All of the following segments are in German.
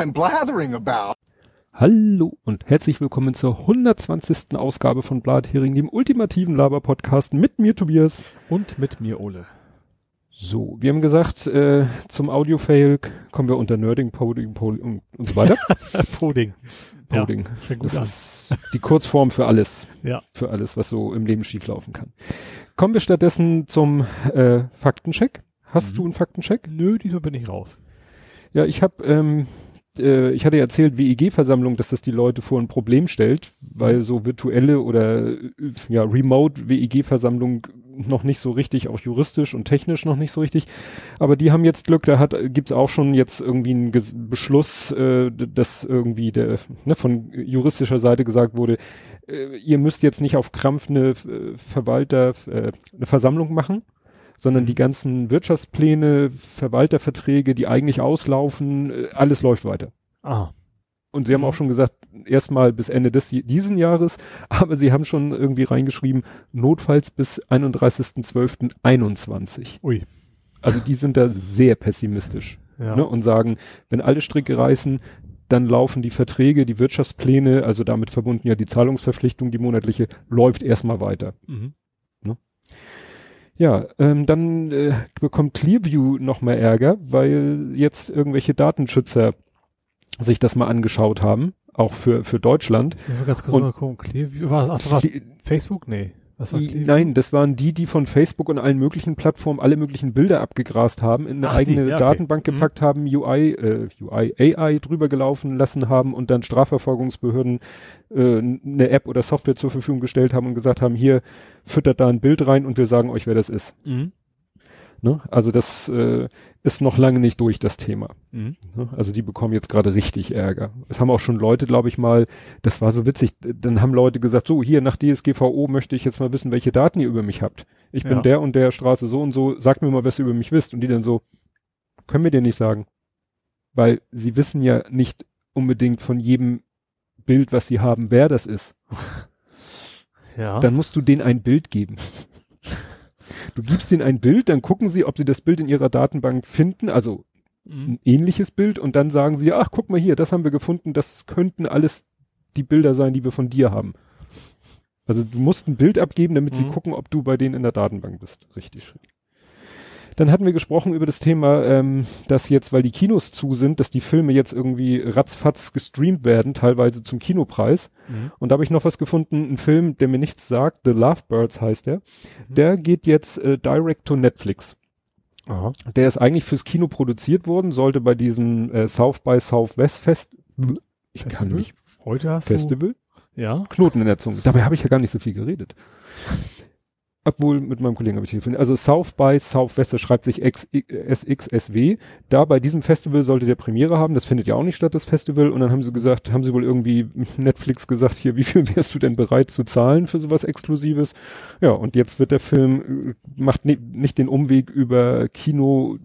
I'm blathering about. Hallo und herzlich willkommen zur 120. Ausgabe von Blathering, dem ultimativen Laber-Podcast mit mir Tobias. Und mit mir Ole. So, wir haben gesagt, äh, zum Audio-Fail kommen wir unter Nerding, Poding, Poding und, und so weiter. Poding. Poding. Ja, das an. ist die Kurzform für alles. Ja. Für alles, was so im Leben schieflaufen kann. Kommen wir stattdessen zum äh, Faktencheck. Hast Mhm. du einen Faktencheck? Nö, diesmal bin ich raus. Ja, ich habe, ähm, äh, ich hatte ja erzählt, WEG-Versammlung, dass das die Leute vor ein Problem stellt, weil so virtuelle oder äh, ja Remote WEG-Versammlung noch nicht so richtig, auch juristisch und technisch noch nicht so richtig. Aber die haben jetzt Glück, da hat gibt's auch schon jetzt irgendwie einen Ges Beschluss, äh, dass irgendwie der ne, von juristischer Seite gesagt wurde, äh, ihr müsst jetzt nicht auf Krampf eine äh, Verwalter äh, eine Versammlung machen, sondern die ganzen Wirtschaftspläne, Verwalterverträge, die eigentlich auslaufen, äh, alles läuft weiter. Ah. Und sie haben Mhm. auch schon gesagt, erstmal bis Ende des diesen Jahres, aber sie haben schon irgendwie reingeschrieben, notfalls bis 31.12.21. Ui. Also die sind da sehr pessimistisch Ja. ne, und sagen, wenn alle Stricke reißen, dann laufen die Verträge, die Wirtschaftspläne, also damit verbunden ja die Zahlungsverpflichtung, die monatliche, läuft erstmal weiter. Mhm. Ja, ähm, dann äh, bekommt Clearview noch mehr Ärger, weil jetzt irgendwelche Datenschützer sich das mal angeschaut haben, auch für, für Deutschland. Will ganz kurz Und- mal gucken. Clearview, war, ach, war Facebook? Nee. Clearview? nein, das waren die, die von Facebook und allen möglichen Plattformen alle möglichen Bilder abgegrast haben, in eine Ach, die, eigene ja, okay. Datenbank Mhm. gepackt haben, UI, äh, UI, AI drüber gelaufen lassen haben und dann Strafverfolgungsbehörden äh, eine App oder Software zur Verfügung gestellt haben und gesagt haben, hier füttert da ein Bild rein und wir sagen euch, wer das ist. Mhm. Ne? Also das äh, ist noch lange nicht durch, das Thema. Mhm. Ne? Also die bekommen jetzt gerade richtig Ärger. Es haben auch schon Leute, glaube ich mal, das war so witzig, dann haben Leute gesagt, so hier nach DSGVO möchte ich jetzt mal wissen, welche Daten ihr über mich habt. Ich bin Ja. der und der Straße so und so, sagt mir mal, was ihr über mich wisst. Und die dann so, können wir dir nicht sagen. Weil sie wissen ja nicht unbedingt von jedem Bild, was sie haben, wer das ist. Ja. Dann musst du denen ein Bild geben. Du gibst denen ein Bild, dann gucken sie, ob sie das Bild in ihrer Datenbank finden, also mhm. ein ähnliches Bild und dann sagen sie, ach, guck mal hier, das haben wir gefunden, das könnten alles die Bilder sein, die wir von dir haben. Also du musst ein Bild abgeben, damit sie Mhm. gucken, ob du bei denen in der Datenbank bist. Richtig. Dann hatten wir gesprochen über das Thema, ähm, dass jetzt, weil die Kinos zu sind, dass die Filme jetzt irgendwie ratzfatz gestreamt werden, teilweise zum Kinopreis. Mhm. Und da habe ich noch was gefunden, ein Film, der mir nichts sagt, The Lovebirds heißt der. Mhm. Der geht jetzt äh, direct to Netflix. Aha. Der ist eigentlich fürs Kino produziert worden, sollte bei diesem äh, South by Southwest Fest, ich kann Festival? nicht, Heute hast Festival, du. Ja. Knoten in der Zunge. Dabei habe ich ja gar nicht so viel geredet. Obwohl, mit meinem Kollegen habe ich telefoniert. Also South by Southwest, schreibt sich SXSW. Da bei diesem Festival sollte der Premiere haben. Das findet ja auch nicht statt, das Festival. Und dann haben sie gesagt, haben sie wohl irgendwie Netflix gesagt, hier, wie viel wärst du denn bereit zu zahlen für sowas Exklusives? Ja, und jetzt wird der Film, äh, macht ni nicht den Umweg über Kino,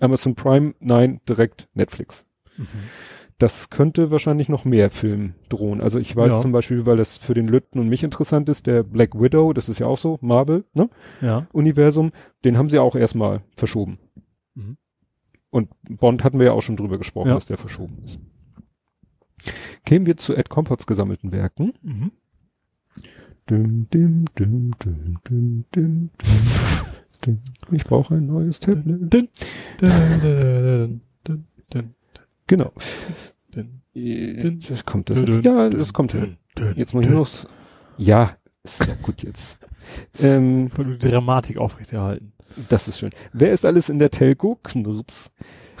Amazon Prime, nein, direkt Netflix. Mhm. Das könnte wahrscheinlich noch mehr Film drohen. Also ich weiß Ja. zum Beispiel, weil das für den Lütten und mich interessant ist, der Black Widow, das ist ja auch so, Marvel, ne? Ja. Universum, den haben sie auch erstmal verschoben. Mhm. Und Bond hatten wir ja auch schon drüber gesprochen, Ja. dass der verschoben ist. Kämen wir zu Ed Comforts gesammelten Werken. Mhm. Dum, dim, dum, dum, dum, dum, dum, dum. Ich brauche ein neues Tablet. Dun, dun, dun, Genau. Jetzt kommt das. Ja, das kommt hin. Jetzt muss ich nur noch. Ja, ist ja gut jetzt. Ähm, die Dramatik aufrechterhalten. das ist schön. Wer ist alles in der Telco? Knurz.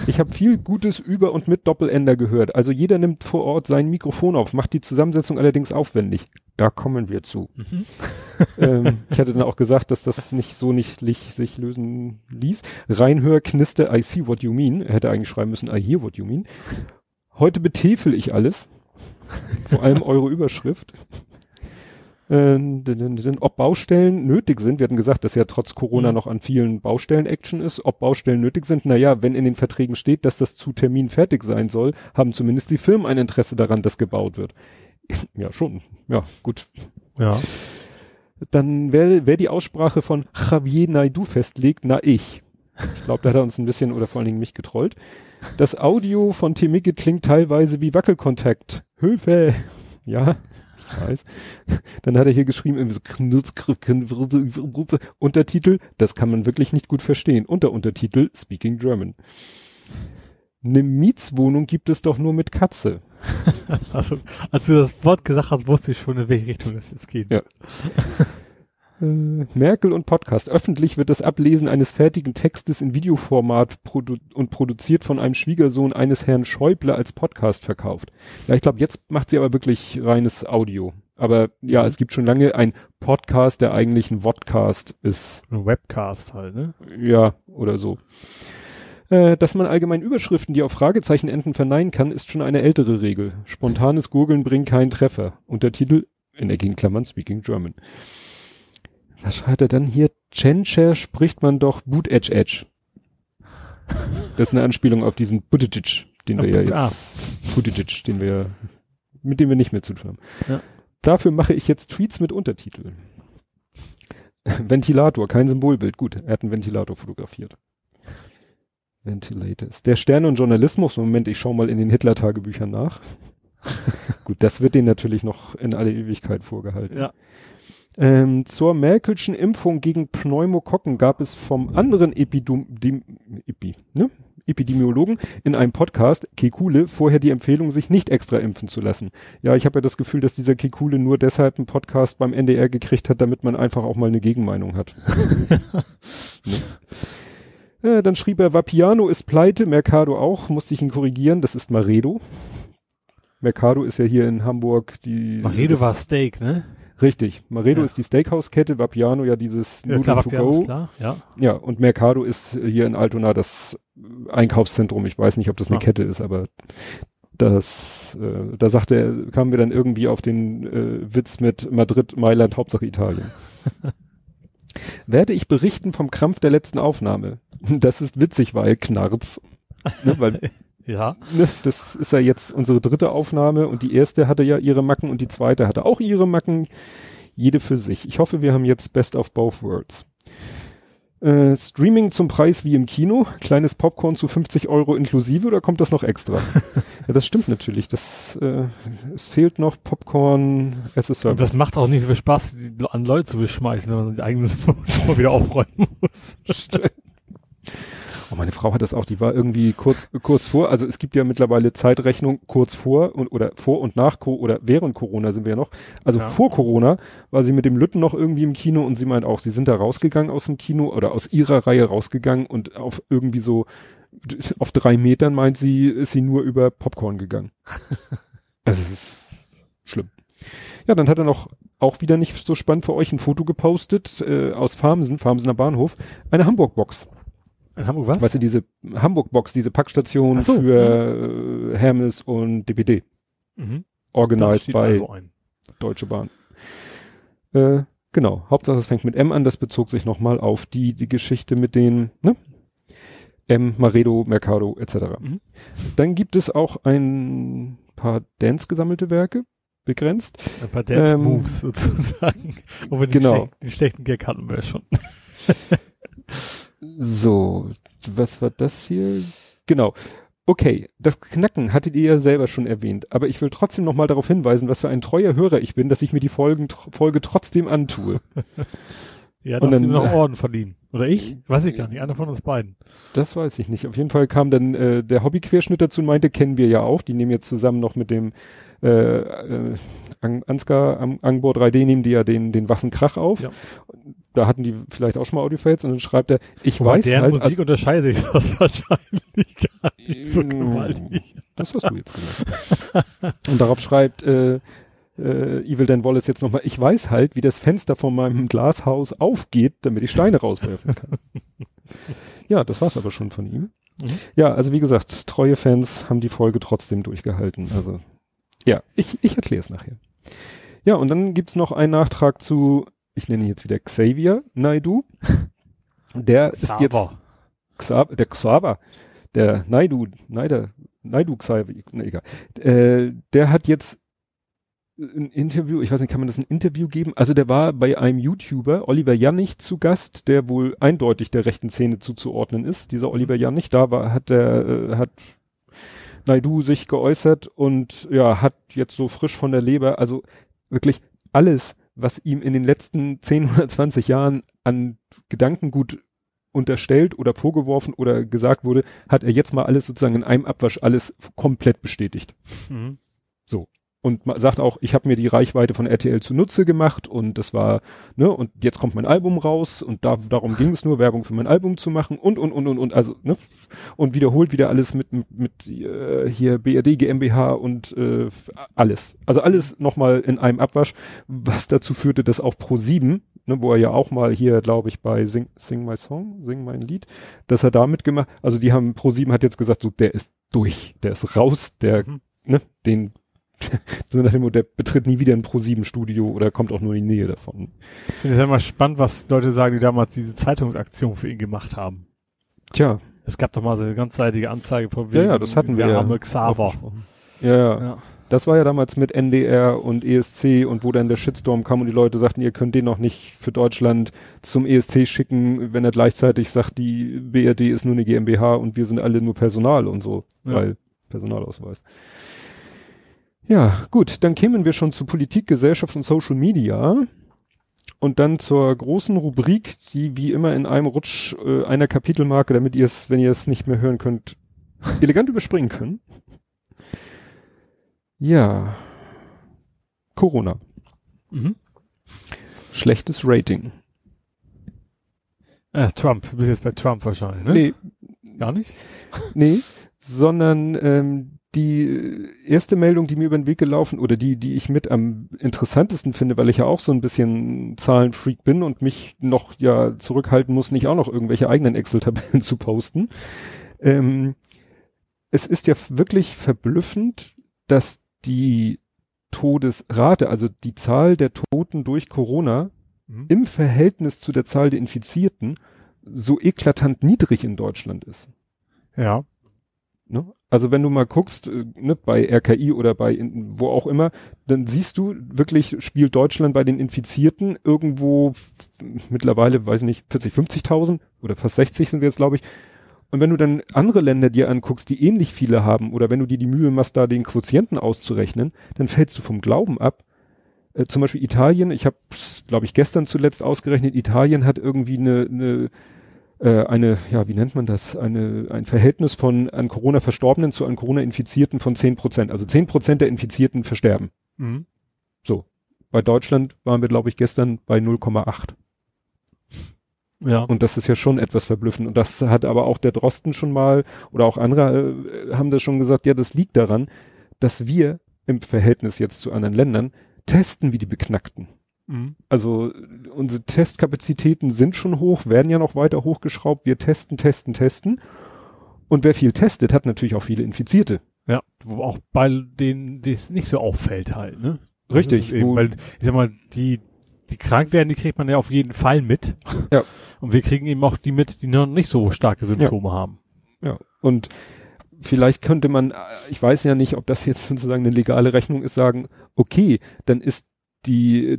Ich habe viel Gutes über und mit Doppelender gehört. Also jeder nimmt vor Ort sein Mikrofon auf, macht die Zusammensetzung allerdings aufwendig. Da kommen wir zu. Mhm. Ähm, ich hatte dann auch gesagt, dass das nicht so nicht lich- sich lösen ließ. Reinhör, Knister, I see what you mean. Er hätte eigentlich schreiben müssen, I hear what you mean. Heute betefel ich alles. Vor allem eure Überschrift. Äh, din, ob Baustellen nötig sind, wir hatten gesagt, dass ja trotz Corona Mhm. noch an vielen Baustellen Action ist, ob Baustellen nötig sind, naja, wenn in den Verträgen steht, dass das zu Termin fertig sein soll, haben zumindest die Firmen ein Interesse daran, dass gebaut wird. Ja, schon. Ja, gut. Ja. Dann wer, wer die Aussprache von Javier Naidu festlegt, na ich. Ich glaube, da hat er uns ein bisschen oder vor allen Dingen mich getrollt. Das Audio von Temike klingt teilweise wie Wackelkontakt. Hilfe! Ja, ich weiß. Dann hat er hier geschrieben, so Untertitel, das kann man wirklich nicht gut verstehen. Unteruntertitel, Speaking German. Eine Mietswohnung gibt es doch nur mit Katze. Also, als du das Wort gesagt hast, wusste ich schon, in welche Richtung das jetzt geht. Ja. Äh, Merkel und Podcast. Öffentlich wird das Ablesen eines fertigen Textes in Videoformat produ und produziert von einem Schwiegersohn eines Herrn Schäuble als Podcast verkauft. Ja, ich glaube, jetzt macht sie aber wirklich reines Audio. Aber ja, es gibt schon lange ein Podcast, der eigentlich ein Vodcast ist. Ein Webcast halt, ne? Ja, oder so. Äh, dass man allgemein Überschriften, die auf Fragezeichen enden, verneinen kann, ist schon eine ältere Regel. Spontanes Gurgeln bringt keinen Treffer. Untertitel in der Gegenklammern Speaking German. Was schreibt er dann hier? Tschentscher spricht man doch Boot Edge Edge. Das ist eine Anspielung auf diesen Buttigieg, den wir ja jetzt, Ah. Buttigieg, den wir, mit dem wir nicht mehr zu tun haben. Ja. Dafür mache ich jetzt Tweets mit Untertitel. Ventilator, kein Symbolbild. Gut, er hat einen Ventilator fotografiert. Ventilators. Der Sterne und Journalismus. Moment, ich schaue mal in den Hitler-Tagebüchern nach. Gut, das wird denen natürlich noch in alle Ewigkeit vorgehalten. Ja. Ähm, zur Merkelschen Impfung gegen Pneumokokken gab es vom anderen Epidum dem, Epi, ne? Epidemiologen in einem Podcast, Kekule, vorher die Empfehlung, sich nicht extra impfen zu lassen. Ja, ich habe ja das Gefühl, dass dieser Kekule nur deshalb einen Podcast beim NDR gekriegt hat, damit man einfach auch mal eine Gegenmeinung hat. ne? Äh, dann schrieb er, Vapiano ist pleite, Mercado auch, musste ich ihn korrigieren, das ist Maredo. Mercado ist ja hier in Hamburg die... Maredo das- war Steak, ne? Richtig. Maredo Ja. ist die Steakhouse-Kette, Vapiano ja dieses Ja, Noodle to Vapiano go. klar, ja. Ja, und Mercado ist hier in Altona das Einkaufszentrum. Ich weiß nicht, ob das eine Ah. Kette ist, aber das, äh, da sagte er, kamen wir dann irgendwie auf den äh, Witz mit Madrid, Mailand, Hauptsache Italien. Werde ich berichten vom Krampf der letzten Aufnahme? Das ist witzig, weil Knarz. Ne, weil Ja. ne, das ist ja jetzt unsere dritte Aufnahme und die erste hatte ja ihre Macken und die zweite hatte auch ihre Macken, jede für sich. Ich hoffe, wir haben jetzt Best of Both Worlds. Äh, Streaming zum Preis wie im Kino, kleines Popcorn zu 50 Euro inklusive oder kommt das noch extra? ja, das stimmt natürlich. Das, äh, es fehlt noch Popcorn as a Und Service. das macht auch nicht so viel Spaß, die an Leute zu beschmeißen, wenn man die eigene Zimmer wieder aufräumen muss. Oh, meine Frau hat das auch, die war irgendwie kurz, kurz vor, also es gibt ja mittlerweile Zeitrechnung kurz vor und oder vor und nach oder während Corona sind wir ja noch. Also Ja. vor Corona war sie mit dem Lütten noch irgendwie im Kino und sie meint auch, sie sind da rausgegangen aus dem Kino oder aus ihrer Reihe rausgegangen und auf irgendwie so auf drei Metern meint sie, ist sie nur über Popcorn gegangen. also es ist schlimm. Ja, dann hat er noch auch wieder nicht so spannend für euch ein Foto gepostet äh, aus Farmsen, Farmsener Bahnhof, eine Hamburg-Box. In Hamburg was? Weißt du, diese Hamburg-Box, diese Packstation so, für äh, Hermes und DPD. mhm. Organized bei also. Deutsche Bahn. Äh, genau. Hauptsache es fängt mit M an. Das bezog sich nochmal auf die, die Geschichte mit den, ne? M, Maredo, Mercado, etc. Mhm. Dann gibt es auch ein paar Dance gesammelte Werke, begrenzt. Ein paar Dance Ähm, Moves sozusagen. Den, genau. schlechten, den schlechten Gag hatten wir ja schon. So, was war das hier? Genau. Okay, das Knacken hattet ihr ja selber schon erwähnt, aber ich will trotzdem nochmal darauf hinweisen, was für ein treuer Hörer ich bin, dass ich mir die Folgen, Folge trotzdem antue. Ja, Und da hast du dann- mir noch Orden verliehen. Oder ich? Weiß ich gar nicht. Einer von uns beiden. Das weiß ich nicht. Auf jeden Fall kam dann äh, der Hobbyquerschnitt dazu und meinte, kennen wir ja auch. Die nehmen jetzt zusammen noch mit dem äh, äh, An Ansgar am Angbor 3D nehmen die ja den, den Wassen Krach auf. Ja. Da hatten die vielleicht auch schon mal Audiofiles und dann schreibt er, ich Wobei weiß deren halt. Musik unterscheidet sich das wahrscheinlich gar nicht so Mm, gewaltig. Das hast du jetzt gesagt. und darauf schreibt äh, äh, Evil Dan Wallace jetzt nochmal, ich weiß halt, wie das Fenster von meinem Glashaus aufgeht, damit ich Steine rauswerfen kann. ja, das war's aber schon von ihm. Mhm. Ja, also wie gesagt, treue Fans haben die Folge trotzdem durchgehalten. Also ja, ich, ich erkläre es nachher. Ja, und dann gibt's noch einen Nachtrag zu, ich nenne ihn jetzt wieder Xavier Naidu. Der ist jetzt Xaver. Xav, der Xaver, der Naidu, Neider, Naidu Xavier, ne, egal. Äh, der hat jetzt ein Interview, ich weiß nicht, kann man das ein Interview geben? Also der war bei einem YouTuber, Oliver Jannig, zu Gast, der wohl eindeutig der rechten Szene zuzuordnen ist. Dieser Oliver Jannig, da war, hat der, äh, hat Naidu sich geäußert und ja, hat jetzt so frisch von der Leber, also wirklich alles, was ihm in den letzten 10 oder 20 Jahren an Gedankengut unterstellt oder vorgeworfen oder gesagt wurde, hat er jetzt mal alles sozusagen in einem Abwasch alles komplett bestätigt. Mhm. So. Und man sagt auch, ich habe mir die Reichweite von RTL zunutze gemacht und das war, ne, und jetzt kommt mein Album raus und da, darum ging es nur, Werbung für mein Album zu machen und, und, und, und, und, also, ne, und wiederholt wieder alles mit, mit, mit äh, hier BRD, GmbH und äh, alles. Also alles nochmal in einem Abwasch, was dazu führte, dass auch Pro7, ne, wo er ja auch mal hier, glaube ich, bei Sing, Sing My Song, Sing mein Lied, dass er da mitgemacht, also die haben, Pro7 hat jetzt gesagt, so, der ist durch, der ist raus, der, Mhm. ne, den so nach dem Motto, der betritt nie wieder ein Pro-7-Studio oder kommt auch nur in die Nähe davon. Ich finde es immer spannend, was Leute sagen, die damals diese Zeitungsaktion für ihn gemacht haben. Tja, Es gab doch mal so eine ganzseitige Anzeige von Ja, ja, das hatten wir der ja arme Xaver. ja, ja, Ja. Das war ja damals mit NDR und ESC und wo dann der Shitstorm kam und die Leute sagten, ihr könnt den noch nicht für Deutschland zum ESC schicken, wenn er gleichzeitig sagt, die BRD ist nur eine GmbH und wir sind alle nur Personal und so, Ja. weil Personalausweis. Ja, gut, dann kämen wir schon zu Politik, Gesellschaft und Social Media. Und dann zur großen Rubrik, die wie immer in einem Rutsch äh, einer Kapitelmarke, damit ihr es, wenn ihr es nicht mehr hören könnt, elegant überspringen könnt. Ja. Corona. Mhm. Schlechtes Rating. Äh, Trump, du bist jetzt bei Trump wahrscheinlich, ne? Nee, Gar nicht? nee, sondern ähm, die erste Meldung, die mir über den Weg gelaufen oder die, die ich mit am interessantesten finde, weil ich ja auch so ein bisschen Zahlenfreak bin und mich noch ja zurückhalten muss, nicht auch noch irgendwelche eigenen Excel-Tabellen zu posten. Ähm, es ist ja wirklich verblüffend, dass die Todesrate, also die Zahl der Toten durch Corona Mhm. im Verhältnis zu der Zahl der Infizierten so eklatant niedrig in Deutschland ist. Ja. Ne? Also wenn du mal guckst, äh, ne, bei RKI oder bei in, wo auch immer, dann siehst du wirklich, spielt Deutschland bei den Infizierten irgendwo mittlerweile, weiß ich nicht, 40, 50.000 oder fast 60 sind wir jetzt, glaube ich. Und wenn du dann andere Länder dir anguckst, die ähnlich viele haben, oder wenn du dir die Mühe machst, da den Quotienten auszurechnen, dann fällst du vom Glauben ab. Äh, zum Beispiel Italien, ich habe, glaube ich, gestern zuletzt ausgerechnet, Italien hat irgendwie eine, eine eine, ja, wie nennt man das? Eine, ein Verhältnis von an Corona Verstorbenen zu an Corona Infizierten von 10 Prozent. Also 10 Prozent der Infizierten versterben. Mhm. So. Bei Deutschland waren wir, glaube ich, gestern bei 0,8. Ja. Und das ist ja schon etwas verblüffend. Und das hat aber auch der Drosten schon mal oder auch andere äh, haben das schon gesagt, ja, das liegt daran, dass wir im Verhältnis jetzt zu anderen Ländern testen wie die Beknackten. Mhm. Also unsere Testkapazitäten sind schon hoch, werden ja noch weiter hochgeschraubt. Wir testen, testen, testen. Und wer viel testet, hat natürlich auch viele Infizierte. Ja. Wo auch bei denen, das nicht so auffällt halt, ne? Richtig, Eben, weil, ich sag mal, die, die krank werden, die kriegt man ja auf jeden Fall mit. Ja. Und wir kriegen eben auch die mit, die noch nicht so starke Symptome haben. Ja. Und vielleicht könnte man, äh, ich weiß ja nicht, ob das jetzt sozusagen eine legale Rechnung ist, sagen, okay, dann ist die,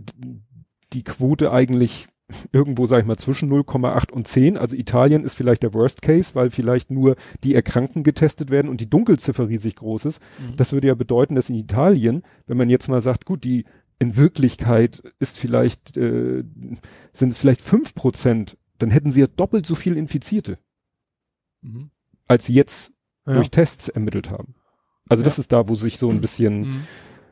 die Quote eigentlich irgendwo, sag ich mal, zwischen 0,8 und 10. Also Italien ist vielleicht der Worst Case, weil vielleicht nur die Erkrankten getestet werden und die Dunkelziffer riesig groß ist. Das würde ja bedeuten, dass in Italien, wenn man jetzt mal sagt, gut, die in Wirklichkeit ist vielleicht, äh, sind es vielleicht fünf Prozent, dann hätten sie ja doppelt so viel Infizierte, Mhm. als sie jetzt Ja. durch Tests ermittelt haben. Also das ist da, wo sich so ein bisschen Mhm.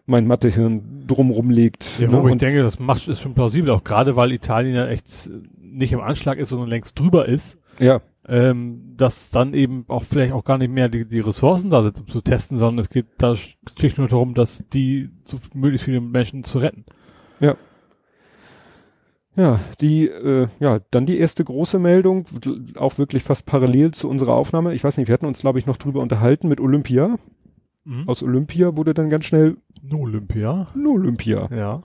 Mein Mathehirn drumrum legt. Ja, ne? wo ich denke, das macht, ist schon plausibel, auch gerade weil Italien ja echt nicht im Anschlag ist, sondern längst drüber ist, ja, ähm, dass dann eben auch vielleicht auch gar nicht mehr die, die Ressourcen da sind, um zu testen, sondern es geht da schlicht nur darum, dass die so möglichst viele Menschen zu retten. ja, die, äh, ja, dann die erste große Meldung, auch wirklich fast parallel zu unserer Aufnahme. Ich weiß nicht, wir hatten uns, glaube ich, noch drüber unterhalten mit Olympia. Mhm. Aus Olympia wurde dann ganz schnell Olympia. Olympia. Ja.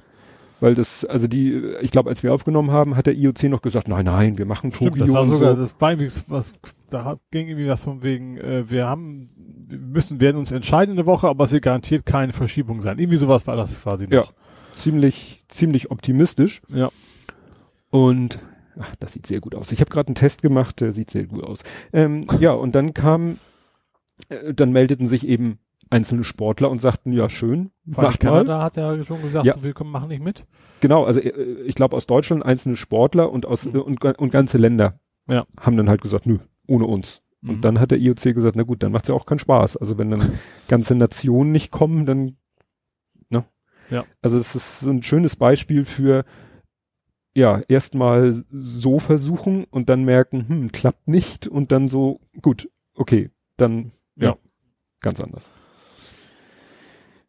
Weil das, also die, ich glaube, als wir aufgenommen haben, hat der IOC noch gesagt, nein, nein, wir machen Stimmt, Tokio das war sogar, so. das war irgendwie was, da ging irgendwie was von wegen, äh, wir haben, wir müssen, werden uns entscheiden in der Woche, aber es wird garantiert keine Verschiebung sein. Irgendwie sowas war das quasi Ja. noch. Ziemlich, ziemlich optimistisch. Ja. Und ach, das sieht sehr gut aus. Ich habe gerade einen Test gemacht, der sieht sehr gut aus. Ähm, ja, und dann kam, äh, dann meldeten sich eben einzelne Sportler und sagten, ja schön, Vor macht mal. Kanada hat ja schon gesagt, Ja. so wir kommen, machen nicht mit. Genau, also äh, ich glaube aus Deutschland einzelne Sportler und aus Mhm. und, und ganze Länder Ja. haben dann halt gesagt, nö, ohne uns. Mhm. Und dann hat der IOC gesagt, na gut, dann macht's ja auch keinen Spaß. Also wenn dann ganze Nationen nicht kommen, dann, ne? Ja. Also es ist so ein schönes Beispiel für, ja, erstmal so versuchen und dann merken, hm, klappt nicht und dann so, gut, okay, dann, ja, Ja. ganz anders.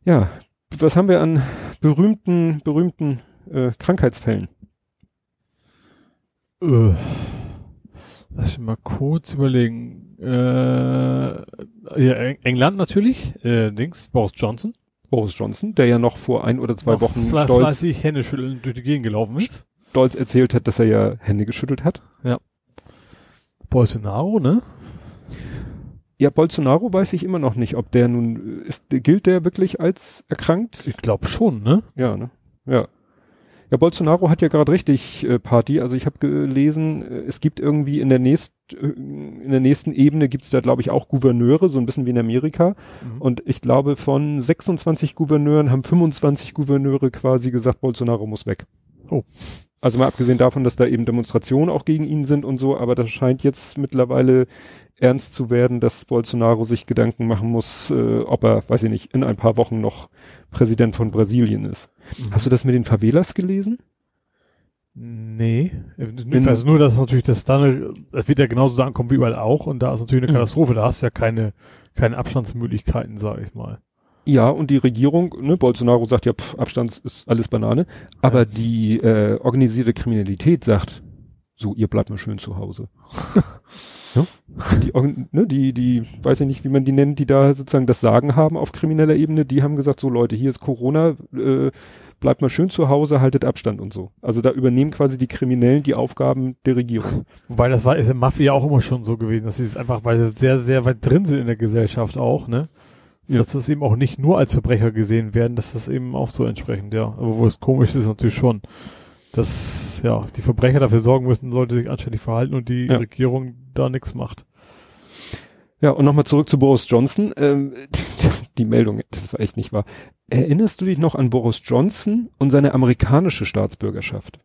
Ja, was haben wir an berühmten, berühmten äh, Krankheitsfällen? Äh, lass mich mal kurz überlegen. Äh, ja, Eng- England natürlich, äh, Dings, Boris Johnson. Boris Johnson, der ja noch vor ein oder zwei Noch Wochen stolz, fleißig Hände schütteln durch die Gegend gelaufen ist. stolz erzählt hat, dass er ja Hände geschüttelt hat. Bolsonaro, ne? Ja, Bolsonaro weiß ich immer noch nicht, ob der nun ist, gilt der wirklich als erkrankt? Ich glaube schon, ne? Ja, ne? Ja. Ja, Bolsonaro hat ja gerade richtig äh, Party. Also ich habe gelesen, äh, es gibt irgendwie in der nächst, äh, in der nächsten Ebene gibt's da, glaube ich, auch Gouverneure, so ein bisschen wie in Amerika. Mhm. Und ich glaube, von 26 Gouverneuren haben 25 Gouverneure quasi gesagt, Bolsonaro muss weg. Oh. Also mal abgesehen davon, dass da eben Demonstrationen auch gegen ihn sind und so, aber das scheint jetzt mittlerweile ernst zu werden, dass Bolsonaro sich Gedanken machen muss, äh, ob er, weiß ich nicht, in ein paar Wochen noch Präsident von Brasilien ist. Mhm. Hast du das mit den Favelas gelesen? Nee. In- also nur, dass natürlich das dann, das wird ja genauso da ankommen wie überall auch und da ist natürlich eine Mhm. Katastrophe. Da hast du ja keine, keine Abstandsmöglichkeiten, sage ich mal. Ja, und die Regierung, ne, Bolsonaro sagt ja, pff, Abstand ist alles Banane, aber Ja. die äh, organisierte Kriminalität sagt, so, ihr bleibt mal schön zu Hause. ja? die, ne, die, die, weiß ich nicht, wie man die nennt, die da sozusagen das Sagen haben auf krimineller Ebene, die haben gesagt, so Leute, hier ist Corona, äh, bleibt mal schön zu Hause, haltet Abstand und so. Also da übernehmen quasi die Kriminellen die Aufgaben der Regierung. Wobei das war, ist in Mafia auch immer schon so gewesen, dass sie es einfach, weil sie sehr, sehr weit drin sind in der Gesellschaft auch, ne? Ja. Dass das eben auch nicht nur als Verbrecher gesehen werden, dass das eben auch so entsprechend, ja. Aber wo es komisch ist, natürlich schon, dass, ja, die Verbrecher dafür sorgen müssen, Leute sich anständig verhalten und die Ja. Regierung da nichts macht. Ja, und nochmal zurück zu Boris Johnson. Ähm, die Meldung, das war echt nicht wahr. Erinnerst du dich noch an Boris Johnson und seine amerikanische Staatsbürgerschaft?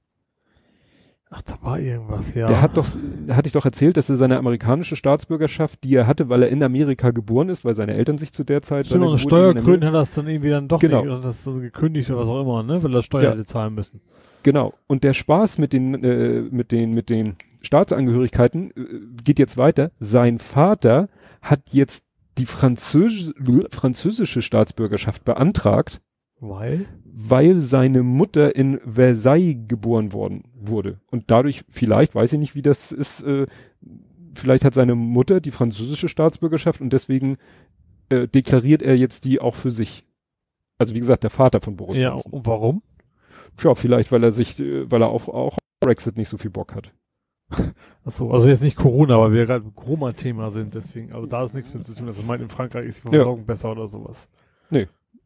Ach, da war irgendwas, ja. Der hat doch, hatte ich doch erzählt, dass er seine amerikanische Staatsbürgerschaft, die er hatte, weil er in Amerika geboren ist, weil seine Eltern sich zu der Zeit Stimmt, und Steuergründen hat er das dann irgendwie dann doch Genau. nicht, oder das so gekündigt oder was auch immer, ne? Weil er Steuer Ja. hätte zahlen müssen. Genau. Und der Spaß mit den, äh, mit den, mit den Staatsangehörigkeiten äh, geht jetzt weiter. Sein Vater hat jetzt die französische, französische Staatsbürgerschaft beantragt, Weil? weil seine Mutter in Versailles geboren worden wurde. Und dadurch, vielleicht, weiß ich nicht, wie das ist, äh, vielleicht hat seine Mutter die französische Staatsbürgerschaft und deswegen äh, deklariert er jetzt die auch für sich. Also wie gesagt, der Vater von Boris Ja, Johnson. und warum? Tja, vielleicht, weil er sich, äh, weil er auch, auch auf Brexit nicht so viel Bock hat. Achso, also jetzt nicht Corona, weil wir gerade Corona-Thema sind, deswegen, aber da ist nichts mit zu tun. Also meint in Frankreich ist die Ja. Versorgung besser oder sowas.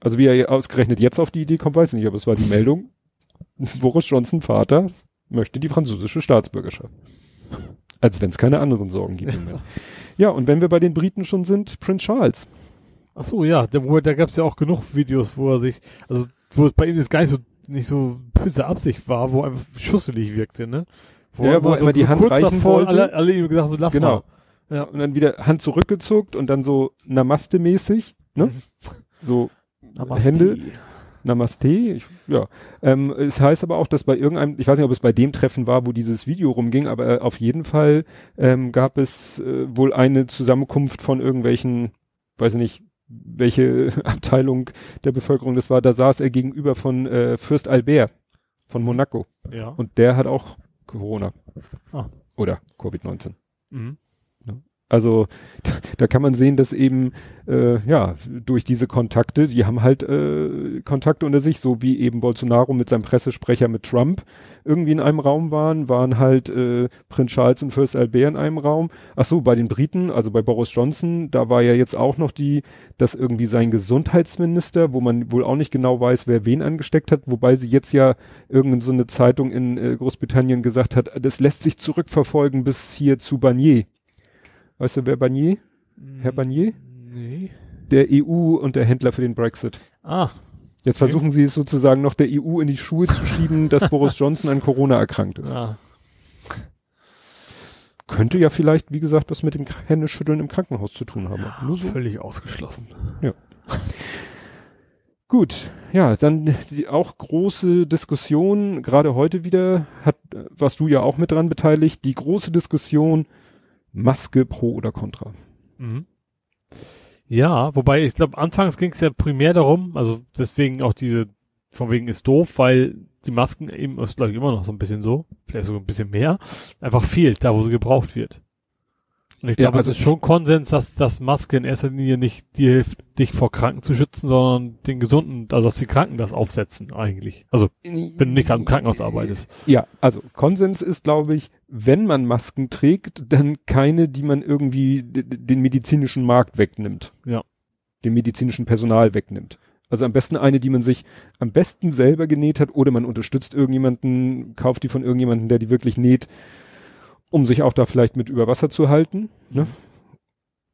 Also wie er ausgerechnet jetzt auf die Idee kommt, weiß ich nicht, aber es war die Meldung. Boris Johnson Vater möchte die französische Staatsbürgerschaft. Als wenn es keine anderen Sorgen gibt. ja, und wenn wir bei den Briten schon sind, Prince Charles. Ach so, ja, da, wo, da gab es ja auch genug Videos, wo er sich, also wo es bei ihm jetzt gar nicht so nicht so böse Absicht war, wo er einfach schusselig wirkte, ne? Ja, wo er immer die Hand kurz reichen davor wollte. alle, alle ihm gesagt, so lass Genau. mal. Ja. Und dann wieder Hand zurückgezuckt und dann so Namaste-mäßig, ne? So Namaste. Hände. Namaste, ich, ja. Ähm, es heißt aber auch, dass bei irgendeinem, ich weiß nicht, ob es bei dem Treffen war, wo dieses Video rumging, aber äh, auf jeden Fall ähm, gab es äh, wohl eine Zusammenkunft von irgendwelchen, weiß ich nicht, welche Abteilung der Bevölkerung das war. Da saß er gegenüber von äh, Fürst Albert von Monaco Ja. und der hat auch Corona. Ah. Oder Covid-19. Mhm. Also da kann man sehen, dass eben äh, ja durch diese Kontakte, die haben halt äh, Kontakte unter sich, so wie eben Bolsonaro mit seinem Pressesprecher mit Trump irgendwie in einem Raum waren, waren halt äh, Prinz Charles und Fürst Albert in einem Raum. Ach so, bei den Briten, also bei Boris Johnson, da war ja jetzt auch noch die, dass irgendwie sein Gesundheitsminister, wo man wohl auch nicht genau weiß, wer wen angesteckt hat, wobei sie jetzt ja irgendeine so eine Zeitung in äh, Großbritannien gesagt hat, das lässt sich zurückverfolgen bis hier zu Barnier Weißt du, wer Barnier? Herr Barnier? Nee. Der EU und der Händler für den Brexit. Ah. Jetzt okay. versuchen sie es sozusagen noch der EU in die Schuhe zu schieben, dass Boris Johnson an Corona erkrankt ist. Ah. Könnte ja vielleicht, wie gesagt, was mit dem Händeschütteln im Krankenhaus zu tun haben. Ja, Nur so. Völlig ausgeschlossen. Ja. Gut, ja, dann die auch große Diskussion, gerade heute wieder, hat, warst du ja auch mit dran beteiligt, die große Diskussion, Maske pro oder contra. Mhm. Ja, wobei ich glaube, anfangs ging es ja primär darum, also deswegen auch diese, von wegen ist doof, weil die Masken eben, ist glaube ich immer noch so ein bisschen so, vielleicht sogar ein bisschen mehr, einfach fehlt, da wo sie gebraucht wird. Und ich glaube, ja, also es ist schon Konsens, dass das Maske in erster Linie nicht dir hilft, dich vor Kranken zu schützen, sondern den Gesunden, also dass die Kranken das aufsetzen eigentlich. Also wenn du nicht gerade im Krankenhaus arbeitest. Ja, also Konsens ist, glaube ich, wenn man Masken trägt, dann keine, die man irgendwie den medizinischen Markt wegnimmt. Ja. Dem medizinischen Personal wegnimmt. Also am besten eine, die man sich am besten selber genäht hat oder man unterstützt irgendjemanden, kauft die von irgendjemanden, der die wirklich näht um sich auch da vielleicht mit über Wasser zu halten. Ne?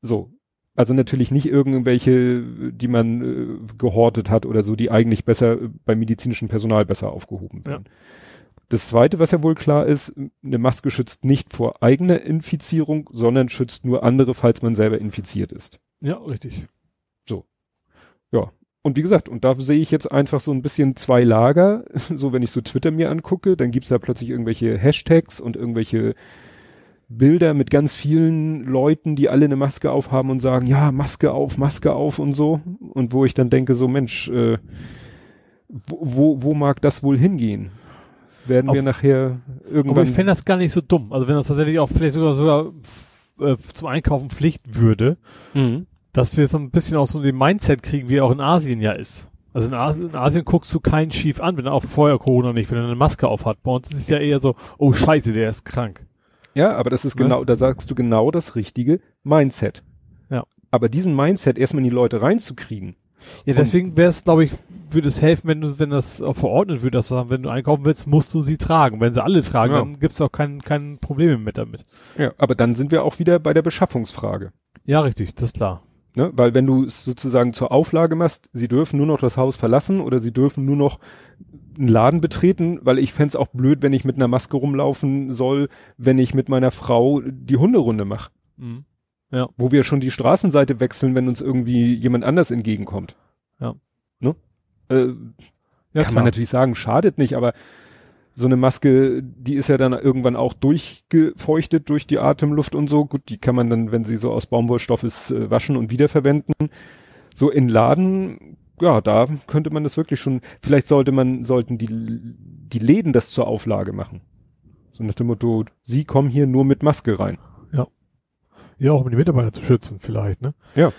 So. Also natürlich nicht irgendwelche, die man äh, gehortet hat oder so, die eigentlich besser äh, beim medizinischen Personal besser aufgehoben werden. Ja. Das zweite, was ja wohl klar ist, eine Maske schützt nicht vor eigener Infizierung, sondern schützt nur andere, falls man selber infiziert ist. Ja, richtig. So. Ja. Und wie gesagt, und da sehe ich jetzt einfach so ein bisschen zwei Lager. So, wenn ich so Twitter mir angucke, dann gibt's da plötzlich irgendwelche Hashtags und irgendwelche Bilder mit ganz vielen Leuten, die alle eine Maske aufhaben und sagen, ja, Maske auf, Maske auf und so. Und wo ich dann denke, so Mensch, äh, wo, wo, wo mag das wohl hingehen? Werden auf, wir nachher irgendwann. Aber ich fände das gar nicht so dumm. Also wenn das tatsächlich auch vielleicht sogar sogar äh, zum Einkaufen Pflicht würde, mhm. Dass wir so ein bisschen auch so den Mindset kriegen, wie er auch in Asien ja ist. Also in Asien, in Asien guckst du keinen schief an, wenn er auch vorher Corona nicht, wenn er eine Maske aufhat. Bei uns ist es ja eher so, oh scheiße, der ist krank. Ja, aber das ist ne? genau, da sagst du genau das richtige Mindset. Ja. Aber diesen Mindset erstmal in die Leute reinzukriegen. Ja, deswegen wäre es, glaube ich, würde es helfen, wenn du, wenn das verordnet wird, dass du wenn du einkaufen willst, musst du sie tragen. Wenn sie alle tragen, ja. dann gibt's auch kein, kein Problem mit damit. Ja, aber dann sind wir auch wieder bei der Beschaffungsfrage. Ja, richtig, das ist klar. Ne? Weil wenn du es sozusagen zur Auflage machst, sie dürfen nur noch das Haus verlassen oder sie dürfen nur noch einen Laden betreten, weil ich fände auch blöd, wenn ich mit einer Maske rumlaufen soll, wenn ich mit meiner Frau die Hunderunde mache. Mhm. Ja. Wo wir schon die Straßenseite wechseln, wenn uns irgendwie jemand anders entgegenkommt. Ja. Ne? Äh, ja, kann klar. man natürlich sagen, schadet nicht, aber so eine Maske, die ist ja dann irgendwann auch durchgefeuchtet durch die Atemluft und so. Gut, die kann man dann, wenn sie so aus Baumwollstoff ist, äh, waschen und wiederverwenden. So in Laden ja, da könnte man das wirklich schon, vielleicht sollte man, sollten die, die Läden das zur Auflage machen. So nach dem Motto, sie kommen hier nur mit Maske rein. Ja. Ja, auch um die Mitarbeiter zu schützen, vielleicht, ne? Ja.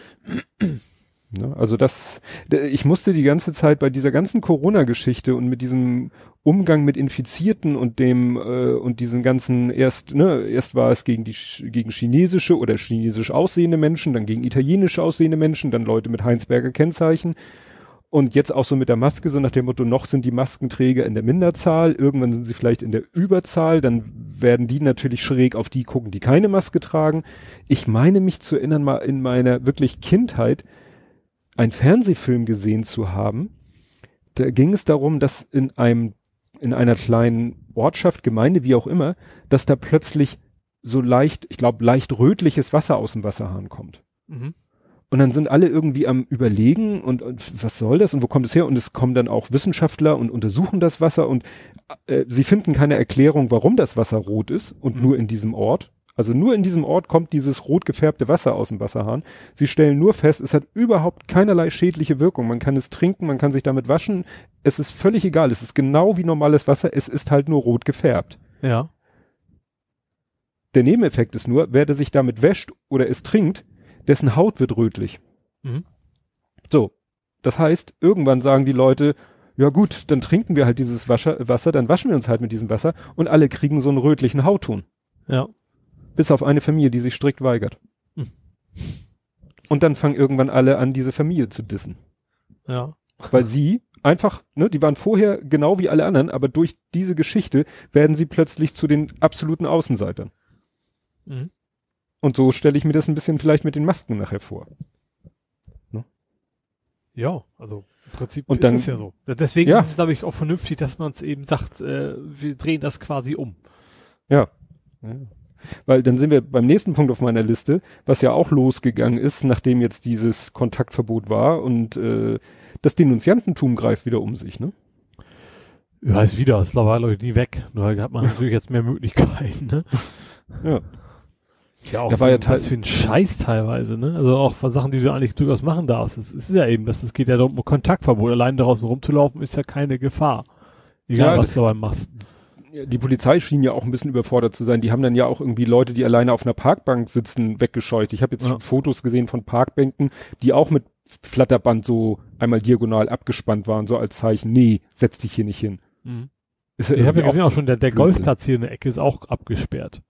Ne? Also das, ich musste die ganze Zeit bei dieser ganzen Corona-Geschichte und mit diesem Umgang mit Infizierten und dem äh, und diesen ganzen erst, ne, erst war es gegen die gegen chinesische oder chinesisch aussehende Menschen, dann gegen italienisch aussehende Menschen, dann Leute mit Heinsberger Kennzeichen und jetzt auch so mit der Maske, so nach dem Motto, noch sind die Maskenträger in der Minderzahl, irgendwann sind sie vielleicht in der Überzahl, dann werden die natürlich schräg auf die gucken, die keine Maske tragen. Ich meine mich zu erinnern, mal in meiner wirklich Kindheit einen Fernsehfilm gesehen zu haben. Da ging es darum, dass in einem, in einer kleinen Ortschaft, Gemeinde, wie auch immer, dass da plötzlich so leicht, ich glaube, leicht rötliches Wasser aus dem Wasserhahn kommt. Mhm. Und dann sind alle irgendwie am überlegen und, und, was soll das und wo kommt es her? Und es kommen dann auch Wissenschaftler und untersuchen das Wasser und äh, sie finden keine Erklärung, warum das Wasser rot ist und mhm. nur in diesem Ort. Also nur in diesem Ort kommt dieses rot gefärbte Wasser aus dem Wasserhahn. Sie stellen nur fest, es hat überhaupt keinerlei schädliche Wirkung. Man kann es trinken, man kann sich damit waschen. Es ist völlig egal. Es ist genau wie normales Wasser. Es ist halt nur rot gefärbt. Ja. Der Nebeneffekt ist nur, wer sich damit wäscht oder es trinkt, dessen Haut wird rötlich. Mhm. So. Das heißt, irgendwann sagen die Leute, ja gut, dann trinken wir halt dieses Wasser, Wasser, dann waschen wir uns halt mit diesem Wasser und alle kriegen so einen rötlichen Hautton. Ja. Bis auf eine Familie, die sich strikt weigert. Hm. Und dann fangen irgendwann alle an, diese Familie zu dissen. Ja. Weil sie einfach, ne, die waren vorher genau wie alle anderen, aber durch diese Geschichte werden sie plötzlich zu den absoluten Außenseitern. Mhm. Und so stelle ich mir das ein bisschen vielleicht mit den Masken nachher vor. Ja, also im Prinzip Und ist dann- es ja so. Deswegen Ja. ist es, glaube ich, auch vernünftig, dass man es eben sagt, äh, wir drehen das quasi um. Ja. Weil dann sind wir beim nächsten Punkt auf meiner Liste, was ja auch losgegangen ist, nachdem jetzt dieses Kontaktverbot war und äh, das Denunziantentum greift wieder um sich, ne? Ja, ist wieder, ist war ich nie weg. Nur hat man natürlich jetzt mehr Möglichkeiten, ne? Ja. Ja, auch Da war ja was für ein Scheiß teilweise, ne? Also auch von Sachen, die du eigentlich durchaus machen darfst. Es ist ja eben, dass es geht ja darum, um Kontaktverbot. Allein draußen rumzulaufen ist ja keine Gefahr. Egal, Ja, was das- du dabei machst. Die Polizei schien ja auch ein bisschen überfordert zu sein. Die haben dann ja auch irgendwie Leute, die alleine auf einer Parkbank sitzen, weggescheucht. Ich habe jetzt Ja. schon Fotos gesehen von Parkbänken, die auch mit Flatterband so einmal diagonal abgespannt waren, so als Zeichen, nee, setz dich hier nicht hin. Mhm. Ist Ich habe ja gesehen, auch schon der, der. Golfplatz hier in der Ecke ist auch abgesperrt.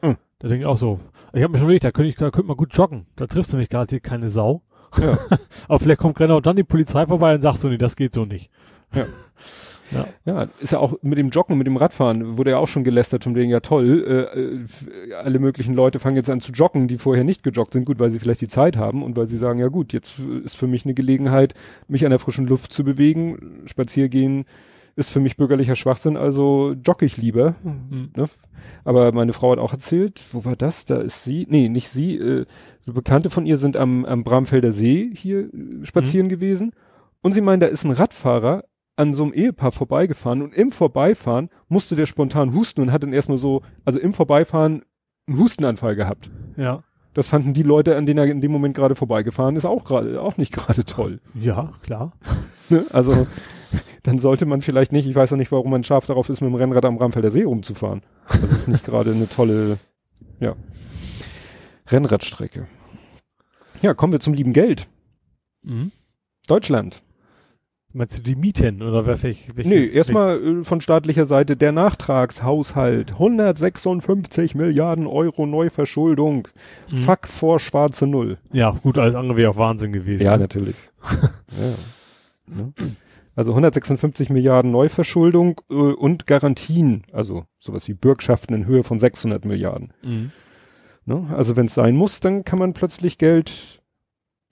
Hm. Da denke ich auch so. Ich habe mir schon überlegt, da könnte ich, da könnte man gut joggen. Da triffst du mich gerade hier keine Sau. Ja. Aber vielleicht kommt genau dann die Polizei vorbei und sagt so, nee, das geht so nicht. Ja, ist ja auch mit dem Joggen, mit dem Radfahren, wurde ja auch schon gelästert von wegen, ja toll, äh, äh, alle möglichen Leute fangen jetzt an zu joggen, die vorher nicht gejoggt sind, gut, weil sie vielleicht die Zeit haben und weil sie sagen, ja gut, jetzt ist für mich eine Gelegenheit, mich an der frischen Luft zu bewegen, spaziergehen ist für mich bürgerlicher Schwachsinn, also jogge ich lieber. Mhm. Ne? Aber meine Frau hat auch erzählt, wo war das? Da ist sie, nee, nicht sie, äh, Bekannte von ihr sind am, am Bramfelder See hier äh, spazieren gewesen und sie meinen, da ist ein Radfahrer an so einem Ehepaar vorbeigefahren und im Vorbeifahren musste der spontan husten und hat dann erstmal so, also im Vorbeifahren einen Hustenanfall gehabt. Ja. Das fanden die Leute, an denen er in dem Moment gerade vorbeigefahren ist, auch gerade, auch nicht gerade toll. Ja, klar. Ne? Also dann sollte man vielleicht nicht, ich weiß auch nicht, warum man scharf darauf ist, mit dem Rennrad am Bramfelder See rumzufahren. Das ist nicht gerade eine tolle, ja, Rennradstrecke. Ja, kommen wir zum lieben Geld. Mhm. Deutschland. Meinst du die Mieten oder welche, welche Nee, erstmal äh, von staatlicher Seite der Nachtragshaushalt. 156 Milliarden Euro Neuverschuldung. Mhm. Fuck vor schwarze Null. Ja, gut, alles andere wäre auch Wahnsinn gewesen. Ja, ne? natürlich. ja. Ne? Also 156 Milliarden Neuverschuldung äh, und Garantien, also sowas wie Bürgschaften in Höhe von 600 Milliarden. Mhm. Ne? Also wenn es sein muss, dann kann man plötzlich Geld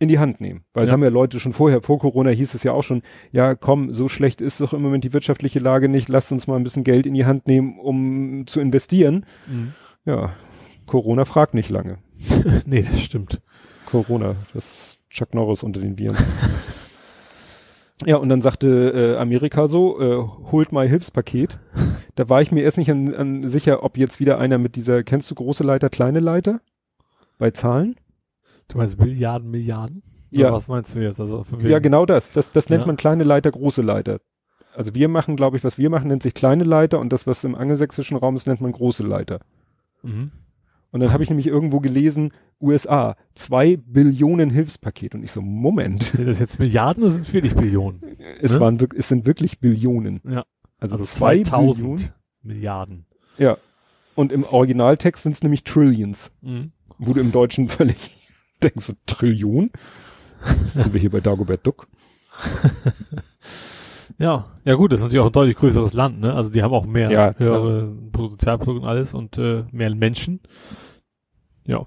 in die Hand nehmen. Weil es Ja. haben ja Leute schon vorher, vor Corona hieß es ja auch schon, ja komm, so schlecht ist doch im Moment die wirtschaftliche Lage nicht, lasst uns mal ein bisschen Geld in die Hand nehmen, um zu investieren. Mhm. Ja, Corona fragt nicht lange. nee, das stimmt. Corona, das Chuck Norris unter den Viren. ja, und dann sagte äh, Amerika so, äh, holt mal Hilfspaket. Da war ich mir erst nicht an, an sicher, ob jetzt wieder einer mit dieser, kennst du große Leiter, kleine Leiter? Bei Zahlen? Du meinst Milliarden, Milliarden? Ja. Oder was meinst du jetzt? Also Ja, genau das. Das, das nennt Ja. man kleine Leiter, große Leiter. Also wir machen, glaube ich, was wir machen, nennt sich kleine Leiter und das, was im angelsächsischen Raum ist, nennt man große Leiter. Mhm. Und dann habe ich nämlich irgendwo gelesen, USA, zwei Billionen Hilfspaket. Und ich so, Moment, Sind das jetzt Milliarden oder sind es wirklich Billionen? es Ne? waren es sind wirklich Billionen. Ja. Also, Also zwei 2000 Billionen. Milliarden. Ja. Und im Originaltext sind es nämlich Trillions. Mhm. Wo du im Deutschen völlig denkst, so Trillion? sind wir hier bei Dagobert Duck? Ja, ja gut, das ist natürlich auch ein deutlich größeres Land, ne? Also die haben auch mehr Ja, höhere Bruttosozialprodukt und alles und äh, mehr Menschen. Ja.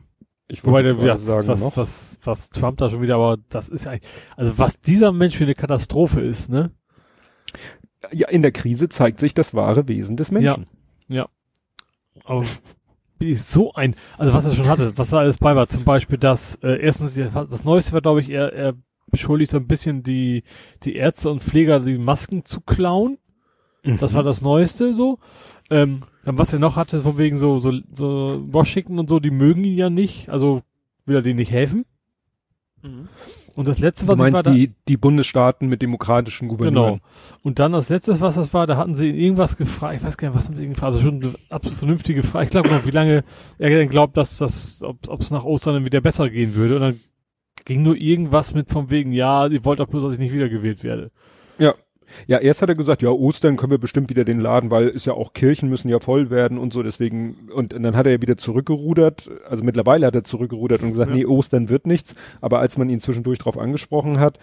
Ich Wobei der, ja, sagen was, noch. was, was Trump da schon wieder, aber das ist ja eigentlich, also was dieser Mensch für eine Katastrophe ist, ne? Ja, in der Krise zeigt sich das wahre Wesen des Menschen. Aber wie ist so ein, also was er schon hatte, was da alles bei war, zum Beispiel das, äh, erstens, das Neueste war, glaube ich, er, er beschuldigt so ein bisschen die, die Ärzte und Pfleger, die Masken zu klauen. Das war das Neueste so. Ähm, dann was er noch hatte, von wegen so, so, so Washington und so, die mögen ihn ja nicht, also will er denen nicht helfen. Und das letzte, Du was ich war, meinst da, die, die Bundesstaaten mit demokratischen Gouverneuren. genau. Und dann das letzte, was das war, da hatten sie ihn irgendwas gefragt, ich weiß gar nicht, was haben sie gefragt, also schon eine absolut vernünftige Frage. Ich glaube noch, wie lange er denn glaubt, dass das, ob es nach Ostern dann wieder besser gehen würde. Und dann ging nur irgendwas mit von wegen, ja, ihr wollt doch bloß, dass ich nicht wiedergewählt werde. Ja. Erst hat er gesagt, ja, Ostern können wir bestimmt wieder den Laden, weil ist ja auch Kirchen müssen ja voll werden und so, deswegen, und, und dann hat er ja wieder zurückgerudert, also mittlerweile hat er zurückgerudert und gesagt, Ja. nee, Ostern wird nichts, aber als man ihn zwischendurch drauf angesprochen hat,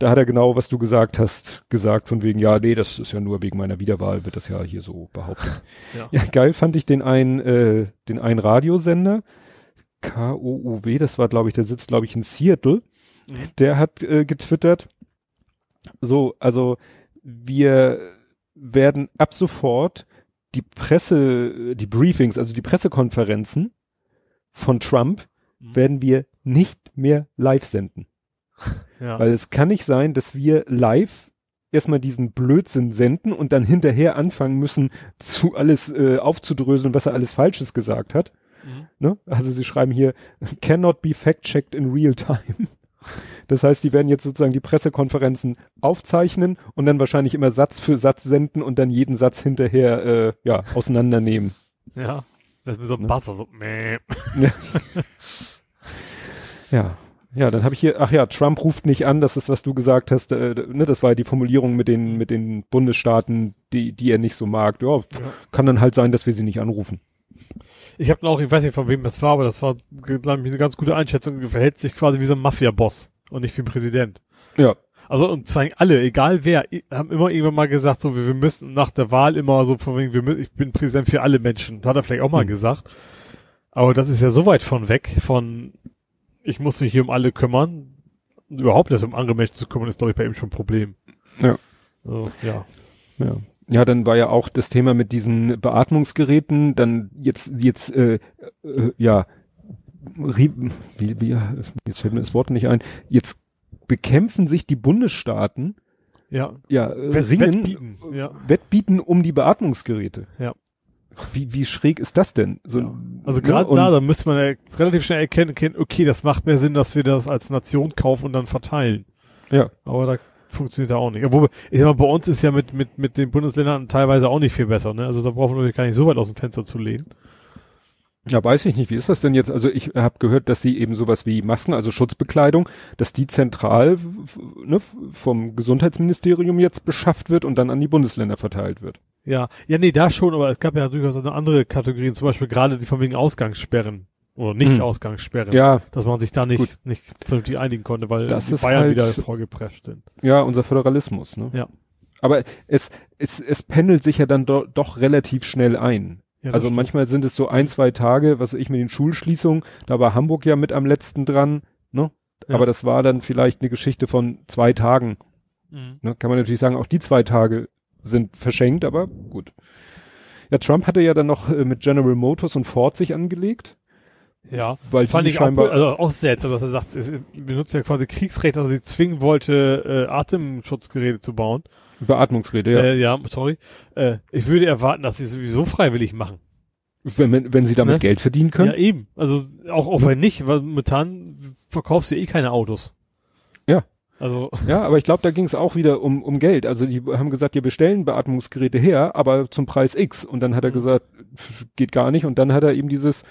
da hat er genau, was du gesagt hast, gesagt von wegen, ja, nee, das ist ja nur wegen meiner Wiederwahl, wird das ja hier so behauptet. Ja. Ja, geil fand ich den einen, äh, den einen Radiosender, KOUW, das war, glaube ich, der sitzt, glaube ich, in Seattle, Mhm. der hat äh, getwittert, so, also wir werden ab sofort die Presse, die Briefings, also die Pressekonferenzen von Trump Mhm. werden wir nicht mehr live senden. Ja. Weil es kann nicht sein, dass wir live erstmal diesen Blödsinn senden und dann hinterher anfangen müssen, zu alles äh, aufzudröseln, was er alles Falsches gesagt hat. Mhm. Ne? Also sie schreiben hier, cannot be fact-checked in real time. Das heißt, die werden jetzt sozusagen die Pressekonferenzen aufzeichnen und dann wahrscheinlich immer Satz für Satz senden und dann jeden Satz hinterher äh, ja, auseinandernehmen. Ja. Das ist mir so ein Ne? Buzzer, so, meh. Ja. Ja, dann habe ich hier, ach ja, Trump ruft nicht an, das ist, was du gesagt hast, äh, ne, das war ja die Formulierung mit den, mit den Bundesstaaten, die, die er nicht so mag. Ja, Ja. kann dann halt sein, dass wir sie nicht anrufen. Ich habe auch, ich weiß nicht von wem das war, aber das war, glaube ich, eine ganz gute Einschätzung. Er verhält sich quasi wie so ein Mafia-Boss und nicht wie ein Präsident. Ja. Also und zwar alle, egal wer, haben immer irgendwann mal gesagt, so wir, wir müssen nach der Wahl immer so von wegen, wir, mü- ich bin Präsident für alle Menschen. Hat er vielleicht auch mal Hm. gesagt. Aber das ist ja so weit von weg, von ich muss mich hier um alle kümmern. Überhaupt das um andere Menschen zu kümmern, ist glaube ich bei ihm schon ein Problem. Ja. So, ja. Ja. Ja, dann war ja auch das Thema mit diesen Beatmungsgeräten, dann jetzt, jetzt, äh, äh, ja, wie, wie, jetzt fällt mir das Wort nicht ein, jetzt bekämpfen sich die Bundesstaaten, Ja. ja, äh, Wett- ringen, Wettbieten, ja. Wettbieten um die Beatmungsgeräte. Ja. Wie, wie schräg ist das denn? So, Ja. Also ne, gerade und- da, da müsste man ja relativ schnell erkennen, erkennen, okay, das macht mehr Sinn, dass wir das als Nation kaufen und dann verteilen. Ja. Aber da funktioniert da auch nicht. Obwohl, ich sag mal, bei uns ist ja mit, mit, mit den Bundesländern teilweise auch nicht viel besser, ne? Also da brauchen wir gar nicht so weit aus dem Fenster zu lehnen. Ja, weiß ich nicht. Wie ist das denn jetzt? Also ich habe gehört, dass sie eben sowas wie Masken, also Schutzbekleidung, dass die zentral ne, vom Gesundheitsministerium jetzt beschafft wird und dann an die Bundesländer verteilt wird. Ja, ja, nee, da schon, aber es gab ja durchaus andere Kategorien, zum Beispiel gerade die von wegen Ausgangssperren oder nicht Hm. Ausgangssperren, Ja, dass man sich da Gut. nicht, nicht vernünftig einigen konnte, weil Das die ist Bayern halt- wieder vorgeprescht sind. ja, unser Föderalismus. Ne? Ja. Aber es, es, es pendelt sich ja dann do, doch relativ schnell ein. Ja, also stimmt. manchmal sind es so ein, zwei Tage, was ich mit den Schulschließungen, da war Hamburg ja mit am letzten dran, ne? Ja. Aber das war dann vielleicht eine Geschichte von zwei Tagen. Mhm. Ne? Kann man natürlich sagen, auch die zwei Tage sind verschenkt, aber gut. Ja, Trump hatte ja dann noch äh, mit General Motors und Ford sich angelegt, Ja. weil Fand ich auch, scheinbar also auch seltsam, dass er sagt, es benutzt ja quasi Kriegsrecht, dass er sie zwingen wollte, äh, Atemschutzgeräte zu bauen. Beatmungsgeräte, ja. Äh, ja, sorry. Äh, ich würde erwarten, dass sie es sowieso freiwillig machen. wenn, wenn, wenn sie damit Ne? Geld verdienen können. Ja, eben. Also auch, auch wenn nicht, weil momentan verkaufst du eh keine Autos. Ja. Also, Ja, aber ich glaube, da ging es auch wieder um, um Geld. Also die haben gesagt, wir stellen Beatmungsgeräte her, aber zum Preis X. Und dann hat er Mhm. gesagt, geht gar nicht. Und dann hat er eben dieses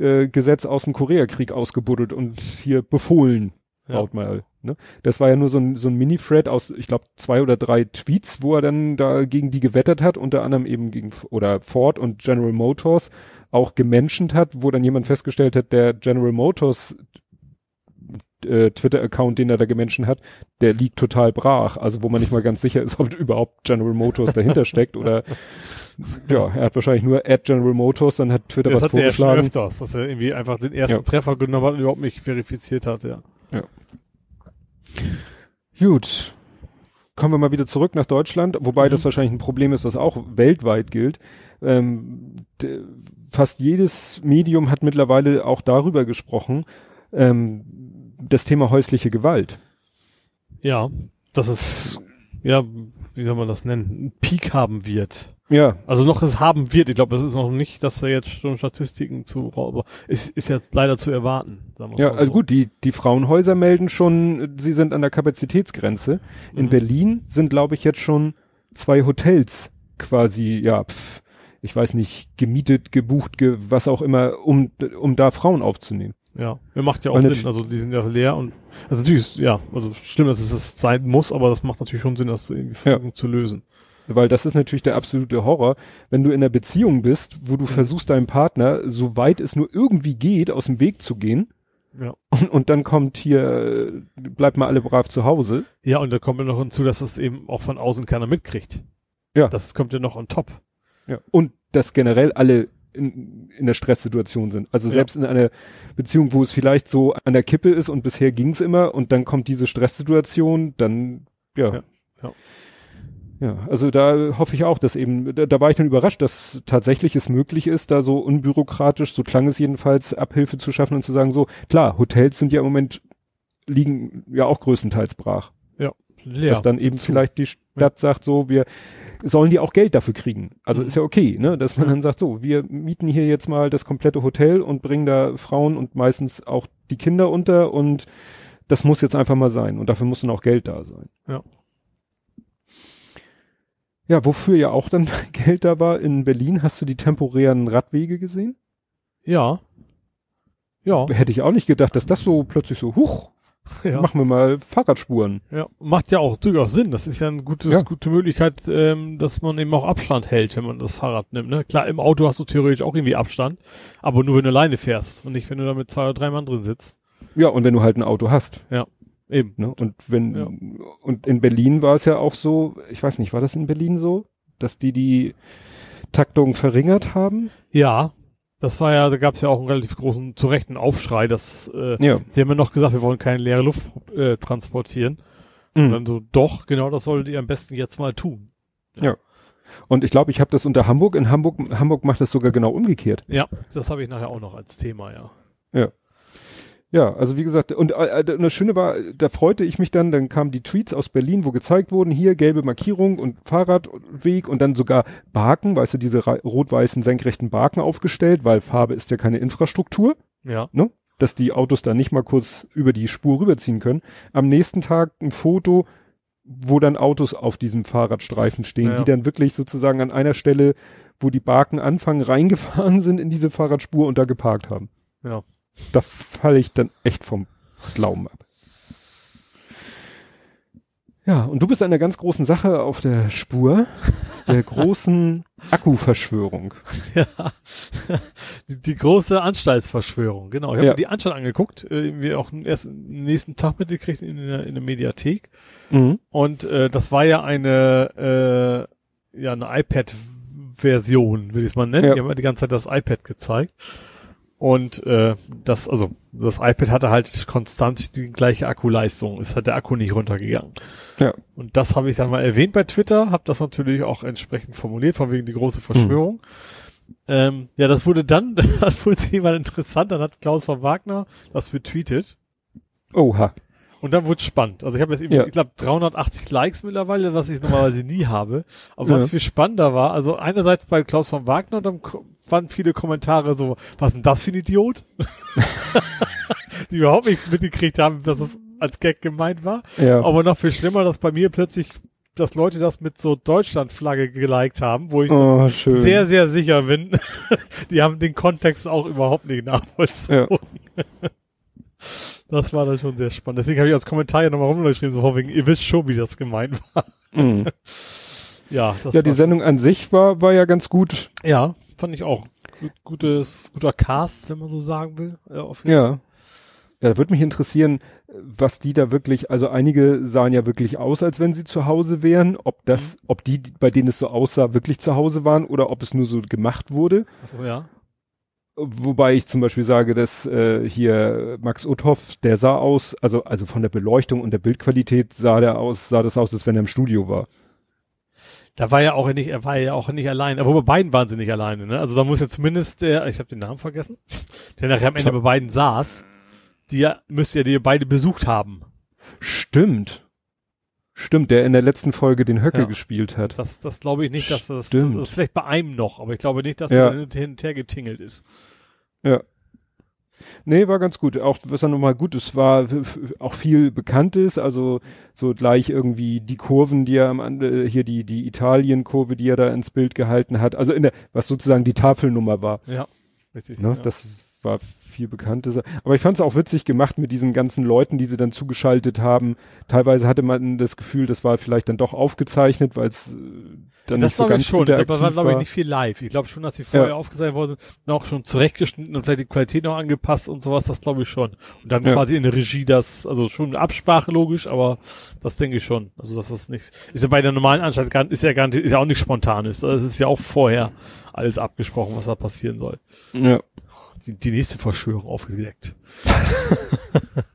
äh, Gesetz aus dem Koreakrieg ausgebuddelt und hier befohlen, Ja. baut mal. Ne? Das war ja nur so ein, so ein Mini-Thread aus, ich glaube, zwei oder drei Tweets, wo er dann da gegen die gewettert hat, unter anderem eben gegen oder Ford und General Motors auch gemenschent hat, wo dann jemand festgestellt hat, der General Motors äh, Twitter-Account, den er da gemenschen hat, der liegt total brach. Also wo man nicht mal ganz sicher ist, ob überhaupt General Motors dahinter steckt oder ja, er hat wahrscheinlich nur at General Motors, dann hat Twitter das was hat er ja schon vorgeschlagen. öfters, dass er irgendwie einfach den ersten Ja. Treffer genommen hat und überhaupt nicht verifiziert hat, ja. Gut. Kommen wir mal wieder zurück nach Deutschland, wobei Mhm. das wahrscheinlich ein Problem ist, was auch weltweit gilt. Ähm, fast jedes Medium hat mittlerweile auch darüber gesprochen, ähm, das Thema häusliche Gewalt. Ja, dass es, ja, wie soll man das nennen, einen Peak haben wird. Ja. Also noch es haben wird. Ich glaube, das ist noch nicht, dass da jetzt schon Statistiken zu, aber es ist jetzt leider zu erwarten. Sagen ja, also so. gut, die, die Frauenhäuser melden schon, sie sind an der Kapazitätsgrenze. In mhm. Berlin sind, glaube ich, jetzt schon zwei Hotels quasi, ja, pf, ich weiß nicht, gemietet, gebucht, ge, was auch immer, um, um da Frauen aufzunehmen. Ja, er macht ja auch Weil Sinn. Also die sind ja leer und also natürlich, ist, ja, also schlimm, dass es das sein muss, aber das macht natürlich schon Sinn, das irgendwie ja. zu lösen. Weil das ist natürlich der absolute Horror, wenn du in einer Beziehung bist, wo du mhm. versuchst, deinem Partner, soweit es nur irgendwie geht, aus dem Weg zu gehen. Ja. Und, und dann kommt hier, bleibt mal alle brav zu Hause. Ja, und da kommt ja noch hinzu, dass es eben auch von außen keiner mitkriegt. Ja. Das kommt ja noch on top. Ja. Und dass generell alle in, in der Stresssituation sind. Also selbst ja. in einer Beziehung, wo es vielleicht so an der Kippe ist und bisher ging es immer und dann kommt diese Stresssituation, dann ja. ja. ja. Ja, also da hoffe ich auch, dass eben, da, da war ich dann überrascht, dass tatsächlich es möglich ist, da so unbürokratisch, so klang es jedenfalls, Abhilfe zu schaffen und zu sagen, so, klar, Hotels sind ja im Moment, liegen ja auch größtenteils brach. Ja, leer. Dass dann eben zu. vielleicht die Stadt ja. sagt, so, wir sollen die auch Geld dafür kriegen. Also mhm. ist ja okay, ne, dass man dann sagt, so, wir mieten hier jetzt mal das komplette Hotel und bringen da Frauen und meistens auch die Kinder unter und das muss jetzt einfach mal sein und dafür muss dann auch Geld da sein. Ja. Ja, wofür ja auch dann Geld da war, in Berlin hast du die temporären Radwege gesehen? Ja. Ja. Hätte ich auch nicht gedacht, dass das so plötzlich so, huch, ja. machen wir mal Fahrradspuren. Ja, macht ja auch durchaus Sinn. Das ist ja eine gutes, ja. gute Möglichkeit, ähm, dass man eben auch Abstand hält, wenn man das Fahrrad nimmt. Ne? Klar, im Auto hast du theoretisch auch irgendwie Abstand, aber nur wenn du alleine fährst und nicht, wenn du da mit zwei oder drei Mann drin sitzt. Ja, und wenn du halt ein Auto hast. Ja. Eben. Ne? Und wenn, ja. und in Berlin war es ja auch so, ich weiß nicht, war das in Berlin so, dass die die Taktung verringert haben? Ja, das war ja, da gab es ja auch einen relativ großen, zu Recht einen Aufschrei, dass äh, ja. sie haben ja noch gesagt, wir wollen keine leere Luft äh, transportieren. Mhm. Und dann so, doch, genau das solltet ihr am besten jetzt mal tun. Ja. ja. Und ich glaube, ich habe das unter Hamburg. In Hamburg, Hamburg macht das sogar genau umgekehrt. Ja, das habe ich nachher auch noch als Thema, ja. Ja. Ja, also wie gesagt, und, äh, äh das Schöne war, da freute ich mich dann, dann kamen die Tweets aus Berlin, wo gezeigt wurden, hier gelbe Markierung und Fahrradweg und dann sogar Barken, weißt du, diese rot-weißen senkrechten Barken aufgestellt, weil Farbe ist ja keine Infrastruktur. Ja. Ne? Dass die Autos da nicht mal kurz über die Spur rüberziehen können. Am nächsten Tag ein Foto, wo dann Autos auf diesem Fahrradstreifen stehen, ja. die dann wirklich sozusagen an einer Stelle, wo die Barken anfangen, reingefahren sind in diese Fahrradspur und da geparkt haben. Ja. Da falle ich dann echt vom Glauben ab. Ja, und du bist einer ganz großen Sache auf der Spur, der großen Akkuverschwörung. Ja, die, die große Anstaltsverschwörung, genau. Ich habe ja. mir die Anstalt angeguckt, äh, wir auch erst nächsten Tag mitgekriegt in der, in der Mediathek. Mhm. Und äh, das war ja eine, äh, ja, eine iPad-Version, will ich es mal nennen. Ja. Die haben die ganze Zeit das iPad gezeigt. Und äh, das, also das iPad hatte halt konstant die gleiche Akkuleistung. Es hat der Akku nicht runtergegangen. Ja. Und das habe ich dann mal erwähnt bei Twitter, habe das natürlich auch entsprechend formuliert, von wegen die große Verschwörung. Hm. Ähm, ja, das wurde dann, das wurde jemand interessant, dann hat Klaus von Wagner das betweetet. Oha. Und dann wurde spannend. Also ich habe jetzt eben, ja. ich glaube, 380 Likes mittlerweile, was ich normalerweise nie habe. Aber ja. was viel spannender war, also einerseits bei Klaus von Wagner, dann waren viele Kommentare so, was ist denn das für ein Idiot? Die überhaupt nicht mitgekriegt haben, dass es als Gag gemeint war. Ja. Aber noch viel schlimmer, dass bei mir plötzlich dass Leute das mit so Deutschlandflagge geliked haben, wo ich oh, sehr, sehr sicher bin, die haben den Kontext auch überhaupt nicht nachvollzogen. Ja. Das war dann schon sehr spannend. Deswegen habe ich als Kommentar ja nochmal rumgeschrieben, so wegen, ihr wisst schon, wie das gemeint war. Mm. ja, das ja, die Sendung an sich war, war ja ganz gut. Ja, fand ich auch. Gut, gutes, guter Cast, wenn man so sagen will. Ja, auf jeden ja. Fall. Ja, da würde mich interessieren, was die da wirklich, also einige sahen ja wirklich aus, als wenn sie zu Hause wären, ob das, mhm. ob die, bei denen es so aussah, wirklich zu Hause waren oder ob es nur so gemacht wurde. Ach so, ja. Wobei ich zum Beispiel sage, dass äh, hier Max Uthoff, der sah aus, also also von der Beleuchtung und der Bildqualität sah der aus, sah das aus, als wenn er im Studio war. Da war ja auch nicht, er war ja auch nicht allein, aber bei beiden waren sie nicht alleine, ne? Also da muss ja zumindest der, ich habe den Namen vergessen, der nachher am Ende bei beiden saß, die ja, müsste ja die beide besucht haben. Stimmt. Stimmt, der in der letzten Folge den Höcke Ja. gespielt hat. Das, das glaube ich nicht, dass das, das ist vielleicht bei einem noch, aber ich glaube nicht, dass Ja. er hin und her getingelt ist. Ja. Nee, war ganz gut. Auch was dann nochmal gut ist, war auch viel Bekanntes, also so gleich irgendwie die Kurven, die er am Ende, hier die, die Italien-Kurve, die er da ins Bild gehalten hat, also in der, was sozusagen die Tafelnummer war. Ja, richtig. Ne? ja. Das war viel Bekanntes. Aber ich fand es auch witzig gemacht mit diesen ganzen Leuten, die sie dann zugeschaltet haben. Teilweise hatte man das Gefühl, das war vielleicht dann doch aufgezeichnet, weil es äh, dann das nicht so glaube ganz ich schon. Das war, glaube ich, nicht viel live. Ich glaube schon, dass die vorher Ja. aufgezeichnet worden sind, auch schon zurechtgeschnitten und vielleicht die Qualität noch angepasst und sowas, das glaube ich schon. Und dann Ja. quasi in der Regie das, also schon eine Absprache logisch, aber das denke ich schon. Also das ist nichts. Ist ja bei der normalen Anstalt gar, ist ja gar nicht, ist ja auch nicht spontan ist. Das ist ja auch vorher alles abgesprochen, was da passieren soll. Ja. Die, die nächste Verschwörung aufgedeckt.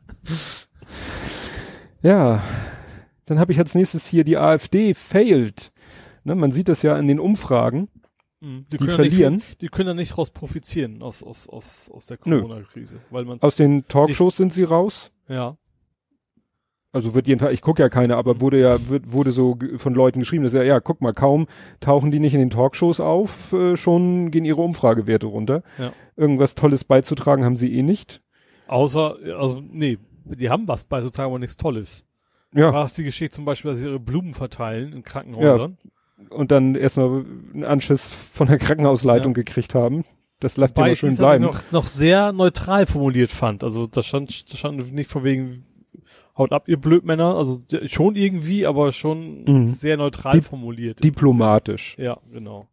Ja, dann habe ich als nächstes hier die AfD failed. Ne, man sieht das ja in den Umfragen. Mhm. Die können ja verlieren. Nicht, die können da nicht raus profitieren aus, aus, aus, aus der. Corona-Krise. Weil man Aus den Talkshows sind sie raus. ja. Also wird jedenfalls, ich gucke ja keine, aber wurde ja, wird, wurde so von Leuten geschrieben, dass ja, ja, guck mal, kaum tauchen die nicht in den Talkshows auf, äh, schon gehen ihre Umfragewerte runter. Ja. Irgendwas Tolles beizutragen haben sie eh nicht. Außer, also, nee, die haben was beizutragen, aber nichts Tolles. Ja, War die Geschichte zum Beispiel, dass sie ihre Blumen verteilen in Krankenhäusern. Und dann erstmal einen Anschiss von der Krankenhausleitung Ja. gekriegt haben. Das lasst ihr Wobei mal ich schön dass ich bleiben. noch, noch sehr neutral formuliert fand. Also da stand, da stand nicht von wegen haut ab, ihr Blödmänner. Also schon irgendwie, aber schon Mhm. sehr neutral Dip- formuliert. Diplomatisch. Ja, genau.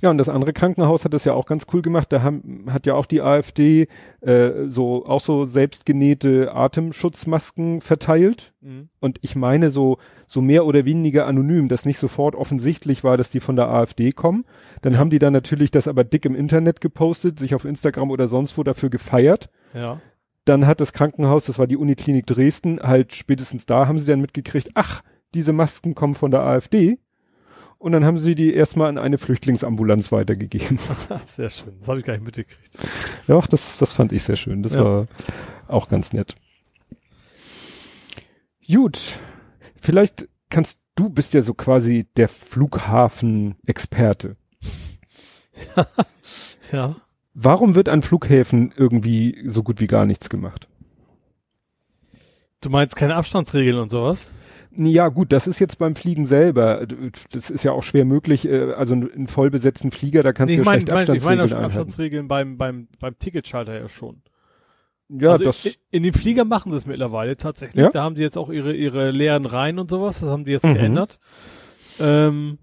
Ja, und das andere Krankenhaus hat das ja auch ganz cool gemacht. Da haben, hat ja auch die AfD äh, so auch so selbstgenähte Atemschutzmasken verteilt. Mhm. Und ich meine so so mehr oder weniger anonym, dass nicht sofort offensichtlich war, dass die von der AfD kommen. Dann haben die dann natürlich das aber dick im Internet gepostet, sich auf Instagram oder sonst wo dafür gefeiert. Ja. Dann hat das Krankenhaus, das war die Uniklinik Dresden, halt spätestens da haben sie dann mitgekriegt, ach, diese Masken kommen von der AfD. Und dann haben sie die erstmal an eine Flüchtlingsambulanz weitergegeben. Sehr schön. Das habe ich gar nicht mitgekriegt. Ja, das, das fand ich sehr schön. Das Ja. war auch ganz nett. Gut. Vielleicht kannst du bist ja so quasi der Flughafen-Experte. Ja. Warum wird an Flughäfen irgendwie so gut wie gar nichts gemacht? Du meinst keine Abstandsregeln und sowas? Ja, gut, das ist jetzt beim Fliegen selber. Das ist ja auch schwer möglich. äh, Also einen vollbesetzten Flieger, da kannst Nee, du ja meine, schlecht ich meine, ich meine Abstandsregeln. Abstandsregeln beim, beim, beim Ticketschalter ja schon. Ja, also das, in, in den Flieger machen sie es mittlerweile tatsächlich. Ja? Da haben die jetzt auch ihre, ihre leeren Reihen und sowas. Das haben die jetzt Mhm. geändert. Ähm,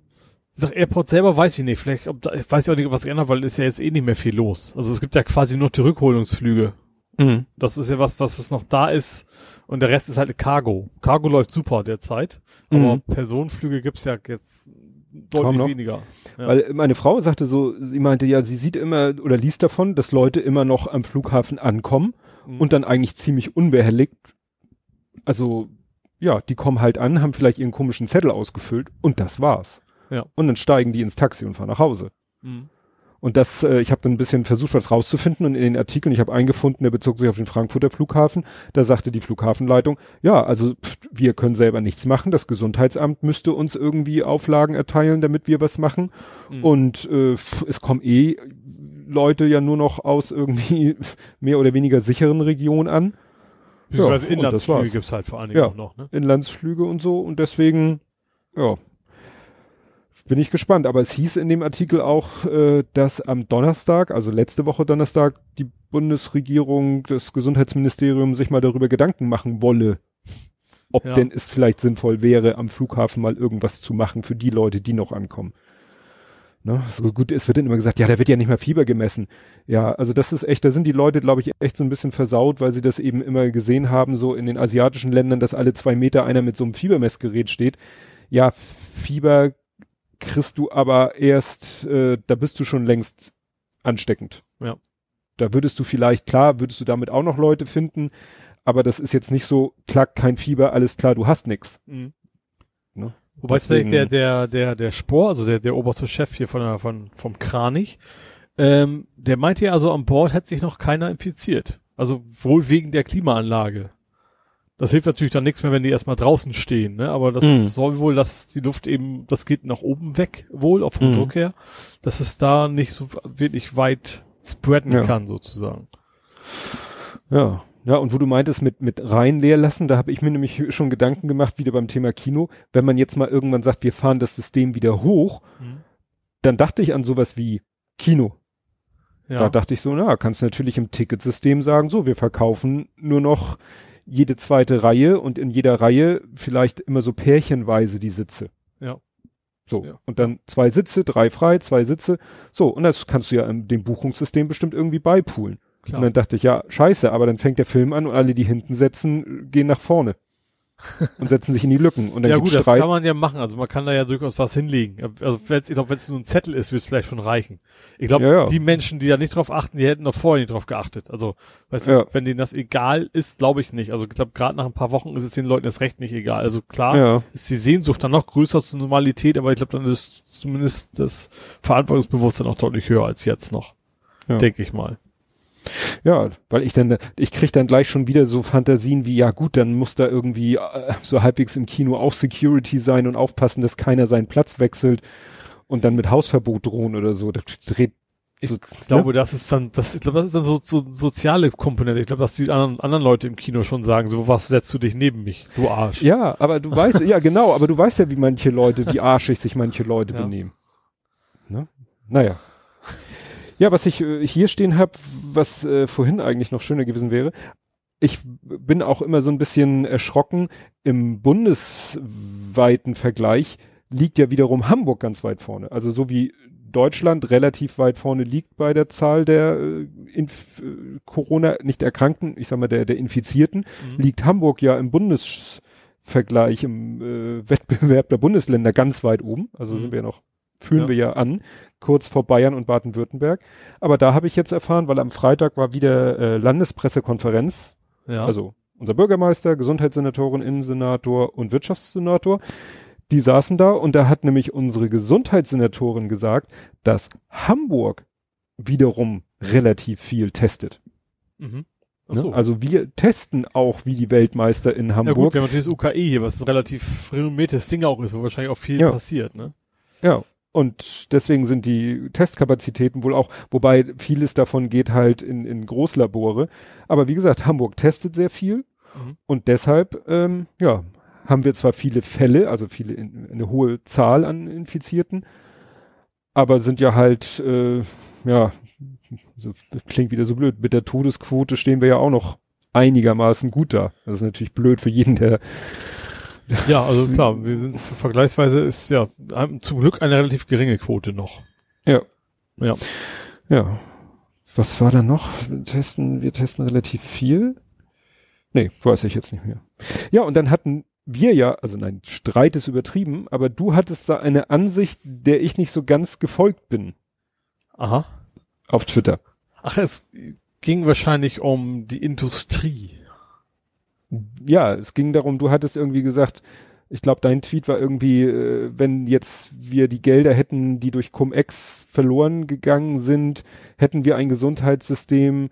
ich sag, Airport selber weiß ich nicht. Vielleicht, ob da, ich weiß ja auch nicht, ob was geändert, weil ist ja jetzt eh nicht mehr viel los. Also es gibt ja quasi nur die Rückholungsflüge. Mhm. Das ist ja was, was es noch da ist. Und der Rest ist halt Cargo. Cargo läuft super derzeit. Aber Mhm. Personenflüge gibt's ja jetzt deutlich noch. weniger. Ja. Weil meine Frau sagte so, sie meinte ja, sie sieht immer oder liest davon, dass Leute immer noch am Flughafen ankommen Mhm. und dann eigentlich ziemlich unbehelligt, also ja, die kommen halt an, haben vielleicht ihren komischen Zettel ausgefüllt und das war's. Ja. Und dann steigen die ins Taxi und fahren nach Hause. Mhm. Und das, äh, ich habe dann ein bisschen versucht, was rauszufinden und in den Artikeln, ich habe eingefunden, der bezog sich auf den Frankfurter Flughafen, da sagte die Flughafenleitung, ja, also pff, wir können selber nichts machen, das Gesundheitsamt müsste uns irgendwie Auflagen erteilen, damit wir was machen. Mhm. Und äh, pff, es kommen eh Leute ja nur noch aus irgendwie mehr oder weniger sicheren Regionen an, Beziehungsweise ja, Inlandsflüge war's. gibt's halt vor allen Dingen Ja. auch noch, ne? Inlandsflüge und so und deswegen, ja, bin ich gespannt. Aber es hieß in dem Artikel auch, äh, dass am Donnerstag, also letzte Woche Donnerstag, die Bundesregierung, das Gesundheitsministerium sich mal darüber Gedanken machen wolle, ob Ja. denn es vielleicht sinnvoll wäre, am Flughafen mal irgendwas zu machen für die Leute, die noch ankommen. Ne? So gut, es wird dann immer gesagt, ja, da wird ja nicht mal Fieber gemessen. Ja, also das ist echt, da sind die Leute, glaube ich, echt so ein bisschen versaut, weil sie das eben immer gesehen haben, so in den asiatischen Ländern, dass alle zwei Meter einer mit so einem Fiebermessgerät steht. Ja, Fieber kriegst du aber erst, äh, da bist du schon längst ansteckend. Ja. Da würdest du vielleicht, klar, würdest du damit auch noch Leute finden, aber das ist jetzt nicht so, klack, kein Fieber, alles klar, du hast nix. Mhm. Ne? Wobei Deswegen- der, der, der, der Spor, also der, der oberste Chef hier von der, von, vom Kranich, ähm, der meinte ja also an Bord hätte sich noch keiner infiziert. Also wohl wegen der Klimaanlage. Das hilft natürlich dann nichts mehr, wenn die erstmal draußen stehen, ne? Aber das Mhm. soll wohl, dass die Luft eben, das geht nach oben weg, wohl, auch vom Mhm. Druck her, dass es da nicht so wirklich weit spreaden Ja. kann, sozusagen. Ja. Ja, und wo du meintest mit, mit rein leer lassen, da habe ich mir nämlich schon Gedanken gemacht, wieder beim Thema Kino. Wenn man jetzt mal irgendwann sagt, wir fahren das System wieder hoch, dann dachte ich an sowas wie Kino. Ja. Da dachte ich so, na, kannst du natürlich im Ticketsystem sagen, so, wir verkaufen nur noch jede zweite Reihe und in jeder Reihe vielleicht immer so pärchenweise die Sitze. Ja. So. Ja. Und dann zwei Sitze, drei frei, zwei Sitze. So. Und das kannst du ja in dem Buchungssystem bestimmt irgendwie beipulen. Klar. Und dann dachte ich, ja, scheiße, aber dann fängt der Film an und alle, die hinten sitzen, gehen nach vorne. Und setzen sich in die Lücken. Und dann ja gut, das Streit. kann man ja machen. Also man kann da ja durchaus was hinlegen. Also wenn's, ich glaube, wenn es nur ein Zettel ist, wird es vielleicht schon reichen. Ich glaube, Ja, ja. die Menschen, die da nicht drauf achten, die hätten noch vorher nicht drauf geachtet. Also, weißt du, Ja. wenn denen das egal ist, glaube ich nicht. Also ich glaube, gerade nach ein paar Wochen ist es den Leuten das Recht nicht egal. Also klar, ist die Sehnsucht dann noch größer zur Normalität, aber ich glaube, dann ist zumindest das Verantwortungsbewusstsein auch deutlich höher als jetzt noch. Denke ich mal. Ja, weil ich dann, ich krieg dann gleich schon wieder so Fantasien wie, ja gut, dann muss da irgendwie äh, so halbwegs im Kino auch Security sein und aufpassen, dass keiner seinen Platz wechselt und dann mit Hausverbot drohen oder so. Das dreht Ich so, glaube, das ist dann, das, ich glaube, das ist dann so, so soziale Komponente. Ich glaube, dass die anderen, anderen Leute im Kino schon sagen, so, was setzt du dich neben mich, du Arsch. Ja, aber du weißt, ja genau, aber du weißt ja, wie manche Leute, wie arschig sich manche Leute Ja. benehmen. Ne? Naja. Ja, was ich äh, hier stehen habe, was äh, vorhin eigentlich noch schöner gewesen wäre, ich bin auch immer so ein bisschen erschrocken, im bundesweiten Vergleich liegt ja wiederum Hamburg ganz weit vorne. Also so wie Deutschland relativ weit vorne liegt bei der Zahl der äh, Inf äh, Corona, nicht Erkrankten, ich sag mal der, der Infizierten, Mhm. liegt Hamburg ja im Bundesvergleich, im äh, Wettbewerb der Bundesländer ganz weit oben. Also Mhm. sind wir ja noch, führen Ja. wir ja an, kurz vor Bayern und Baden-Württemberg. Aber da habe ich jetzt erfahren, weil am Freitag war wieder äh, Landespressekonferenz, Ja. also unser Bürgermeister, Gesundheitssenatorin, Innensenator und Wirtschaftssenator, die saßen da und da hat nämlich unsere Gesundheitssenatorin gesagt, dass Hamburg wiederum relativ viel testet. Mhm. Ne? so. Also wir testen auch wie die Weltmeister in ja Hamburg. gut, wir haben natürlich das UKE hier, was ein relativ renommiertes Ding auch ist, wo wahrscheinlich auch viel Ja. passiert, ne? Ja, und deswegen sind die Testkapazitäten wohl auch, wobei vieles davon geht halt in, in Großlabore. Aber wie gesagt, Hamburg testet sehr viel Mhm. und deshalb, ähm, ja, haben wir zwar viele Fälle, also viele, in, eine hohe Zahl an Infizierten, aber sind ja halt, äh, ja, so, klingt wieder so blöd, mit der Todesquote stehen wir ja auch noch einigermaßen gut da. Das ist natürlich blöd für jeden, der Ja, also klar, wir sind vergleichsweise ist ja zum Glück eine relativ geringe Quote noch. Ja. Ja. Ja. Was war da noch? Wir testen, wir testen relativ viel. Nee, weiß ich jetzt nicht mehr. Ja, und dann hatten wir ja, also nein, Streit ist übertrieben, aber du hattest da eine Ansicht, der ich nicht so ganz gefolgt bin Aha. auf Twitter. Ach, es ging wahrscheinlich um die Industrie. Ja, es ging darum, du hattest irgendwie gesagt, ich glaube, dein Tweet war irgendwie, äh, wenn jetzt wir die Gelder hätten, die durch Cum-Ex verloren gegangen sind, hätten wir ein Gesundheitssystem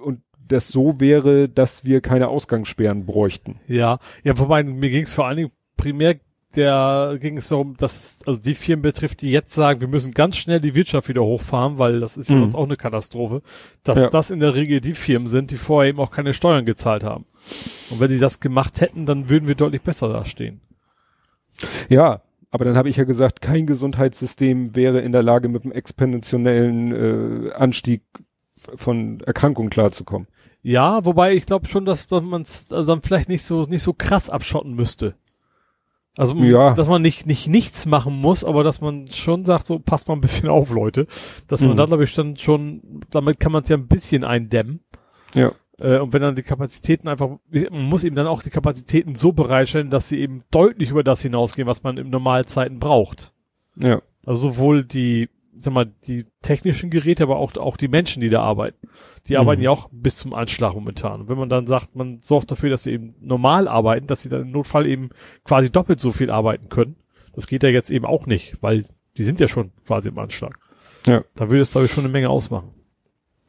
und das so wäre, dass wir keine Ausgangssperren bräuchten. Ja, ja, wobei mir ging es vor allen Dingen primär der ging es darum, dass also die Firmen betrifft, die jetzt sagen, wir müssen ganz schnell die Wirtschaft wieder hochfahren, weil das ist ja Mhm. sonst auch eine Katastrophe, dass Ja. das in der Regel die Firmen sind, die vorher eben auch keine Steuern gezahlt haben. Und wenn die das gemacht hätten, dann würden wir deutlich besser dastehen. Ja, aber dann habe ich ja gesagt, kein Gesundheitssystem wäre in der Lage, mit einem exponentiellen äh, Anstieg von Erkrankungen klarzukommen. Ja, wobei ich glaube schon, dass man es also dann vielleicht nicht so nicht so krass abschotten müsste. Also Ja. dass man nicht nicht nichts machen muss, aber dass man schon sagt, so passt mal ein bisschen auf, Leute. Dass man Mhm. da glaube ich dann schon, damit kann man es ja ein bisschen eindämmen. Ja. Äh, und wenn dann die Kapazitäten einfach, man muss eben dann auch die Kapazitäten so bereitstellen, dass sie eben deutlich über das hinausgehen, was man in Normalzeiten braucht. Ja. Also sowohl die, sag mal, die technischen Geräte, aber auch, auch die Menschen, die da arbeiten. Die Mhm. arbeiten ja auch bis zum Anschlag momentan. Und wenn man dann sagt, man sorgt dafür, dass sie eben normal arbeiten, dass sie dann im Notfall eben quasi doppelt so viel arbeiten können. Das geht ja jetzt eben auch nicht, weil die sind ja schon quasi im Anschlag. Ja. Da würde es, glaube ich, schon eine Menge ausmachen.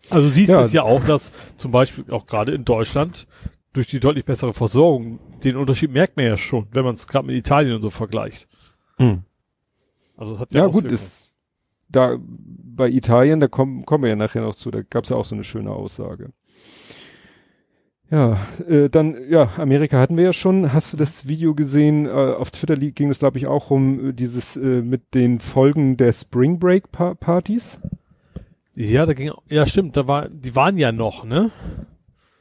Also siehst Ja. es ja auch, dass zum Beispiel auch gerade in Deutschland durch die deutlich bessere Versorgung, den Unterschied merkt man ja schon, wenn man es gerade mit Italien und so vergleicht. Hm. Also das hat Ja, gut, Auswirkungen. ist da bei Italien, da kommen, kommen wir ja nachher noch zu, da gab es ja auch so eine schöne Aussage. Ja, äh, dann, ja, Amerika hatten wir ja schon. Hast du das Video gesehen? Äh, auf Twitter ging es, glaube ich, auch um äh, dieses äh, mit den Folgen der Spring Break pa Partys. Ja, da ging, ja stimmt, da war, die waren ja noch, ne?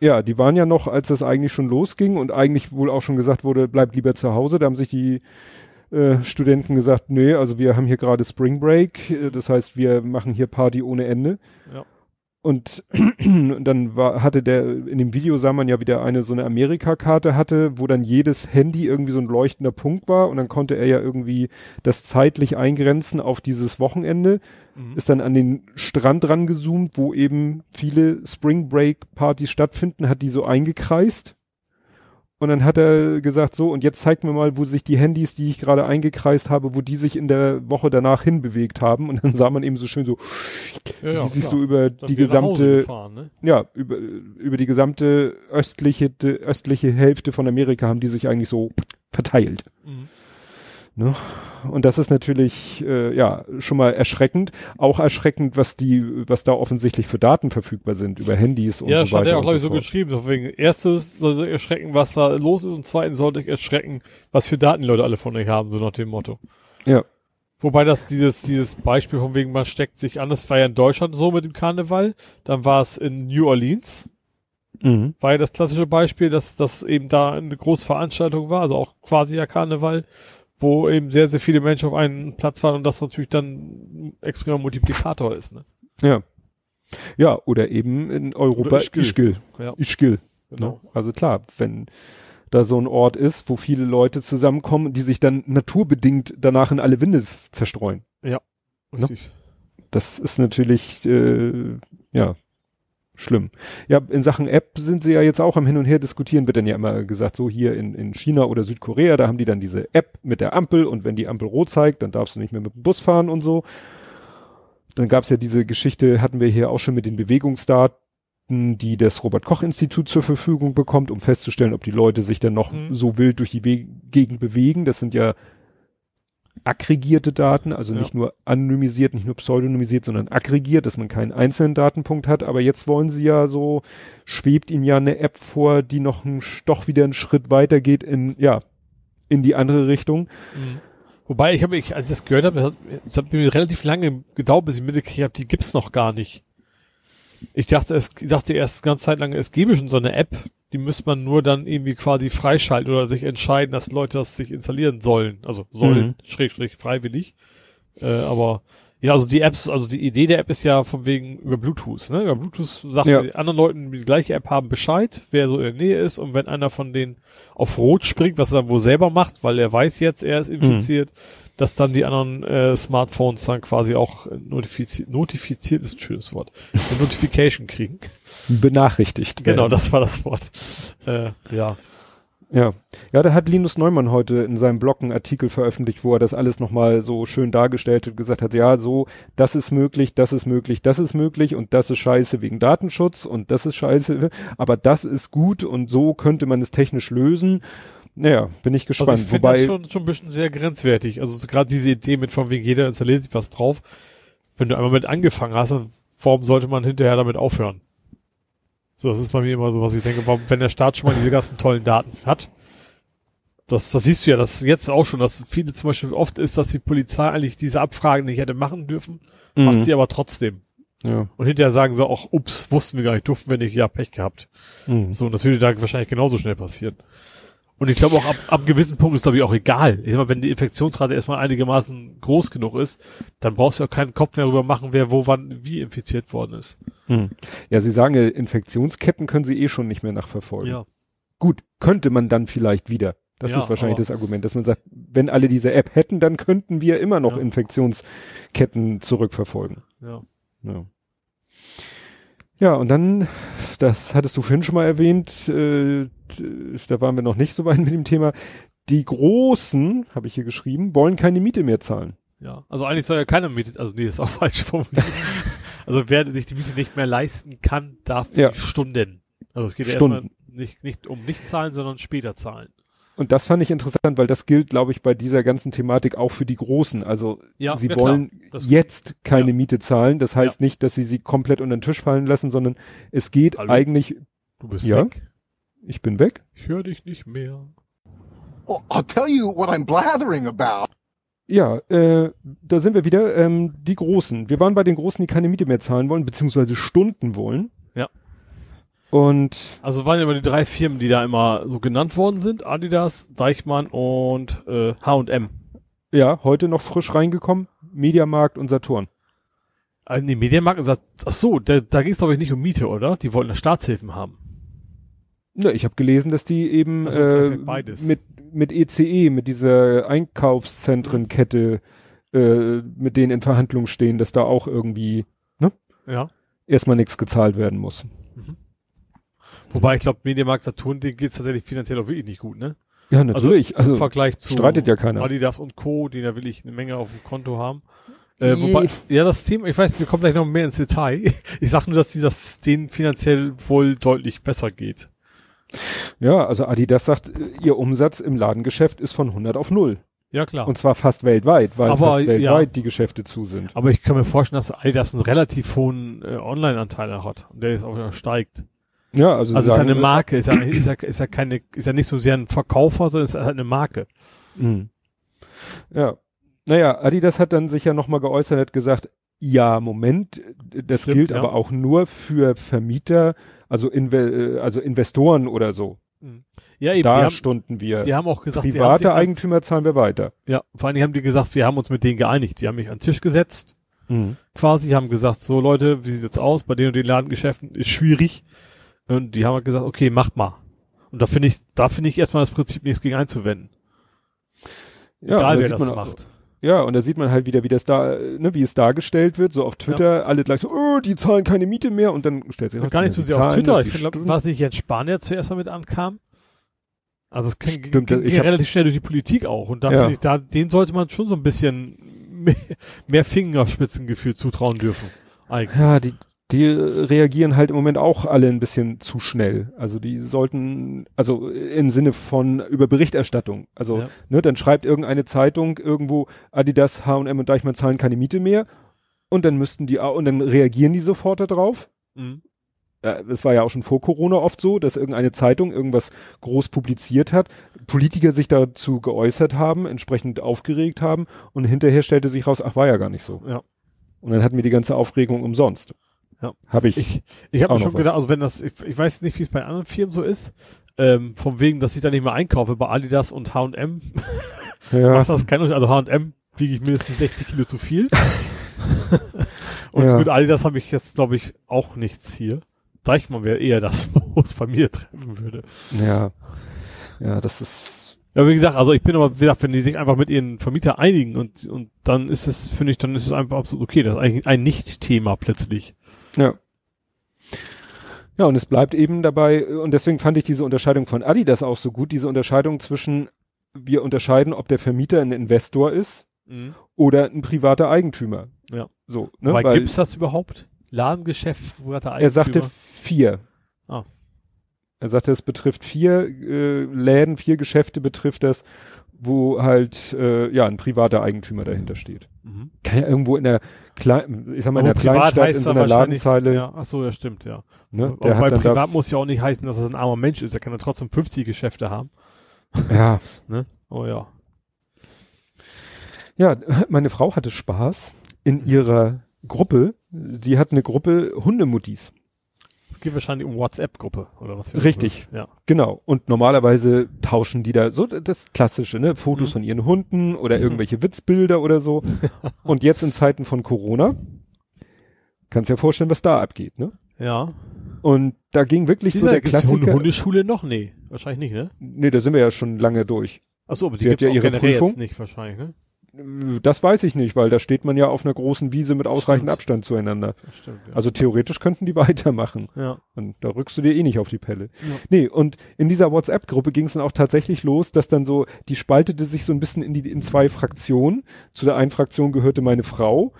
Ja, die waren ja noch, als das eigentlich schon losging und eigentlich wohl auch schon gesagt wurde, bleibt lieber zu Hause. Da haben sich die äh, Studenten gesagt, nee, also wir haben hier gerade Spring Break, äh, das heißt, wir machen hier Party ohne Ende. Ja. Und dann war, hatte der, in dem Video sah man ja, wie der eine so eine Amerika-Karte hatte, wo dann jedes Handy irgendwie so ein leuchtender Punkt war und dann konnte er ja irgendwie das zeitlich eingrenzen auf dieses Wochenende Mhm. ist dann an den Strand rangezoomt, wo eben viele Spring Break Partys stattfinden, hat die so eingekreist. Und dann hat er gesagt, so, und jetzt zeigt mir mal, wo sich die Handys, die ich gerade eingekreist habe, wo die sich in der Woche danach hinbewegt haben. Und dann sah man eben so schön so, Ja, die sich klar. so über Dann die gesamte, gefahren, ne? ja, über, über die gesamte östliche, östliche Hälfte von Amerika haben die sich eigentlich so verteilt. Mhm. Und das ist natürlich äh, ja schon mal erschreckend. Auch erschreckend, was die, was da offensichtlich für Daten verfügbar sind über Handys und Ja, so stand weiter. ja auch, und glaube ich, so geschrieben. So wegen, erstes sollte erschrecken, was da los ist und zweitens sollte ich erschrecken, was für Daten die Leute alle von euch haben, so nach dem Motto. Ja. Wobei das dieses, dieses Beispiel von wegen, man steckt sich an, das war ja in Deutschland so mit dem Karneval. Dann war es in New Orleans, Mhm. war ja das klassische Beispiel, dass das eben da eine große Veranstaltung war, also auch quasi ja Karneval, wo eben sehr, sehr viele Menschen auf einen Platz waren und das natürlich dann ein extremer Multiplikator ist. Ne? Ja. Ja, oder eben in Europa Ischgl. Ischgl. Ja, Ischgl. genau. Ne? Also klar, wenn da so ein Ort ist, wo viele Leute zusammenkommen, die sich dann naturbedingt danach in alle Winde zerstreuen. Richtig. Das ist natürlich, äh, ja, schlimm. Ja, in Sachen App sind sie ja jetzt auch am Hin und Her diskutieren, wird dann ja immer gesagt, so hier in, in China oder Südkorea, da haben die dann diese App mit der Ampel und wenn die Ampel rot zeigt, dann darfst du nicht mehr mit dem Bus fahren und so. Dann gab's ja diese Geschichte, hatten wir hier auch schon mit den Bewegungsdaten, die das Robert-Koch-Institut zur Verfügung bekommt, um festzustellen, ob die Leute sich dann noch Mhm. so wild durch die We Gegend bewegen. Das sind ja aggregierte Daten, also Ja. nicht nur anonymisiert, nicht nur pseudonymisiert, sondern aggregiert, dass man keinen einzelnen Datenpunkt hat. Aber jetzt wollen sie ja so, schwebt ihnen ja eine App vor, die noch ein, doch wieder einen Schritt weiter geht in, ja, in die andere Richtung. Mhm. Wobei ich habe, ich, als ich das gehört habe, das hat, mir relativ lange gedauert, bis ich mitgekriegt habe, die gibt's noch gar nicht. Ich dachte, es ich dachte erst ganz Zeit lang, es gäbe schon so eine App, die müsste man nur dann irgendwie quasi freischalten oder sich entscheiden, dass Leute das sich installieren sollen. Also sollen, Mhm. schräg, schräg, freiwillig. Äh, aber ja, also die Apps, also die Idee der App ist ja von wegen über Bluetooth, ne? Über Bluetooth sagt Ja. die anderen Leuten, die die gleiche App haben, Bescheid, wer so in der Nähe ist und wenn einer von denen auf Rot springt, was er dann wohl selber macht, weil er weiß jetzt, er ist infiziert, dass dann die anderen äh, Smartphones dann quasi auch notifiziert, notifiziert ist ein schönes Wort, eine Notification kriegen. Benachrichtigt. Genau, werden. das war das Wort. Äh, ja. Ja. Ja, da hat Linus Neumann heute in seinem Blog einen Artikel veröffentlicht, wo er das alles nochmal so schön dargestellt und gesagt hat, ja, so, das ist möglich, das ist möglich, das ist möglich und das ist scheiße wegen Datenschutz und das ist scheiße, aber das ist gut und so könnte man es technisch lösen. Naja, bin ich gespannt. Also ich finde Wobei, das schon, schon ein bisschen sehr grenzwertig. Also so gerade diese Idee mit von wegen jeder installiert sich was drauf. Wenn du einmal mit angefangen hast, dann warum sollte man hinterher damit aufhören? So, das ist bei mir immer so, was ich denke, wenn der Staat schon mal diese ganzen tollen Daten hat, das, das siehst du ja, das jetzt auch schon, dass viele zum Beispiel oft ist, dass die Polizei eigentlich diese Abfragen nicht hätte machen dürfen, macht Mhm. sie aber trotzdem. ja. Und hinterher sagen sie auch, ups, wussten wir gar nicht, durften wir nicht, ja, Pech gehabt. Mhm. So, und das würde da wahrscheinlich genauso schnell passieren. Und ich glaube auch ab, ab einem gewissen Punkt ist glaube ich auch egal. Ich mal, wenn die Infektionsrate erstmal einigermaßen groß genug ist, dann brauchst du auch keinen Kopf mehr darüber machen, wer wo wann wie infiziert worden ist. Mhm. Ja, Sie sagen ja, Infektionsketten können Sie eh schon nicht mehr nachverfolgen. Gut, könnte man dann vielleicht wieder. Das Ja, ist wahrscheinlich das Argument, dass man sagt, wenn alle diese App hätten, dann könnten wir immer noch Ja. Infektionsketten zurückverfolgen. ja. Ja. Ja, und dann, das hattest du vorhin schon mal erwähnt, äh, da waren wir noch nicht so weit mit dem Thema. Die Großen, habe ich hier geschrieben, wollen keine Miete mehr zahlen. Ja. Also eigentlich soll ja keiner Miete, also nee, ist auch falsch formuliert. also wer sich die Miete nicht mehr leisten kann, darf Ja. Stunden. Also es geht ja erstmal Nicht, nicht um nicht zahlen, sondern später zahlen. Und das fand ich interessant, weil das gilt, glaube ich, bei dieser ganzen Thematik auch für die Großen. Also Ja, sie ja, wollen jetzt keine Ja. Miete zahlen. Das heißt nicht, dass sie sie komplett unter den Tisch fallen lassen, sondern es geht Hallo? eigentlich, Du bist Ja. weg. ich bin weg. Ich höre dich nicht mehr. Well, I'll tell you what I'm blathering about. Ja, äh, da sind wir wieder. Ähm, die Großen. Wir waren bei den Großen, die keine Miete mehr zahlen wollen, beziehungsweise Stunden wollen. Ja. Und Also waren immer die drei Firmen, die da immer so genannt worden sind. Adidas, Deichmann und äh, H&M. ja, heute noch frisch reingekommen. Mediamarkt und Saturn. Also nee, Medienmarkt sagt, ach so, da, da ging es glaube ich nicht um Miete, oder? Die wollten da Staatshilfen haben. Ja, ich habe gelesen, dass die eben Also äh, mit mit ECE, mit dieser Einkaufszentrenkette, äh, mit denen in Verhandlungen stehen, dass da auch irgendwie Ja. erstmal nichts gezahlt werden muss. Wobei ich glaube, Medienmarkt Saturn, denen geht's tatsächlich finanziell auch wirklich nicht gut, ne? Ja, natürlich. Im Also, Vergleich zu streitet ja keiner. Adidas und Co., die da will ich eine Menge auf dem Konto haben. Äh, wobei, ja, das Thema, ich weiß, wir kommen gleich noch mehr ins Detail. Ich sag nur, dass die, das denen finanziell wohl deutlich besser geht. ja, also Adidas sagt, ihr Umsatz im Ladengeschäft ist von 100 auf 0. Ja, klar. Und zwar fast weltweit, weil Aber, fast ja. weltweit die Geschäfte zu sind. Aber ich kann mir vorstellen, dass Adidas einen relativ hohen äh, Online-Anteil hat und der jetzt auch steigt. Ja, also, sie Also ist ja eine Marke, ist ja, ist ja, ist ja keine, ist ja nicht so sehr ein Verkäufer, sondern ist halt eine Marke. Mhm. Ja. Naja, Adidas hat dann sich ja nochmal geäußert, hat gesagt, ja, Moment, das Stimmt, gilt ja. aber auch nur für Vermieter, also, Inve äh, also Investoren oder so. Ja, eben. da die, haben, stunden wir. die haben auch gesagt, sie haben Private Eigentümer zahlen wir weiter. Ja, vor allem haben die gesagt, wir haben uns mit denen geeinigt. Die haben mich an den Tisch gesetzt, Mhm. quasi, haben gesagt, so Leute, wie sieht's jetzt aus? Bei den und den Ladengeschäften ist schwierig. Und die haben halt gesagt, okay, macht mal. Und da finde ich, da finde ich erstmal das Prinzip nichts gegen einzuwenden. Ja, Egal da wer das macht. Ja, und da sieht man halt wieder, wie das da, ne, wie es dargestellt wird, so auf Twitter, alle gleich so, oh, die zahlen keine Miete mehr und dann stellt sich Gar nicht so sehr auf Twitter. Ich war es nicht Jens Spahn, der zuerst damit ankam? Also es ging, Stimmt, ging, ich ging hab- relativ schnell durch die Politik auch. Und da Ja. finde ich, da, den sollte man schon so ein bisschen mehr, mehr Fingerspitzengefühl zutrauen dürfen. Eigentlich. Ja, die, die reagieren halt im Moment auch alle ein bisschen zu schnell. Also die sollten, also im Sinne von über Berichterstattung. Also, Ja. ne, dann schreibt irgendeine Zeitung irgendwo, Adidas, H&M und Deichmann zahlen keine Miete mehr. Und dann müssten die, und dann reagieren die sofort darauf. Mhm. Es war ja auch schon vor Corona oft so, dass irgendeine Zeitung irgendwas groß publiziert hat, Politiker sich dazu geäußert haben, entsprechend aufgeregt haben und hinterher stellte sich raus, ach, war ja gar nicht so. Ja. Und dann hatten wir die ganze Aufregung umsonst. Ja. Habe ich. Ich, ich habe schon gedacht, also wenn das, ich, ich weiß nicht, wie es bei anderen Firmen so ist, ähm, vom wegen, dass ich da nicht mehr einkaufe bei Adidas und H&M, ja, macht das keinen. Also H&M wiege ich mindestens 60 Kilo zu viel. und Ja. mit Adidas habe ich jetzt, glaube ich, auch nichts hier. Deichmann wäre eher das, wo es bei mir treffen würde. ja. Ja, das ist. Ja, wie gesagt, also ich bin aber, wie gesagt, wenn die sich einfach mit ihren Vermieter einigen und, und dann ist es, finde ich, dann ist es einfach absolut okay. Das ist eigentlich ein Nicht-Thema plötzlich. Ja. Ja, und es bleibt eben dabei, und deswegen fand ich diese Unterscheidung von Adidas auch so gut, diese Unterscheidung zwischen, wir unterscheiden, ob der Vermieter ein Investor ist oder ein privater Eigentümer. Ja. So, ne? Weil Weil gibt's das überhaupt? Ladengeschäft, hat der er sagte Eigentümer? vier. Ah. Er sagte, es betrifft vier äh, Läden, vier Geschäfte betrifft das, wo halt äh, ja ein privater Eigentümer dahinter steht. Mhm. Kann ja irgendwo in der kleinen, ich sag mal in Aber der Kleinstadt in so einer Ladenzeile, Ja, ach so, ja, stimmt, ja. ne, Aber der bei dann da, Privat muss ja auch nicht heißen, dass es ein armer Mensch ist. Er kann ja trotzdem 50 Geschäfte haben. ja, Ne? Oh ja. Ja, meine Frau hatte Spaß in ihrer Gruppe. Die hat eine Gruppe Hundemuttis. Geht wahrscheinlich um WhatsApp-Gruppe oder was Richtig. Ja. Genau. Und normalerweise tauschen die da so das Klassische, ne? Fotos Mhm. von ihren Hunden oder irgendwelche Witzbilder oder so. Und jetzt in Zeiten von Corona, kannst dir vorstellen, was da abgeht, ne? Ja. Und da ging wirklich so der die Klassiker. Hundeschule noch? Nee, wahrscheinlich nicht, ne? Nee, da sind wir ja schon lange durch. Ach so, aber die Sie hat ja ihre Prüfung. jetzt nicht wahrscheinlich, ne? Das weiß ich nicht, weil da steht man ja auf einer großen Wiese mit ausreichend Stimmt. Abstand zueinander. Stimmt, ja. Also theoretisch könnten die weitermachen. ja. Und da rückst du dir eh nicht auf die Pelle. Ja. Nee, und in dieser WhatsApp-Gruppe ging es dann auch tatsächlich los, dass dann so, die spaltete sich so ein bisschen in die in zwei Fraktionen. Zu der einen Fraktion gehörte meine Frau,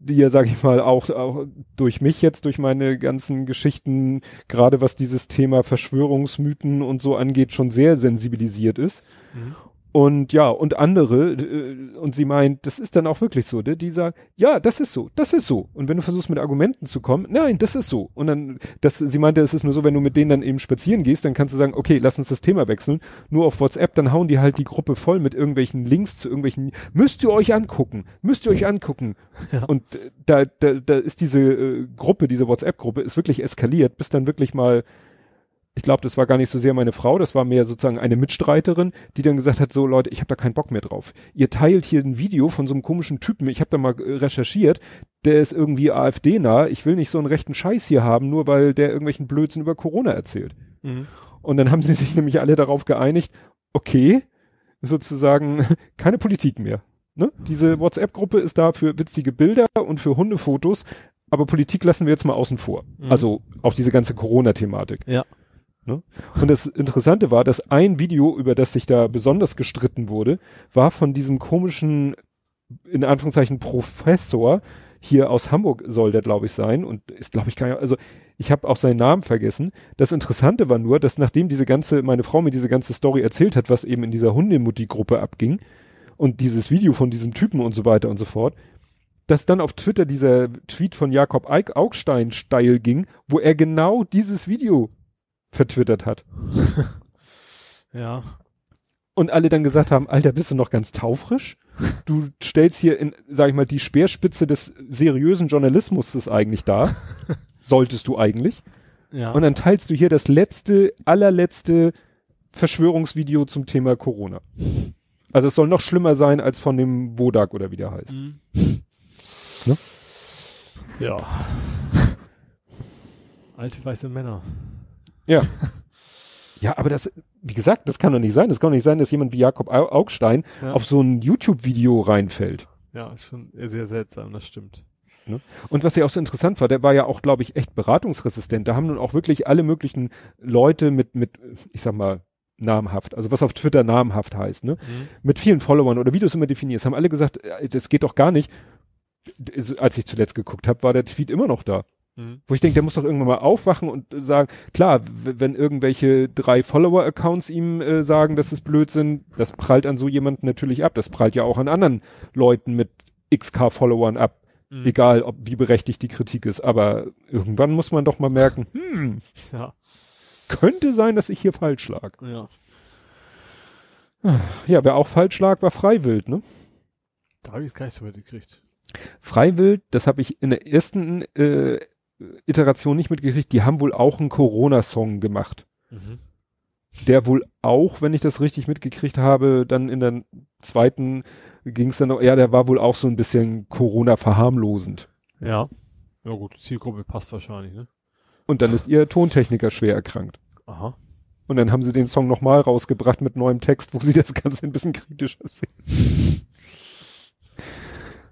die ja, sag ich mal, auch, auch durch mich jetzt, durch meine ganzen Geschichten, gerade was dieses Thema Verschwörungsmythen und so angeht, schon sehr sensibilisiert ist. Mhm. Und ja, und andere, äh, und sie meint, das ist dann auch wirklich so, ne? die sagen, ja, das ist so, das ist so. Und wenn du versuchst mit Argumenten zu kommen, nein, das ist so. Und dann, das, sie meinte, es ist nur so, wenn du mit denen dann eben spazieren gehst, dann kannst du sagen, okay, lass uns das Thema wechseln. Nur auf WhatsApp, dann hauen die halt die Gruppe voll mit irgendwelchen Links zu irgendwelchen, müsst ihr euch angucken, müsst ihr euch angucken. Ja. Und äh, da, da, da ist diese äh, Gruppe, diese WhatsApp-Gruppe, ist wirklich eskaliert, bis dann wirklich mal ich glaube, das war gar nicht so sehr meine Frau, das war mehr sozusagen eine Mitstreiterin, die dann gesagt hat, so Leute, ich habe da keinen Bock mehr drauf. Ihr teilt hier ein Video von so einem komischen Typen, ich habe da mal äh, recherchiert, der ist irgendwie AfD-nah, ich will nicht so einen rechten Scheiß hier haben, nur weil der irgendwelchen Blödsinn über Corona erzählt. Mhm. Und dann haben sie sich nämlich alle darauf geeinigt, okay, sozusagen keine Politik mehr. Ne? Diese WhatsApp-Gruppe ist da für witzige Bilder und für Hundefotos, aber Politik lassen wir jetzt mal außen vor. Mhm. Also auch diese ganze Corona-Thematik. Ja. Ne? Und das Interessante war, dass ein Video, über das sich da besonders gestritten wurde, war von diesem komischen, in Anführungszeichen, Professor, hier aus Hamburg soll der, glaube ich, sein und ist, glaube ich, gar nicht, also ich habe auch seinen Namen vergessen. Das Interessante war nur, dass nachdem diese ganze, meine Frau mir diese ganze Story erzählt hat, was eben in dieser Hundemutti-Gruppe abging und dieses Video von diesem Typen und so weiter und so fort, dass dann auf Twitter dieser Tweet von Jakob Augstein steil ging, wo er genau dieses Video vertwittert hat. Ja. Und alle dann gesagt haben, Alter, bist du noch ganz taufrisch? Du stellst hier in, sag ich mal, die Speerspitze des seriösen Journalismus ist eigentlich da. Solltest du eigentlich. Ja. Und dann teilst du hier das letzte, allerletzte Verschwörungsvideo zum Thema Corona. Also es soll noch schlimmer sein als von dem Wodak oder wie der heißt. Mhm. Ne? Ja. Alte weiße Männer. Ja. ja, aber das, wie gesagt, das kann doch nicht sein. Das kann doch nicht sein, dass jemand wie Jakob Au- Augstein Ja. auf so ein YouTube-Video reinfällt. Ja, schon sehr seltsam, das stimmt. Und was ja auch so interessant war, der war ja auch, glaube ich, echt beratungsresistent. Da haben nun auch wirklich alle möglichen Leute mit, mit, ich sag mal, namhaft, also was auf Twitter namhaft heißt, ne? Mhm. Mit vielen Followern oder wie du es immer definierst, haben alle gesagt, äh, das geht doch gar nicht. D- Als ich zuletzt geguckt habe, war der Tweet immer noch da. Mhm. Wo ich denke, der muss doch irgendwann mal aufwachen und sagen, klar, wenn irgendwelche drei Follower-Accounts ihm äh, sagen, dass es Blödsinn, das prallt an so jemanden natürlich ab. Das prallt ja auch an anderen Leuten mit XK-Followern ab. Mhm. Egal, ob wie berechtigt die Kritik ist. Aber irgendwann muss man doch mal merken, hm, Ja, könnte sein, dass ich hier falsch lag. ja. Ja, wer auch falsch lag, war Freiwild, ne? Da habe ich es gar nicht so mitgekriegt. Freiwild, das habe ich in der ersten äh, Iteration nicht mitgekriegt, die haben wohl auch einen Corona-Song gemacht. Mhm. der wohl auch, wenn ich das richtig mitgekriegt habe, dann in der zweiten ging es dann noch, ja, der war wohl auch so ein bisschen Corona verharmlosend. Ja. Ja gut, Zielgruppe passt wahrscheinlich, ne? Und dann ist ihr Tontechniker schwer erkrankt. Aha. Und dann haben sie den Song nochmal rausgebracht mit neuem Text, wo sie das Ganze ein bisschen kritischer sehen.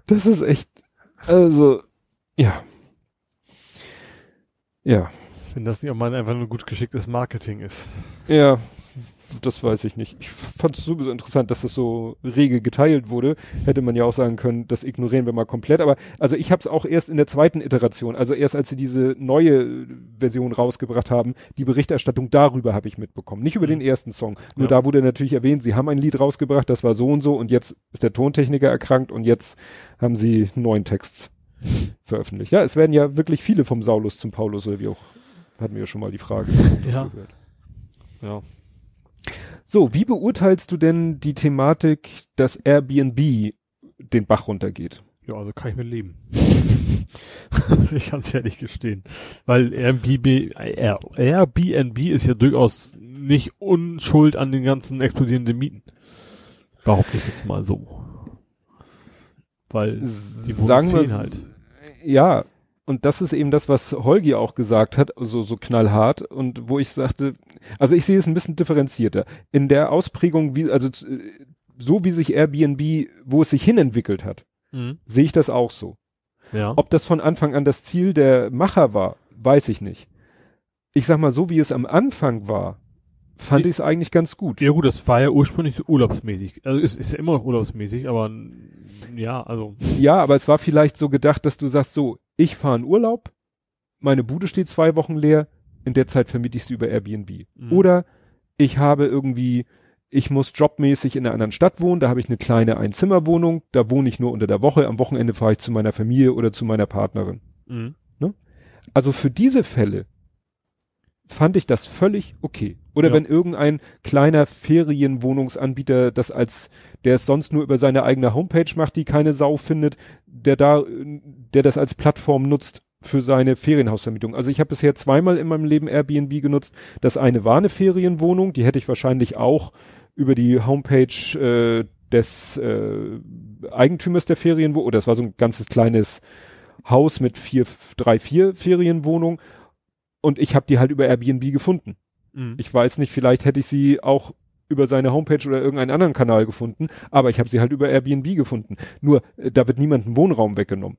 Das ist echt, also, ja. Ja, Wenn das nicht auch mal einfach nur gut geschicktes Marketing ist. ja, das weiß ich nicht. Ich fand es sowieso interessant, dass das so rege geteilt wurde. Hätte man ja auch sagen können, das ignorieren wir mal komplett. Aber also ich habe es auch erst in der zweiten Iteration, also erst als sie diese neue Version rausgebracht haben, die Berichterstattung darüber habe ich mitbekommen. Nicht über den ersten Song. Nur Ja. da wurde natürlich erwähnt, sie haben ein Lied rausgebracht, das war so und so und jetzt ist der Tontechniker erkrankt und jetzt haben sie neuen Text veröffentlicht. Ja, es werden ja wirklich viele vom Saulus zum Paulus oder wie auch. Hatten wir ja schon mal die Frage. Ja. gehört. Ja. So, wie beurteilst du denn die Thematik, dass Airbnb den Bach runtergeht? Ja, also kann ich mit leben. ich kann es ehrlich gestehen. Weil Airbnb, Air- Airbnb ist ja durchaus nicht unschuld an den ganzen explodierenden Mieten. Behaupte ich jetzt mal so. Weil die Wohnungen Sagen wir fehlen halt. Ja, und das ist eben das, was Holgi auch gesagt hat, so, so knallhart und wo ich sagte, also ich sehe es ein bisschen differenzierter. In der Ausprägung, wie, also äh, so wie sich Airbnb, wo es sich hinentwickelt hat, Mhm. sehe ich das auch so. Ja. Ob das von Anfang an das Ziel der Macher war, weiß ich nicht. Ich sag mal, so wie es am Anfang war, fand ich es eigentlich ganz gut. Ja gut, das war ja ursprünglich so urlaubsmäßig. Also ist, ist ja immer noch urlaubsmäßig, aber ja, also. Ja, aber es war vielleicht so gedacht, dass du sagst, so, ich fahre in Urlaub, meine Bude steht zwei Wochen leer, in der Zeit vermiete ich sie über Airbnb. Mhm. Oder ich habe irgendwie, ich muss jobmäßig in einer anderen Stadt wohnen, da habe ich eine kleine Einzimmerwohnung, da wohne ich nur unter der Woche, am Wochenende fahre ich zu meiner Familie oder zu meiner Partnerin. Mhm. Also für diese Fälle fand ich das völlig okay. Oder Ja. wenn irgendein kleiner Ferienwohnungsanbieter das als, der es sonst nur über seine eigene Homepage macht, die keine Sau findet, der da, der das als Plattform nutzt für seine Ferienhausvermietung. Also ich habe bisher zweimal in meinem Leben Airbnb genutzt. Das eine war eine Ferienwohnung, die hätte ich wahrscheinlich auch über die Homepage äh, des äh, Eigentümers der Ferienwohnung, oder das war so ein ganzes kleines Haus mit vier, drei, vier Ferienwohnungen und ich habe die halt über Airbnb gefunden. Mhm. Ich weiß nicht, vielleicht hätte ich sie auch über seine Homepage oder irgendeinen anderen Kanal gefunden, aber ich habe sie halt über Airbnb gefunden. Nur, äh, da wird niemandem Wohnraum weggenommen.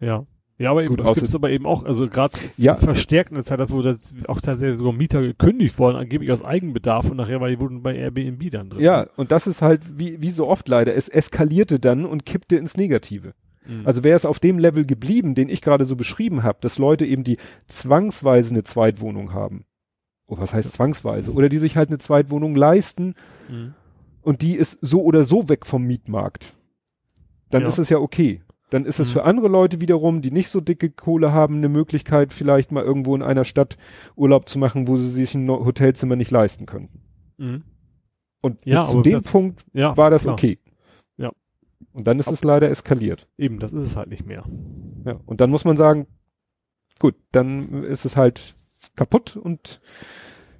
Ja. Ja, aber eben, das gibt's aber eben auch, also gerade Ja. verstärkt in der Zeit, wo das auch tatsächlich sogar Mieter gekündigt worden, angeblich aus Eigenbedarf und nachher war die wurden bei Airbnb dann drin. Ja, und das ist halt wie, wie so oft leider. Es eskalierte dann und kippte ins Negative. Mhm. Also wäre es auf dem Level geblieben, den ich gerade so beschrieben habe, dass Leute eben die zwangsweise eine Zweitwohnung haben. Oh, was heißt zwangsweise? Oder die sich halt eine Zweitwohnung leisten Mhm. und die ist so oder so weg vom Mietmarkt. Dann Ja. ist es ja okay. Dann ist es Mhm. für andere Leute wiederum, die nicht so dicke Kohle haben, eine Möglichkeit, vielleicht mal irgendwo in einer Stadt Urlaub zu machen, wo sie sich ein Hotelzimmer nicht leisten könnten. Mhm. Und Ja, bis zu dem Punkt Ja, war das klar. okay. Und dann ist es leider eskaliert. Eben, das ist es halt nicht mehr. Ja. Und dann muss man sagen, gut, dann ist es halt kaputt und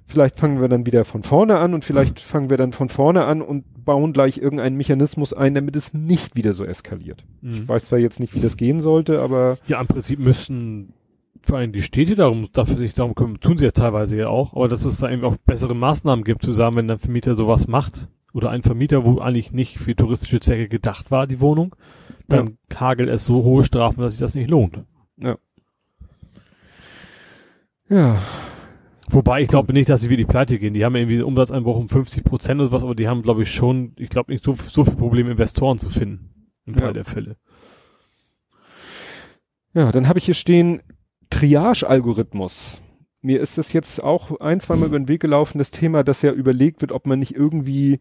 vielleicht fangen wir dann wieder von vorne an und vielleicht fangen wir dann von vorne an und bauen gleich irgendeinen Mechanismus ein, damit es nicht wieder so eskaliert. Ich Mhm. weiß zwar jetzt nicht, wie das gehen sollte, aber Ja, im Prinzip müssten vor allem die Städte darum, dafür sich darum kümmern, tun sie ja teilweise ja auch, aber dass es da eben auch bessere Maßnahmen gibt, zu sagen, wenn ein Vermieter sowas macht, oder ein Vermieter, wo eigentlich nicht für touristische Zwecke gedacht war, die Wohnung, dann hagelt es so hohe Strafen, dass sich das nicht lohnt. ja, Wobei ich glaube nicht, dass sie wirklich pleite gehen. Die haben ja irgendwie einen Umsatzeinbruch um 50 Prozent oder sowas, aber die haben, glaube ich, schon, ich glaube nicht so, so viel Probleme, Investoren zu finden. Im Ja. Fall der Fälle. ja, dann habe ich hier stehen Triage-Algorithmus. Mir ist das jetzt auch ein, zweimal über den Weg gelaufen, das Thema, dass ja überlegt wird, ob man nicht irgendwie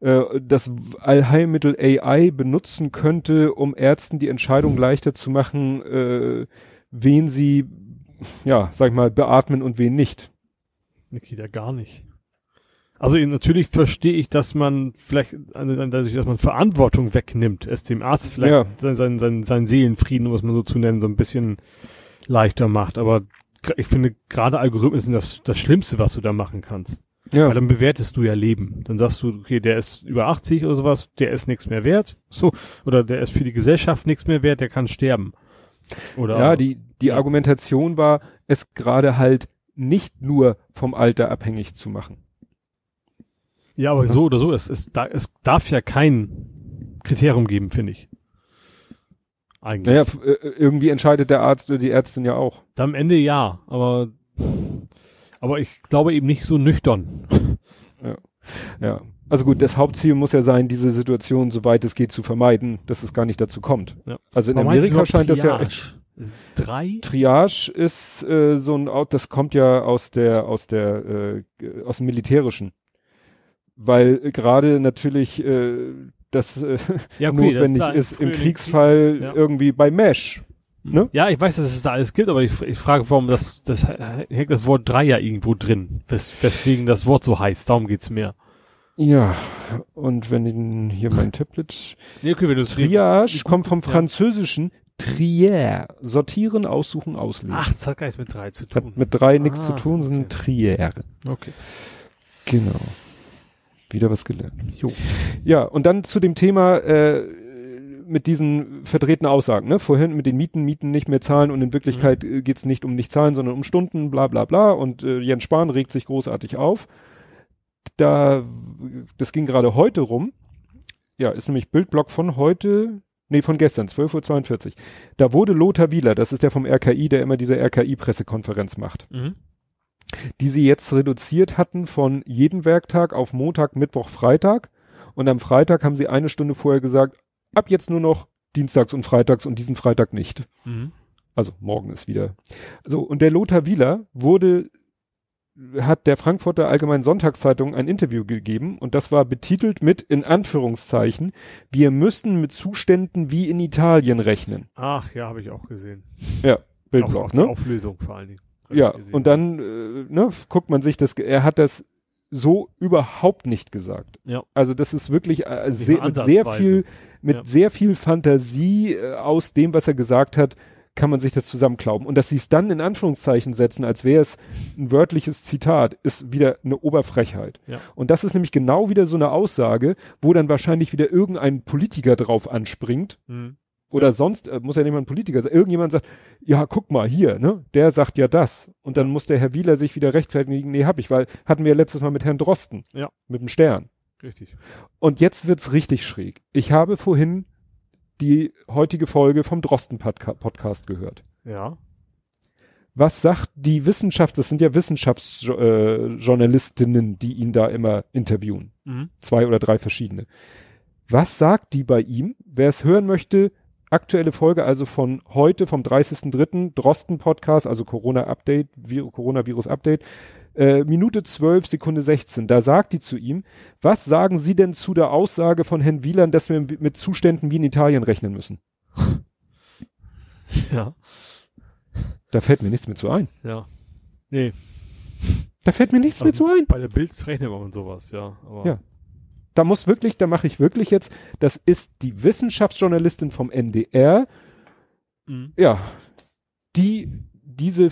äh, das Allheilmittel AI benutzen könnte, um Ärzten die Entscheidung leichter zu machen, äh, wen sie, ja, sag ich mal, beatmen und wen nicht. Nikita, gar nicht. Also natürlich verstehe ich, dass man vielleicht, dadurch, dass man Verantwortung wegnimmt, es dem Arzt vielleicht Ja. sein, sein, sein, sein Seelenfrieden, um es mal so zu nennen, so ein bisschen leichter macht. Aber ich finde, gerade Algorithmen sind das, das Schlimmste, was du da machen kannst. Ja, Weil dann bewertest du ja Leben. Dann sagst du, okay, der ist über 80 oder sowas, der ist nichts mehr wert. So. Oder der ist für die Gesellschaft nichts mehr wert, der kann sterben. Oder, ja die, die ja. Argumentation war, es gerade halt nicht nur vom Alter abhängig zu machen. ja, aber so oder so, es, es, da, es darf ja kein Kriterium geben, finde ich. Eigentlich. Naja, f- äh, irgendwie entscheidet der Arzt oder die Ärztin ja auch. Am Ende ja, aber, aber ich glaube eben nicht so nüchtern. Ja. Also gut, das Hauptziel muss ja sein, diese Situation, soweit es geht, zu vermeiden, dass es gar nicht dazu kommt. Ja. Also in es Amerika scheint das ja. Triage? Drei? Triage ist äh, so ein das kommt ja aus der, aus der, äh, aus dem Militärischen. Weil äh, gerade natürlich äh, das äh, Ja, notwendig klar, ist im Kriegsfall Krieg- ja. irgendwie bei Mesh. ne? Ja, ich weiß, dass es da alles gibt, aber ich, ich frage, warum das, das hängt das Wort drei ja irgendwo drin, wes, weswegen das Wort so heißt. Darum geht's mehr. Ja, und wenn ich hier mein Tablet Nee, okay, wenn du Triage kommt vom französischen Trier. Sortieren, aussuchen, auslesen. Ach, das hat gar nichts mit drei zu tun. Hat mit drei nichts zu Ah, tun, sondern okay. Trier. Okay. Genau. Wieder was gelernt. Jo. Ja, und dann zu dem Thema äh, mit diesen verdrehten Aussagen. Ne? Vorhin mit den Mieten, Mieten nicht mehr zahlen und in Wirklichkeit äh, geht's nicht um nicht zahlen, sondern um Stunden, bla bla bla. Und äh, Jens Spahn regt sich großartig auf. Da, das ging gerade heute rum. Ja, ist nämlich Bildblock von heute, nee, von gestern, 12.42 Uhr. Da wurde Lothar Wieler, das ist der vom RKI, der immer diese RKI-Pressekonferenz macht. Mhm. Die sie jetzt reduziert hatten von jeden Werktag auf Montag, Mittwoch, Freitag. Und am Freitag haben sie eine Stunde vorher gesagt, ab jetzt nur noch Dienstags und Freitags und diesen Freitag nicht. Mhm. Also morgen ist wieder. So, und der Lothar Wieler wurde, hat der Frankfurter Allgemeinen Sonntagszeitung ein Interview gegeben und das war betitelt mit, in Anführungszeichen, wir müssen mit Zuständen wie in Italien rechnen. Ach ja, habe ich auch gesehen. Ja, Auch, Bildblock, auch die ne? Auflösung vor allen Dingen. Ja, gesehen. und dann, äh, ne, guckt man sich das, er hat das so überhaupt nicht gesagt. Ja. Also das ist wirklich äh, sehr, mit sehr viel, mit Ja. sehr viel Fantasie äh, aus dem, was er gesagt hat, kann man sich das zusammenklauben. Und dass sie es dann in Anführungszeichen setzen, als wäre es ein wörtliches Zitat, ist wieder eine Oberfrechheit. Ja. Und das ist nämlich genau wieder so eine Aussage, wo dann wahrscheinlich wieder irgendein Politiker drauf anspringt, Mhm. Oder sonst, äh, muss ja nicht mal ein Politiker sein, irgendjemand sagt, ja, guck mal hier, ne, der sagt ja das. Und dann muss der Herr Wieler sich wieder rechtfertigen, nee, hab ich, weil hatten wir ja letztes Mal mit Herrn Drosten. Ja. Mit dem Stern. Richtig. Und jetzt wird's richtig schräg. Ich habe vorhin die heutige Folge vom Drosten Podca Podcast gehört. Ja. Was sagt die Wissenschaft, das sind ja Wissenschaftsjournalistinnen, äh, die ihn da immer interviewen. Mhm. Zwei oder drei verschiedene. Was sagt die bei ihm? Wer es hören möchte, aktuelle Folge also von heute, vom 30.03. Drosten Podcast, also Corona Update, Vir Coronavirus Update, äh, Minute 12, Sekunde 16. Da sagt die zu ihm, was sagen Sie denn zu der Aussage von Herrn Wieland, dass wir mit Zuständen wie in Italien rechnen müssen? Ja. Da fällt mir nichts mehr zu ein. Ja. Nee. Da fällt mir nichts mehr zu ein. Bei der Bild rechnet man mit sowas, ja. Aber Ja. Da muss wirklich, da mache ich wirklich jetzt, das ist die Wissenschaftsjournalistin vom NDR, Mhm. ja, die diese,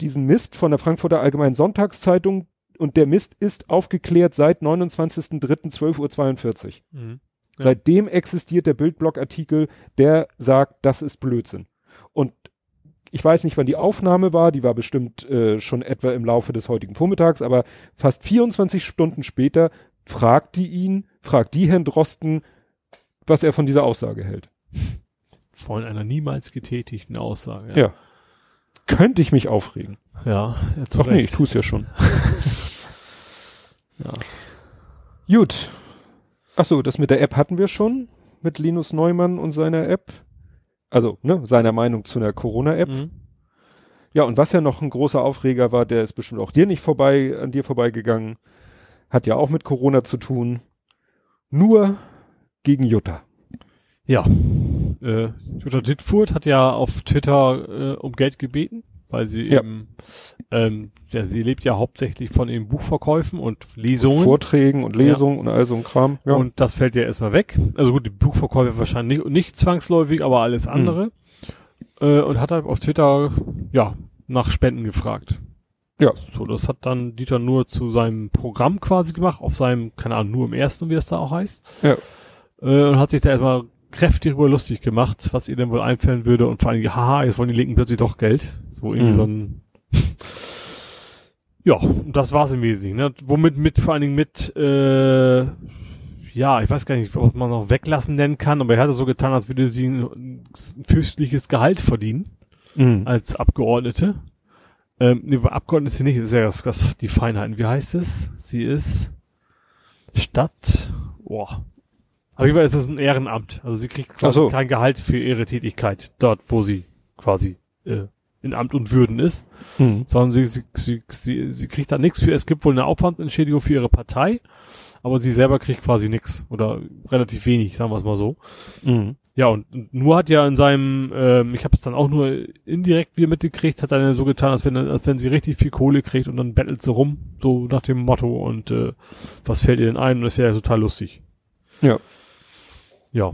diesen Mist von der Frankfurter Allgemeinen Sonntagszeitung und der Mist ist aufgeklärt seit 29.03.12.42 Uhr. Mhm. Ja. Seitdem existiert der Bildblog-Artikel, der sagt, das ist Blödsinn. Und ich weiß nicht, wann die Aufnahme war, die war bestimmt äh, schon etwa im Laufe des heutigen Vormittags, aber fast 24 Stunden später fragt die ihn, fragt die Herrn Drosten, was er von dieser Aussage hält. Von einer niemals getätigten Aussage. Ja. Könnte ich mich aufregen. Ja, ja Doch nee, ich Recht. tu's ja schon. Ja. Gut. Ach so, das mit der App hatten wir schon. Mit Linus Neumann und seiner App. Also, ne, seiner Meinung zu einer Corona-App. Mhm. Ja, und was ja noch ein großer Aufreger war, der ist bestimmt auch dir nicht vorbei, an dir vorbeigegangen. Hat ja auch mit Corona zu tun. Nur gegen Jutta. Ja. Äh, Jutta Dittfurt hat ja auf Twitter äh, um Geld gebeten, weil sie Ja. eben, ähm, ja, sie lebt ja hauptsächlich von den Buchverkäufen und Lesungen. Vorträgen und Lesungen und all so ein Kram. Ja. Und das fällt ja erstmal weg. Also gut, die Buchverkäufe wahrscheinlich nicht, nicht zwangsläufig, aber alles Hm. andere. Äh, und hat halt auf Twitter, ja, nach Spenden gefragt. Ja. So, das hat dann Dieter nur zu seinem Programm quasi gemacht, auf seinem, keine Ahnung, nur im ersten, wie das da auch heißt. Ja. Äh, und hat sich da erstmal kräftig darüber lustig gemacht, was ihr denn wohl einfallen würde und vor allem, haha, jetzt wollen die Linken plötzlich doch Geld. So irgendwie Mhm. so ein ja, und das war's im Wesentlichen. Ne? Womit mit vor allen Dingen mit äh, ja, ich weiß gar nicht, ob man noch weglassen nennen kann, aber er hat es so getan, als würde sie ein, ein fürstliches Gehalt verdienen Mhm. als Abgeordnete. Ähm, nee, Abgeordnete ist sie nicht, das ist ja das, das, die Feinheiten. Wie heißt es? Sie ist Stadt, boah. Auf jeden Fall ist es ein Ehrenamt. Also sie kriegt quasi so. kein Gehalt für ihre Tätigkeit dort, wo sie quasi äh, in Amt und Würden ist, Mhm. sondern sie, sie, sie, sie, sie kriegt da nichts für. Es gibt wohl eine Aufwandsentschädigung für ihre Partei, aber sie selber kriegt quasi nichts oder relativ wenig, sagen wir es mal so. Mhm. Ja, und, und nur hat ja in seinem, ähm, ich habe es dann auch nur indirekt wieder mitgekriegt, hat dann so getan, als wenn, als wenn sie richtig viel Kohle kriegt und dann bettelt sie rum, so nach dem Motto und äh, was fällt ihr denn ein? Und das wäre ja total lustig. Ja. Ja.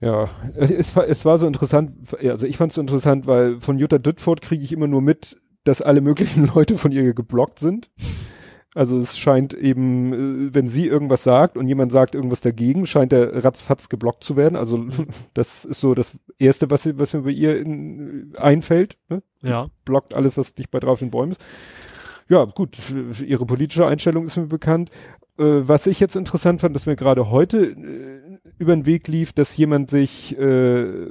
Ja, es war, es war so interessant, ja, also ich fand es so interessant, weil von Jutta Düttfurt kriege ich immer nur mit, dass alle möglichen Leute von ihr geblockt sind. Also es scheint eben, äh, wenn sie irgendwas sagt und jemand sagt irgendwas dagegen, scheint er ratzfatz geblockt zu werden. Also das ist so das Erste, was, was mir bei ihr in, einfällt. Ne? Ja. blockt alles, was dicht bei drauf den Bäumen ist. Ja, gut, ihre politische Einstellung ist mir bekannt. äh, was ich jetzt interessant fand, dass mir gerade heute äh, über den Weg lief, dass jemand sich, äh,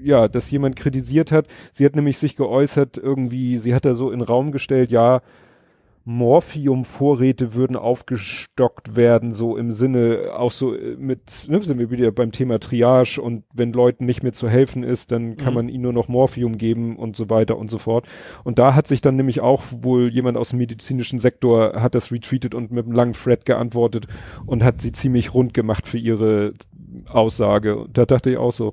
ja, dass jemand kritisiert hat. Sie hat nämlich sich geäußert, irgendwie, sie hat da so in den Raum gestellt, ja, Morphium-Vorräte würden aufgestockt werden, so im Sinne auch so äh, mit, ne, sind wir wieder beim Thema Triage und wenn Leuten nicht mehr zu helfen ist, dann kann Mhm. man ihnen nur noch Morphium geben und so weiter und so fort. Und da hat sich dann nämlich auch wohl jemand aus dem medizinischen Sektor hat das retweetet und mit einem langen Thread geantwortet und hat sie ziemlich rund gemacht für ihre Aussage. Und da dachte ich auch so,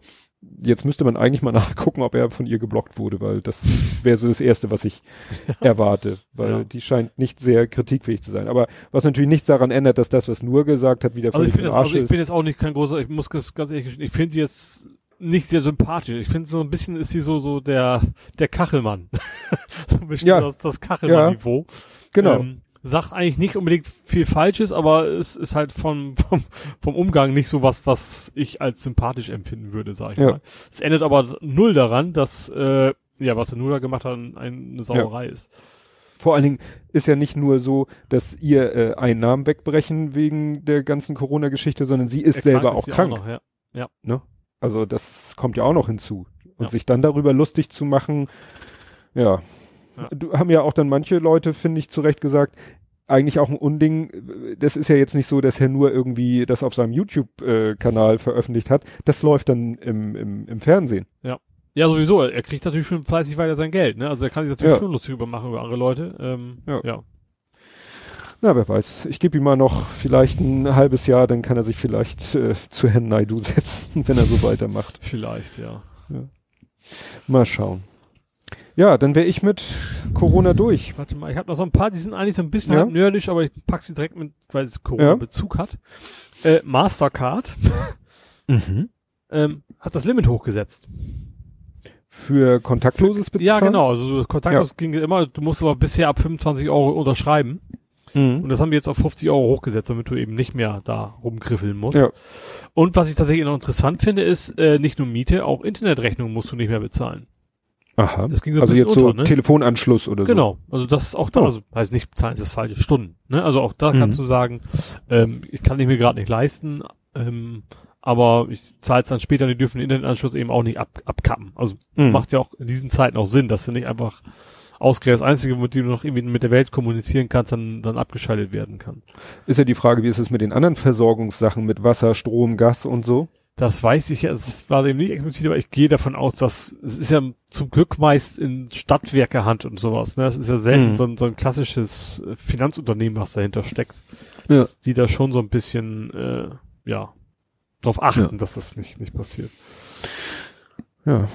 jetzt müsste man eigentlich mal nachgucken, ob er von ihr geblockt wurde, weil das wäre so das Erste, was ich erwarte, weil Ja. die scheint nicht sehr kritikfähig zu sein. Aber was natürlich nichts daran ändert, dass das, was nur gesagt hat, wieder Also völlig ich finde im das, also ich bin jetzt auch nicht kein großer, ich muss das ganz ehrlich, gestehen, ich finde sie jetzt nicht sehr sympathisch. Ich finde so ein bisschen ist sie so, so der, der Kachelmann. so ein bisschen Ja. das, das Kachelmann-Niveau. genau. Ähm, sagt eigentlich nicht unbedingt viel Falsches, aber es ist halt vom, vom, vom Umgang nicht so was, was ich als sympathisch empfinden würde, sag ich Ja. mal. Es ändert aber null daran, dass, äh, ja, was er nur da gemacht hat, ein, eine Sauerei ist. Vor allen Dingen ist ja nicht nur so, dass ihr äh, Einnahmen wegbrechen wegen der ganzen Corona-Geschichte, sondern sie ist Erkrankt selber auch sie krank. noch, ja. Also das kommt ja auch noch hinzu. Und Ja. sich dann darüber lustig zu machen, ja. Ja. Du haben ja auch dann manche Leute, finde ich, zu Recht gesagt, eigentlich auch ein Unding. Das ist ja jetzt nicht so, dass er nur irgendwie das auf seinem YouTube-Kanal veröffentlicht hat. Das läuft dann im, im, im Fernsehen. Ja, sowieso. Er kriegt natürlich schon fleißig weiter sein Geld, ne? Also er kann sich natürlich Ja. schon lustig über machen über andere Leute. Ähm, Ja. ja. Na, wer weiß. Ich gebe ihm mal noch vielleicht ein halbes Jahr, dann kann er sich vielleicht äh, zu Herrn Naidu setzen, wenn er so weitermacht. Vielleicht, ja. Mal schauen. Ja, dann wäre ich mit Corona durch. Warte mal, ich habe noch so ein paar, die sind eigentlich so ein bisschen Ja. halb nerdig, aber ich pack sie direkt mit, weil es Corona-Bezug hat. Äh, Mastercard ähm, hat das Limit hochgesetzt. Für kontaktloses Bezahlen? Ja, genau. Also so kontaktlos ging immer, du musst aber bisher ab 25 Euro unterschreiben. Und Mhm. das haben wir jetzt auf 50 Euro hochgesetzt, damit du eben nicht mehr da rumgriffeln musst. Ja. Und was ich tatsächlich noch interessant finde, ist, äh, nicht nur Miete, auch Internetrechnungen musst du nicht mehr bezahlen. Aha. Das ging so also jetzt so unter, ne? Telefonanschluss oder so. Genau, also das ist auch da, Oh. also heißt nicht bezahlen ist das falsche Stunden. Ne? Also auch da Mhm. kannst du sagen, ähm, ich kann ich mir gerade nicht leisten, ähm, aber ich zahle es dann später, die dürfen den Internetanschluss eben auch nicht ab, abkappen. Also Mhm. macht ja auch in diesen Zeiten auch Sinn, dass du nicht einfach ausgerechnet das Einzige, mit dem du noch irgendwie mit der Welt kommunizieren kannst, dann, dann abgeschaltet werden kann. Ist ja die Frage, wie ist es mit den anderen Versorgungssachen, mit Wasser, Strom, Gas und so? Das weiß ich ja, es war eben nicht explizit, aber ich gehe davon aus, dass es ist ja zum Glück meist in Stadtwerkehand und sowas. Ne? Das ist ja selten Mhm. so, ein, so ein klassisches äh, Finanzunternehmen, was dahinter steckt. Ja. Dass die da schon so ein bisschen, äh, ja, darauf achten, dass das nicht, nicht passiert. Ja.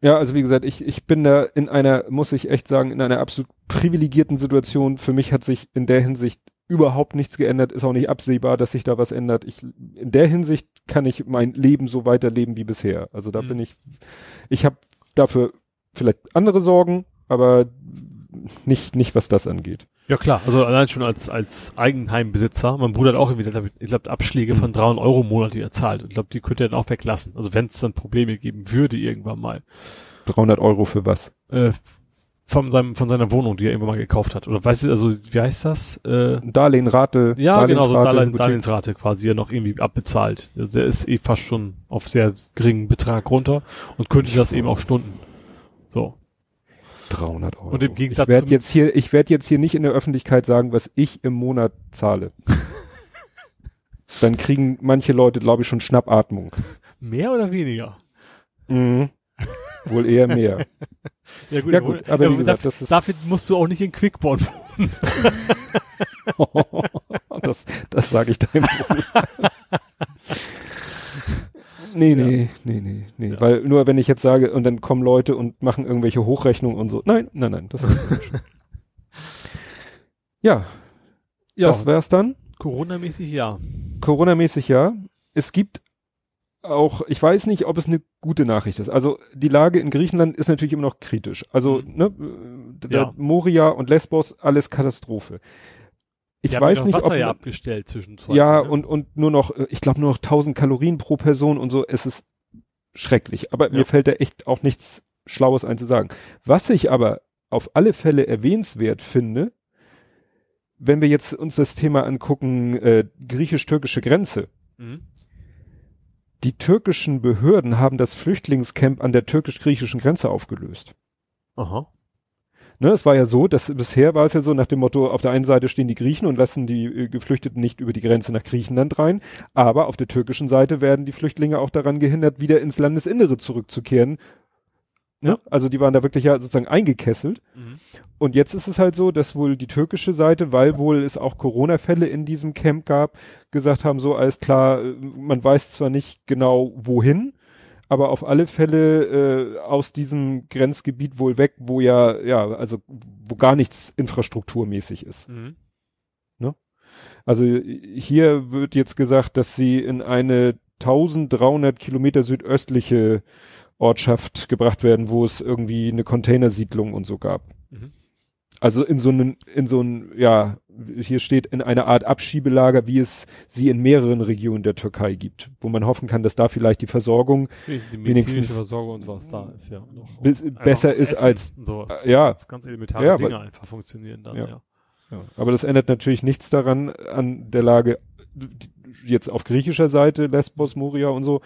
Ja, also wie gesagt, ich, ich bin da in einer, muss ich echt sagen, in einer absolut privilegierten Situation. Für mich hat sich in der Hinsicht überhaupt nichts geändert, ist auch nicht absehbar, dass sich da was ändert. Ich, in der Hinsicht kann ich mein Leben so weiterleben wie bisher. Also da Mhm. bin ich, ich habe dafür vielleicht andere Sorgen, aber nicht, nicht was das angeht. Ja klar, also allein schon als, als Eigenheimbesitzer, mein Bruder hat auch irgendwie, ich ich glaube, Abschläge von 300 Euro im Monat, die er zahlt. Und ich glaube, die könnte er dann auch weglassen. Also wenn es dann Probleme geben würde irgendwann mal. 300 Euro für was? Äh, von seinem, von seiner Wohnung, die er irgendwann mal gekauft hat. Oder weißt du, also, wie heißt das? Äh, Darlehen, Rate, ja, genau, so Darlehensrate, Darlehen. Darlehensrate quasi ja noch irgendwie abbezahlt. Also der ist eh fast schon auf sehr geringen Betrag runter und könnte das eben auch Stunden. So. 300 Euro. Und im Gegensatz ich werde jetzt hier, ich werde jetzt hier nicht in der Öffentlichkeit sagen, was ich im Monat zahle. Dann kriegen manche Leute, glaube ich, schon Schnappatmung. Mehr oder weniger? Mhm. Wohl eher mehr. Ja gut, Ja gut, aber wie gesagt, dafür, das ist- dafür musst du auch nicht in Quickborn wohnen. das das sage ich deinem Bruder. Nee, nee, nee, nee, nee. Ja. Weil nur wenn ich jetzt sage, und dann kommen Leute und machen irgendwelche Hochrechnungen und so. Nein, nein, nein, das ist. Ja, Ja, das wär's dann. Corona-mäßig ja. Corona-mäßig ja. Es gibt auch, ich weiß nicht, ob es eine gute Nachricht ist. Also die Lage in Griechenland ist natürlich immer noch kritisch. Also Mhm. ne, Ja. Moria und Lesbos, alles Katastrophe. Ich Die weiß nicht, Wasser ob ja abgestellt zwischen ja ne? und und nur noch, äh, ich glaube nur noch 1000 Kalorien pro Person und so. Es ist schrecklich. Aber Ja. mir fällt da echt auch nichts Schlaues ein zu sagen. Was ich aber auf alle Fälle erwähnenswert finde, wenn wir jetzt uns das Thema angucken, äh, griechisch-türkische Grenze. Mhm. Die türkischen Behörden haben das Flüchtlingscamp an der türkisch-griechischen Grenze aufgelöst. Aha. Ne, es war ja so, dass bisher war es ja so nach dem Motto, auf der einen Seite stehen die Griechen und lassen die äh, Geflüchteten nicht über die Grenze nach Griechenland rein, aber auf der türkischen Seite werden die Flüchtlinge auch daran gehindert, wieder ins Landesinnere zurückzukehren. Ne? Ja. Also die waren da wirklich ja sozusagen eingekesselt. Mhm. Und jetzt ist es halt so, dass wohl die türkische Seite, weil wohl es auch Corona-Fälle in diesem Camp gab, gesagt haben, so alles klar, äh, man weiß zwar nicht genau wohin, aber auf alle Fälle äh, aus diesem Grenzgebiet wohl weg, wo ja, ja, also wo gar nichts infrastrukturmäßig ist. Mhm. Also hier wird jetzt gesagt, dass sie in eine 1300 Kilometer südöstliche Ortschaft gebracht werden, wo es irgendwie eine Containersiedlung und so gab. Mhm. Also in so einen, in so ein, ja, hier steht in einer Art Abschiebelager, wie es sie in mehreren Regionen der Türkei gibt, wo man hoffen kann, dass da vielleicht die Versorgung Wenigstens die Wenigstens- Versorgung und was da ist, ja. Noch bis, besser ist Essen als, sowas. äh, ja. Das ganz elementare Ja, Dinge weil- einfach funktionieren dann, Ja. ja. ja, aber das ändert natürlich nichts daran, an der Lage, jetzt auf griechischer Seite, Lesbos, Moria und so,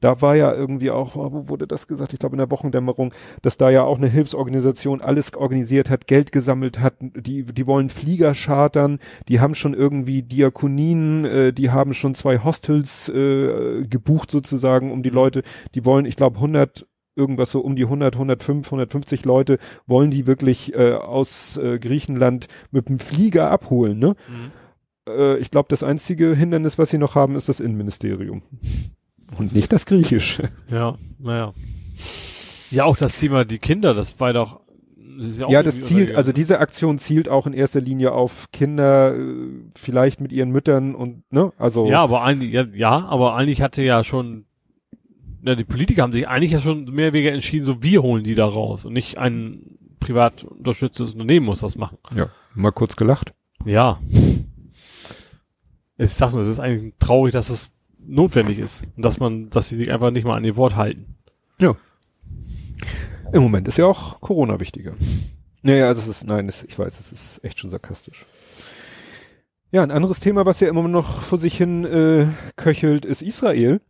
da war ja irgendwie auch, oh, wo wurde das gesagt? Ich glaube in der Wochendämmerung, dass da ja auch eine Hilfsorganisation alles organisiert hat, Geld gesammelt hat, die, die wollen Flieger chartern, die haben schon irgendwie Diakonien, äh, die haben schon zwei Hostels äh, gebucht sozusagen, um die Leute, die wollen, ich glaube 100 irgendwas so um die 100, 105, 150 Leute wollen die wirklich äh, aus äh, Griechenland mit dem Flieger abholen, ne? Mhm. Äh, ich glaube, das einzige Hindernis, was sie noch haben, ist das Innenministerium. Und nicht das Griechische. Ja, naja. Ja, auch das Thema die Kinder, das war doch. Das ist ja, auch Ja, das zielt, also diese Aktion zielt auch in erster Linie auf Kinder, äh, vielleicht mit ihren Müttern und, ne, also. Ja, aber eigentlich, ja, ja, aber eigentlich hatte ja schon, ja, die Politiker haben sich eigentlich ja schon mehr oder weniger entschieden, so wir holen die da raus und nicht ein privat unterstütztes Unternehmen muss das machen. ja. Mal kurz gelacht. Ja. Ich sag nur, es ist eigentlich traurig, dass das notwendig ist und dass man, dass sie sich einfach nicht mal an ihr Wort halten. Im Moment ist ja auch Corona wichtiger. Naja, also es ist, nein, es, ich weiß, es ist echt schon sarkastisch. Ja, ein anderes Thema, was ja immer noch vor sich hin äh, köchelt, ist Israel.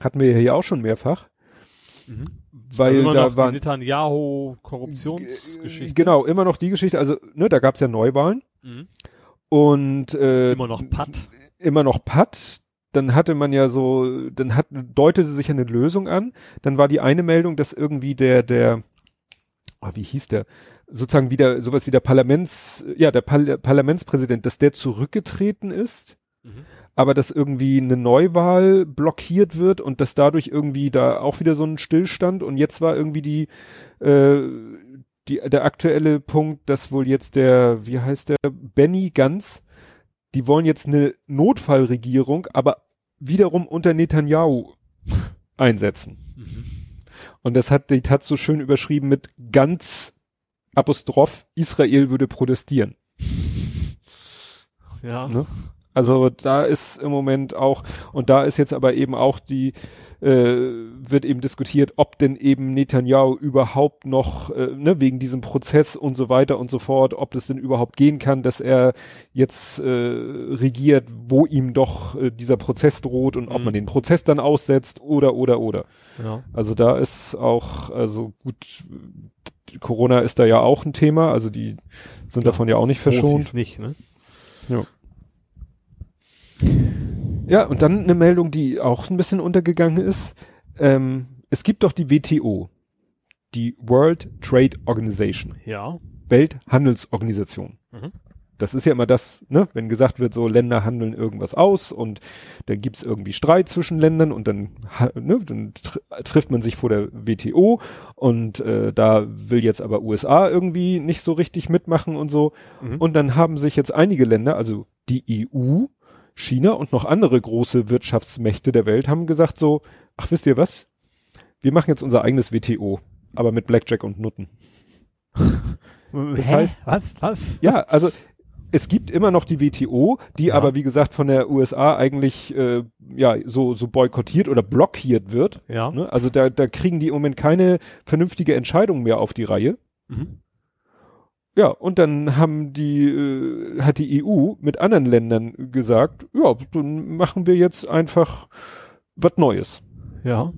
Hatten wir ja hier auch schon mehrfach. Weil also da waren Netanyahu Korruptionsgeschichte. Genau, immer noch die Geschichte. Also, ne, da gab's ja Neuwahlen Mhm. Und äh, Immer noch Patt. immer noch Patt. Dann hatte man ja so, dann hat, deutete sich eine Lösung an. Dann war die eine Meldung, dass irgendwie der, der, ah, wie hieß der? Sozusagen wieder, sowas wie der Parlaments, ja, der Pal Parlamentspräsident, dass der zurückgetreten ist, Mhm. aber dass irgendwie eine Neuwahl blockiert wird und dass dadurch irgendwie da auch wieder so ein Stillstand und jetzt war irgendwie die, äh, die, der aktuelle Punkt, dass wohl jetzt der, wie heißt der, Benny Ganz, die wollen jetzt eine Notfallregierung, aber wiederum unter Netanyahu einsetzen. Mhm. Und das hat die Taz so schön überschrieben mit ganz Apostroph, Israel würde protestieren. Ja. Ne? Also da ist im Moment auch, und da ist jetzt aber eben auch die, äh, wird eben diskutiert, ob denn eben Netanyahu überhaupt noch, äh, ne, wegen diesem Prozess und so weiter und so fort, ob es denn überhaupt gehen kann, dass er jetzt äh, regiert, wo ihm doch äh, dieser Prozess droht und ob Mhm. man den Prozess dann aussetzt oder oder oder. ja. Also da ist auch, also gut, Corona ist da ja auch ein Thema, also die sind Ja, davon ja auch nicht verschont. nicht, ne? Ja, und dann eine Meldung, die auch ein bisschen untergegangen ist. Ähm, es gibt doch die WTO, die World Trade Organization, Ja. Welthandelsorganisation. Mhm. Das ist ja immer das, ne, wenn gesagt wird, so Länder handeln irgendwas aus und dann gibt's irgendwie Streit zwischen Ländern und dann, ne, dann tr trifft man sich vor der WTO und äh, da will jetzt aber USA irgendwie nicht so richtig mitmachen und so. Mhm. Und dann haben sich jetzt einige Länder, also die EU, China und noch andere große Wirtschaftsmächte der Welt haben gesagt so, ach wisst ihr was? Wir machen jetzt unser eigenes WTO, aber mit Blackjack und Nutten. Das Hä? heißt- was, was? Ja, also es gibt immer noch die WTO, die Ja. aber wie gesagt von der USA eigentlich äh, ja so so boykottiert oder blockiert wird. Ja. Ne? Also da da kriegen die im Moment keine vernünftige Entscheidung mehr auf die Reihe. Mhm. Ja, und dann haben die, äh, hat die EU mit anderen Ländern gesagt, ja, dann machen wir jetzt einfach was Neues. Ja.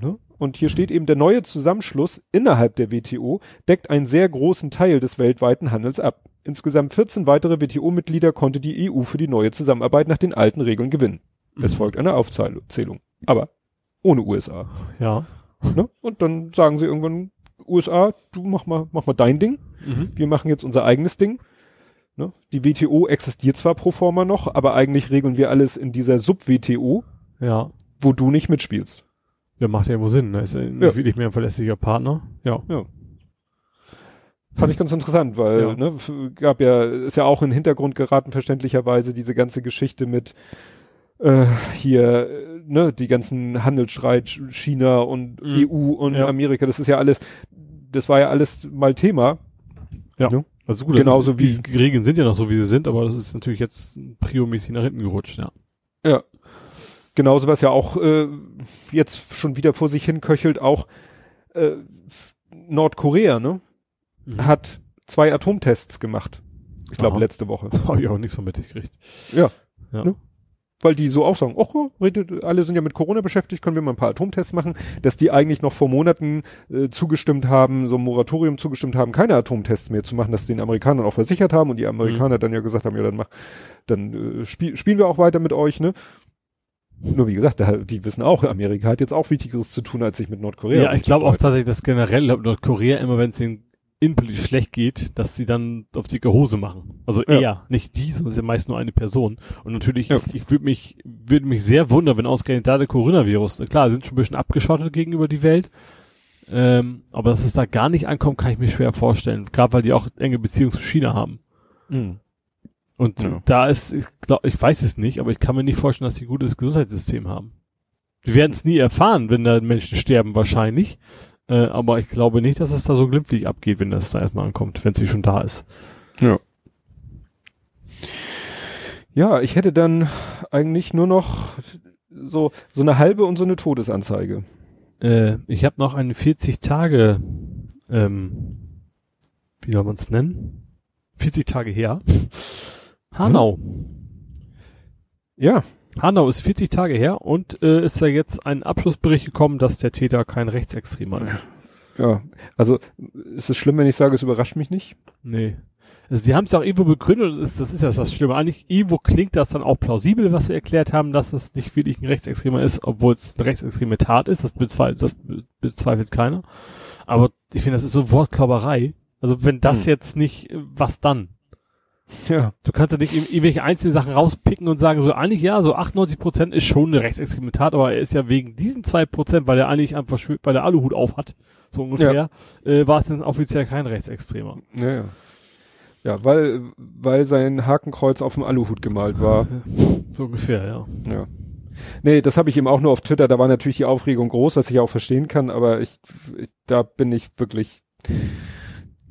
Ne? Und hier steht eben, der neue Zusammenschluss innerhalb der WTO deckt einen sehr großen Teil des weltweiten Handels ab. Insgesamt 14 weitere WTO-Mitglieder konnte die EU für die neue Zusammenarbeit nach den alten Regeln gewinnen. Es Mhm. folgt eine Aufzählung. Aber ohne USA. Ja. Ne? Und dann sagen sie irgendwann, USA, du mach mal, mach mal dein Ding. Mhm. Wir machen jetzt unser eigenes Ding. Ne? Die WTO existiert zwar pro forma noch, aber eigentlich regeln wir alles in dieser Sub-WTO, Ja. wo du nicht mitspielst. Ja, macht ja wohl Sinn, ne? Ist ja nicht Ja. wirklich mehr ein verlässlicher Partner. Ja. Fand ich ganz interessant, weil, Ja. ne, gab ja, ist ja auch in den Hintergrund geraten, verständlicherweise, diese ganze Geschichte mit äh, hier, ne, die ganzen Handelsstreit China und Mhm. EU und Ja. Amerika, das ist ja alles, das war ja alles mal Thema. Also gut, Genauso ist, die Regeln sind ja noch so, wie sie sind, aber das ist natürlich jetzt priomäßig nach hinten gerutscht, ja. Ja. Genauso was ja auch äh, jetzt schon wieder vor sich hin köchelt, auch äh, Nordkorea, ne, hat zwei Atomtests gemacht. Ich glaube letzte Woche. Habe ich auch nichts von mitgekriegt. Ja. Ja. Ne? Weil die so auch sagen, redet, alle sind ja mit Corona beschäftigt, können wir mal ein paar Atomtests machen, dass die eigentlich noch vor Monaten äh, zugestimmt haben, so ein Moratorium zugestimmt haben, keine Atomtests mehr zu machen, dass den Amerikanern auch versichert haben und die Amerikaner dann ja gesagt haben, ja, dann mach, dann äh, spiel, spielen wir auch weiter mit euch, ne? Nur wie gesagt, da, die wissen auch, Amerika hat jetzt auch Wichtigeres zu tun, als sich mit Nordkorea Ja, ich glaube auch tatsächlich, dass generell Nordkorea immer, wenn es ihnen innenpolitisch schlecht geht, dass sie dann auf dicke Hose machen. Also Ja. eher, nicht die, sondern es ist ja meist nur eine Person. Und natürlich, Ja. ich, ich würde mich, würde mich sehr wundern, wenn ausgerechnet da der Coronavirus, klar, sie sind schon ein bisschen abgeschottet gegenüber die Welt, ähm, aber dass es da gar nicht ankommt, kann ich mir schwer vorstellen. Gerade weil die auch enge Beziehungen zu China haben. Mhm. Und Ja. da ist, ich glaube, ich weiß es nicht, aber ich kann mir nicht vorstellen, dass sie ein gutes Gesundheitssystem haben. Wir werden es nie erfahren, wenn da Menschen sterben, wahrscheinlich. Äh, aber ich glaube nicht, dass es da so glimpflich abgeht, wenn das da erstmal ankommt, wenn sie schon da ist. Ja. Ja, ich hätte dann eigentlich nur noch so, so eine halbe und so eine Todesanzeige. Äh, ich habe noch eine 40 Tage, ähm, wie soll man es nennen? 40 Tage her. Hanau. Ja, Hanau ist 40 Tage her und äh, ist ja jetzt ein Abschlussbericht gekommen, dass der Täter kein Rechtsextremer ist. ja. Also, ist es schlimm, wenn ich sage, es überrascht mich nicht? Nee. Also die haben es ja auch irgendwo begründet, das, das ist ja das Schlimme. Eigentlich irgendwo klingt das dann auch plausibel, was sie erklärt haben, dass es nicht wirklich ein Rechtsextremer ist, obwohl es eine rechtsextreme Tat ist. Das bezweifelt, das be- bezweifelt keiner. Aber ich finde, das ist so Wortklauberei. Also wenn das Hm. jetzt nicht, was dann? Ja. Du kannst ja nicht ir- irgendwelche einzelnen Sachen rauspicken und sagen, so eigentlich ja, so 98 Prozent ist schon eine rechtsextreme Tat, aber er ist ja wegen diesen zwei Prozent, weil er eigentlich einfach, weil er Aluhut auf hat, so ungefähr, äh, war es dann offiziell kein Rechtsextremer. Ja, ja. Ja, weil, weil sein Hakenkreuz auf dem Aluhut gemalt war. So ungefähr, ja. Ja. Nee, das habe ich eben auch nur auf Twitter, da war natürlich die Aufregung groß, was ich auch verstehen kann, aber ich, ich da bin ich wirklich,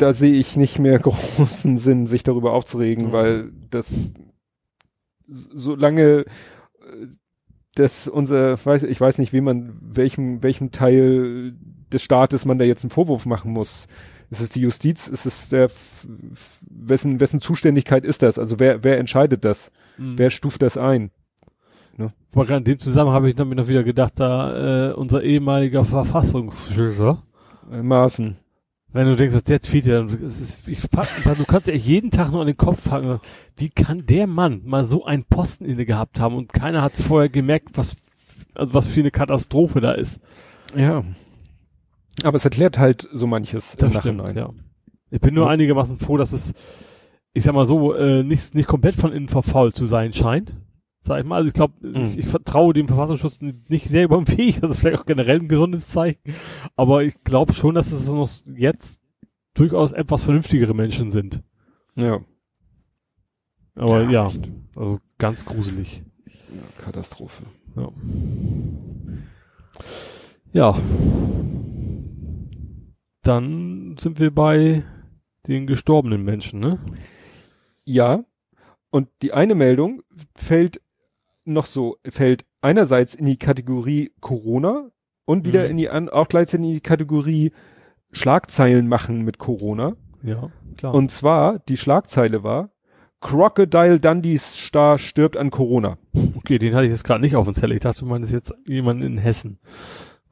da sehe ich nicht mehr großen Sinn, sich darüber aufzuregen, Mhm. weil das solange äh, das unser, weiß, ich weiß nicht, wie man, welchem, welchem Teil des Staates man da jetzt einen Vorwurf machen muss. Ist es die Justiz? Ist es der, wessen, wessen Zuständigkeit ist das? Also wer, wer entscheidet das? Mhm. Wer stuft das ein? Gerade in dem Zusammenhang habe ich dann mir noch wieder gedacht, da äh, unser ehemaliger Verfassungsschützer, Äh, Maßen. Wenn du denkst, dass der Tweet, ja, es ist, ich, du kannst ja jeden Tag nur an den Kopf fangen, wie kann der Mann mal so einen Posten inne gehabt haben und keiner hat vorher gemerkt, was, also was für eine Katastrophe da ist. Ja. Aber es erklärt halt so manches Das im stimmt, Nachhinein. ja. Ich bin nur einigermaßen froh, dass es, ich sag mal so, äh, nicht, nicht komplett von innen verfault zu sein scheint. Sag ich mal, also ich glaube, Mhm. ich, ich vertraue dem Verfassungsschutz nicht sehr über den Weg. Das ist vielleicht auch generell ein gesundes Zeichen. Aber ich glaube schon, dass es noch jetzt durchaus etwas vernünftigere Menschen sind. Ja. Aber ja, echt. also ganz gruselig. ja. Katastrophe. Ja. ja. Dann sind wir bei den gestorbenen Menschen, ne? Ja. Und die eine Meldung fällt noch so, fällt einerseits in die Kategorie Corona und wieder Mhm. in die, auch gleichzeitig in die Kategorie Schlagzeilen machen mit Corona. Ja, klar. Und zwar, die Schlagzeile war, Crocodile Dundee Star stirbt an Corona. okay, den hatte ich jetzt gerade nicht auf dem Zettel. Ich dachte, man ist jetzt jemand in Hessen.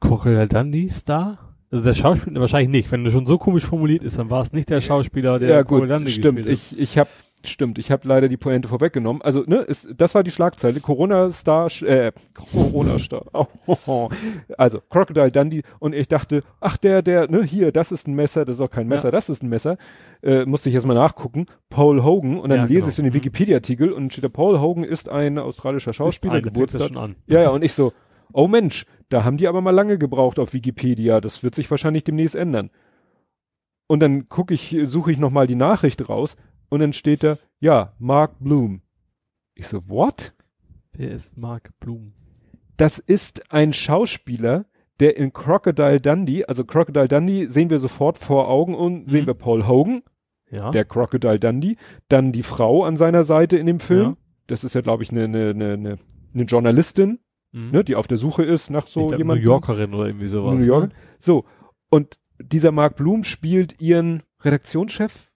Crocodile Dundee Star? Also der Schauspieler wahrscheinlich nicht. Wenn du schon so komisch formuliert ist, dann war es nicht der Schauspieler, der ja gut, Crocodile Dundee stimmt. gespielt hat. Ich, ich habe stimmt, ich habe leider die Pointe vorweggenommen. Also, ne, ist, das war die Schlagzeile. Corona-Star, äh, Corona-Star. Oh, also, Crocodile Dundee. Und ich dachte, ach, der, der, ne, hier, das ist ein Messer, das ist auch kein Messer, Ja. das ist ein Messer. Äh, musste ich jetzt mal nachgucken. Paul Hogan. Und dann Ja, lese genau. ich so den Mhm. Wikipedia-Artikel und steht da, Paul Hogan ist ein australischer Schauspieler, Geburtstag. schon an. Ja, ja, und ich so, oh Mensch, da haben die aber mal lange gebraucht auf Wikipedia. Das wird sich wahrscheinlich demnächst ändern. Und dann gucke ich, suche ich nochmal die Nachricht raus und dann steht da, ja, Mark Bloom. Ich so, what? Wer ist Mark Blum? Das ist ein Schauspieler, der in Crocodile Dundee, also Crocodile Dundee sehen wir sofort vor Augen und sehen Mhm. wir Paul Hogan, Ja. der Crocodile Dundee, dann die Frau an seiner Seite in dem Film. Ja. Das ist ja, glaube ich, eine, eine, eine, eine, eine Journalistin, Mhm. ne, die auf der Suche ist nach so glaub, New jemandem. Yorkerin oder irgendwie sowas. New York. Ne? So, und dieser Mark Bloom spielt ihren Redaktionschef,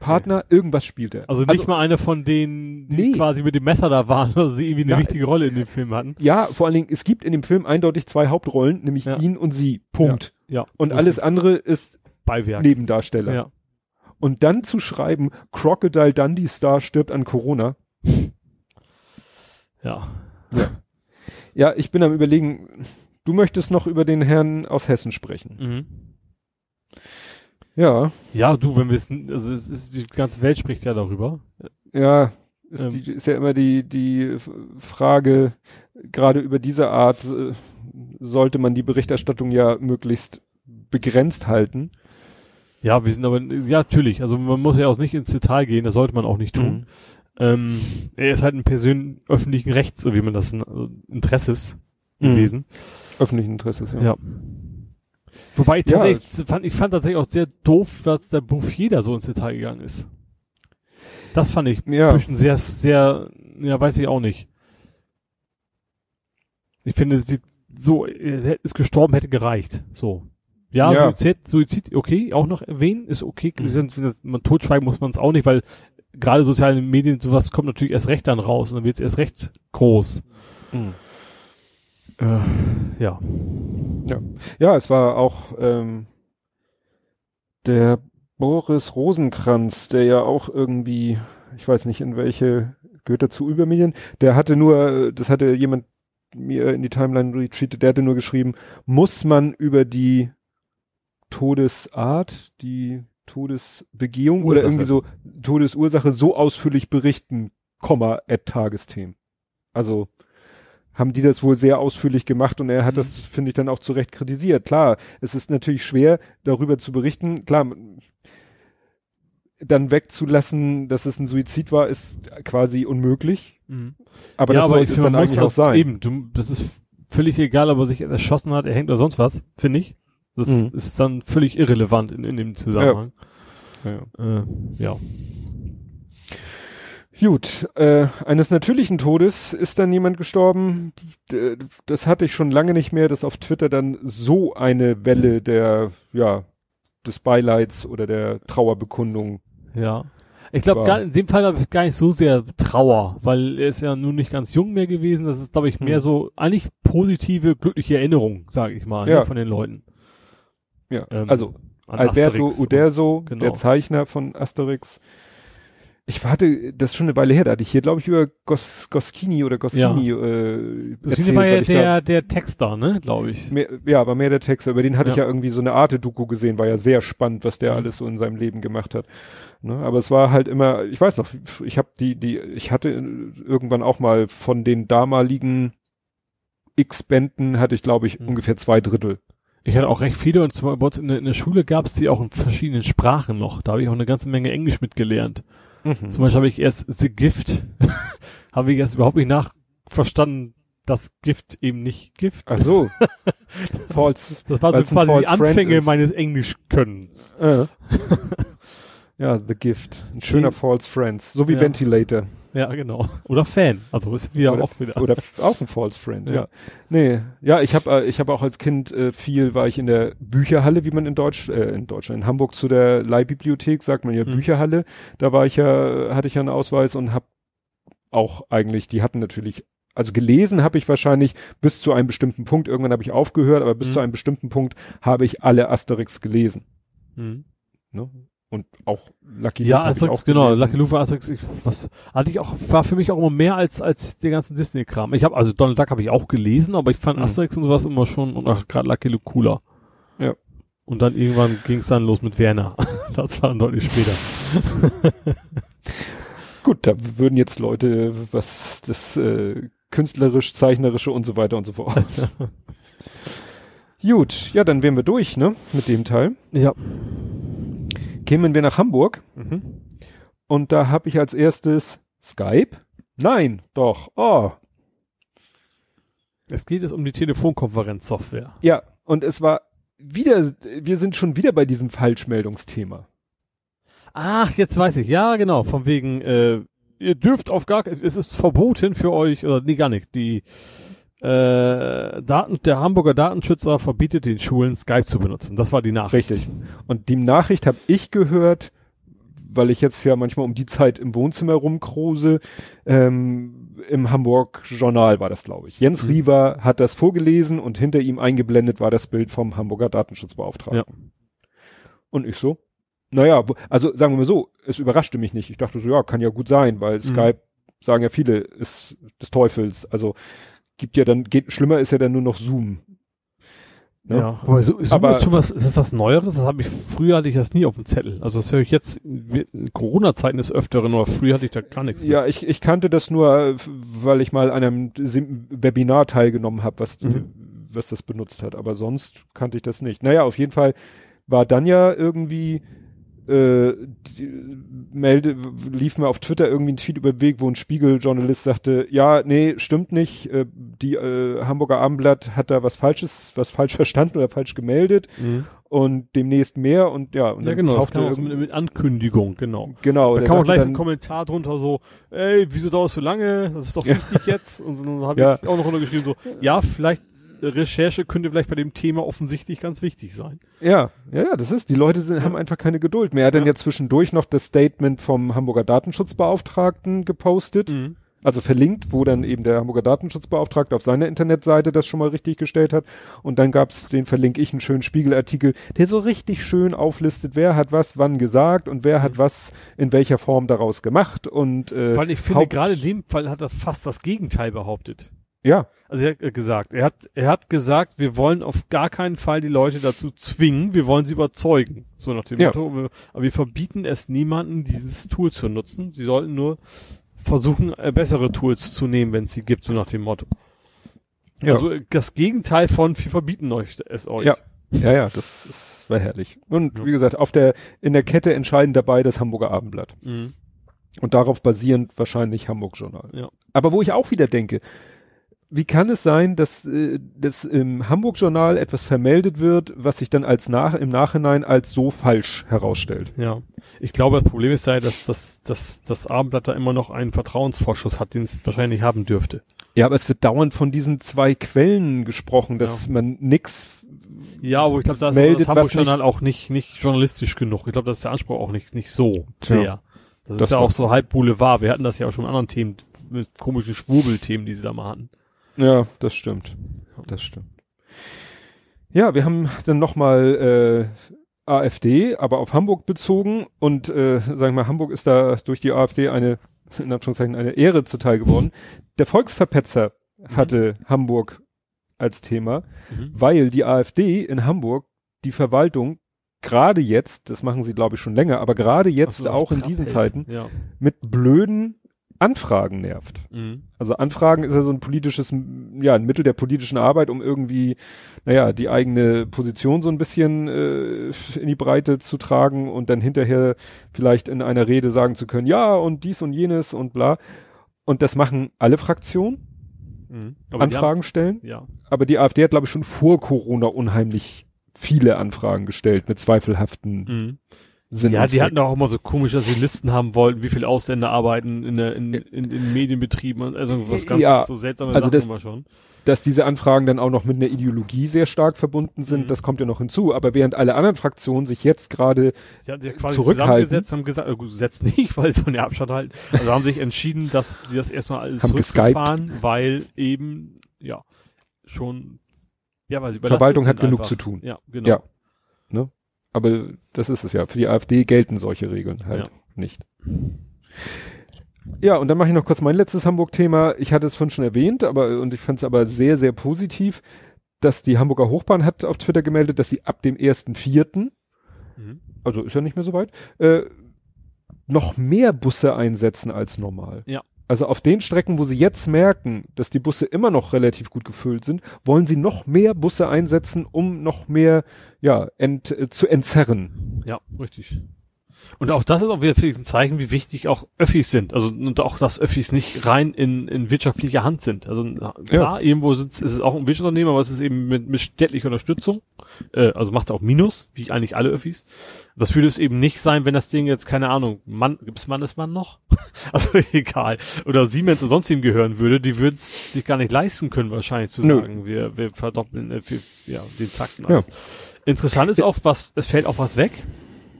Partner, irgendwas spielt er. Also nicht mal einer von denen, die Nee. quasi mit dem Messer da waren, also sie irgendwie eine Nein. wichtige Rolle in dem Film hatten. Ja, vor allen Dingen, es gibt in dem Film eindeutig zwei Hauptrollen, nämlich Ja. ihn und sie. Punkt. Ja. Und alles andere ist Beiwerk. Nebendarsteller. Ja. Und dann zu schreiben, Crocodile Dundee Star stirbt an Corona. Ja. Ja, ich bin am überlegen, du möchtest noch über den Herrn aus Hessen sprechen. Mhm. Ja, Ja, du, wenn wir es, also es ist, die ganze Welt spricht ja darüber. ja, ist, Ähm. die, ist ja immer die, die Frage, gerade über diese Art äh, sollte man die Berichterstattung ja möglichst begrenzt halten. Ja, wir sind aber, ja, natürlich, also man muss ja auch nicht ins Detail gehen, das sollte man auch nicht Mhm. tun. Ähm, er ist halt ein Persön öffentlichen Rechts, so wie man das also Interesses Mhm. gewesen. Öffentlichen Interesses, ja. Ja. Wobei ich Ja, tatsächlich, fand, ich fand tatsächlich auch sehr doof, dass der Bouffier da so ins Detail gegangen ist. Das fand ich Ja. ein bisschen sehr, sehr, ja, weiß ich auch nicht. Ich finde, sie, so, er ist gestorben, hätte gereicht. So. Ja, Ja. Suizid, Suizid, okay, auch noch erwähnen, ist okay. Mhm. Man totschweigen muss man es auch nicht, weil gerade soziale Medien, sowas kommt natürlich erst recht dann raus und dann wird es erst recht groß. Mhm. Äh, ja. Ja, es war auch ähm, der Boris Rosenkranz, der ja auch irgendwie, ich weiß nicht in welche, gehört dazu Übermedien, der hatte nur, das hatte jemand mir in die Timeline retweetet, der hatte nur geschrieben, muss man über die Todesart, die Todesbegehung oder Ursache. irgendwie so Todesursache so ausführlich berichten, Komma, at Tagesthemen. Also haben die das wohl sehr ausführlich gemacht und er hat Mhm. das, finde ich, dann auch zu Recht kritisiert. Klar, es ist natürlich schwer, darüber zu berichten. Klar, dann wegzulassen, dass es ein Suizid war, ist quasi unmöglich. Aber ja, das aber sollte ich es dann eigentlich auch halt sein. Eben, du, das ist völlig egal, ob er sich erschossen hat, er hängt oder sonst was, finde ich. Das Mhm. ist dann völlig irrelevant in, in dem Zusammenhang. Ja, ja. Äh, ja. Gut, äh, eines natürlichen Todes ist dann jemand gestorben. D- Das hatte ich schon lange nicht mehr, dass auf Twitter dann so eine Welle der, ja, des Beileids oder der Trauerbekundung. Ja. Ich glaube, in dem Fall habe ich gar nicht so sehr Trauer, weil er ist ja nun nicht ganz jung mehr gewesen. Das ist, glaube ich, mehr Hm. so eigentlich positive, glückliche Erinnerung, sage ich mal, Ja. ne, von den Leuten. Ja, Ähm, also Alberto Asterix Uderso, genau. der Zeichner von Asterix. Ich warte, das ist schon eine Weile her, da hatte ich hier, glaube ich, über Gos, Goschini oder Goscini äh, Das erzählt, war ja ich da- der, der Texter, ne, glaube ich. Mehr, ja, aber mehr der Texter. Über den hatte ich Ja. ja irgendwie so eine Arte-Doku gesehen, war ja sehr spannend, was der Mhm. alles so in seinem Leben gemacht hat. Ne? Aber es war halt immer, ich weiß noch, ich habe die, die, ich hatte irgendwann auch mal von den damaligen X-Bänden hatte ich, glaube ich, Mhm. ungefähr zwei Drittel. Ich hatte auch recht viele und zwar bei uns der- in der Schule gab es die auch in verschiedenen Sprachen noch. Da habe ich auch eine ganze Menge Englisch mitgelernt. Mhm. Zum Beispiel habe ich erst The Gift, habe ich erst überhaupt nicht nachverstanden, dass Gift eben nicht Gift Ach so. False. Das war so quasi die Anfänge meines Englischkönnens. Äh. Ja, The Gift. Ein schöner Die- False Friends. So wie Ja. Ventilator. Ja, genau. Oder Fan. Also ist wieder oder, auch wieder. oder auch ein False Friend, ja. Ja. Nee, ja, ich habe äh, ich habe auch als Kind äh, viel, war ich in der Bücherhalle, wie man in Deutsch, äh, in Deutschland, in Hamburg zu der Leihbibliothek, sagt man ja Mhm. Bücherhalle. Da war ich ja, hatte ich ja einen Ausweis und habe auch eigentlich, die hatten natürlich, also gelesen habe ich wahrscheinlich bis zu einem bestimmten Punkt, irgendwann habe ich aufgehört, aber bis Mhm. zu einem bestimmten Punkt habe ich alle Asterix gelesen. Mhm. Ne? Und auch Lucky Ja, Luke ich Asterix, genau. gelesen. Lucky Luke Asterix. Ich, was, hatte ich auch, war für mich auch immer mehr als, als der ganzen Disney-Kram. Ich habe, also Donald Duck habe ich auch gelesen, aber ich fand Mhm. Asterix und sowas immer schon und auch gerade Lucky Luke cooler. Ja. Und dann irgendwann ging es dann los mit Werner. das war dann deutlich später. Gut, da würden jetzt Leute, was das äh, künstlerisch, zeichnerische und so weiter und so fort. Gut, ja, dann wären wir durch, ne, mit dem Teil. Ja. Kämen wir nach Hamburg Mhm. und da habe ich als erstes Skype. Nein, doch. Oh, Es geht jetzt um die Telefonkonferenzsoftware. ja, und es war wieder, wir sind schon wieder bei diesem Falschmeldungsthema. Ach, jetzt weiß ich. Ja, genau. Von wegen, äh, ihr dürft auf gar, es ist verboten für euch, oder nee, gar nicht. Die äh, Daten, der Hamburger Datenschützer verbietet den Schulen Skype zu benutzen. Das war die Nachricht. Richtig. Und die Nachricht habe ich gehört, weil ich jetzt ja manchmal um die Zeit im Wohnzimmer rumkruse, ähm, im Hamburg Journal war das, glaube ich. Jens Mhm. Riewer hat das vorgelesen und hinter ihm eingeblendet war das Bild vom Hamburger Datenschutzbeauftragten. Und ich so, naja, also sagen wir mal so, es überraschte mich nicht. Ich dachte so, ja, kann ja gut sein, weil Mhm. Skype, sagen ja viele, ist des Teufels. Also gibt ja dann, geht, schlimmer ist ja dann nur noch Zoom. Ne? Ja, aber so Aber- ist, schon was, ist das was Neueres? Das habe ich, früher hatte ich das nie auf dem Zettel. Also das höre ich jetzt Corona-Zeiten des Öfteren, aber früher hatte ich da gar nichts mit. Ja, ich, ich kannte das nur, weil ich mal an einem Webinar teilgenommen habe, was, Mhm. was das benutzt hat. Aber sonst kannte ich das nicht. Naja, auf jeden Fall war dann ja irgendwie, äh, die, melde, lief mir auf Twitter irgendwie ein Tweet über den Weg, wo ein Spiegeljournalist sagte, ja, nee, stimmt nicht, äh, die äh, Hamburger Abendblatt hat da was Falsches, was falsch verstanden oder falsch gemeldet Mhm. und demnächst mehr und ja, und Ja, dann genau, das kam auch mit, mit Ankündigung, genau. genau, Da kam auch gleich dann- ein Kommentar drunter so, ey, wieso dauert es so lange? Das ist doch wichtig jetzt. Und dann habe Ja. ich auch noch runtergeschrieben so, ja, vielleicht Recherche könnte vielleicht bei dem Thema offensichtlich ganz wichtig sein. Ja, ja, ja, das ist, die Leute sind, haben einfach keine Geduld mehr. Er hat dann Ja. ja zwischendurch noch das Statement vom Hamburger Datenschutzbeauftragten gepostet, Mhm. also verlinkt, wo dann eben der Hamburger Datenschutzbeauftragte auf seiner Internetseite das schon mal richtig gestellt hat. Und dann gab's den verlinke ich einen schönen Spiegelartikel, der so richtig schön auflistet, wer hat was wann gesagt und wer hat was in welcher Form daraus gemacht. Und äh, Weil ich finde, gerade in dem Fall hat er fast das Gegenteil behauptet. Ja, Also er hat gesagt, er hat, er hat gesagt, wir wollen auf gar keinen Fall die Leute dazu zwingen, wir wollen sie überzeugen. So nach dem Ja. Motto, wir, aber wir verbieten es niemanden, dieses Tool zu nutzen. Sie sollten nur versuchen, äh, bessere Tools zu nehmen, wenn es sie gibt, so nach dem Motto. Ja. Also äh, das Gegenteil von wir verbieten euch es euch. Ja. ja, ja, das, das war herrlich. Und Ja. wie gesagt, auf der in der Kette entscheidend dabei das Hamburger Abendblatt. Mhm. Und darauf basierend wahrscheinlich Hamburg Journal. Ja. Aber wo ich auch wieder denke, wie kann es sein, dass, äh, dass im Hamburg Journal etwas vermeldet wird, was sich dann als nach, im Nachhinein als so falsch herausstellt? Ja. Ich glaube, das Problem ist ja, dass das, dass das Abendblatt da immer noch einen Vertrauensvorschuss hat, den es wahrscheinlich haben dürfte. Ja, aber es wird dauernd von diesen zwei Quellen gesprochen, dass Ja. man nix Ja, aber ich glaube, da ist das Hamburg was nicht- Journal auch nicht, nicht journalistisch genug. Ich glaube, das ist der Anspruch auch nicht, nicht so sehr. Das, Das ist ja auch so halb Boulevard. Wir hatten das ja auch schon in anderen Themen, mit komischen Schwurbelthemen, die sie da mal hatten. Ja, das stimmt. Das stimmt. Ja, wir haben dann nochmal äh, AfD, aber auf Hamburg bezogen und äh, sagen wir mal, Hamburg ist da durch die AfD eine, in Anführungszeichen, eine Ehre zuteil geworden. Der Volksverpetzer hatte Hamburg als Thema, weil die AfD in Hamburg die Verwaltung gerade jetzt, das machen sie glaube ich schon länger, aber gerade jetzt auf auch in diesen hält. Zeiten Ja. mit blöden Anfragen nervt. Mhm. Also Anfragen ist ja so ein politisches, ja, ein Mittel der politischen Arbeit, um irgendwie, naja, die eigene Position so ein bisschen äh, in die Breite zu tragen und dann hinterher vielleicht in einer Rede sagen zu können, ja, und dies und jenes und bla. Und das machen alle Fraktionen, Mhm. Anfragen stellen. Haben, ja. Aber die AfD hat, glaube ich, schon vor Corona unheimlich viele Anfragen gestellt mit zweifelhaften Mhm. Sinn Ja, die hatten auch immer so komisch, dass sie Listen haben wollten, wie viele Ausländer arbeiten in, der, in, in, in Medienbetrieben und also was ganz Ja, so seltsame also Sachen das- schon. dass diese Anfragen dann auch noch mit einer Ideologie sehr stark verbunden sind, Mhm. das kommt ja noch hinzu. Aber während alle anderen Fraktionen sich jetzt gerade, Sie haben sich ja quasi zusammengesetzt haben gesagt, äh, gut, gesetzt nicht, weil von der Abstand halten. Also haben sich entschieden, dass sie das erstmal alles Haben zurückzufahren, weil eben, ja, schon, ja, weil sie Verwaltung hat genug einfach. zu tun. Ja, genau. Ja. Aber das ist es ja, für die AfD gelten solche Regeln halt Ja. nicht. Ja, und dann mache ich noch kurz mein letztes Hamburg-Thema. Ich hatte es vorhin schon erwähnt, aber, und ich fand es aber sehr, sehr positiv, dass die Hamburger Hochbahn hat auf Twitter gemeldet, dass sie ab dem 1.4., Mhm. also ist ja nicht mehr so weit, äh, noch mehr Busse einsetzen als normal. Ja. Also auf den Strecken, wo sie jetzt merken, dass die Busse immer noch relativ gut gefüllt sind, wollen sie noch mehr Busse einsetzen, um noch mehr, ja, ent, äh, zu entzerren. Ja, richtig. Und auch das ist auch wieder ein Zeichen, wie wichtig auch Öffis sind. Also und auch, dass Öffis nicht rein in, in wirtschaftlicher Hand sind. Also klar, irgendwo sind, ist es auch ein Wirtschaftsunternehmen, aber es ist eben mit, mit städtlicher Unterstützung. Äh, also macht auch Minus, wie eigentlich alle Öffis. Das würde es eben nicht sein, wenn das Ding jetzt, keine Ahnung, Mann, gibt's Mannesmann noch? also egal. Oder Siemens und sonst wem gehören würde, die würden es sich gar nicht leisten können, wahrscheinlich zu Nö. sagen, wir, wir verdoppeln äh, wir, ja, den Takten Ja. Interessant ist auch, was, es fällt auch was weg.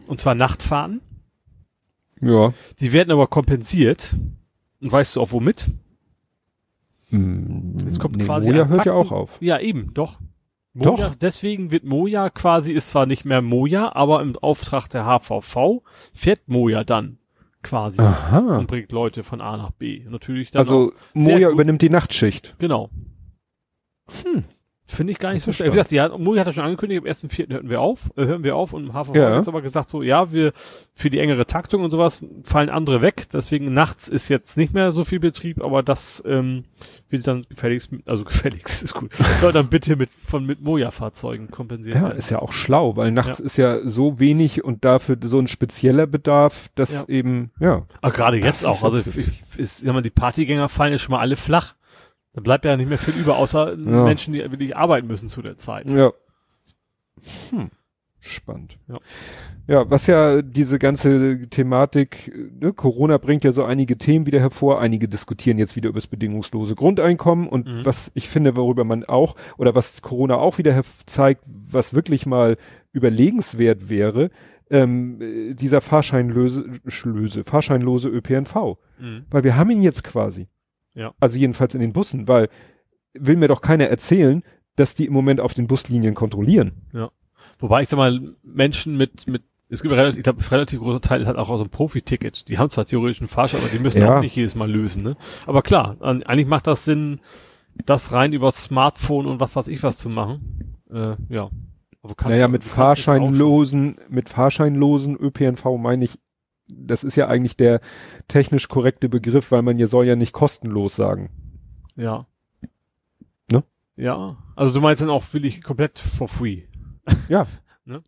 Und zwar Nachtfahrten. Ja. Die werden aber kompensiert. Und weißt du auch womit? Hm, Jetzt kommt nee, quasi Moja hört ja auch auf. Ja, eben, doch. Doch. Moja, deswegen wird Moja quasi, ist zwar nicht mehr Moja, aber im Auftrag der HVV fährt Moja dann quasi Aha. und bringt Leute von A nach B. Natürlich dann Also Moja übernimmt die Nachtschicht. genau. Hm. Finde ich gar nicht so ist schlecht. Wie gesagt, die hat, Moja hat ja schon angekündigt, am 1.4. hören wir auf, äh, hören wir auf und HVV Ja. hat jetzt aber gesagt so, ja, wir, für die engere Taktung und sowas fallen andere weg, deswegen nachts ist jetzt nicht mehr so viel Betrieb, aber das, ähm, wird dann gefälligst, also gefälligst ist gut, soll dann bitte mit, von, mit Moja-Fahrzeugen kompensiert Ja, werden. ist ja auch schlau, weil nachts Ja. ist ja so wenig und dafür so ein spezieller Bedarf, dass Ja. eben, ja. Aber gerade Das jetzt ist auch, ja also ich, ist, sag mal, die Partygänger fallen ja schon mal alle flach. Da bleibt ja nicht mehr viel über, außer Ja. Menschen, die wirklich arbeiten müssen zu der Zeit. Ja. Hm. Spannend. Ja. Ja, was ja diese ganze Thematik, ne, Corona bringt ja so einige Themen wieder hervor. Einige diskutieren jetzt wieder über das bedingungslose Grundeinkommen und Mhm. was ich finde, worüber man auch, oder was Corona auch wieder zeigt, was wirklich mal überlegenswert wäre, ähm, äh, dieser Fahrscheinlöse, Schlöse, Fahrscheinlose ÖPNV. Mhm. Weil wir haben ihn jetzt quasi. Ja. Also jedenfalls in den Bussen, weil will mir doch keiner erzählen, dass die im Moment auf den Buslinien kontrollieren. Wobei ich sag mal, Menschen mit, mit, es gibt relativ, ich glaube, ein relativ großer Teil hat auch aus einem Profi-Ticket. Die haben zwar theoretisch einen Fahrschein, aber die müssen Ja. auch nicht jedes Mal lösen, ne? Aber klar, an, eigentlich macht das Sinn, das rein über Smartphone und was weiß ich was zu machen. Äh, ja. Naja, du- mit. Fahrscheinlosen, mit Fahrscheinlosen ÖPNV meine ich, das ist ja eigentlich der technisch korrekte Begriff, weil man ja soll ja nicht kostenlos sagen. Ja. Ne? Ja. Also du meinst dann auch wirklich komplett for free. Ja,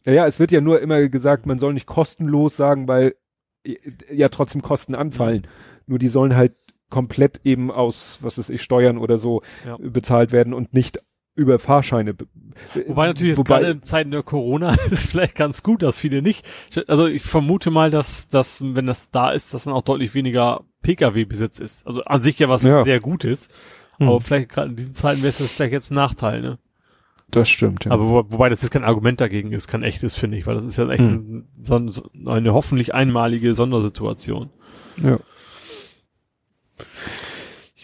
ja, es wird ja nur immer gesagt, man soll nicht kostenlos sagen, weil äh, ja trotzdem Kosten anfallen. Mhm. Nur die sollen halt komplett eben aus, was weiß ich, Steuern oder so Ja. bezahlt werden und nicht über Fahrscheine. be- Wobei natürlich Wobei- gerade in Zeiten der Corona ist vielleicht ganz gut, dass viele nicht. Also ich vermute mal, dass, dass wenn das da ist, dass dann auch deutlich weniger Pkw-Besitz ist. Also an sich ja was Ja. sehr Gutes. Hm. Aber vielleicht gerade in diesen Zeiten wäre es vielleicht jetzt ein Nachteil, ne? Das stimmt, ja. Aber wo, wobei das jetzt kein Argument dagegen ist, kein echtes, finde ich, weil das ist ja echt Hm. ein, so eine hoffentlich einmalige Sondersituation. ja.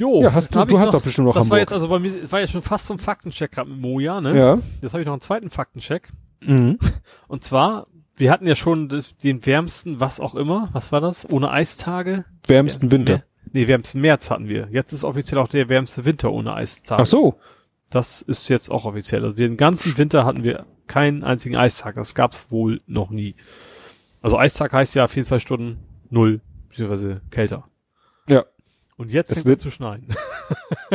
Jo, Ja, hast du- du hast doch bestimmt noch Das war Hamburg. jetzt also bei mir, das war ja schon fast zum Faktencheck gerade mit Moja, ne? ja. Jetzt habe ich noch einen zweiten Faktencheck. Mhm. Und zwar, wir hatten ja schon das, den wärmsten, was auch immer. Was war das? Ohne Eistage? Wärmsten Winter. Mehr, nee, wärmsten März hatten wir. Jetzt ist offiziell auch der wärmste Winter ohne Eistage. Ach so. Das ist jetzt auch offiziell. Also den ganzen Winter hatten wir keinen einzigen Eistag. Das gab's wohl noch nie. Also Eistag heißt ja 24 Stunden null, beziehungsweise kälter. Ja. Und jetzt Es fängt wird- es zu schneien.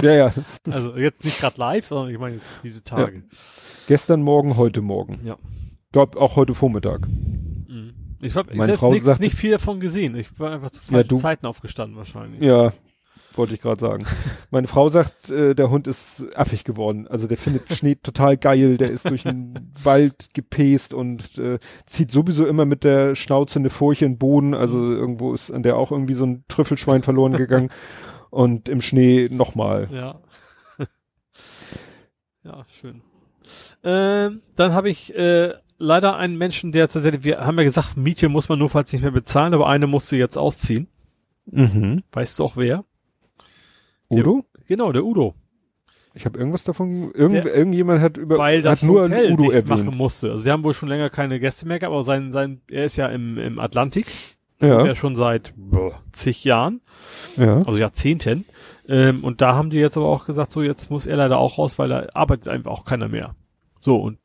Ja, ja. Also jetzt nicht gerade live, sondern ich meine diese Tage. Gestern Morgen, heute Morgen. Ja. Glaub auch heute Vormittag. Mhm. Ich habe nicht, viel davon gesehen. Ich war einfach zu Ja, falschen du- Zeiten aufgestanden wahrscheinlich. Ja. Wollte ich gerade sagen. Meine Frau sagt, äh, der Hund ist affig geworden. Also der findet Schnee total geil, der ist durch den Wald gepäst und äh, zieht sowieso immer mit der Schnauze eine Furche in den Boden. Also irgendwo ist an der auch irgendwie so ein Trüffelschwein verloren gegangen. Und im Schnee nochmal. Ja. ja, schön. Ähm, dann habe ich äh, leider einen Menschen, der tatsächlich, wir haben ja gesagt, Miete muss man nur falls nicht mehr bezahlen, aber eine musste jetzt ausziehen. Mhm. Weißt du auch wer? Udo? Genau, der Udo. Ich habe irgendwas davon, irgend, Der- irgendjemand hat über Weil das hat nur Hotel Udo dicht erwähnt. machen musste. Also sie haben wohl schon länger keine Gäste mehr gehabt, aber sein, sein, er ist ja im, im Atlantik. Ja, Ja. schon seit boah, zig Jahren, ja. also Jahrzehnten. Ähm, und da haben die jetzt aber auch gesagt, so jetzt muss er leider auch raus, weil da arbeitet einfach auch keiner mehr. So, und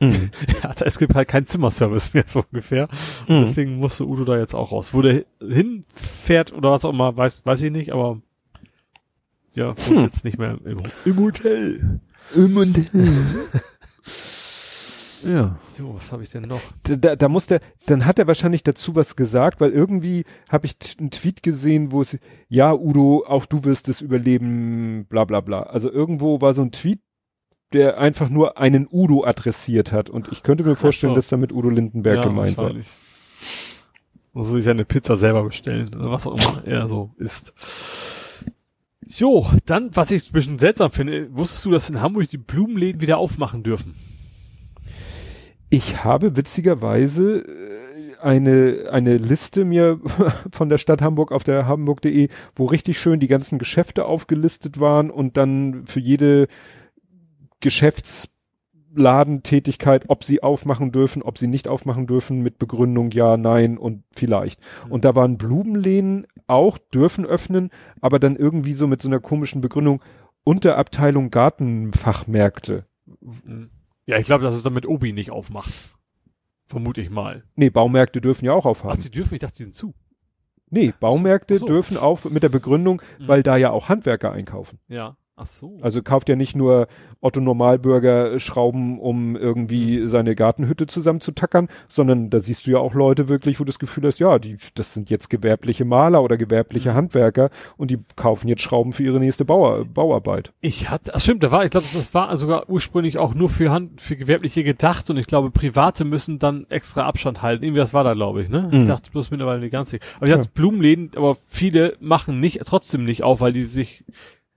Mhm. ja, es gibt halt keinen Zimmerservice mehr, so ungefähr. Mhm. Deswegen musste Udo da jetzt auch raus. Wo der hinfährt oder was auch immer, weiß, weiß ich nicht, aber ja, wohnt Hm. jetzt nicht mehr im, im Hotel. ja. So, was habe ich denn noch? Da, da, da muss der, dann hat er wahrscheinlich dazu was gesagt, weil irgendwie habe ich einen Tweet gesehen, wo es, ja, Udo, auch du wirst es überleben, bla bla bla. Also irgendwo war so ein Tweet, der einfach nur einen Udo adressiert hat. Und ich könnte mir vorstellen, so. dass damit Udo Lindenberg gemeint war. wahrscheinlich. Muss sich seine Pizza selber bestellen oder was auch immer er so isst. Jo, dann, was ich ein bisschen seltsam finde, wusstest du, dass in Hamburg die Blumenläden wieder aufmachen dürfen? Ich habe witzigerweise äh, eine, eine Liste mir von der Stadt Hamburg auf der hamburg.de, wo richtig schön die ganzen Geschäfte aufgelistet waren und dann für jede Geschäftsladentätigkeit, ob sie aufmachen dürfen, ob sie nicht aufmachen dürfen, mit Begründung ja, nein und vielleicht. Und da waren Blumenläden auch, dürfen öffnen, aber dann irgendwie so mit so einer komischen Begründung, Unterabteilung Gartenfachmärkte. Ja, ich glaube, dass es dann mit Obi nicht aufmacht. Vermute ich mal. Nee, Baumärkte dürfen ja auch Ach, aufhaben. sie dürfen, ich dachte, sie sind zu. Nee, Baumärkte Ach so. dürfen auf mit der Begründung, Mhm. weil da ja auch Handwerker einkaufen. Ja. Ach so. Also kauft ja nicht nur Otto Normalbürger Schrauben, um irgendwie Mhm. seine Gartenhütte zusammenzutackern, sondern da siehst du ja auch Leute wirklich, wo du das Gefühl hast, ja, die, das sind jetzt gewerbliche Maler oder gewerbliche Mhm. Handwerker und die kaufen jetzt Schrauben für ihre nächste Bauer, Bauarbeit. Ich hatte, ach stimmt, da war, ich glaube, das war sogar ursprünglich auch nur für Hand, für Gewerbliche gedacht und ich glaube, Private müssen dann extra Abstand halten. Irgendwie das war da, glaube ich, ne? Ich Mhm. dachte bloß mittlerweile nicht ganz nicht. Aber ich dachte, Blumenläden, aber viele machen nicht, trotzdem nicht auf, weil die sich,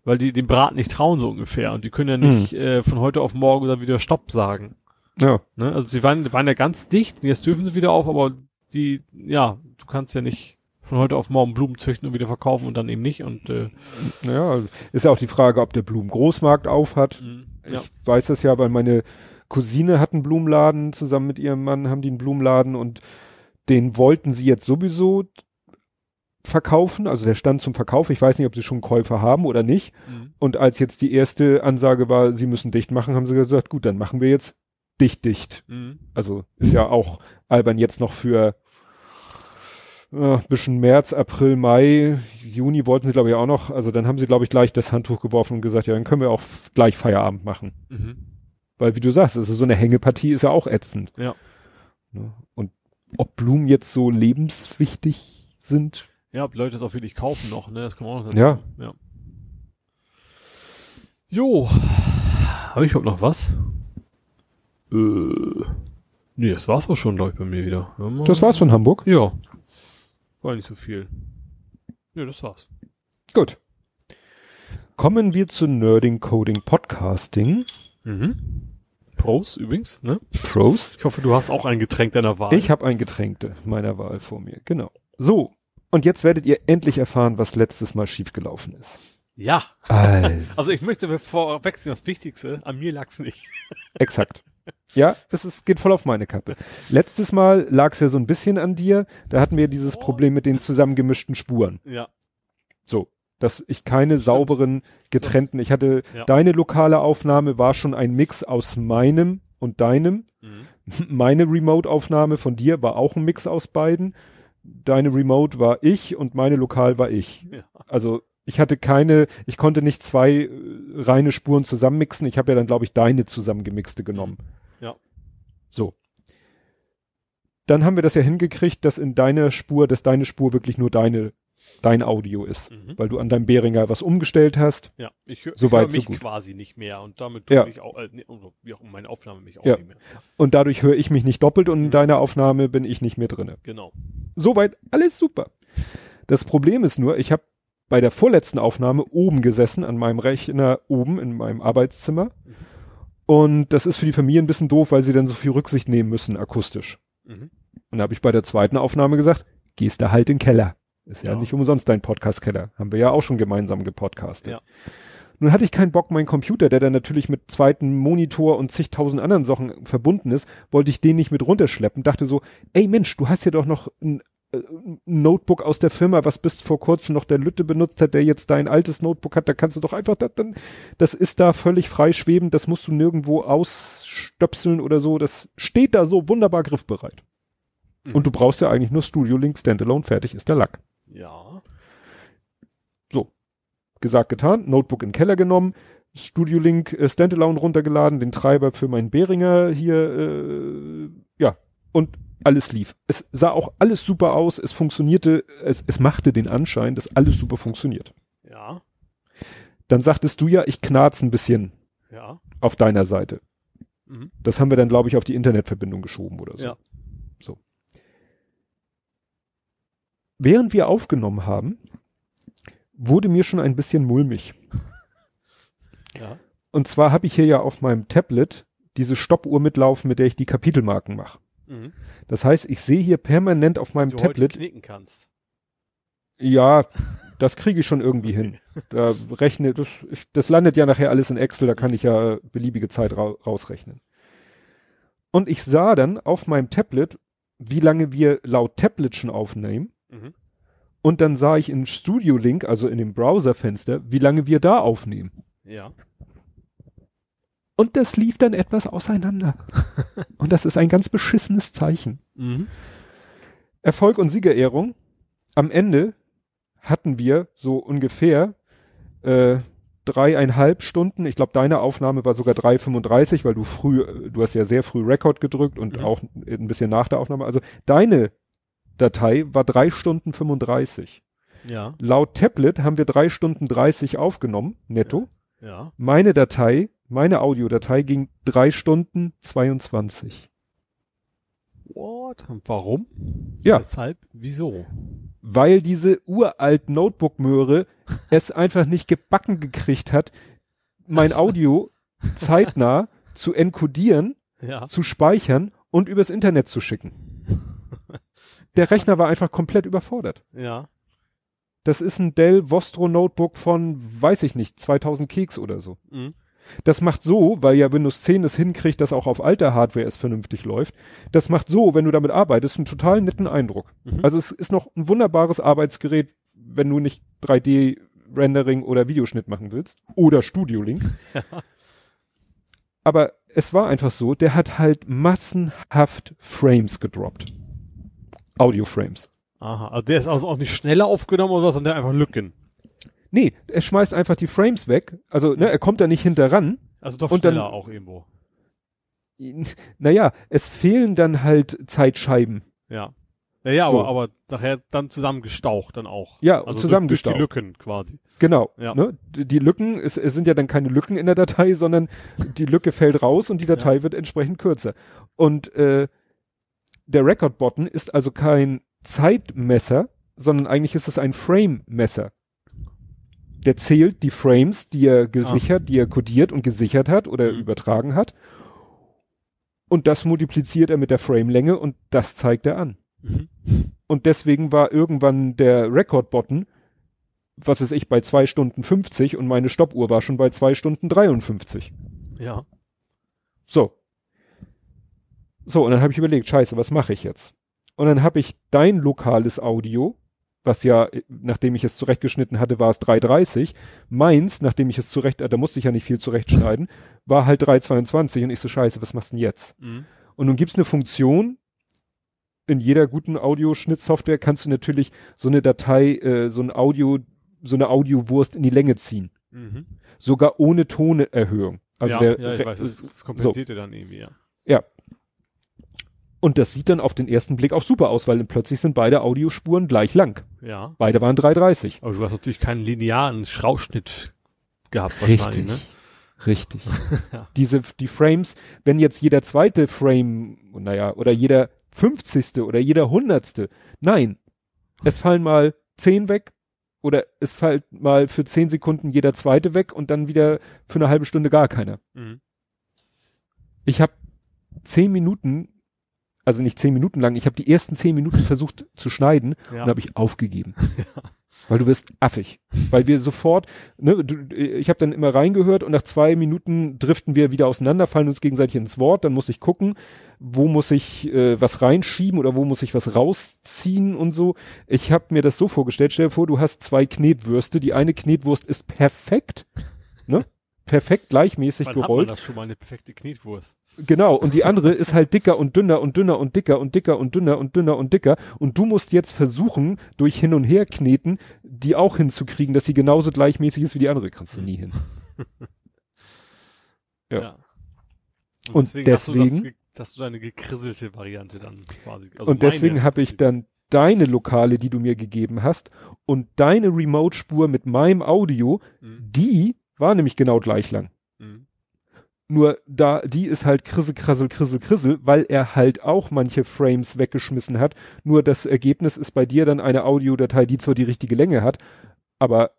weil die dem Braten nicht trauen, so ungefähr. Und die können ja nicht äh, von heute auf morgen dann wieder Stopp sagen. Ja. Ne? Also sie waren, waren ja ganz dicht, jetzt dürfen sie wieder auf, aber die, ja, du kannst ja nicht von heute auf morgen Blumen züchten und wieder verkaufen und dann eben nicht. Und äh, Naja, ist ja auch die Frage, ob der Blumengroßmarkt auf hat. ja. Ich weiß das ja, weil meine Cousine hat einen Blumenladen, zusammen mit ihrem Mann haben die einen Blumenladen und den wollten sie jetzt sowieso verkaufen, also der stand zum Verkauf. Ich weiß nicht, ob sie schon Käufer haben oder nicht. Mhm. Und als jetzt die erste Ansage war, sie müssen dicht machen, haben sie gesagt, gut, dann machen wir jetzt dicht, dicht. Mhm. Also ist ja auch albern jetzt noch für äh, bisschen März, April, Mai, Juni wollten sie glaube ich auch noch. Also dann haben sie glaube ich gleich das Handtuch geworfen und gesagt, ja, dann können wir auch gleich Feierabend machen. Mhm. Weil wie du sagst, also so eine Hängepartie ist ja auch ätzend. Ja. Ne? Und ob Blumen jetzt so lebenswichtig sind, Ja, ob Leute es auch wirklich kaufen noch, ne? Das kann man auch noch dazu. Ja. ja. Jo. Habe ich überhaupt noch was? Äh. Nee, das war's auch schon, glaube ich, bei mir wieder. Das war's von Hamburg. Ja. War nicht so viel. Ja, das war's. Gut. Kommen wir zu Nerding Coding Podcasting. Mhm. Pros übrigens, ne? Prost. Ich hoffe, du hast auch ein Getränk deiner Wahl. Ich habe ein Getränkte meiner Wahl vor mir. Genau. So. Und jetzt werdet ihr endlich erfahren, was letztes Mal schiefgelaufen ist. Ja. Also, Also ich möchte vorwegziehen, das Wichtigste, an mir lag's nicht. exakt. Ja, das ist, geht voll auf meine Kappe. Letztes Mal lag es ja so ein bisschen an dir. Da hatten wir dieses Problem mit den zusammengemischten Spuren. Ja. So. Dass ich keine Stimmt. sauberen, getrennten, ich hatte, Ja. deine lokale Aufnahme war schon ein Mix aus meinem und deinem. Mhm. Meine Remote-Aufnahme von dir war auch ein Mix aus beiden. Deine Remote war ich und meine Lokal war ich. Ja. Also ich hatte keine, ich konnte nicht zwei äh, reine Spuren zusammenmixen. Ich habe ja dann, glaube ich, deine zusammengemixte genommen. Ja. So. Dann haben wir das ja hingekriegt, dass in deiner Spur, dass deine Spur wirklich nur deine dein Audio ist, Mhm. weil du an deinem Behringer was umgestellt hast. Ja, ich, hö- So ich höre weit, so mich gut. quasi nicht mehr und damit Ja. tue ich auch, äh, wie auch meine Aufnahme mich auch Ja. nicht mehr. Und dadurch höre ich mich nicht doppelt und in Mhm. deiner Aufnahme bin ich nicht mehr drinne. Genau. Soweit alles super. Das Problem ist nur, ich habe bei der vorletzten Aufnahme oben gesessen, an meinem Rechner oben in meinem Arbeitszimmer. Mhm. Und das ist für die Familie ein bisschen doof, weil sie dann so viel Rücksicht nehmen müssen, akustisch. Mhm. Und da habe ich bei der zweiten Aufnahme gesagt, gehst da halt in den Keller. Ist ja, Ja. nicht umsonst dein Podcast-Keller. Haben wir ja auch schon gemeinsam gepodcastet. Ja. Nun hatte ich keinen Bock, meinen Computer, der dann natürlich mit zweiten Monitor und zigtausend anderen Sachen verbunden ist, wollte ich den nicht mit runterschleppen. Dachte so, ey Mensch, du hast ja doch noch ein, äh, ein Notebook aus der Firma, was bis vor kurzem noch der Lütte benutzt hat, der jetzt dein altes Notebook hat, da kannst du doch einfach, das, dann, das ist da völlig frei schwebend, das musst du nirgendwo ausstöpseln oder so, das steht da so wunderbar griffbereit. Mhm. Und du brauchst ja eigentlich nur Studio Link Standalone, fertig ist der Lack. Ja. Gesagt, getan, Notebook in den Keller genommen, Studio Link äh, Standalone runtergeladen, den Treiber für meinen Behringer hier, äh, ja, und alles lief. Es sah auch alles super aus, es funktionierte, es, es machte den Anschein, dass alles super funktioniert. Ja. Dann sagtest du ja, ich knarz ein bisschen Ja. auf deiner Seite. Mhm. Das haben wir dann, glaube ich, auf die Internetverbindung geschoben oder so. Ja. So. Während wir aufgenommen haben, wurde mir schon ein bisschen mulmig. Ja. Und zwar habe ich hier ja auf meinem Tablet diese Stoppuhr mitlaufen, mit der ich die Kapitelmarken mache. Mhm. Das heißt, ich sehe hier permanent auf meinem du heute Tablet, knicken kannst. ja, das kriege ich schon irgendwie hin. Da rechne, das, ich, das landet ja nachher alles in Excel, da kann ich ja beliebige Zeit ra rausrechnen. Und ich sah dann auf meinem Tablet, wie lange wir laut Tablet schon aufnehmen. Mhm. Und dann sah ich in Studio Link, also in dem Browserfenster, wie lange wir da aufnehmen. Ja. Und das lief dann etwas auseinander. und das ist ein ganz beschissenes Zeichen. Mhm. Erfolg und Siegerehrung. Am Ende hatten wir so ungefähr äh, dreieinhalb Stunden. Ich glaube, deine Aufnahme war sogar 3,35, weil du früh, du hast ja sehr früh Record gedrückt und Mhm. auch ein bisschen nach der Aufnahme. Also deine Datei war drei Stunden 35. Ja. Laut Tablet haben wir drei Stunden 30 aufgenommen, netto. Ja. Meine Datei, meine Audiodatei ging drei Stunden 22. What? Warum? Ja. Weshalb? Wieso? weil diese uralt Notebook-Möhre es einfach nicht gebacken gekriegt hat, mein Audio zeitnah zu enkodieren, Ja. zu speichern und übers Internet zu schicken. Der Rechner war einfach komplett überfordert. Ja. Das ist ein Dell Vostro Notebook von, weiß ich nicht, 2000 Keks oder so. Mhm. Das macht so, weil ja Windows 10 es hinkriegt, dass auch auf alter Hardware es vernünftig läuft. Das macht so, wenn du damit arbeitest, einen total netten Eindruck. Mhm. Also es ist noch ein wunderbares Arbeitsgerät, wenn du nicht 3D-Rendering oder Videoschnitt machen willst. Oder Studio Link. Aber es war einfach so, der hat halt massenhaft Frames gedroppt. Audio-Frames. Aha. Also der ist also auch nicht schneller aufgenommen oder was, sondern der einfach Lücken. Nee, er schmeißt einfach die Frames weg. Also, ne, er kommt da nicht hinterran. Also doch Und dann- schneller auch irgendwo. Naja, es fehlen dann halt Zeitscheiben. Ja. Ja, ja, So. aber, aber nachher dann zusammengestaucht dann auch. Ja, also zusammengestaucht. Durch die Lücken quasi. Genau. Ja. Ne? Die Lücken, es, es sind ja dann keine Lücken in der Datei, sondern die Lücke fällt raus und die Datei wird entsprechend kürzer. Und äh, der Record-Button ist also kein Zeitmesser, sondern eigentlich ist es ein Frame-Messer. Der zählt die Frames, die er gesichert, die er kodiert und gesichert hat oder Mhm. übertragen hat. Und das multipliziert er mit der Framelänge und das zeigt er an. Mhm. Und deswegen war irgendwann der Record-Button, was weiß ich, bei zwei Stunden 50 und meine Stoppuhr war schon bei zwei Stunden 53. Ja. So. So, und dann habe ich überlegt, scheiße, was mache ich jetzt? Und dann habe ich dein lokales Audio, was ja, äh, nachdem ich es zurechtgeschnitten hatte, war es 3,30. Meins, nachdem ich es zurecht, äh, da musste ich ja nicht viel zurechtschneiden, war halt 3,22 und ich so, scheiße, was machst du denn jetzt? Mhm. Und nun gibt's eine Funktion, in jeder guten Audioschnittsoftware kannst du natürlich so eine Datei, äh, so ein Audio, so eine Audiowurst in die Länge ziehen. Mhm. Sogar ohne Tonerhöhung. Also ja, der, ja, ich weiß, das, das kompensiert ihr dann irgendwie, ja. Ja. Und das sieht dann auf den ersten Blick auch super aus, weil plötzlich sind beide Audiospuren gleich lang. Ja. Beide waren 3,30. Aber du hast natürlich keinen linearen Schraubschnitt gehabt wahrscheinlich, Richtig. ne? Richtig. Ja. Diese, die Frames, wenn jetzt jeder zweite Frame, naja, oder jeder fünfzigste oder jeder hundertste, nein, es fallen mal zehn weg oder es fällt mal für zehn Sekunden jeder zweite weg und dann wieder für eine halbe Stunde gar keiner. Mhm. Ich habe zehn Minuten, also nicht zehn Minuten lang, ich habe die ersten zehn Minuten versucht zu schneiden Ja. und habe ich aufgegeben. Weil du wirst affig. Weil wir sofort, ne, du, ich habe dann immer reingehört und nach zwei Minuten driften wir wieder auseinander, fallen uns gegenseitig ins Wort, dann muss ich gucken, wo muss ich äh, was reinschieben oder wo muss ich was rausziehen und so. Ich habe mir das so vorgestellt, stell dir vor, du hast zwei Knetwürste, die eine Knetwurst ist perfekt, ne? Perfekt gleichmäßig Wann hat man gerollt. das schon mal eine perfekte Knetwurst? Genau, und die andere ist halt dicker und dünner und dünner und dicker und dicker und dünner und dünner und dicker. Und du musst jetzt versuchen, durch hin und her kneten, die auch hinzukriegen, dass sie genauso gleichmäßig ist wie die andere. Kannst du nie hin. Ja. Und Hast du, das, deswegen- hast du eine gekrisselte Variante dann quasi. Also und deswegen habe ich dann deine Lokale, die du mir gegeben hast, und deine Remote-Spur mit meinem Audio, Mhm. die war nämlich genau gleich lang. Mhm. Nur da, die ist halt krissel, krassel, krissel, krissel, weil er halt auch manche Frames weggeschmissen hat. Nur das Ergebnis ist bei dir dann eine Audiodatei, die zwar die richtige Länge hat, aber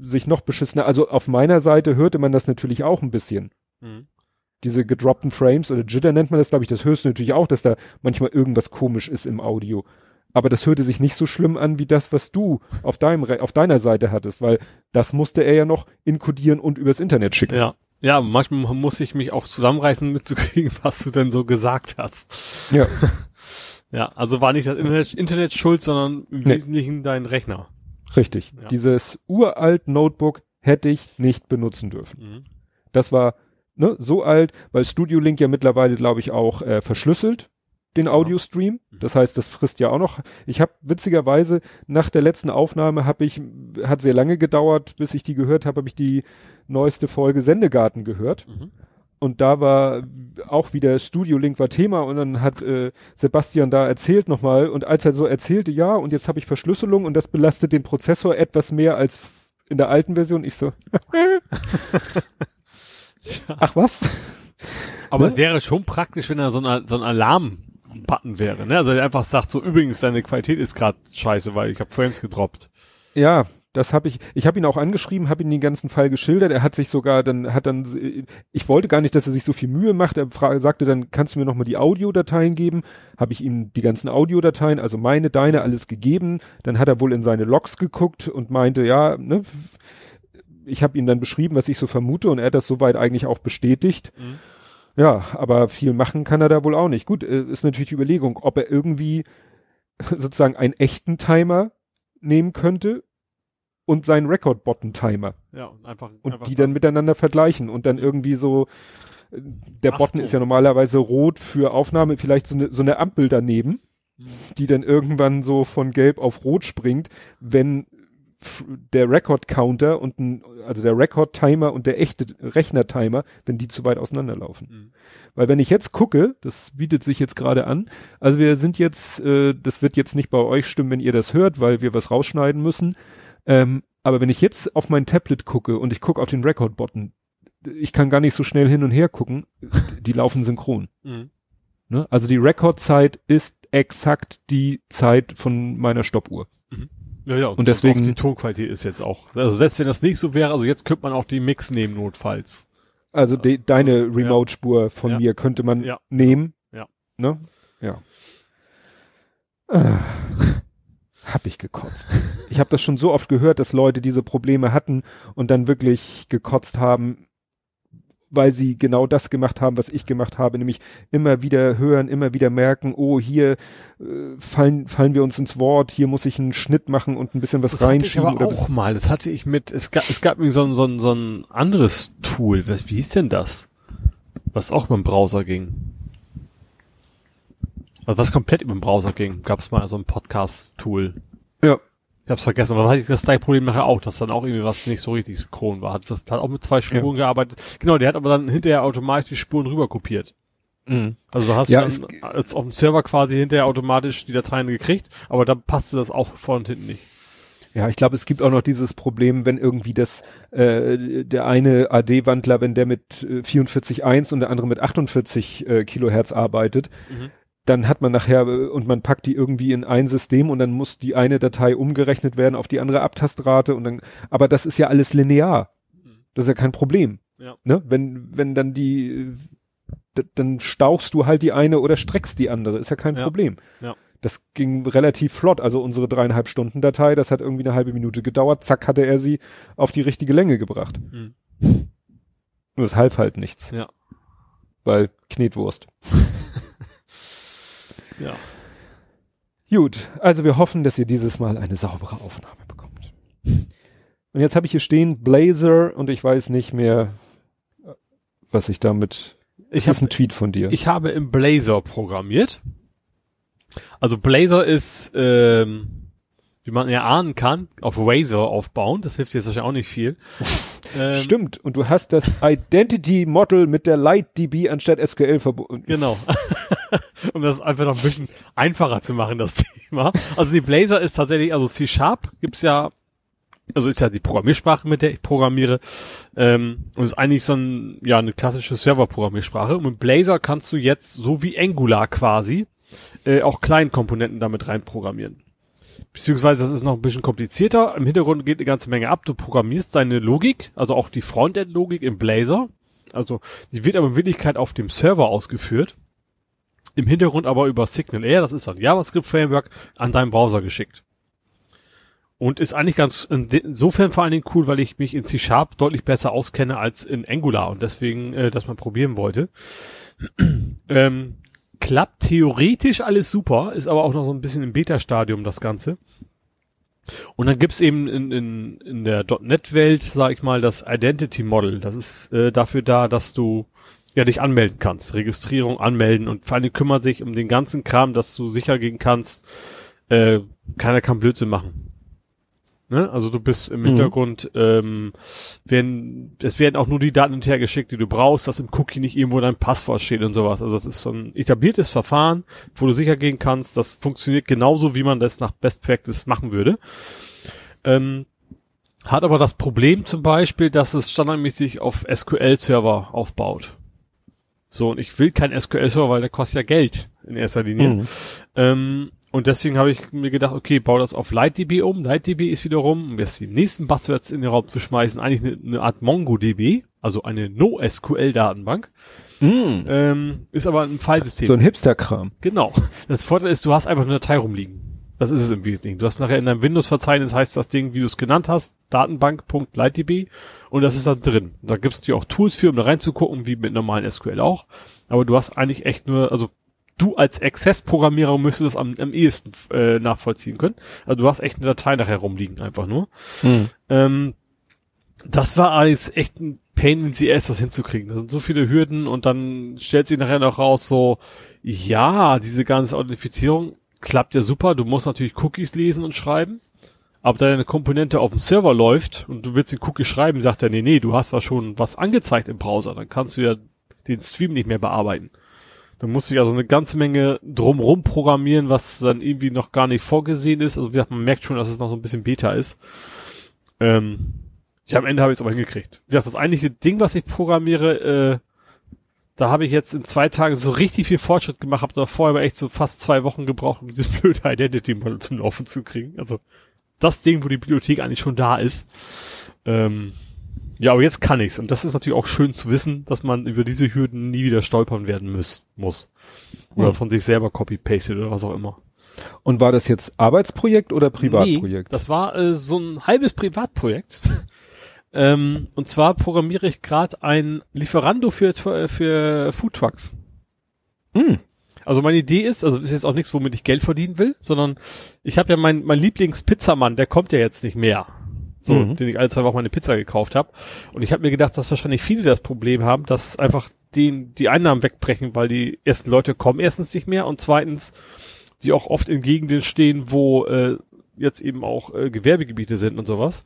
sich noch beschissener. Also auf meiner Seite hörte man das natürlich auch ein bisschen. Mhm. Diese gedroppten Frames oder Jitter nennt man das, glaube ich, das hörst du natürlich auch, dass da manchmal irgendwas komisch ist im Audio. Aber das hörte sich nicht so schlimm an wie das, was du auf deinem, auf deiner Seite hattest, weil das musste er ja noch inkodieren und übers Internet schicken. Ja. Ja, manchmal muss ich mich auch zusammenreißen, mitzukriegen, was du denn so gesagt hast. Ja. Ja, also war nicht das Internet, Internet schuld, sondern im Nee. Wesentlichen dein Rechner. Richtig. Ja. Dieses uralt Notebook hätte ich nicht benutzen dürfen. Mhm. Das war ne, so alt, weil Studio Link ja mittlerweile, glaube ich, auch äh, verschlüsselt den Ja. Audiostream. Mhm. Das heißt, das frisst ja auch noch. Ich habe witzigerweise nach der letzten Aufnahme habe ich hat sehr lange gedauert, bis ich die gehört habe, habe ich die neueste Folge Sendegarten gehört Mhm. und da war auch wieder Studio Link war Thema und dann hat äh, Sebastian da erzählt nochmal und als er so erzählte, ja und jetzt habe ich Verschlüsselung und das belastet den Prozessor etwas mehr als in der alten Version. Ich so, ach was? Aber Ne? es wäre schon praktisch, wenn da so ein, so ein Alarm-Button wäre, ne? Also der einfach sagt so, übrigens, deine Qualität ist gerade scheiße, weil ich habe Frames gedroppt. Ja, das habe ich, ich habe ihn auch angeschrieben, habe ihn den ganzen Fall geschildert. Er hat sich sogar dann, hat dann, ich wollte gar nicht, dass er sich so viel Mühe macht. Er sagte dann, kannst du mir nochmal die Audiodateien geben? Habe ich ihm die ganzen Audiodateien, also meine, deine, alles gegeben. Dann hat er wohl in seine Logs geguckt und meinte, ja, ne, ich habe ihm dann beschrieben, was ich so vermute und er hat das soweit eigentlich auch bestätigt. Mhm. Ja, aber viel machen kann er da wohl auch nicht. Gut, äh, ist natürlich die Überlegung, ob er irgendwie sozusagen einen echten Timer nehmen könnte und seinen Record-Button-Timer Ja, und einfach. und einfach die dann miteinander vergleichen und dann irgendwie so, äh, der Achtung. ist ja normalerweise rot für Aufnahme, vielleicht so eine, so eine Ampel daneben, Mhm. die dann irgendwann so von gelb auf rot springt, wenn der Record-Counter und ein, also der Record-Timer und der echte Rechner-Timer, wenn die zu weit auseinanderlaufen. Mhm. Weil wenn ich jetzt gucke, das bietet sich jetzt gerade an, also wir sind jetzt, äh, das wird jetzt nicht bei euch stimmen, wenn ihr das hört, weil wir was rausschneiden müssen. Ähm, aber wenn ich jetzt auf mein Tablet gucke und ich gucke auf den Record-Button, ich kann gar nicht so schnell hin und her gucken, die laufen synchron. Mhm. Ne? Also die Rekordzeit ist exakt die Zeit von meiner Stoppuhr. Ja, ja, Und deswegen- auch die Tonqualität ist jetzt auch. Also selbst wenn das nicht so wäre, also jetzt könnte man auch die Mix nehmen notfalls. Also de, deine Remote-Spur von Ja. mir könnte man Ja. nehmen. Ja. Ne? Ja. Äh, hab ich gekotzt. Ich habe das schon so oft gehört, dass Leute diese Probleme hatten und dann wirklich gekotzt haben, weil sie genau das gemacht haben, was ich gemacht habe, nämlich immer wieder hören, immer wieder merken, oh, hier äh, fallen, fallen wir uns ins Wort, hier muss ich einen Schnitt machen und ein bisschen was Das hatte ich reinschieben. aber oder auch mal. Das hatte ich mit, es gab, es gab irgendwie so ein, so ein, so ein anderes Tool. Was, wie hieß denn das? Was auch mit dem Browser ging. Also was komplett über den Browser ging, gab es mal so ein Podcast-Tool. Ja. Ich hab's vergessen, aber da hatte ich das gleiche Problem nachher auch, dass dann auch irgendwie was nicht so richtig synchron war. Hat, hat auch mit zwei Spuren gearbeitet. Genau, der hat aber dann hinterher automatisch die Spuren rüber kopiert. Mhm. Also du hast Ja, ja, es- es auf dem Server quasi hinterher automatisch die Dateien gekriegt, aber dann passte das auch vorne und hinten nicht. Ja, ich glaube, es gibt auch noch dieses Problem, wenn irgendwie das äh, der eine AD-Wandler, wenn der mit äh, 44.1 und der andere mit 48 äh, Kilohertz arbeitet, Mhm. Dann hat man nachher äh, und man packt die irgendwie in ein System und dann muss die eine Datei umgerechnet werden auf die andere Abtastrate und dann, aber das ist ja alles linear. Das ist ja kein Problem. Ja. Ne? Wenn, wenn dann die, dann stauchst du halt die eine oder streckst die andere, ist ja kein Ja. Problem. Ja. Das ging relativ flott. Also unsere dreieinhalb Stunden Datei, das hat irgendwie eine halbe Minute gedauert. Zack, hatte er sie auf die richtige Länge gebracht. Mhm. Und es half halt nichts. Ja. Weil Knetwurst. Ja. Gut, also wir hoffen, dass ihr dieses Mal eine saubere Aufnahme bekommt. Und jetzt habe ich hier stehen Blazer und ich weiß nicht mehr, was ich damit. Ich das ist hab- ein Tweet von dir. Ich habe im Blazor programmiert. Also Blazor ist, ähm, wie man ja ahnen kann, auf Razor aufbauen. Das hilft jetzt wahrscheinlich auch nicht viel. Ähm, Stimmt. Und du hast das Identity Model mit der LightDB anstatt SQL verbunden. Genau. um das einfach noch ein bisschen einfacher zu machen, das Thema. Also die Blazor ist tatsächlich, also C-Sharp gibt's ja, also ist ja die Programmiersprache, mit der ich programmiere, ähm, und ist eigentlich so ein, ja, eine klassische Serverprogrammiersprache. Und mit Blazor kannst du jetzt, so wie Angular quasi, äh, auch Kleinkomponenten damit reinprogrammieren. Beziehungsweise das ist noch ein bisschen komplizierter. Im Hintergrund geht eine ganze Menge ab. Du programmierst deine Logik, also auch die Frontend-Logik im Blazor. Also die wird aber in Wirklichkeit auf dem Server ausgeführt. Im Hintergrund aber über Signal Air, das ist ein JavaScript-Framework, an deinen Browser geschickt. Und ist eigentlich ganz insofern vor allen Dingen cool, weil ich mich in C-Sharp deutlich besser auskenne als in Angular und deswegen äh, das mal probieren wollte. ähm, klappt theoretisch alles super, ist aber auch noch so ein bisschen im Beta-Stadium das Ganze. Und dann gibt's eben in, in, in der .NET-Welt, sag ich mal, das Identity Model. Das ist äh, dafür da, dass du ja dich anmelden kannst. Registrierung, anmelden und vor allem kümmert sich um den ganzen Kram, dass du sicher gehen kannst, äh, keiner kann Blödsinn machen. Ne? Also du bist im Mhm. Hintergrund, ähm, werden, es werden auch nur die Daten hinterher geschickt, die du brauchst, dass im Cookie nicht irgendwo dein Passwort steht und sowas. Also das ist so ein etabliertes Verfahren, wo du sicher gehen kannst, das funktioniert genauso, wie man das nach Best Practice machen würde. Ähm, hat aber das Problem zum Beispiel, dass es standardmäßig auf SQL-Server aufbaut. So, und ich will keinen SQL-Server, weil der kostet ja Geld in erster Linie. Mhm. Ähm, und deswegen habe ich mir gedacht, okay, bau das auf LightDB um. LightDB ist wiederum, um jetzt die nächsten Buzzwords in den Raum zu schmeißen, eigentlich eine, eine Art MongoDB, also eine NoSQL-Datenbank. Mhm. Ähm, ist aber ein Filesystem. So ein Hipster-Kram. Genau. Das Vorteil ist, du hast einfach eine Datei rumliegen. Das ist es im Wesentlichen. Du hast nachher in deinem Windows-Verzeichnis heißt das Ding, wie du es genannt hast, datenbank.lightdb und das ist da drin. Da gibt es natürlich auch Tools für, um da reinzugucken, wie mit normalen SQL auch. Aber du hast eigentlich echt nur, also du als Access-Programmierer müsstest das am, am ehesten äh, nachvollziehen können. Also du hast echt eine Datei nachher rumliegen, einfach nur. Mhm. Ähm, das war alles echt ein Pain in the ass, das hinzukriegen. Da sind so viele Hürden und dann stellt sich nachher noch raus, so, ja, diese ganze Authentifizierung klappt ja super. Du musst natürlich Cookies lesen und schreiben. Aber da deine Komponente auf dem Server läuft und du willst den Cookie schreiben, sagt er, nee, nee, du hast da schon was angezeigt im Browser. Dann kannst du ja den Stream nicht mehr bearbeiten. Dann musst du ja so eine ganze Menge drumrum programmieren, was dann irgendwie noch gar nicht vorgesehen ist. Also wie gesagt, man merkt schon, dass es noch so ein bisschen Beta ist. Ähm, ja, am Ende habe ich es aber hingekriegt. Wie gesagt, das eigentliche Ding, was ich programmiere, äh, da habe ich jetzt in zwei Tagen so richtig viel Fortschritt gemacht, habe da vorher aber echt so fast zwei Wochen gebraucht, um dieses blöde Identity Model zum Laufen zu kriegen. Also das Ding, wo die Bibliothek eigentlich schon da ist. Ähm, ja, aber jetzt kann ich's und das ist natürlich auch schön zu wissen, dass man über diese Hürden nie wieder stolpern werden muss. muss. Oder Hm. von sich selber copy-pasted oder was auch immer. Und war das jetzt Arbeitsprojekt oder Privatprojekt? Nee, das war äh, so ein halbes Privatprojekt. ähm, und zwar programmiere ich gerade ein Lieferando für, Tw- für Foodtrucks. Mhm. Also meine Idee ist, also ist jetzt auch nichts, womit ich Geld verdienen will, sondern ich habe ja mein, mein Lieblingspizzamann, der kommt ja jetzt nicht mehr. So, Mhm. den ich alle zwei Wochen meine Pizza gekauft habe. Und ich habe mir gedacht, dass wahrscheinlich viele das Problem haben, dass einfach den, die Einnahmen wegbrechen, weil die ersten Leute kommen erstens nicht mehr und zweitens die auch oft in Gegenden stehen, wo äh, jetzt eben auch äh, Gewerbegebiete sind und sowas.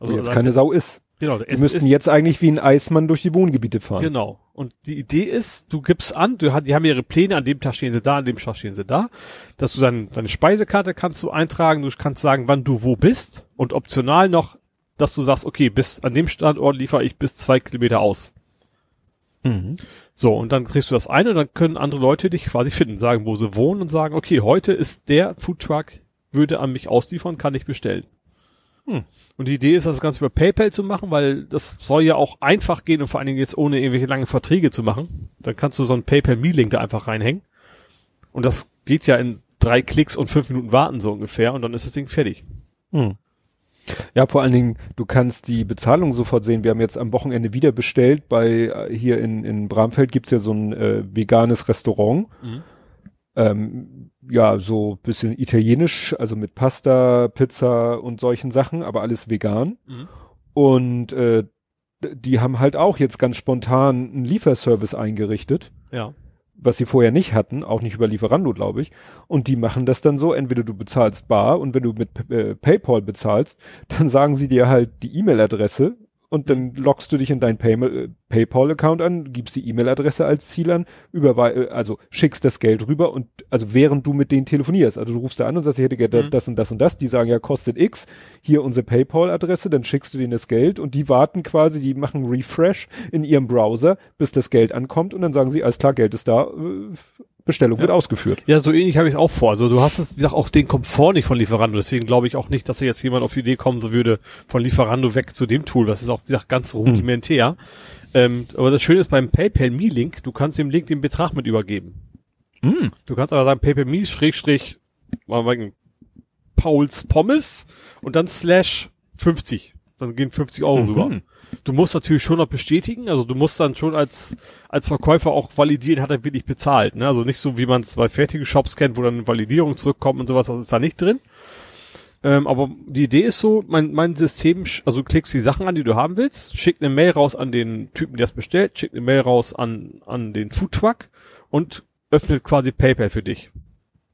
Also jetzt allein- keine Sau ist. Genau. Die müssten jetzt eigentlich wie ein Eismann durch die Wohngebiete fahren. Genau. Und die Idee ist, du gibst an, du, die haben ihre Pläne, an dem Tag stehen sie da, an dem Tag stehen sie da, dass du dann deine Speisekarte kannst du eintragen, du kannst sagen, wann du wo bist und optional noch, dass du sagst, okay, bis an dem Standort liefere ich bis zwei Kilometer aus. Mhm. So, und dann kriegst du das ein und dann können andere Leute dich quasi finden, sagen, wo sie wohnen und sagen, okay, heute ist der Foodtruck, würde an mich ausliefern, kann ich bestellen. Hm. Und die Idee ist, das Ganze über PayPal zu machen, weil das soll ja auch einfach gehen und vor allen Dingen jetzt ohne irgendwelche lange Verträge zu machen. Dann kannst du so einen PayPal-Me-Link da einfach reinhängen. Und das geht ja in drei Klicks und fünf Minuten warten so ungefähr und dann ist das Ding fertig. Hm. Ja, vor allen Dingen, du kannst die Bezahlung sofort sehen. Wir haben jetzt am Wochenende wieder bestellt. Bei äh, hier in, in Bramfeld gibt's ja so ein äh, veganes Restaurant. Mhm. Ähm, ja, so bisschen italienisch, also mit Pasta, Pizza und solchen Sachen, aber alles vegan. Mhm. Und äh, die haben halt auch jetzt ganz spontan einen Lieferservice eingerichtet, Ja. was sie vorher nicht hatten, auch nicht über Lieferando, glaube ich. Und die machen das dann so, entweder du bezahlst bar und wenn du mit äh, PayPal bezahlst, dann sagen sie dir halt die E-Mail-Adresse und dann loggst du dich in deinen Pay äh, PayPal-Account an, gibst die E-Mail-Adresse als Ziel an, überwei äh, also schickst das Geld rüber und also während du mit denen telefonierst, also du rufst da an und sagst, ich hätte gerne Mhm. das und das und das, die sagen ja kostet X, hier unsere PayPal-Adresse, dann schickst du denen das Geld und die warten quasi, die machen Refresh in ihrem Browser, bis das Geld ankommt und dann sagen sie, alles klar, Geld ist da, Bestellung wird ausgeführt. Ja, so ähnlich habe ich es auch vor. Also du hast es, wie gesagt, auch den Komfort nicht von Lieferando. Deswegen glaube ich auch nicht, dass jetzt jemand auf die Idee kommen so würde, von Lieferando weg zu dem Tool. Das ist auch, wie gesagt, ganz rudimentär. Ähm, aber das Schöne ist beim PayPal Me Link, du kannst dem Link den Betrag mit übergeben. Mm. Du kannst aber sagen PayPal Me Schrägstrich, Pauls Pommes und dann slash 50. Dann gehen 50 Euro Mhm. rüber. Du musst natürlich schon noch bestätigen, also du musst dann schon als, als Verkäufer auch validieren, hat er wirklich bezahlt. Ne? Also nicht so, wie man es bei fertigen Shops kennt, wo dann eine Validierung zurückkommt und sowas, das ist da nicht drin. Ähm, aber die Idee ist so, mein, mein System, also du klickst die Sachen an, die du haben willst, schickt eine Mail raus an den Typen, der es bestellt, schickt eine Mail raus an, an den Foodtruck und öffnet quasi PayPal für dich.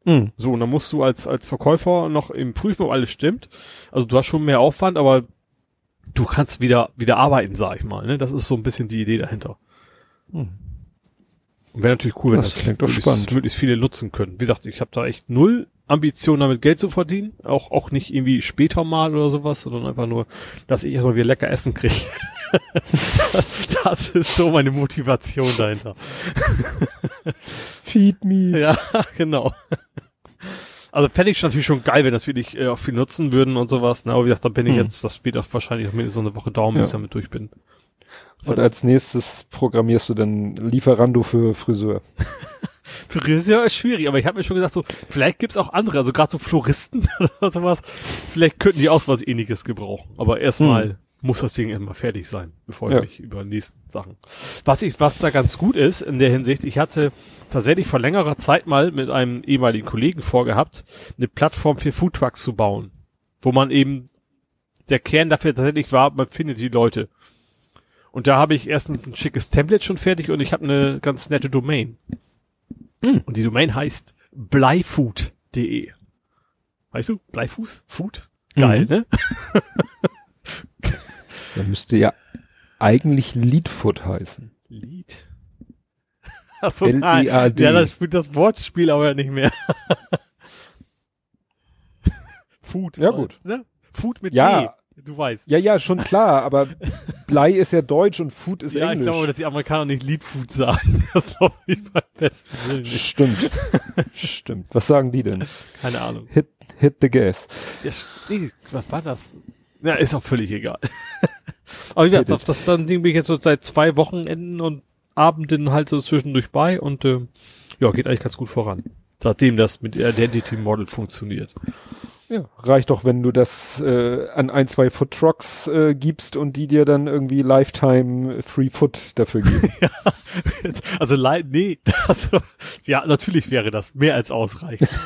Mm. So, und dann musst du als, als Verkäufer noch eben prüfen, ob alles stimmt. Also du hast schon mehr Aufwand, aber du kannst wieder, wieder arbeiten, sag ich mal. Ne? Das ist so ein bisschen die Idee dahinter. Hm. Wäre natürlich cool, wenn Das das, klingt doch möglichst, spannend. möglichst viele nutzen können. Wie gesagt, ich habe da echt null Ambition, damit Geld zu verdienen. Auch, auch nicht irgendwie später mal oder sowas, sondern einfach nur, dass ich erstmal wieder lecker Essen kriege. das ist so meine Motivation dahinter. Feed me. Ja, genau. Also fände ich natürlich schon geil, wenn das wirklich äh, auch viel nutzen würden und sowas. Ne? Aber wie gesagt, da bin ich Hm. jetzt, das wird auch wahrscheinlich noch mindestens so eine Woche dauern, bis ich Ja. damit durch bin. Und als nächstes programmierst du dann Lieferando für Friseur. Friseur ist schwierig, aber ich habe mir schon gesagt, so, vielleicht gibt's auch andere, also gerade so Floristen oder sowas, vielleicht könnten die auch was ähnliches gebrauchen. Aber erstmal Hm. Muss das Ding immer fertig sein, bevor Ja. ich mich über nächsten Sachen. Was ich, was da ganz gut ist in der Hinsicht, ich hatte tatsächlich vor längerer Zeit mal mit einem ehemaligen Kollegen vorgehabt, eine Plattform für Foodtrucks zu bauen, wo man eben der Kern dafür tatsächlich war, man findet die Leute. Und da habe ich erstens ein schickes Template schon fertig und ich habe eine ganz nette Domain. Hm. Und die Domain heißt bleifood.de. Weißt du? Bleifuß? Food? Geil, Mhm. ne? Da müsste ja eigentlich Leadfoot heißen. Lied. Achso, nein. L-I-A-D. Ja, das spielt das Wortspiel aber nicht mehr. Food. Ja, gut. Ne? Food mit Ja. D. Du weißt. Ja, ja, schon klar, aber Blei ist ja Deutsch und Food ist ja, ich Englisch. glaube, dass die Amerikaner nicht Leadfood sagen. Das glaube ich beim besten Willen nicht. Stimmt. Stimmt. Was sagen die denn? Keine Ahnung. Hit, hit the gas. Ja, nee, was war das? Ja, ist auch völlig egal. Aber wie gesagt, auf das dann Ding bin ich jetzt so seit zwei Wochenenden und Abenden halt so zwischendurch bei und äh, ja, geht eigentlich ganz gut voran. Seitdem das mit Identity Model funktioniert. Ja, reicht doch, wenn du das äh, an ein, zwei Food Trucks äh, gibst und die dir dann irgendwie Lifetime Free Food dafür geben. Also leid, nee, also, ja, natürlich wäre das mehr als ausreichend.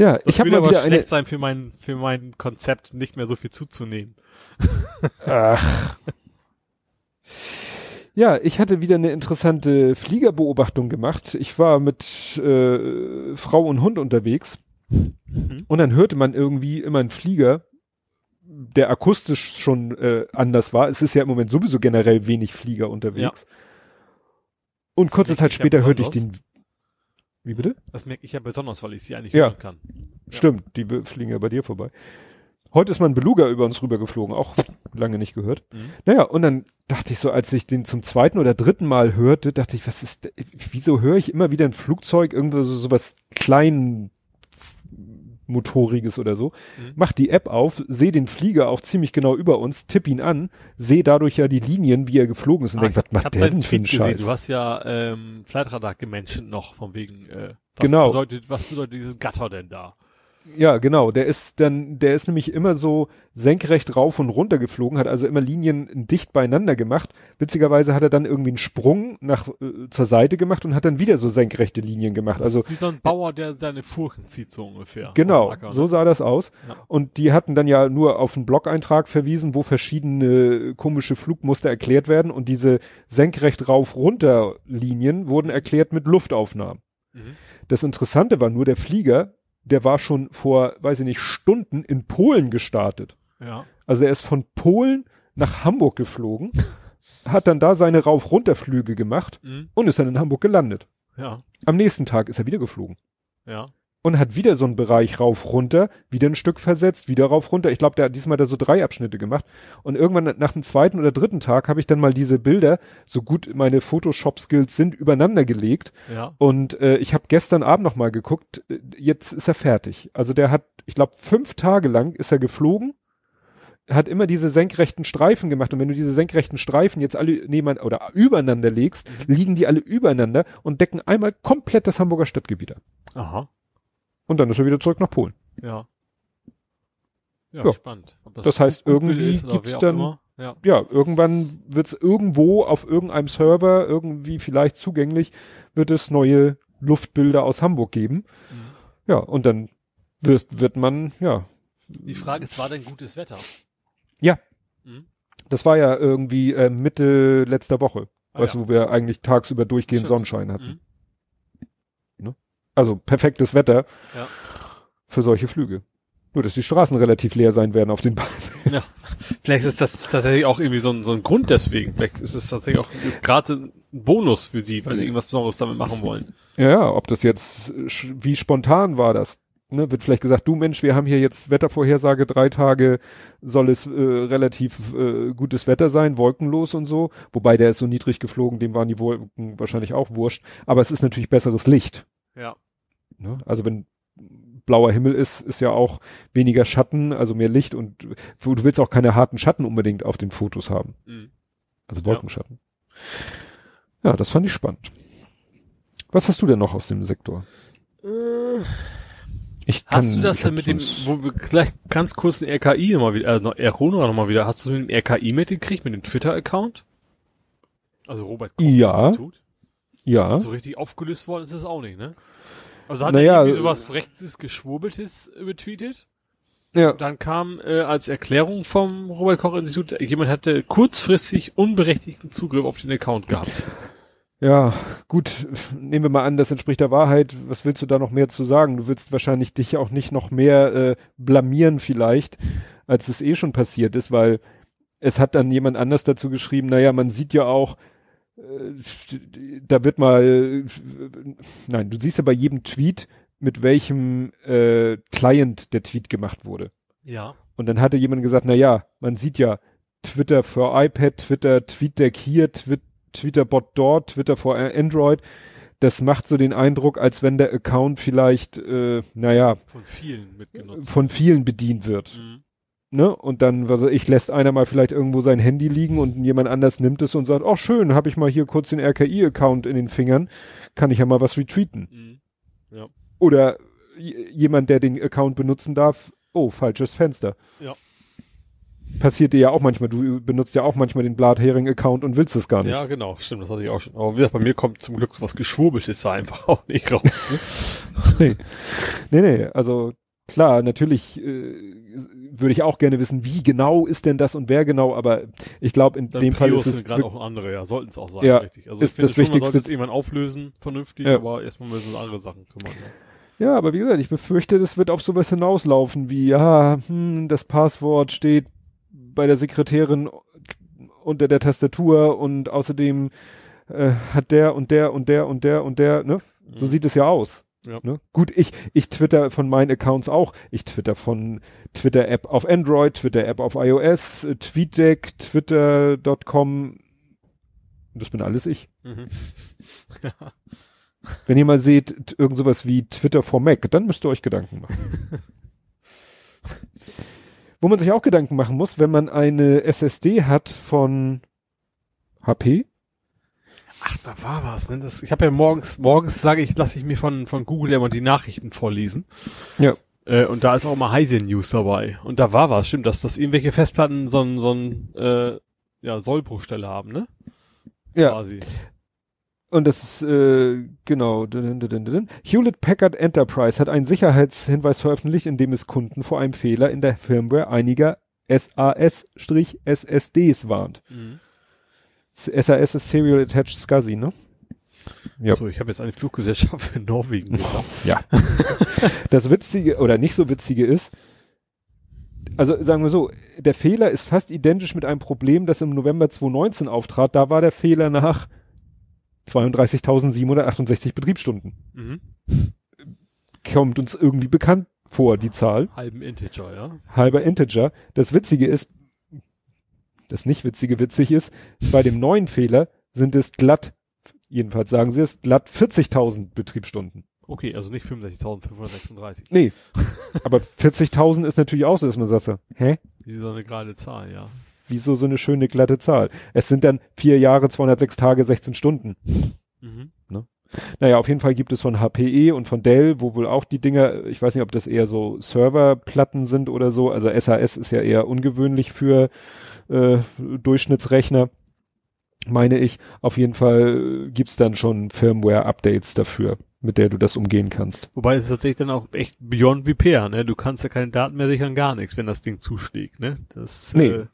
ja, Das ich habe mal aber wieder schlecht sein für mein, für mein Konzept, nicht mehr so viel zuzunehmen. Ach. Ja, ich hatte wieder eine interessante Fliegerbeobachtung gemacht. Ich war mit äh, Frau und Hund unterwegs Mhm. und dann hörte man irgendwie immer einen Flieger der akustisch schon äh, anders war. Es ist ja im Moment sowieso generell wenig Flieger unterwegs. Und Das kurze Zeit ja später hörte ich den. Wie bitte? Das merke ich ja besonders, weil ich sie eigentlich Ja. hören kann. Ja. Stimmt, die fliegen ja bei dir vorbei. Heute ist mal ein Beluga über uns rübergeflogen, auch lange nicht gehört. Mhm. Naja, und dann dachte ich so, als ich den zum zweiten oder dritten Mal hörte, dachte ich, was ist, wieso höre ich immer wieder ein Flugzeug, irgendwo so sowas klein motoriges oder so, Mhm. mach die App auf, sehe den Flieger auch ziemlich genau über uns, tipp ihn an, sehe dadurch ja die Linien, wie er geflogen ist und Ah, denk, was macht der denn für einen gesehen. Scheiß? Du hast ja ähm, Flightradar gemenschent noch, von wegen, äh, was Genau. bedeutet, was bedeutet dieses Gatter denn da? Ja, genau. Der ist dann, der ist nämlich immer so senkrecht rauf und runter geflogen, hat also immer Linien dicht beieinander gemacht. Witzigerweise hat er dann irgendwie einen Sprung nach äh, zur Seite gemacht und hat dann wieder so senkrechte Linien gemacht. Also Wie so ein Bauer, der seine Furchen zieht, so ungefähr. genau, Acker, ne? so sah das aus. Ja. Und die hatten dann ja nur auf einen Blog-Eintrag verwiesen, wo verschiedene komische Flugmuster erklärt werden und diese senkrecht rauf runter Linien wurden erklärt mit Luftaufnahmen. Mhm. Das Interessante war nur der Flieger, der war schon vor, weiß ich nicht, Stunden in Polen gestartet. Ja. Also er ist von Polen nach Hamburg geflogen, hat dann da seine Rauf-Runter-Flüge gemacht Mhm. und ist dann in Hamburg gelandet. Ja. Am nächsten Tag ist er wieder geflogen Ja. Und hat wieder so einen Bereich rauf-runter, wieder ein Stück versetzt, wieder rauf-runter. Ich glaube, der hat diesmal da so drei Abschnitte gemacht. Und irgendwann nach dem zweiten oder dritten Tag habe ich dann mal diese Bilder, so gut meine Photoshop-Skills sind, übereinander gelegt Ja. und äh, ich habe gestern Abend noch mal geguckt, äh, jetzt ist er fertig. Also der hat, ich glaube, fünf Tage lang ist er geflogen, hat immer diese senkrechten Streifen gemacht. Und wenn du diese senkrechten Streifen jetzt alle nebeneinander oder übereinander legst, liegen die alle übereinander und decken einmal komplett das Hamburger Stadtgebiet ab. Aha. Und dann ist er wieder zurück nach Polen. Ja. Ja, Ja. spannend. Ob Das heißt, irgendwie ist gibt's dann-. Ja. Ja, irgendwann wird es irgendwo auf irgendeinem Server irgendwie vielleicht zugänglich, wird es neue Luftbilder aus Hamburg geben. Mhm. Ja, und dann wird, wird man, ja, Die Frage ist, war denn gutes Wetter? Ja. Mhm. Das war ja irgendwie äh, Mitte letzter Woche. Ah, weißt ja. du, wo wir eigentlich tagsüber durchgehend Stimmt. Sonnenschein hatten. Mhm. Also perfektes Wetter Ja. für solche Flüge. Nur, dass die Straßen relativ leer sein werden auf den Bahnen. Ja. Vielleicht ist das tatsächlich auch irgendwie so ein, so ein Grund deswegen. Vielleicht ist es tatsächlich auch ist gerade ein Bonus für sie, weil sie irgendwas Besonderes damit machen wollen. Ja, ob das jetzt, wie spontan war das? Ne, wird vielleicht gesagt, du Mensch, wir haben hier jetzt Wettervorhersage, drei Tage soll es äh, relativ äh, gutes Wetter sein, wolkenlos und so. Wobei der ist so niedrig geflogen, dem waren die Wolken wahrscheinlich auch wurscht. Aber es ist natürlich besseres Licht. Ja. Ne? Also wenn blauer Himmel ist, ist ja auch weniger Schatten, also mehr Licht und du willst auch keine harten Schatten unbedingt auf den Fotos haben. Mhm. Also Wolkenschatten. Ja, das fand ich spannend. Was hast du denn noch aus dem Sektor? Ich kann, Hast du das denn mit dem, wo wir gleich ganz kurz den RKI nochmal wieder, also noch Erona nochmal wieder, hast du mit dem RKI mitgekriegt, mit dem Twitter-Account? Also Robert Koch Ja. Institut? Ja, So richtig aufgelöst worden ist es auch nicht, ne? Also hat Naja, er irgendwie äh, sowas rechtes Geschwurbeltes äh, betweetet? ja, Dann kam äh, als Erklärung vom Robert Koch Institut, jemand hatte kurzfristig unberechtigten Zugriff auf den Account gehabt. ja, gut, nehmen wir mal an, das entspricht der Wahrheit. Was willst du da noch mehr zu sagen? Du willst wahrscheinlich dich auch nicht noch mehr äh, blamieren vielleicht, als es eh schon passiert ist, weil es hat dann jemand anders dazu geschrieben, naja, man sieht ja auch, äh, da wird mal, äh, nein, du siehst ja bei jedem Tweet, mit welchem äh, Client der Tweet gemacht wurde. Ja. Und dann hatte jemand gesagt, na ja, man sieht ja Twitter für iPad, Twitter, TweetDeck hier, Twi Twitterbot dort, Twitter für Android. Das macht so den Eindruck, als wenn der Account vielleicht, äh, naja, Von vielen mitgenutzt. von vielen bedient wird. Mhm. Ne? Und dann, was ich, lässt einer mal vielleicht irgendwo sein Handy liegen und jemand anders nimmt es und sagt, ach schön, habe ich mal hier kurz den RKI-Account in den Fingern, kann ich ja mal was retweeten. Mhm. Oder j- jemand, der den Account benutzen darf, oh, falsches Fenster. Ja. Passiert dir ja auch manchmal, du benutzt ja auch manchmal den Blathering-Account und willst es gar nicht. Ja, genau, stimmt, das hatte ich auch schon. Aber wie gesagt, bei mir kommt zum Glück sowas Geschwurbeltes da einfach auch nicht raus. Nee. nee, nee, also klar, natürlich äh, würde ich auch gerne wissen, wie genau ist denn das und wer genau, aber ich glaube, in Dann dem Fall ist es sind gerade auch andere, ja, sollten es auch sein, Ja, richtig. Also ist ich finde das schon, man Wichtigste- sollte es irgendwann auflösen, vernünftig, Ja. aber erstmal müssen wir uns um andere Sachen kümmern. Ja, aber wie gesagt, ich befürchte, das wird auf sowas hinauslaufen wie, ja, hm, das Passwort steht bei der Sekretärin unter der Tastatur und außerdem äh, hat der und der und der und der und der, ne? So Mhm. sieht es ja aus. Ja. Ne? Gut, ich, ich twitter von meinen Accounts auch. Ich twitter von Twitter-App auf Android, Twitter-App auf iOS, äh, TweetDeck, Twitter.com. Das bin alles ich. Mhm. Wenn ihr mal seht, irgend sowas wie Twitter for Mac, dann müsst ihr euch Gedanken machen. Wo man sich auch Gedanken machen muss, wenn man eine SSD hat von HP. Ach, da war was, ne? Das, ich habe ja morgens, morgens sage ich, lasse ich mir von, von Google immer die Nachrichten vorlesen. Ja. Äh, und da ist auch mal Heise News dabei. Und da war was, stimmt, dass, dass irgendwelche Festplatten so ein, so ein, äh, ja, Sollbruchstelle haben, ne? Ja. Quasi. Und das ist, äh, genau. Hewlett Packard Enterprise hat einen Sicherheitshinweis veröffentlicht, in dem es Kunden vor einem Fehler in der Firmware einiger SAS-SSDs warnt. Mhm. SAS ist Serial Attached SCSI, ne? Ja. So, ich habe jetzt eine Fluggesellschaft für Norwegen. Ja. das Witzige oder nicht so Witzige ist, also sagen wir so, der Fehler ist fast identisch mit einem Problem, das im November 2019 auftrat. Da war der Fehler nach 32.768 Betriebsstunden. Mhm. Kommt uns irgendwie bekannt vor, die Zahl. Halben Integer, ja. Halber Integer. Das Witzige ist, das nicht Witzige witzig ist, bei dem neuen Fehler sind es glatt, jedenfalls sagen sie es, glatt 40.000 Betriebsstunden. Okay, also nicht 65.536. Nee. Aber 40.000 ist natürlich auch so, dass man sagt so, hä? Wie so eine gerade Zahl, ja. Wieso so eine schöne glatte Zahl? Es sind dann vier Jahre, 206 Tage, 16 Stunden. Mhm. Naja, auf jeden Fall gibt es von HPE und von Dell, wo wohl auch die Dinger, ich weiß nicht, ob das eher so Serverplatten sind oder so. Also SAS ist ja eher ungewöhnlich für äh, Durchschnittsrechner, meine ich. Auf jeden Fall äh, gibt's dann schon Firmware-Updates dafür, mit der du das umgehen kannst. Wobei es tatsächlich dann auch echt beyond repair, ne? Du kannst ja keine Daten mehr sichern, gar nichts, wenn das Ding zuschlägt, ne? Das, Nee. äh,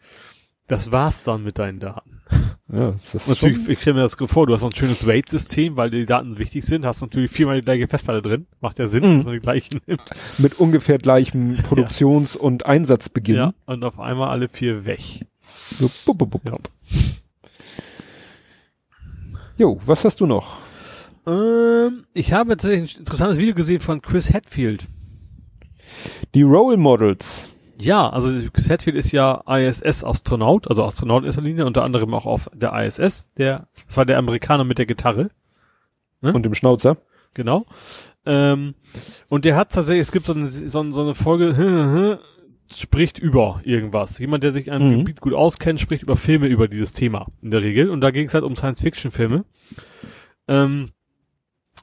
das war's dann mit deinen Daten. Ja, das ist Natürlich, schon, ich stelle mir das vor, du hast so ein schönes RAID-System, weil die Daten wichtig sind, hast natürlich viermal die gleiche Festplatte drin. Macht ja Sinn, Mhm. dass man die gleiche nimmt. mit ungefähr gleichem Produktions- und Einsatzbeginn. Ja, und auf einmal alle vier weg. So, bup, bup, bup. Ja. Jo, was hast du noch? Ähm, ich habe tatsächlich ein interessantes Video gesehen von Chris Hadfield. Die Role Models. Ja, also Chris Hadfield ist ja ISS-Astronaut, also Astronaut in erster Linie, unter anderem auch auf der ISS, der, das war der Amerikaner mit der Gitarre, Hm? Und dem Schnauzer. genau. Ähm, und der hat tatsächlich, es gibt so eine, so eine Folge, spricht über irgendwas. Jemand, der sich an einem Mhm. Gebiet gut auskennt, spricht über Filme über dieses Thema in der Regel. Und da ging es halt um Science-Fiction-Filme. Ähm,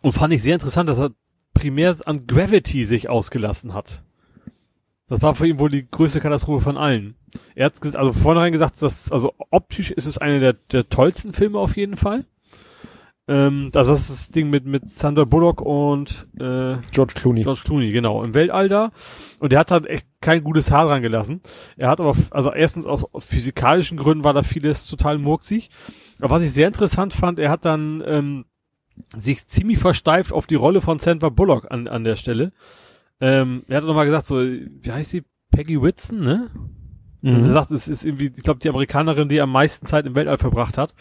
und fand ich sehr interessant, dass er primär an Gravity sich ausgelassen hat. Das war für ihn wohl die größte Katastrophe von allen. Er hat also vornherein gesagt, dass, also optisch ist es einer der, der tollsten Filme auf jeden Fall. Ähm, also das ist das Ding mit, mit Sandra Bullock und äh, George Clooney. George Clooney, genau, im Weltall da. Und der hat halt echt kein gutes Haar dran gelassen. Er hat aber, also erstens aus, physikalischen Gründen war da vieles total murksig. Aber was ich sehr interessant fand, er hat dann ähm, sich ziemlich versteift auf die Rolle von Sandra Bullock an, an der Stelle. Ähm, er hat nochmal gesagt, so, wie heißt sie? Peggy Whitson, ne? Also er Mhm. sagt, es ist irgendwie, ich glaube, die Amerikanerin, die am meisten Zeit im Weltall verbracht hat.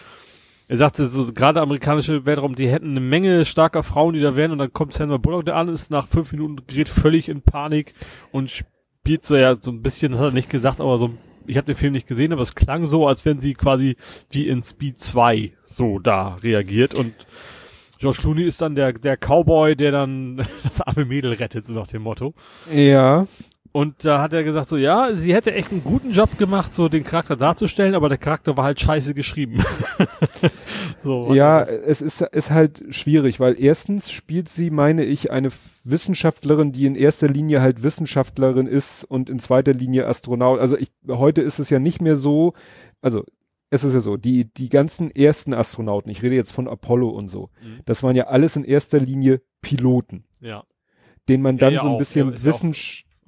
Er sagte, so gerade amerikanische Weltraum, die hätten eine Menge starker Frauen, die da wären, und dann kommt Sandra Bullock da an, ist nach fünf Minuten gerät völlig in Panik und spielt so ja so ein bisschen, hat er nicht gesagt, aber so, ich habe den Film nicht gesehen, aber es klang so, als wenn sie quasi wie in Speed 2 so da reagiert und George Clooney ist dann der, der Cowboy, der dann das arme Mädel rettet, so nach dem Motto. Ja. Und da hat er gesagt so, ja, sie hätte echt einen guten Job gemacht, so den Charakter darzustellen, aber der Charakter war halt scheiße geschrieben. so. Ja, es ist, ist halt schwierig, weil erstens spielt sie, meine ich, eine Wissenschaftlerin, die in erster Linie halt Wissenschaftlerin ist und in zweiter Linie Astronaut. Also ich, heute ist es ja nicht mehr so, also es ist ja so, die, die ganzen ersten Astronauten, ich rede jetzt von Apollo und so, Mhm. das waren ja alles in erster Linie Piloten, ja, denen man Ja, dann ja so ein auch. bisschen Ja, ja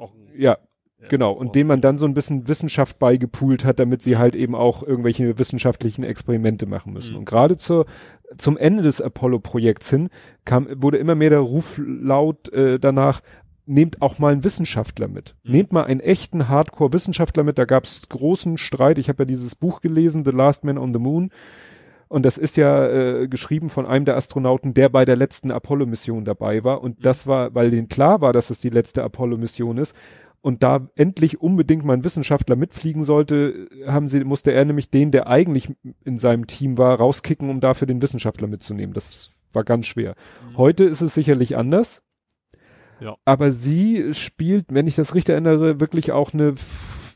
auch- ein, ja, Ja, Genau, und dem man dann so ein bisschen Wissenschaft beigepoolt hat, damit sie halt eben auch irgendwelche wissenschaftlichen Experimente machen müssen. Mhm. Und gerade zur, zum Ende des Apollo-Projekts hin kam, wurde immer mehr der Ruf laut äh, danach, nehmt auch mal einen Wissenschaftler mit. Mhm. Nehmt mal einen echten Hardcore-Wissenschaftler mit. Da gab es großen Streit. Ich habe ja dieses Buch gelesen, The Last Man on the Moon. Und das ist ja äh, geschrieben von einem der Astronauten, der bei der letzten Apollo-Mission dabei war. Und Mhm. das war, weil denen klar war, dass es die letzte Apollo-Mission ist. Und da endlich unbedingt mal ein Wissenschaftler mitfliegen sollte, haben sie, musste er nämlich den, der eigentlich in seinem Team war, rauskicken, um dafür den Wissenschaftler mitzunehmen. Das war ganz schwer. Mhm. Heute ist es sicherlich anders. Ja. Aber sie spielt, wenn ich das richtig erinnere, wirklich auch eine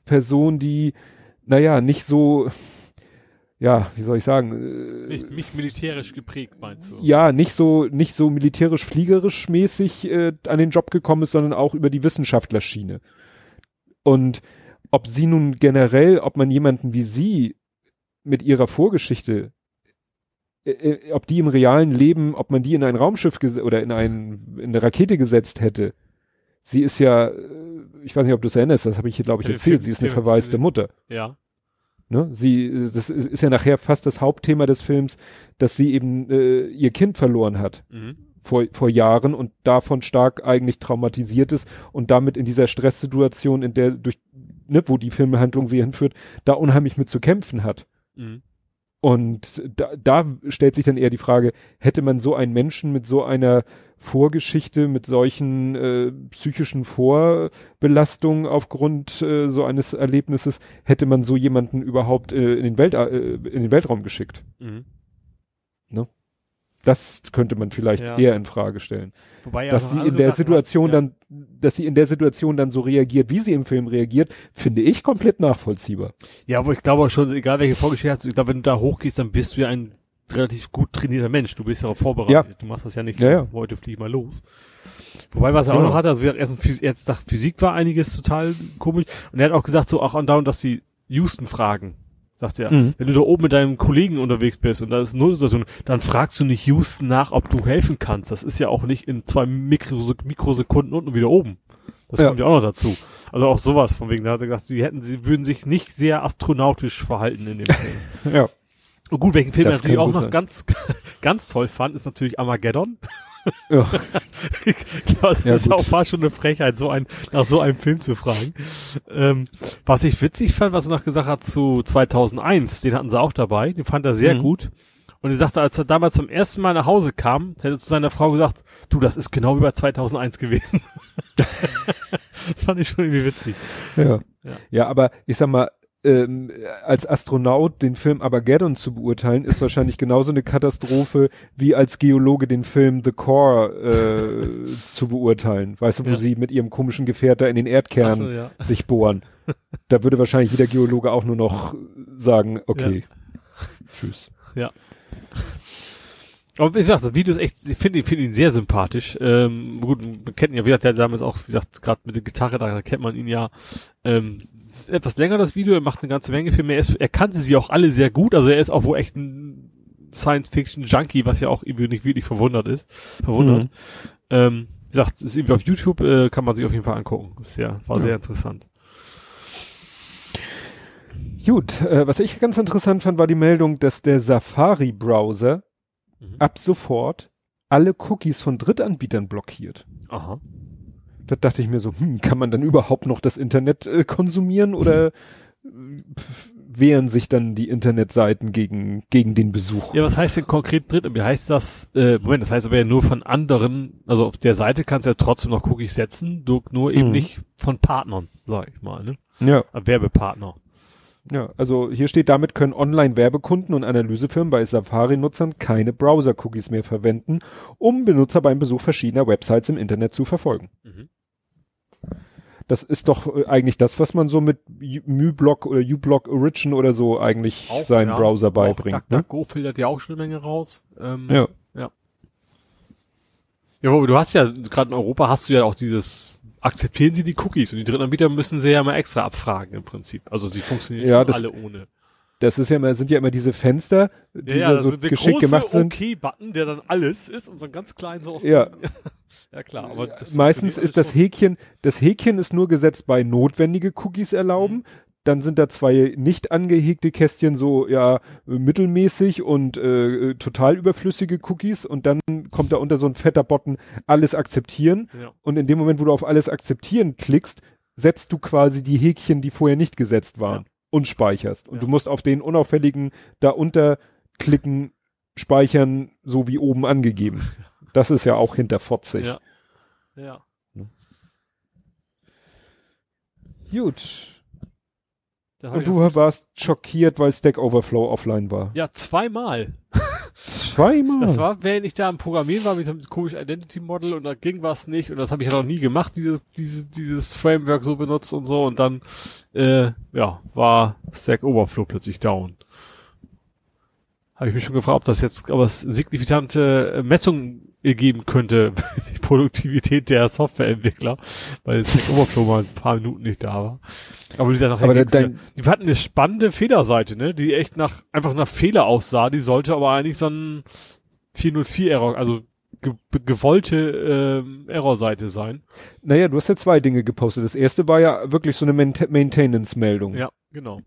Person, die, naja, nicht so, ja, wie soll ich sagen, äh, Nicht, nicht militärisch geprägt, meinst du? ja, nicht so, nicht so militärisch-fliegerisch mäßig äh, an den Job gekommen ist, sondern auch über die Wissenschaftlerschiene. Und ob sie nun generell, ob man jemanden wie sie mit ihrer Vorgeschichte, äh, äh, ob die im realen Leben, ob man die in ein Raumschiff oder in, ein, in eine Rakete gesetzt hätte. Sie ist ja, äh, ich weiß nicht, ob du es erinnerst, das habe ich hier, glaube ich, erzählt, sie ist eine verwaiste Mutter. Ja. Ne? Sie, das ist, ja nachher fast das Hauptthema des Films, dass sie eben äh, ihr Kind verloren hat Mhm. vor, vor Jahren und davon stark eigentlich traumatisiert ist und damit in dieser Stresssituation, in der durch, ne, wo die Filmhandlung sie hinführt, da unheimlich mit zu kämpfen hat. Mhm. Und da, da stellt sich dann eher die Frage, hätte man so einen Menschen mit so einer Vorgeschichte, mit solchen äh, psychischen Vorbelastungen aufgrund äh, so eines Erlebnisses, hätte man so jemanden überhaupt äh, in, den Welt, äh, in den Weltraum geschickt? Mhm. Das könnte man vielleicht Ja. eher in Frage stellen. Wobei ja dass sie in der Sachen Situation hat, ja. dann, dass sie in der Situation dann so reagiert, wie sie im Film reagiert, finde ich komplett nachvollziehbar. Ja, aber ich glaube auch schon, egal welche Vorgeschichte hast, ich glaube, wenn du da hochgehst, dann bist du ja ein relativ gut trainierter Mensch. Du bist ja auch vorbereitet. Du machst das ja nicht, Ja, ja. heute flieg mal los. Wobei, was er auch noch hatte, also wie gesagt, erst, sagt, Physik war einiges total komisch. Und er hat auch gesagt, so auch andauernd, dass die Houston fragen. Sagt er, Mhm. wenn du da oben mit deinem Kollegen unterwegs bist und da ist eine Notsituation, dann fragst du nicht Houston nach, ob du helfen kannst. Das ist ja auch nicht in zwei Mikro Mikrosekunden unten wieder oben. Das Ja. kommt ja auch noch dazu. Also auch sowas, von wegen, da hat er gesagt, sie hätten, sie würden sich nicht sehr astronautisch verhalten in dem Film. Ja. Und gut, welchen Film Das ich natürlich auch noch sein. ganz, ganz toll fand, ist natürlich Armageddon. Ja. Glaube, das Ja, ist gut. auch fast schon eine Frechheit, so ein, nach so einem Film zu fragen. Ähm, was ich witzig fand, was er noch gesagt hat zu 2001, den hatten sie auch dabei, den fand er sehr Mhm. gut. Und er sagte, als er damals zum ersten Mal nach Hause kam, hätte er zu seiner Frau gesagt, du, das ist genau wie bei 2001 gewesen. das fand ich schon irgendwie witzig. Ja. Ja. ja, aber ich sag mal, ähm, als Astronaut den Film Armageddon zu beurteilen, ist wahrscheinlich genauso eine Katastrophe, wie als Geologe den Film The Core äh, zu beurteilen. Weißt du, wo Ja. sie mit ihrem komischen Gefährt da in den Erdkern so, ja. sich bohren. Da würde wahrscheinlich jeder Geologe auch nur noch sagen, okay, tschüss. Aber wie gesagt, das Video ist echt, ich finde ihn, finde ihn sehr sympathisch. Ähm, gut, man kennt ihn ja, wie gesagt, der damals auch, wie gesagt, gerade mit der Gitarre, da kennt man ihn ja. Ähm, etwas länger das Video, er macht eine ganze Menge Filme. Er, ist, er kannte sie auch alle sehr gut, also er ist auch wohl echt ein Science-Fiction-Junkie, was ja auch irgendwie nicht wirklich verwundert ist. Verwundert. Mhm. Ähm, wie gesagt, es ist irgendwie auf YouTube, äh, kann man sich auf jeden Fall angucken. Das ist ja, war Ja. sehr interessant. Gut, äh, was ich ganz interessant fand, war die Meldung, dass der Safari-Browser Mhm. ab sofort alle Cookies von Drittanbietern blockiert. Aha. Da dachte ich mir so, hm, kann man dann überhaupt noch das Internet äh, konsumieren oder äh, pf, wehren sich dann die Internetseiten gegen, gegen den Besuch? Ja, was heißt denn konkret? Wie heißt das? Äh, Moment, das heißt aber ja nur von anderen, also auf der Seite kannst du ja trotzdem noch Cookies setzen, nur eben Mhm. nicht von Partnern, sag ich mal, ne? Ja, Äh, Werbepartner. Ja, also hier steht, damit können Online-Werbekunden und Analysefirmen bei Safari-Nutzern keine Browser-Cookies mehr verwenden, um Benutzer beim Besuch verschiedener Websites im Internet zu verfolgen. Mhm. Das ist doch äh, eigentlich das, was man so mit MuBlock oder uBlock Origin oder so eigentlich seinem ja, Browser Auch beibringt. Ne? DuckDuckGo filtert ja auch schon eine Menge raus. Ähm, Ja. Ja, aber du hast ja, gerade in Europa hast du ja auch dieses, akzeptieren sie die Cookies und die Drittanbieter müssen sie ja mal extra abfragen im Prinzip. Also die funktionieren Ja, das- alle ohne. Das ist ja immer, sind ja immer diese Fenster, die Ja, ja, so ist der geschickt große gemacht sind. OK-Button, der dann alles ist und so ein ganz klein so. Ja. ja klar, aber das Meistens ist das. Häkchen, das Häkchen ist nur gesetzt bei notwendige Cookies erlauben. Mhm. Dann sind da zwei nicht angehegte Kästchen so ja mittelmäßig und äh, total überflüssige Cookies und dann kommt da unter so ein fetter Button alles akzeptieren Ja. und in dem Moment, wo du auf alles akzeptieren klickst, setzt du quasi die Häkchen, die vorher nicht gesetzt waren Ja. und speicherst und Ja. du musst auf den unauffälligen da unter klicken, speichern, so wie oben angegeben. Das ist ja auch hinterfotzig. Ja. Ja. Gut. Und du warst schockiert, weil Stack Overflow offline war. ja, zweimal. Zweimal. Das war, während ich da am Programmieren war mit dem komischen Identity Model und da ging was nicht und das habe ich ja noch nie gemacht, dieses, dieses, dieses Framework so benutzt und so und dann, äh, ja, war Stack Overflow plötzlich down. Habe ich mich schon gefragt, ob das jetzt, ob es signifikante äh, Messungen geben könnte, die Produktivität der Softwareentwickler, weil Stack Overflow mal ein paar Minuten nicht da war. Aber die, nachher Aber ging's dein- die hatten eine spannende Fehlerseite, ne, die echt nach, einfach nach Fehler aussah, die sollte aber eigentlich so ein 404 Error, also ge gewollte ähm, Errorseite sein. naja, du hast ja zwei Dinge gepostet. Das erste war ja wirklich so eine Mainte- Maintenance-Meldung. Ja, genau.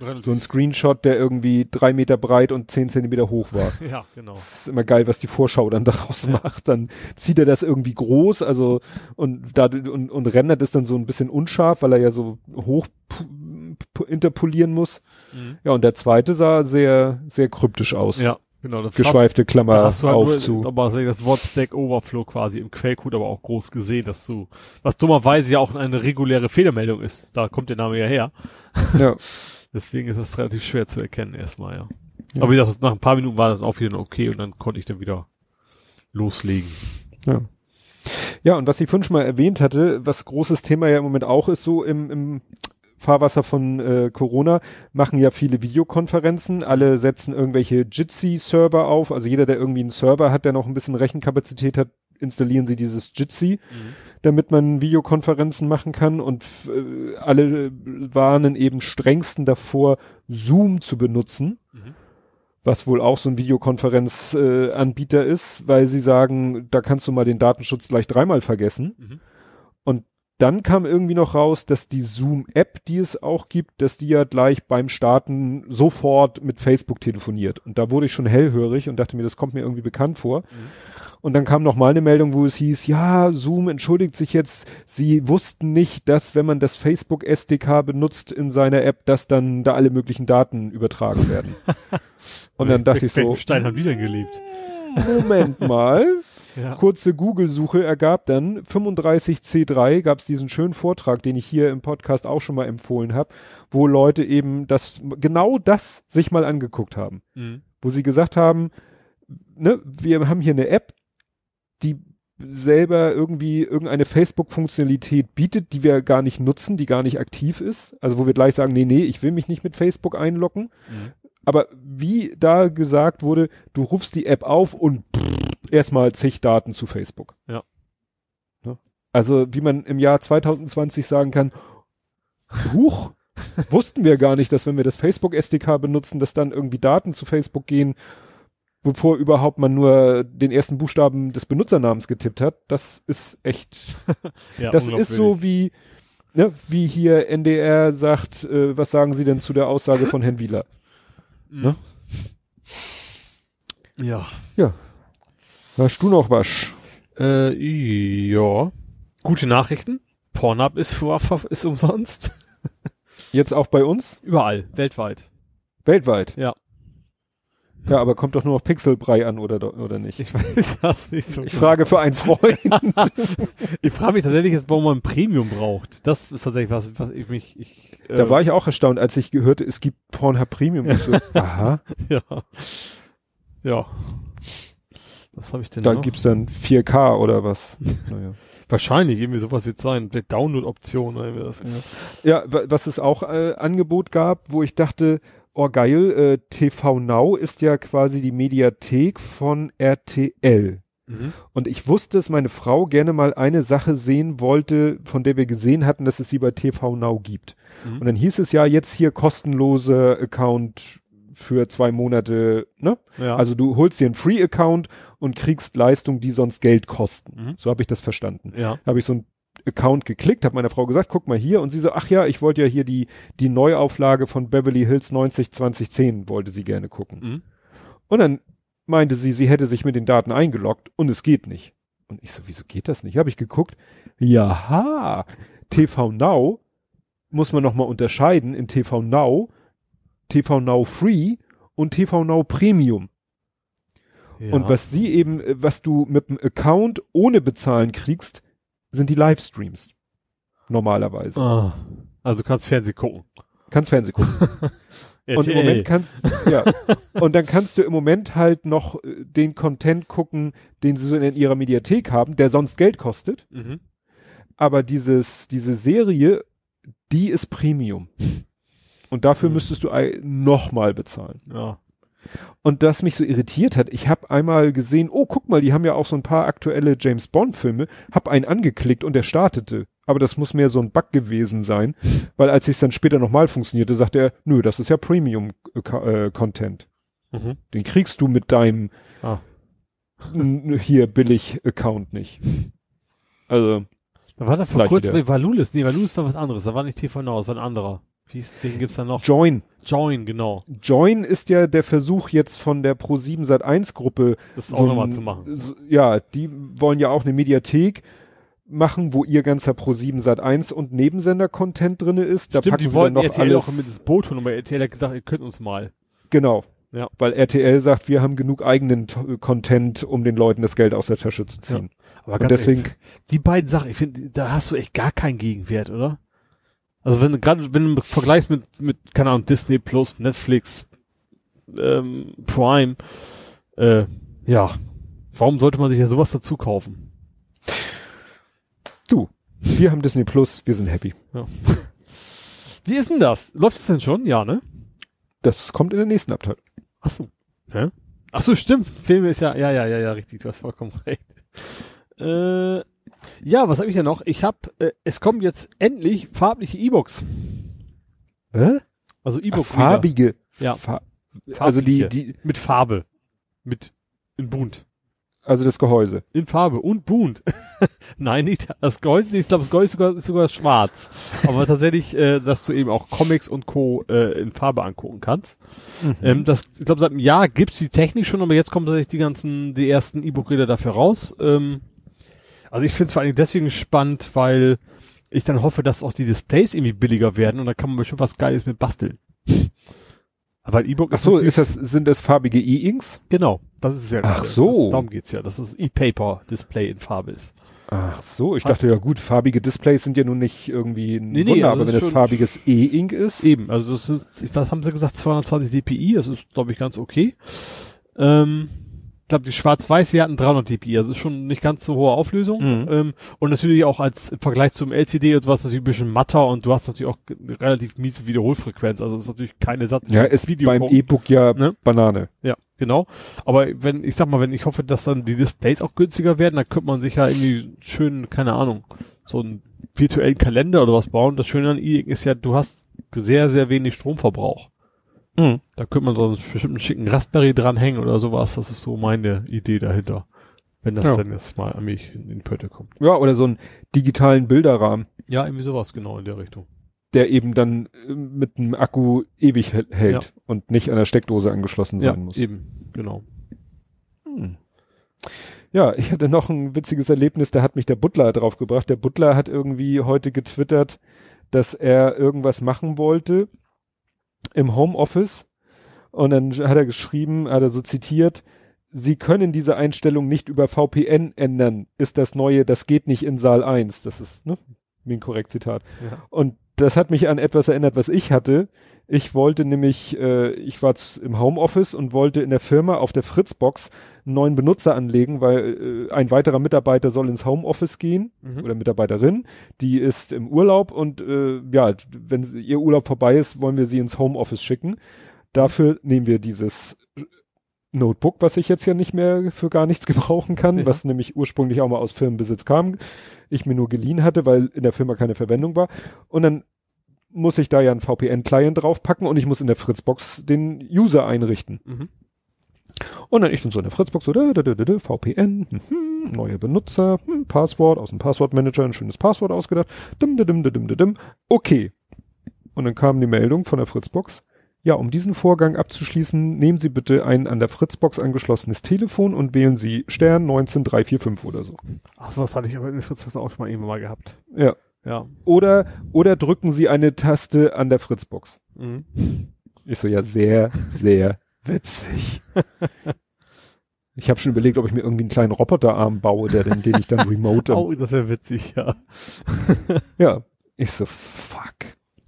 So ein Screenshot, der irgendwie drei Meter breit und zehn Zentimeter hoch war. ja, genau. Das ist immer geil, was die Vorschau dann daraus macht. Dann zieht er das irgendwie groß, also und da und, und rendert es dann so ein bisschen unscharf, weil er ja so hoch interpolieren muss. Mhm. Ja, und der zweite sah sehr, sehr kryptisch aus. Ja, genau. Das Geschweifte hast, Klammer hast halt auf nur, zu. aber das Wort Stack Overflow quasi im Quellcode aber auch groß gesehen, dass du, was dummerweise ja auch eine reguläre Fehlermeldung ist. Da kommt der Name ja her. Ja. Deswegen ist das relativ schwer zu erkennen erstmal, ja. Ja. Aber wie gesagt, nach ein paar Minuten war das auch wieder okay und dann konnte ich dann wieder loslegen. Ja. Ja, und was ich vorhin schon mal erwähnt hatte, was großes Thema ja im Moment auch ist, so im, im Fahrwasser von äh, Corona, machen ja viele Videokonferenzen, alle setzen irgendwelche Jitsi-Server auf, also jeder, der irgendwie einen Server hat, der noch ein bisschen Rechenkapazität hat, installieren sie dieses Jitsi, damit man Videokonferenzen machen kann und äh, alle warnen eben strengsten davor, Zoom zu benutzen Mhm. was wohl auch so ein Videokonferenzanbieter äh, ist, weil sie sagen, da kannst du mal den Datenschutz gleich dreimal vergessen. Mhm. Dann kam irgendwie noch raus, dass die Zoom-App, die es auch gibt, dass die ja gleich beim Starten sofort mit Facebook telefoniert. Und da wurde ich schon hellhörig und dachte mir, das kommt mir irgendwie bekannt vor. Und dann kam noch mal eine Meldung, wo es hieß, ja, Zoom entschuldigt sich jetzt, sie wussten nicht, dass wenn man das Facebook SDK benutzt in seiner App, dass dann da alle möglichen Daten übertragen werden. Und dann dachte ich so, Stein haben die denn gelebt? Moment mal, Ja. kurze Google-Suche ergab dann 35C3 gab es diesen schönen Vortrag, den ich hier im Podcast auch schon mal empfohlen habe, wo Leute eben das genau das sich mal angeguckt haben, Mhm. wo sie gesagt haben, ne, wir haben hier eine App, die selber irgendwie irgendeine Facebook-Funktionalität bietet, die wir gar nicht nutzen, die gar nicht aktiv ist. Also wo wir gleich sagen, nee, nee, ich will mich nicht mit Facebook einloggen. Mhm. Aber wie da gesagt wurde, du rufst die App auf und erstmal zig Daten zu Facebook. Ja. Ne? Also wie man im Jahr 2020 sagen kann, huch, wussten wir gar nicht, dass wenn wir das Facebook SDK benutzen, dass dann irgendwie Daten zu Facebook gehen, bevor überhaupt man nur den ersten Buchstaben des Benutzernamens getippt hat. Das ist echt Ja, das ist so wie, ne, wie hier NDR sagt, äh, was sagen Sie denn zu der Aussage von Herrn Wieler? ne? Ja. Hast du noch was? Äh, ja. Gute Nachrichten. Pornhub ist für ist umsonst. Jetzt auch bei uns? Überall, weltweit. Weltweit? Ja. Ja, aber kommt doch nur noch Pixelbrei an, oder, oder nicht? Ich weiß das nicht so. Ich frage für einen Freund. Ich frage mich tatsächlich jetzt, warum man ein Premium braucht. Das ist tatsächlich was, was ich mich, ich, äh, da war ich auch erstaunt, als ich gehörte, es gibt Pornhub Premium. So, aha, ja. Ja. Was habe ich denn da noch? gibt's dann 4K oder was. Naja. Wahrscheinlich irgendwie sowas wird sein. Der Download-Option oder irgendwie das. Ja, wa- was es auch äh, Angebot gab, wo ich dachte, oh geil, äh, TV Now ist ja quasi die Mediathek von RTL. Mhm. Und ich wusste, dass meine Frau gerne mal eine Sache sehen wollte, von der wir gesehen hatten, dass es sie bei TV Now gibt. Mhm. Und dann hieß es ja jetzt hier kostenlose Account für zwei Monate, ne? Ja. Also du holst dir einen Free-Account und kriegst Leistungen, die sonst Geld kosten. Mhm. So habe ich das verstanden. ja. Habe ich so einen Account geklickt, habe meiner Frau gesagt, guck mal hier. Und sie so, ach ja, ich wollte ja hier die, die Neuauflage von Beverly Hills 90 2010 wollte sie gerne gucken. Mhm. Und dann meinte sie, sie hätte sich mit den Daten eingeloggt und es geht nicht. Und ich so, wieso geht das nicht? Habe ich geguckt. Jaha, TV Now muss man nochmal unterscheiden in TV Now, TV Now Free und TV Now Premium. Ja. Und was sie eben, äh, was du mit dem Account ohne bezahlen kriegst, sind die Livestreams. Normalerweise. Ah. Also du kannst Fernsehen gucken. Kannst Fernsehen gucken. Und im. Moment kannst, ja. Und dann kannst du im Moment halt noch äh, den Content gucken, den sie so in ihrer Mediathek haben, der sonst Geld kostet. Mhm. Aber dieses, diese Serie, die ist Premium. Und dafür Mhm. müsstest du nochmal bezahlen. Ja. Und das mich so irritiert hat, ich habe einmal gesehen, oh, guck mal, die haben ja auch so ein paar aktuelle James Bond Filme, hab einen angeklickt und der startete. Aber das muss mehr so ein Bug gewesen sein, weil als es dann später nochmal funktionierte, sagte er, nö, das ist ja Premium äh, Content. Mhm. Den kriegst du mit deinem Ah. hier billig Account nicht. Also, Da war da vor kurzem, nee, Valulis, nee, Valulis war was anderes, da war nicht TV Now, das war ein anderer. Wie hieß, wen gibt's da noch? Join. Join, genau. Join ist ja der Versuch jetzt von der Pro7 Sat1 Gruppe Das auch so nochmal zu machen. So, ja, die wollen ja auch eine Mediathek machen, wo ihr ganzer Pro7 Sat1 und Nebensender-Content drinne ist. Da Stimmt, packen die wollten dann noch RTL alles. auch mit ins Boot holen, aber RTL hat gesagt, ihr könnt uns mal. Genau. Ja. Weil RTL sagt, wir haben genug eigenen T Content, um den Leuten das Geld aus der Tasche zu ziehen. Aber Und ganz deswegen, ehrlich, die beiden Sachen, ich finde, da hast du echt gar keinen Gegenwert, oder? Also wenn du gerade, wenn du vergleichst mit, mit, keine Ahnung, Disney Plus, Netflix, ähm, Prime, äh, ja, warum sollte man sich ja sowas dazu kaufen? du, wir haben Disney Plus, wir sind happy. Wie ist denn das? Läuft das denn schon? Ja, ne? Das kommt in der nächsten Abteilung. Ach so. Hä? Ach so, stimmt. Filme ist ja, ja, ja, ja, ja, richtig. Du hast vollkommen recht. Äh, ja, was habe ich ja noch? Ich habe, äh, es kommen jetzt endlich farbliche E-Books. Hä? Also Ach, E-Book farbige. Ja. Fa also die, die, mit Farbe, mit in bunt, also das Gehäuse. in Farbe und bunt. Nein, nicht das Gehäuse. Ich glaube, das Gehäuse ist sogar, ist sogar schwarz. Aber tatsächlich, äh, dass du eben auch Comics und Co. Äh, in Farbe angucken kannst. Ähm, das, ich glaube, seit einem Jahr gibt's die Technik schon, aber jetzt kommen tatsächlich die ganzen, die ersten E-Book-Reader dafür raus. Ähm, also ich finde es vor Dingen deswegen spannend, weil ich dann hoffe, dass auch die Displays irgendwie billiger werden und da kann man bestimmt was Geiles mit basteln. Weil E-Book Ach so, ist das, sind das farbige E-Inks? Genau, das ist ja Ach gerade. so. Das, darum geht's ja, dass das E-Paper-Display in Farbe ist. Ach so, ich dachte ja gut, farbige Displays sind ja nun nicht irgendwie ein Nee, nee, Wunder, also aber das wenn ist es schon- farbiges E-Ink ist. Eben, also das ist, was haben sie gesagt, 220 dpi, das ist, glaube ich, ganz okay. Ähm, glaube, die Schwarz-Weiß, die hatten 300 dpi, also ist schon nicht ganz so hohe Auflösung. Mhm. Ähm, und natürlich auch als im Vergleich zum LCD und sowas natürlich ein bisschen matter und du hast natürlich auch relativ miese Wiederholfrequenz, also ist natürlich kein Ersatz Ja, ist Video beim. E-Book ja Ne? Banane. Ja, genau. Aber wenn, ich sag mal, wenn ich hoffe, dass dann die Displays auch günstiger werden, dann könnte man sich ja irgendwie schön, keine Ahnung, so einen virtuellen Kalender oder was bauen. Das Schöne an E-Ink ist ja, du hast sehr, sehr wenig Stromverbrauch. Da könnte man so einen bestimmten schicken Raspberry dranhängen oder sowas. Das ist so meine Idee dahinter. Wenn das Ja. dann jetzt mal an mich in die Pötte kommt. Ja, oder so einen digitalen Bilderrahmen, Ja, irgendwie sowas genau in der Richtung. der eben dann äh, mit einem Akku ewig hä- hält Ja. und nicht an der Steckdose angeschlossen sein muss. eben, genau. Hm. Ja, ich hatte noch ein witziges Erlebnis, da hat mich der Butler draufgebracht. Der Butler hat irgendwie heute getwittert, dass er irgendwas machen wollte im Homeoffice. Und dann hat er geschrieben, hat er so zitiert, Sie können diese Einstellung nicht über VPN ändern, ist das neue, das geht nicht in Saal 1. Das ist, ne, wie ein korrekt Zitat. Ja. Und das hat mich an etwas erinnert, was ich hatte. Ich wollte nämlich, äh, ich war im Homeoffice und wollte in der Firma auf der Fritzbox einen neuen Benutzer anlegen, weil äh, ein weiterer Mitarbeiter soll ins Homeoffice gehen Mhm. oder Mitarbeiterin, die ist im Urlaub und äh, ja, wenn sie, ihr Urlaub vorbei ist, wollen wir sie ins Homeoffice schicken. Dafür nehmen wir dieses Notebook, was ich jetzt ja nicht mehr für gar nichts gebrauchen kann, Ja. was nämlich ursprünglich auch mal aus Firmenbesitz kam, ich mir nur geliehen hatte, weil in der Firma keine Verwendung war. Und dann muss ich da ja einen VPN-Client draufpacken und ich muss in der Fritzbox den User einrichten. Mhm. Und dann ich dann so in der Fritzbox so, da, da, da, da, VPN, mhm, neue Benutzer, hm, Passwort, aus dem Passwortmanager ein schönes Passwort ausgedacht, dim, dim, dim, dim, dim, okay. Und dann kam die Meldung von der Fritzbox, ja, um diesen Vorgang abzuschließen, nehmen Sie bitte ein an der Fritzbox angeschlossenes Telefon und wählen Sie Stern 19345 oder so. Ach, sowas hatte ich aber in der Fritzbox auch schon mal irgendwann mal gehabt. Ja. Ja. Oder, oder drücken Sie eine Taste an der Fritzbox. Mhm. Ich so, ja, sehr, sehr witzig. Ich habe schon überlegt, ob ich mir irgendwie einen kleinen Roboterarm baue, der den, den ich dann remote. Oh, das wäre witzig, ja. Ja. Ich so, fuck.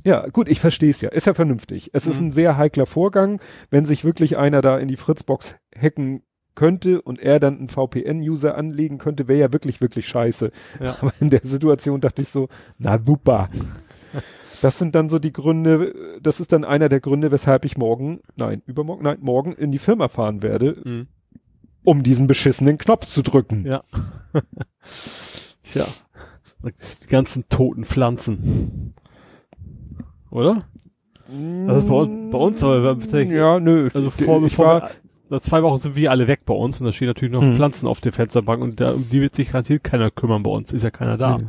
Ja, gut, ich verstehe es ja. Ist ja vernünftig. Es ist Mhm. ein sehr heikler Vorgang, wenn sich wirklich einer da in die Fritzbox hacken könnte und er dann einen VPN-User anlegen könnte, wäre ja wirklich, wirklich scheiße. Ja. Aber in der Situation dachte ich so, na super. Das sind dann so die Gründe, das ist dann einer der Gründe, weshalb ich morgen, nein, übermorgen, nein, morgen in die Firma fahren werde, Mhm. um diesen beschissenen Knopf zu drücken. Ja. Tja. Die ganzen toten Pflanzen. Oder? Das ist bei, uns- bei uns, aber tatsächlich- Ja, nö. Also vor, ich bevor war, wir, nach zwei Wochen sind wir alle weg bei uns und da stehen natürlich noch Mhm. Pflanzen auf der Fensterbank und da, um die wird sich garantiert keiner kümmern bei uns. Ist ja keiner da. Nee.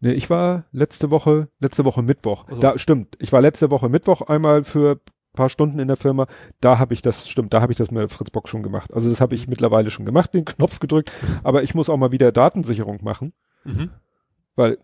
Nee, ich war letzte Woche, letzte Woche Mittwoch. Also- Da stimmt. Ich war letzte Woche Mittwoch einmal für paar Stunden in der Firma. Da habe ich das, stimmt, da habe ich das mit der Fritzbox schon gemacht. Also das habe ich mittlerweile schon gemacht, den Knopf gedrückt. Aber ich muss auch mal wieder Datensicherung machen, Mhm. weil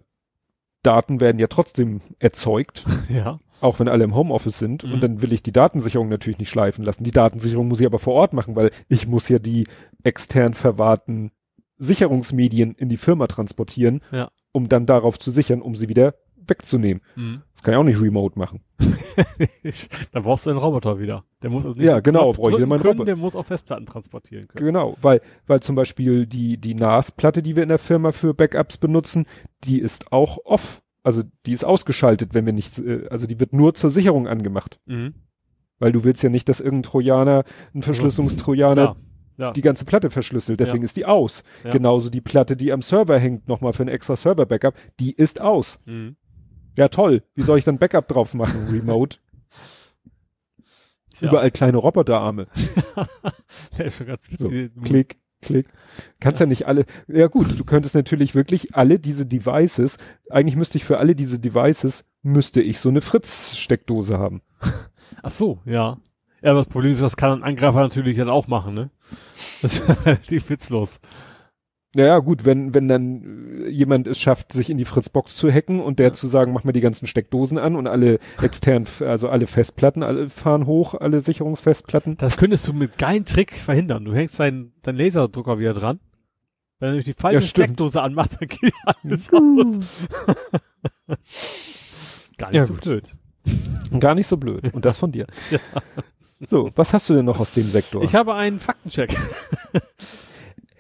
Daten werden ja trotzdem erzeugt, Ja. Auch wenn alle im Homeoffice sind. Mhm. Und dann will ich die Datensicherung natürlich nicht schleifen lassen. Die Datensicherung muss ich aber vor Ort machen, weil ich muss ja die extern verwahrten Sicherungsmedien in die Firma transportieren, Ja. um dann darauf zu sichern, um sie wieder wegzunehmen. Mhm. Das kann ich auch nicht remote machen. da brauchst du einen Roboter wieder. Der muss also nicht Ja, genau, brauche ich wieder drücken meinen können, Roboter. Der muss auch Festplatten transportieren können. Genau, weil, weil zum Beispiel die, die NAS-Platte, die wir in der Firma für Backups benutzen, die ist auch off. Also die ist ausgeschaltet, wenn wir nicht, äh, also die wird nur zur Sicherung angemacht. Mhm. Weil du willst ja nicht, dass irgendein Trojaner, ein Verschlüsselungstrojaner Ja. Ja. die ganze Platte verschlüsselt, deswegen Ja. ist die aus. Genauso die Platte, die am Server hängt, nochmal für ein extra Server-Backup, die ist aus. Mhm. Ja, toll. Wie soll ich dann Backup drauf machen, remote? Tja. Überall kleine Roboterarme. So. Klick, klick. Kannst ja. nicht alle, ja gut, du könntest natürlich wirklich alle diese Devices, eigentlich müsste ich für alle diese Devices, müsste ich so eine Fritz-Steckdose haben. Ach so, ja. Ja, aber das Problem ist, das kann ein Angreifer natürlich dann auch machen, ne? Das ist relativ witzlos. Naja, gut, wenn, wenn dann äh, jemand es schafft, sich in die Fritzbox zu hacken und der zu sagen, mach mal die ganzen Steckdosen an und alle externen, also alle Festplatten, alle fahren hoch, alle Sicherungsfestplatten. Das könntest du mit geilen Trick verhindern. Du hängst deinen deinen Laserdrucker wieder dran. Wenn er nämlich die falsche Ja. Steckdose anmacht, dann geht alles aus. Gar nicht Ja, so gut. blöd. Gar nicht so blöd. Und das von dir. So, was hast du denn noch aus dem Sektor? Ich habe einen Faktencheck.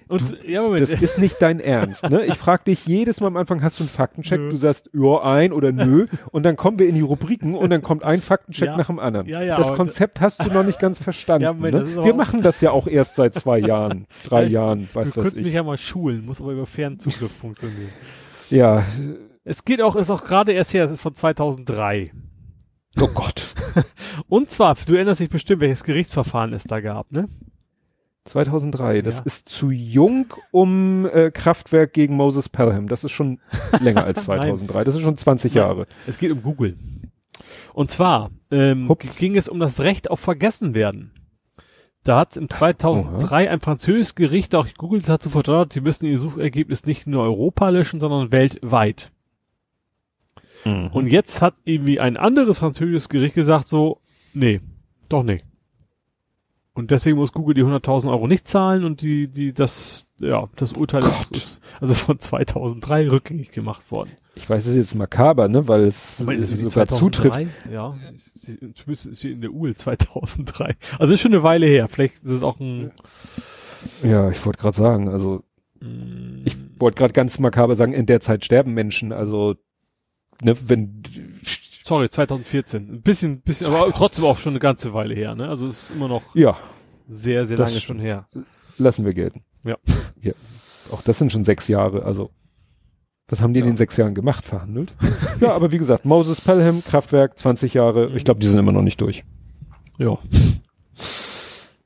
Und, ja, Moment. Das ist nicht dein Ernst, ne? Ich frage dich jedes Mal am Anfang, hast du einen Faktencheck? Nö. Du sagst, ja, ein oder nö. Und dann kommen wir in die Rubriken und dann kommt ein Faktencheck Ja. nach dem anderen. Ja, ja, das Konzept hast du noch nicht ganz verstanden. Ja, Moment, das ne? Wir machen das ja auch erst seit zwei Jahren, drei ich- Jahren, du weiß was könntest mich ich. ja mal schulen, muss aber über Fernzugriff funktionieren. Ja, Es geht auch, ist auch gerade erst her, es ist von 2003. oh Gott. Und zwar, du erinnerst dich bestimmt, welches Gerichtsverfahren es da gab, ne? 2003, das Ja. ist zu jung um äh, Kraftwerk gegen Moses Pelham. Das ist schon länger als Nein. 2003. Das ist schon 20 Nein. Jahre. Es geht um Google. Und zwar ähm, Hupf. ging es um das Recht auf Vergessenwerden. Da hat im 2003 ein französisches Gericht auch Google dazu verdonnert, sie müssen ihr Suchergebnis nicht nur Europa löschen, sondern weltweit. Und jetzt hat irgendwie ein anderes französisches Gericht gesagt so, nee, doch nicht. Und deswegen muss Google die 100.000 Euro nicht zahlen und die, die, das, ja, das Urteil ist, ist also von 2003 rückgängig gemacht worden. Ich weiß, es ist jetzt makaber, ne, weil es Moment, ist es sogar zutrifft. Ja, zumindest ist sie in der UL 2003. Also ist schon eine Weile her. Vielleicht ist es auch ein, Ja, ich wollte gerade sagen, also mm, ich wollte gerade ganz makaber sagen, in der Zeit sterben Menschen, also ne, wenn sorry, 2014. Ein bisschen, bisschen, aber 2014. trotzdem auch schon eine ganze Weile her, ne? Also es ist immer noch, ja, sehr, sehr lange schon her. Lassen wir gelten. Ja. ja. Auch das sind schon sechs Jahre, also. Was haben die in Ja. den sechs Jahren gemacht? Verhandelt? ja, aber wie gesagt, Moses Pelham, Kraftwerk, 20 Jahre. Ich glaube, die sind immer noch nicht durch. Ja.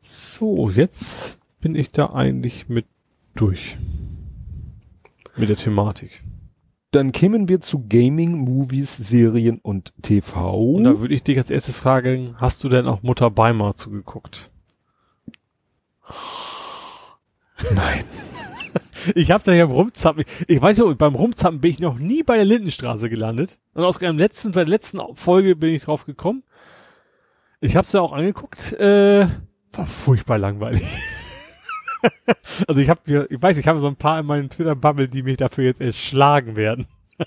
So, jetzt bin ich da eigentlich mit durch. Mit der Thematik. Dann kämen wir zu Gaming, Movies, Serien und TV. Und da würde ich dich als erstes fragen, hast du denn auch Mutter Beimer zugeguckt? Nein. Ich habe da ja Rumzappen, ich weiß ja, beim Rumzappen bin ich noch nie bei der Lindenstraße gelandet. Und aus dem letzten, bei der letzten Folge bin ich drauf gekommen. Ich habe es ja auch angeguckt, äh, war furchtbar langweilig. also ich habe mir, ich weiß, ich habe so ein paar in meinen Twitter-Bubble, die mich dafür jetzt erschlagen werden.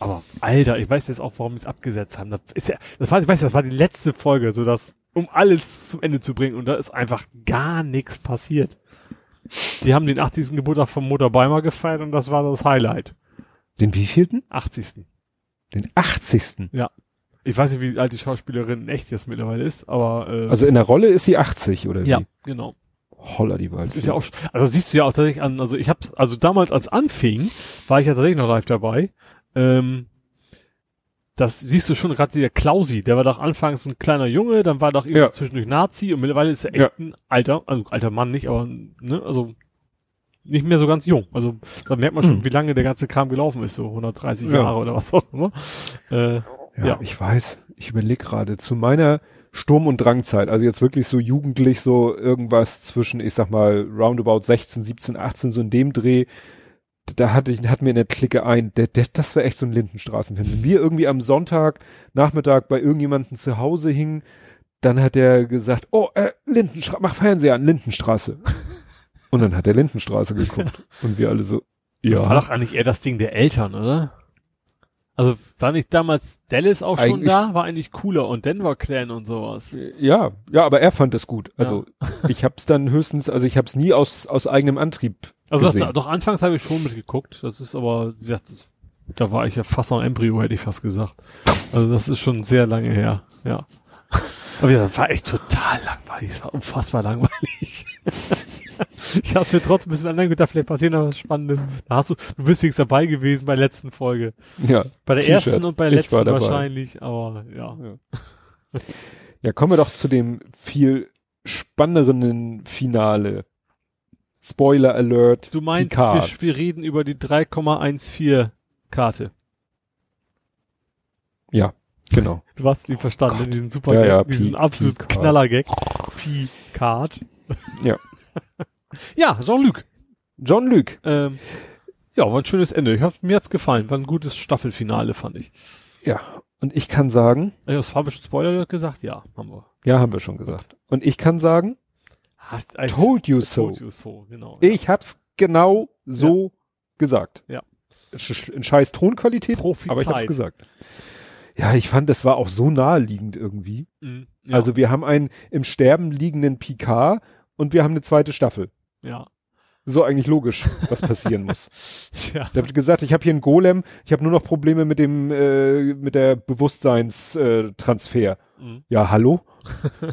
Aber Alter, ich weiß jetzt auch, warum sie es abgesetzt haben. Das ist ja, das war, ich weiß, das war die letzte Folge, so dass, um alles zum Ende zu bringen und da ist einfach gar nichts passiert. Die haben den 80. Geburtstag von Mutter Beimer gefeiert und das war das Highlight. Den wievielten? 80. Den 80. Ich weiß nicht, wie alt die Schauspielerin in echt jetzt mittlerweile ist, aber äh, Also in der Rolle ist sie 80 oder wie? ja, genau. Holla die Waldfee. Das ist ja auch, also siehst du ja auch tatsächlich an, also ich habe, also damals als anfing, war ich ja tatsächlich noch live dabei. Ähm, das siehst du schon gerade der Klausi, der war doch anfangs ein kleiner Junge, dann war doch irgendwie Ja. zwischendurch Nazi und mittlerweile ist er echt Ja. ein alter, also alter Mann nicht, aber ne, also nicht mehr so ganz jung. Also da merkt man schon, Mhm. wie lange der ganze Kram gelaufen ist, so 130 Ja. Jahre oder was auch immer. Äh, Ja, Ja. ich weiß. Ich überlege gerade zu meiner Sturm- und Drangzeit, also jetzt wirklich so jugendlich, so irgendwas zwischen, ich sag mal, roundabout 16, 17, 18, so in dem Dreh, da hatte ich, hatten wir in der Clique ein, der, der, das war echt so ein Lindenstraßenfilm. Wenn wir irgendwie am Sonntag, Nachmittag bei irgendjemandem zu Hause hingen, dann hat er gesagt, oh, äh, Lindenstraße, mach Fernseher an, Lindenstraße. und dann hat er Lindenstraße geguckt. und wir alle so, das ja. war doch eigentlich eher das Ding der Eltern, oder? Also war nicht damals Dallas auch schon Eigentlich- da? War eigentlich cooler und Denver Clan und sowas. Ja, ja, aber er fand es gut. Also ich hab's dann höchstens, also ich hab's nie aus aus eigenem Antrieb Also das, gesehen. doch anfangs habe ich schon mitgeguckt. Das ist aber, wie gesagt, das, da war ich ja fast noch ein Embryo, hätte ich fast gesagt. Also das ist schon sehr lange her, ja. Aber ja, das war echt total langweilig. Es war unfassbar langweilig. ich hab's mir trotzdem ein bisschen anderen gedacht, vielleicht passiert noch was Spannendes. Da hast du, du bist wenigstens dabei gewesen bei der letzten Folge. Ja, Bei der ersten und bei der letzten wahrscheinlich, aber ja. ja, kommen wir doch zu dem viel spannenderen Finale. Spoiler Alert. Du meinst, wir, wir reden über die 3,14 Karte. Ja, genau. Du hast ihn verstanden, ne? diesen super Ja, Gag, ja, diesen absolut. Knaller-Gag. Picard. Ja. Ja, Jean-Luc. John Luke. Ähm, ja, war ein schönes Ende. Ich hab, mir hat's gefallen. War ein gutes Staffelfinale, fand ich. Ja, und ich kann sagen, Ja, Das habe ich schon Spoiler gesagt? Ja, haben wir. ja, haben wir schon gesagt. Und ich kann sagen, Hast, I told you so. told you so, genau. Ich hab's genau so gesagt. Ja. In scheiß Tonqualität, Profi aber ich hab's gesagt. Ja, ich fand, das war auch so naheliegend irgendwie. Mhm, ja, Also wir haben einen im Sterben liegenden Picard und wir haben eine zweite Staffel. Ja. So eigentlich logisch, was passieren muss. ja. Der wird gesagt, ich habe hier einen Golem, ich habe nur noch Probleme mit dem äh, mit der Bewusstseinstransfer. Äh. Mhm, ja, hallo?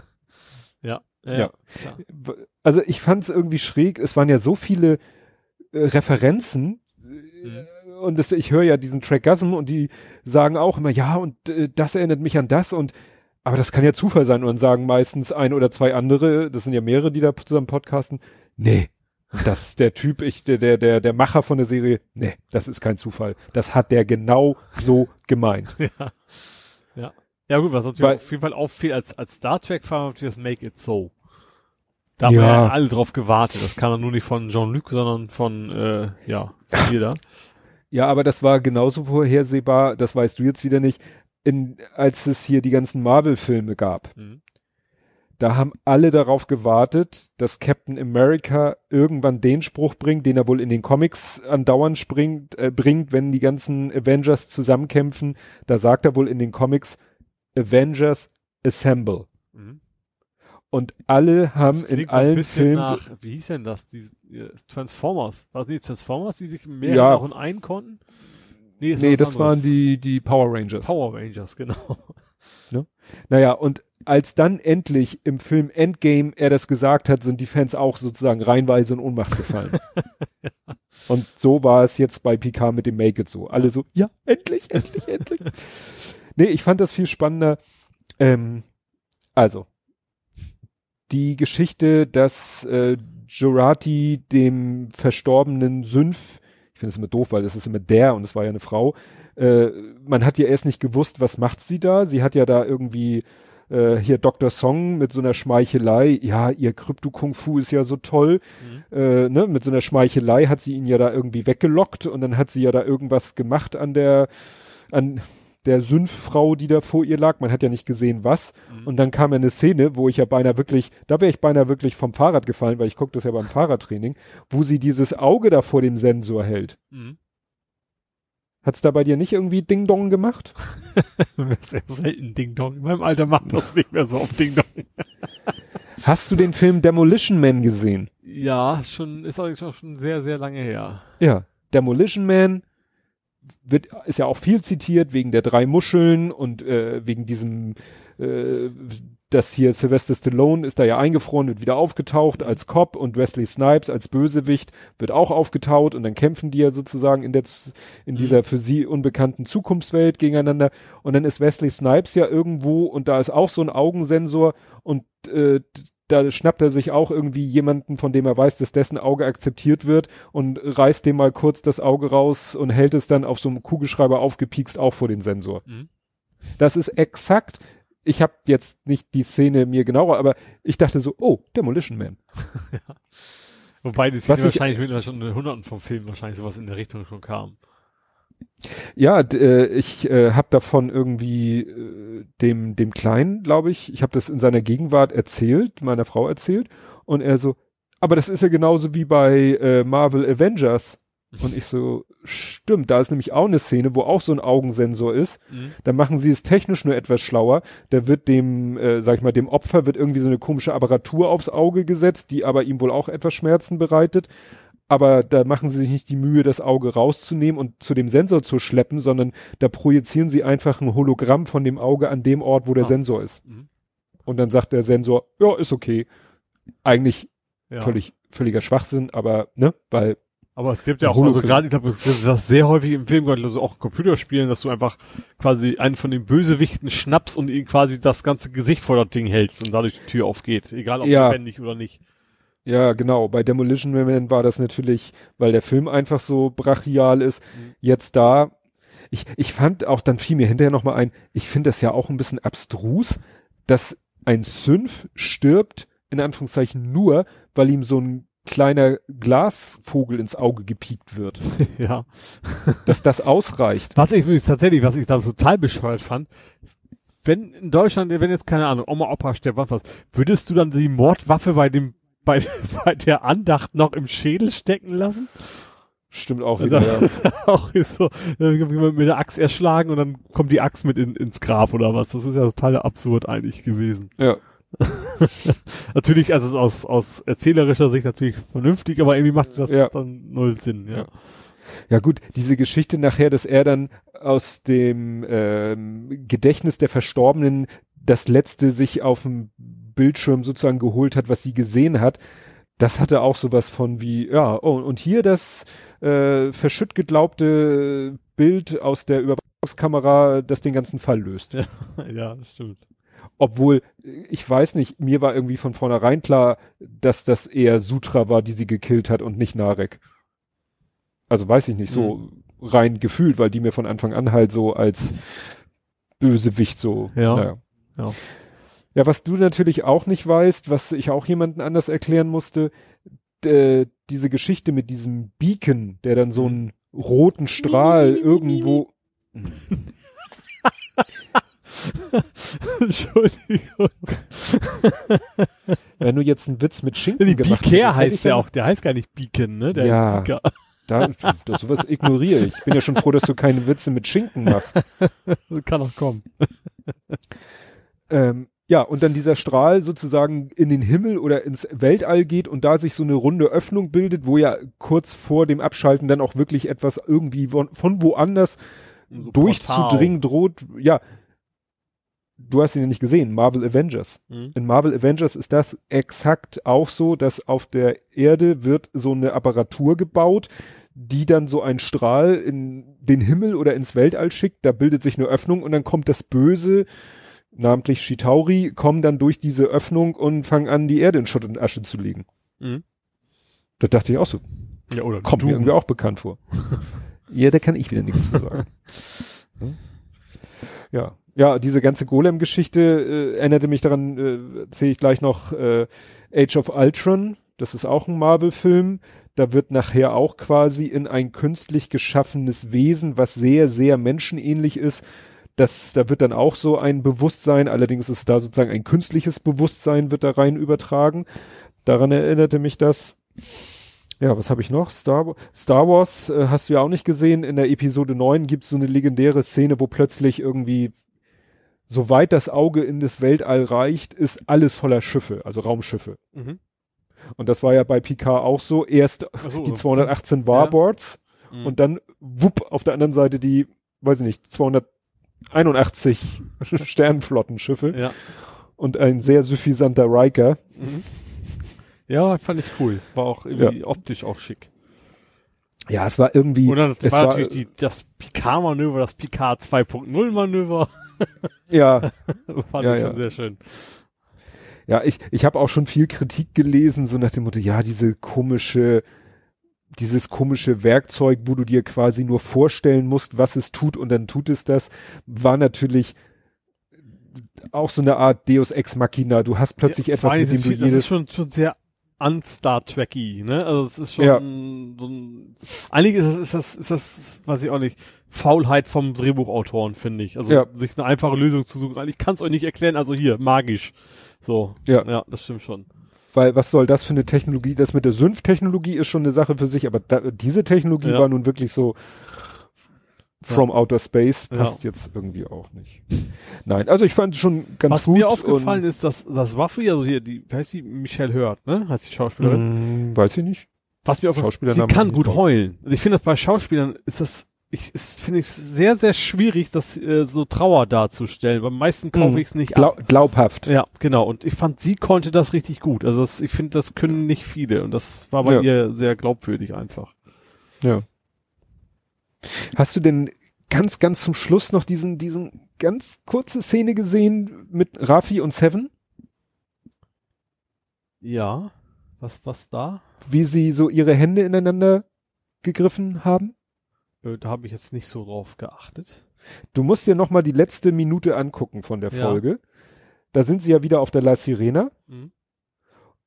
ja. Ja. Ja. klar. Also ich fand es irgendwie schräg. Es waren ja so viele äh, Referenzen. Mhm. Und das, ich höre ja diesen Trackgasm und die sagen auch immer, ja, und äh, das erinnert mich an das und aber das kann ja Zufall sein und dann sagen meistens ein oder zwei andere, das sind ja mehrere, die da zusammen podcasten, nee, das ist der Typ, ich, der, der, der, der Macher von der Serie, nee, das ist kein Zufall. Das hat der genau so gemeint. Ja. Ja. Ja gut, was natürlich Weil- auf jeden Fall auffiel als, als Star Trek war natürlich das Make It So. Da haben Ja. wir ja alle drauf gewartet. Das kam dann nur nicht von Jean-Luc, sondern von, äh, ja, von jeder. Ja, aber das war genauso vorhersehbar, das weißt du jetzt wieder nicht, in, als es hier die ganzen Marvel-Filme gab. Mhm. Da haben alle darauf gewartet, dass Captain America irgendwann den Spruch bringt, den er wohl in den Comics andauernd springt, äh, bringt, wenn die ganzen Avengers zusammenkämpfen. Da sagt er wohl in den Comics Avengers Assemble. Mhm. Und alle haben Das in so allen bisschen Filmen nach, wie hieß denn das? Die, Transformers. War es nicht Transformers, die sich mehr Ja. auch in einen konnten? Nee, Nee, was das waren die, die Power Rangers. Power Rangers, genau. Ne? Naja, und als dann endlich im Film Endgame er das gesagt hat, sind die Fans auch sozusagen reinweise in Ohnmacht gefallen. ja. Und so war es jetzt bei Picard mit dem Make It so. Alle so, ja, endlich, endlich, endlich. nee, ich fand das viel spannender. Ähm, also, die Geschichte, dass äh, Jurati dem verstorbenen Sünf, ich finde es immer doof, weil es ist immer der und es war ja eine Frau, äh, man hat ja erst nicht gewusst, was macht sie da. Sie hat ja da irgendwie äh, hier Dr. Song mit so einer Schmeichelei, ja, ihr Krypto-Kung-Fu ist ja so toll, mhm. äh, ne, mit so einer Schmeichelei hat sie ihn ja da irgendwie weggelockt und dann hat sie ja da irgendwas gemacht an der, an der Sündfrau, die da vor ihr lag. Man hat ja nicht gesehen, was. Mhm. Und dann kam ja eine Szene, wo ich ja beinahe wirklich, da wäre ich beinahe wirklich vom Fahrrad gefallen, weil ich gucke das ja beim Fahrradtraining, wo sie dieses Auge da vor dem Sensor hält. Mhm. Hat's da bei dir nicht irgendwie Ding Dong gemacht? Sehr selten Ding Dong. In meinem Alter macht das nicht mehr so auf Ding Dong. Hast du den Film Demolition Man gesehen? Ja, schon, ist eigentlich auch schon sehr, sehr lange her. Ja. Demolition Man wird, ist ja auch viel zitiert wegen der drei Muscheln und äh, wegen diesem äh, das hier Sylvester Stallone ist da ja eingefroren, wird wieder aufgetaucht als Cop und Wesley Snipes als Bösewicht wird auch aufgetaut und dann kämpfen die ja sozusagen in der in mhm. dieser für sie unbekannten Zukunftswelt gegeneinander und dann ist Wesley Snipes ja irgendwo und da ist auch so ein Augensensor und äh, da schnappt er sich auch irgendwie jemanden, von dem er weiß, dass dessen Auge akzeptiert wird und reißt dem mal kurz das Auge raus und hält es dann auf so einem Kugelschreiber aufgepiekst auch vor den Sensor. Mhm. Das ist exakt ich habe jetzt nicht die Szene mir genauer, aber ich dachte so, oh, Demolition Man. ja. Wobei die Szene wahrscheinlich mit schon in Hunderten von Filmen wahrscheinlich sowas in der Richtung schon kam. Ja, äh, ich äh, habe davon irgendwie äh, dem dem Kleinen, glaube ich, ich habe das in seiner Gegenwart erzählt, meiner Frau erzählt und er so, aber das ist ja genauso wie bei äh, Marvel Avengers. Und ich so, stimmt, da ist nämlich auch eine Szene, wo auch so ein Augensensor ist. Mhm. Da machen sie es technisch nur etwas schlauer. Da wird dem, äh, sag ich mal, dem Opfer wird irgendwie so eine komische Apparatur aufs Auge gesetzt, die aber ihm wohl auch etwas Schmerzen bereitet. Aber da machen sie sich nicht die Mühe, das Auge rauszunehmen und zu dem Sensor zu schleppen, sondern da projizieren sie einfach ein Hologramm von dem Auge an dem Ort, wo der ah. Sensor ist. Mhm. Und dann sagt der Sensor, ja, ist okay. Eigentlich ja. völlig, völliger Schwachsinn, aber, ne, weil aber es gibt ja auch, also gerade, ich glaube, das ist das sehr häufig im Film, also auch Computerspielen, dass du einfach quasi einen von den Bösewichten schnappst und ihn quasi das ganze Gesicht vor das Ding hältst und dadurch die Tür aufgeht. Egal ob ja. lebendig oder nicht. Ja, genau. Bei Demolition Man war das natürlich, weil der Film einfach so brachial ist. Mhm. Jetzt da, ich, ich fand auch, dann fiel mir hinterher nochmal ein, ich finde das ja auch ein bisschen abstrus, dass ein Synth stirbt, in Anführungszeichen nur, weil ihm so ein kleiner Glasvogel ins Auge gepiekt wird. ja. Dass das ausreicht. Was ich tatsächlich, was ich da total bescheuert fand, wenn in Deutschland, wenn jetzt keine Ahnung, Oma, Opa stirbt, was, würdest du dann die Mordwaffe bei dem, bei, bei der Andacht noch im Schädel stecken lassen? Stimmt auch wieder. Also, ja. auch so, mit der Axt erschlagen und dann kommt die Axt mit in, ins Grab oder was. Das ist ja total absurd eigentlich gewesen. Ja. natürlich, also aus, aus erzählerischer Sicht natürlich vernünftig, aber irgendwie macht das ja. dann null Sinn, ja. ja. Ja gut, diese Geschichte nachher, dass er dann aus dem ähm, Gedächtnis der Verstorbenen das letzte sich auf dem Bildschirm sozusagen geholt hat, was sie gesehen hat, das hatte auch sowas von wie, ja, oh, und hier das äh, verschütt geglaubte Bild aus der Überwachungskamera, das den ganzen Fall löst. Ja, ja stimmt. Obwohl, ich weiß nicht, mir war irgendwie von vornherein klar, dass das eher Sutra war, die sie gekillt hat und nicht Narek. Also weiß ich nicht, so mhm. rein gefühlt, weil die mir von Anfang an halt so als Bösewicht so, ja. Naja. ja. Ja, was du natürlich auch nicht weißt, was ich auch jemanden anders erklären musste, äh, diese Geschichte mit diesem Beacon, der dann so einen roten Strahl irgendwo. Entschuldigung. Wenn du jetzt einen Witz mit Schinken die gemacht hast. Beaker heißt der auch, der heißt gar nicht Beacon, ne? Der ja, da, das, sowas ignoriere ich. Ich bin ja schon froh, dass du keine Witze mit Schinken machst. Kann auch kommen. Ähm, ja, und dann dieser Strahl sozusagen in den Himmel oder ins Weltall geht und da sich so eine runde Öffnung bildet, wo ja kurz vor dem Abschalten dann auch wirklich etwas irgendwie von, von woanders so durchzudringen droht. Ja, du hast ihn ja nicht gesehen, Marvel Avengers. Mhm. In Marvel Avengers ist das exakt auch so, dass auf der Erde wird so eine Apparatur gebaut, die dann so einen Strahl in den Himmel oder ins Weltall schickt, da bildet sich eine Öffnung und dann kommt das Böse, namentlich Shitauri, kommen dann durch diese Öffnung und fangen an, die Erde in Schutt und Asche zu legen. Mhm. Da dachte ich auch so, Ja, oder kommt mir irgendwie auch bekannt vor. ja, da kann ich wieder nichts zu sagen. ja, ja, diese ganze Golem-Geschichte äh, erinnerte mich daran, äh, erzähle ich gleich noch äh, Age of Ultron, das ist auch ein Marvel-Film. Da wird nachher auch quasi in ein künstlich geschaffenes Wesen, was sehr, sehr menschenähnlich ist, das, da wird dann auch so ein Bewusstsein, allerdings ist da sozusagen ein künstliches Bewusstsein wird da rein übertragen. Daran erinnerte mich das. Ja, was habe ich noch? Star, Star Wars äh, hast du ja auch nicht gesehen. In der Episode 9 gibt es so eine legendäre Szene, wo plötzlich irgendwie, soweit das Auge in das Weltall reicht, ist alles voller Schiffe, also Raumschiffe. Mhm. Und das war ja bei Picard auch so. Erst so, die 218 Warboards Mhm. und dann wupp auf der anderen Seite die, weiß ich nicht, 281 Sternflottenschiffe Ja. und ein sehr suffisanter Riker. Mhm. Ja, fand ich cool. War auch irgendwie optisch auch schick. Ja, es war irgendwie. Es war, war, natürlich die, das Picard-Manöver, das Picard 2.0-Manöver. ja, fand Ja, ich ja. schon sehr schön. ja, ich, ich habe auch schon viel Kritik gelesen, so nach dem Motto, ja, diese komische, dieses komische Werkzeug, wo du dir quasi nur vorstellen musst, was es tut und dann tut es das, war natürlich auch so eine Art Deus Ex Machina. Du hast plötzlich Ja, etwas, mit dem du viel- Das ist jedes, schon, schon sehr un-Star Trekky, ne? Also es ist schon Ja. so ein, eigentlich ist das, ist das, ist das, weiß ich auch nicht, Faulheit vom Drehbuchautoren, finde ich. Also Ja. sich eine einfache Lösung zu suchen. Ich kann es euch nicht erklären, also hier, magisch. So. Ja. Ja, das stimmt schon. weil was soll das für eine Technologie? Das mit der Synth-Technologie ist schon eine Sache für sich, aber da, diese Technologie Ja. war nun wirklich so from outer space, Ja. passt jetzt irgendwie auch nicht. Nein, also ich fand es schon ganz Was gut. mir aufgefallen ist, dass das Waffe, also hier, die, heißt die? Michelle Hurt, ne? Heißt die Schauspielerin? Mh, weiß ich nicht. Was mir aufgefallen sie Schauspielernamen kann gut drauf. heulen. Und ich finde das bei Schauspielern ist das, ich, ist, finde ich sehr, sehr schwierig, das äh, so Trauer darzustellen. Beim meisten kaufe Mhm. ich es nicht Glau ab. glaubhaft. Ja, genau. Und ich fand, sie konnte das richtig gut. Also das, ich finde, das können nicht viele. Und das war bei Ja. ihr sehr glaubwürdig einfach. Ja. Hast du denn ganz, ganz zum Schluss noch diesen, diesen ganz kurze Szene gesehen mit Rafi und Seven? Ja. Was, was da? Wie sie so ihre Hände ineinander gegriffen haben? Äh, da habe ich jetzt nicht so drauf geachtet. Du musst dir noch mal die letzte Minute angucken von der Ja. Folge. Da sind sie ja wieder auf der La Sirena Mhm.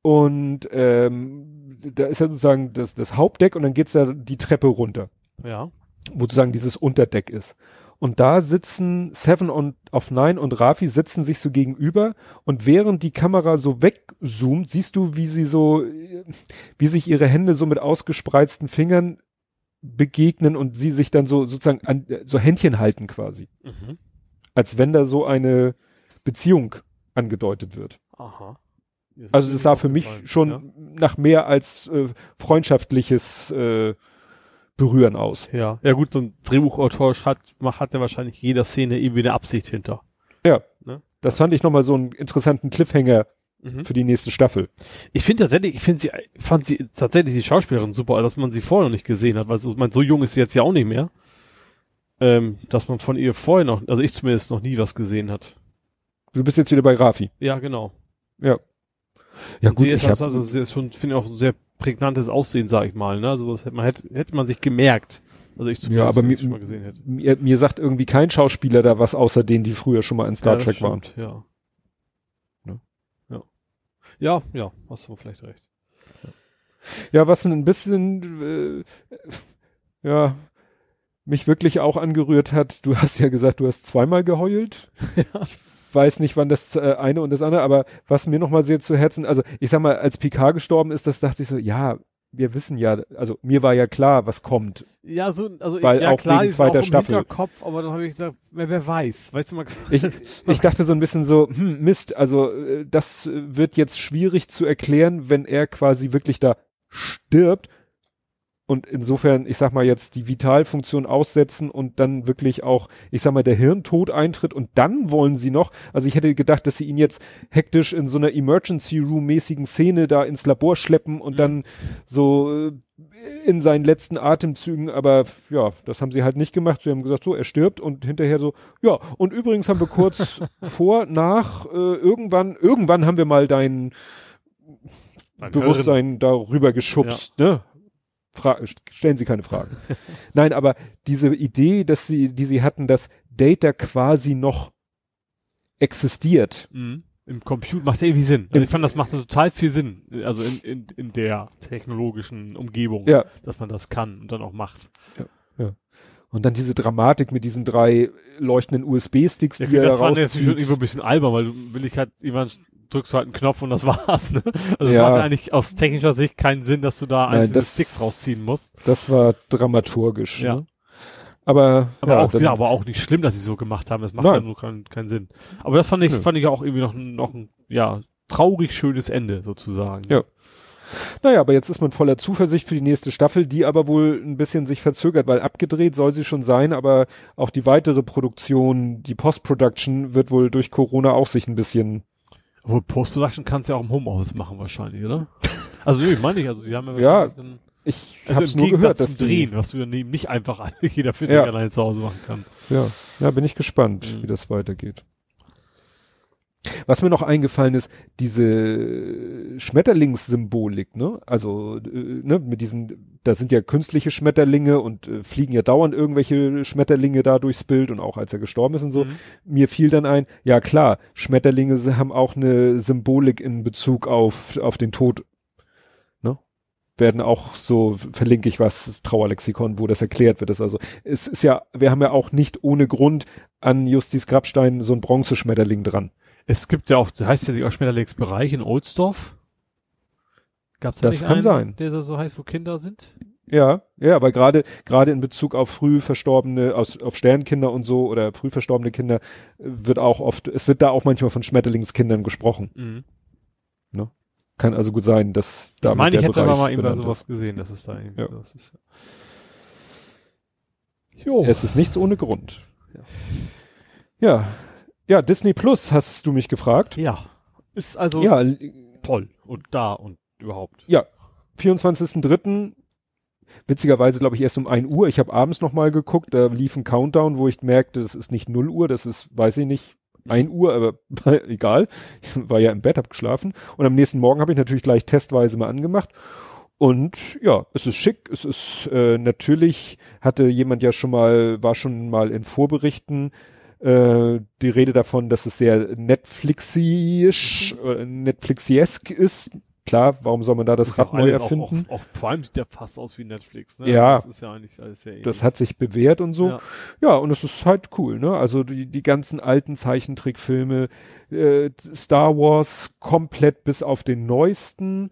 und ähm, da ist ja sozusagen das, das Hauptdeck und dann geht's ja die Treppe runter, Ja. Wo sozusagen dieses Unterdeck ist. Und da sitzen Seven und auf Nine und Rafi sitzen sich so gegenüber und während die Kamera so wegzoomt, siehst du, wie sie so, wie sich ihre Hände so mit ausgespreizten Fingern begegnen und sie sich dann so sozusagen an, so Händchen halten quasi. Mhm. als wenn da so eine Beziehung angedeutet wird. Aha. Also das mir sah für mich schon Ja. nach mehr als äh, freundschaftliches äh, Berühren aus. Ja, ja gut, so ein Drehbuchautor hat, macht- hat ja wahrscheinlich jeder Szene irgendwie eine Absicht hinter. Ja, Ne? das fand ich nochmal so einen interessanten Cliffhanger Mhm. für die nächste Staffel. Ich finde tatsächlich, ich finde sie, fand sie tatsächlich die Schauspielerin super, dass man sie vorher noch nicht gesehen hat, weil so, man, so jung ist sie jetzt ja auch nicht mehr. Ähm, dass man von ihr vorher noch, also ich zumindest noch nie was gesehen hat. Du bist jetzt wieder bei Rafi. Ja, genau. Ja. Ja Und gut, sie ist ich also, hab, also sie ist schon, finde ich auch sehr prägnantes Aussehen, sag ich mal, ne? Also das hätte man hätte, hätte man sich gemerkt. Also ich zumindest, Ja, aber mir- schon mal gesehen hätte. mir, mir sagt irgendwie kein Schauspieler da was außer denen, die früher schon mal in Star ja, Trek waren. stimmt, Ja. Ne? Ja. Ja, ja, hast du vielleicht recht. Ja, was ein bisschen, äh, ja, mich wirklich auch angerührt hat, du hast ja gesagt, du hast zweimal geheult. Ich weiß nicht, wann das äh, eine und das andere, aber was mir nochmal sehr zu Herzen, also ich sag mal, als Picard gestorben ist, das dachte ich so, ja, wir wissen ja, also mir war ja klar, was kommt. Ja, so, also Weil ich, ja auch klar, wegen ist zweiter auch Staffel. Hinterkopf, aber dann habe ich gesagt, wer, wer weiß, weißt du mal. Ich, ich dachte so ein bisschen so, hm, Mist, also äh, das äh, wird jetzt schwierig zu erklären, wenn er quasi wirklich da stirbt. Und insofern, ich sag mal jetzt die Vitalfunktion aussetzen und dann wirklich auch, ich sag mal, der Hirntod eintritt und dann wollen sie noch, also ich hätte gedacht, dass sie ihn jetzt hektisch in so einer Emergency Room mäßigen Szene da ins Labor schleppen und dann so äh, in seinen letzten Atemzügen, aber ja, das haben sie halt nicht gemacht. Sie haben gesagt, so, er stirbt und hinterher so, ja, und übrigens haben wir kurz vor, nach, äh, irgendwann, irgendwann haben wir mal dein Bewusstsein darüber geschubst, ne? Fra stellen Sie keine Fragen. Nein, aber diese Idee, dass sie, die sie hatten, dass Data quasi noch existiert. Mhm. Im Computer macht ja irgendwie Sinn. Also ich fand, das macht total viel Sinn. Also in, in, in der technologischen Umgebung, Ja. dass man das kann und dann auch macht. Und dann diese Dramatik mit diesen drei leuchtenden USB-Sticks, Ja, die er das fand ich jetzt schon irgendwo ein bisschen albern, weil du will ich halt jemand drückst du halt einen Knopf und das war's. Ne? Also es Ja. macht eigentlich aus technischer Sicht keinen Sinn, dass du da Nein, einzelne das- Sticks rausziehen musst. Das war dramaturgisch. Ja. Ne? Aber, Aber ja, auch dann- wieder, aber auch nicht schlimm, dass sie so gemacht haben. Das macht ja nur keinen, keinen Sinn. Aber das fand ich, fand ich ja auch irgendwie noch, ein- noch ein, ja, traurig schönes Ende sozusagen. Ja. Naja, aber jetzt ist man voller Zuversicht für die nächste Staffel, die aber wohl ein bisschen sich verzögert, weil abgedreht soll sie schon sein, aber auch die weitere Produktion, die Post-Production wird wohl durch Corona auch sich ein bisschen, Obwohl Post-Production kannst du ja auch im Homeoffice machen wahrscheinlich, oder? Also nee, meine ich, also die haben ja Ja, wahrscheinlich dann, ich also hab's im nur Gegensatz gehört, zum dass die, Drehen, was du dann eben nicht einfach jeder Physik Ja. alleine zu Hause machen kann. Ja, ja, bin ich gespannt, Mhm. wie das weitergeht. Was mir noch eingefallen ist, diese Schmetterlingssymbolik, ne? Also, äh, ne, mit diesen, da sind ja künstliche Schmetterlinge und äh, fliegen ja dauernd irgendwelche Schmetterlinge da durchs Bild und auch als er gestorben ist und so. Mhm. Mir fiel dann ein, ja klar, Schmetterlinge haben auch eine Symbolik in Bezug auf, auf den Tod, ne? Werden auch so, verlinke ich was, Trauerlexikon, wo das erklärt wird. Das also, es ist ja, wir haben ja auch nicht ohne Grund an Justis Grabstein so ein Bronzeschmetterling dran. Es gibt ja auch, das heißt ja die auch Schmetterlingsbereich in Ohlsdorf. Gab's da Das nicht kann einen, sein. der da so heißt, wo Kinder sind? Ja, ja, aber gerade gerade in Bezug auf früh verstorbene, aus, auf Sternkinder und so oder früh verstorbene Kinder wird auch oft, es wird da auch manchmal von Schmetterlingskindern gesprochen. Mhm. Kann also gut sein, dass da ich meine, ich hätte aber Bereich mal eben benannt sowas gesehen, dass es da irgendwie Ja. das ist. Jo. ist. Es ist nichts ohne Grund. Ja. Ja. Ja, Disney Plus hast du mich gefragt. ja. Ist also Ja, toll und da und überhaupt. ja, 24.03. Witzigerweise glaube ich erst um 1 Uhr. Ich habe abends noch mal geguckt, da lief ein Countdown, wo ich merkte, das ist nicht 0 Uhr, das ist, weiß ich nicht, 1 Uhr, aber egal. Ich war ja im Bett, hab geschlafen. Und am nächsten Morgen habe ich natürlich gleich testweise mal angemacht. Und ja, es ist schick. Es ist äh, natürlich, hatte jemand ja schon mal, war schon mal in Vorberichten äh, die Rede davon, dass es sehr Netflixisch, äh, Netflixiesk ist. Klar, warum soll man da das auch Rad neu erfinden? Auch, auch, auch Prime sieht ja fast aus wie Netflix, ne? Ja. Also das ist ja eigentlich alles sehr ähnlich. Das hat sich bewährt und so. Ja. Ja, und es ist halt cool, ne? Also die, die ganzen alten Zeichentrickfilme, äh, Star Wars komplett bis auf den neuesten,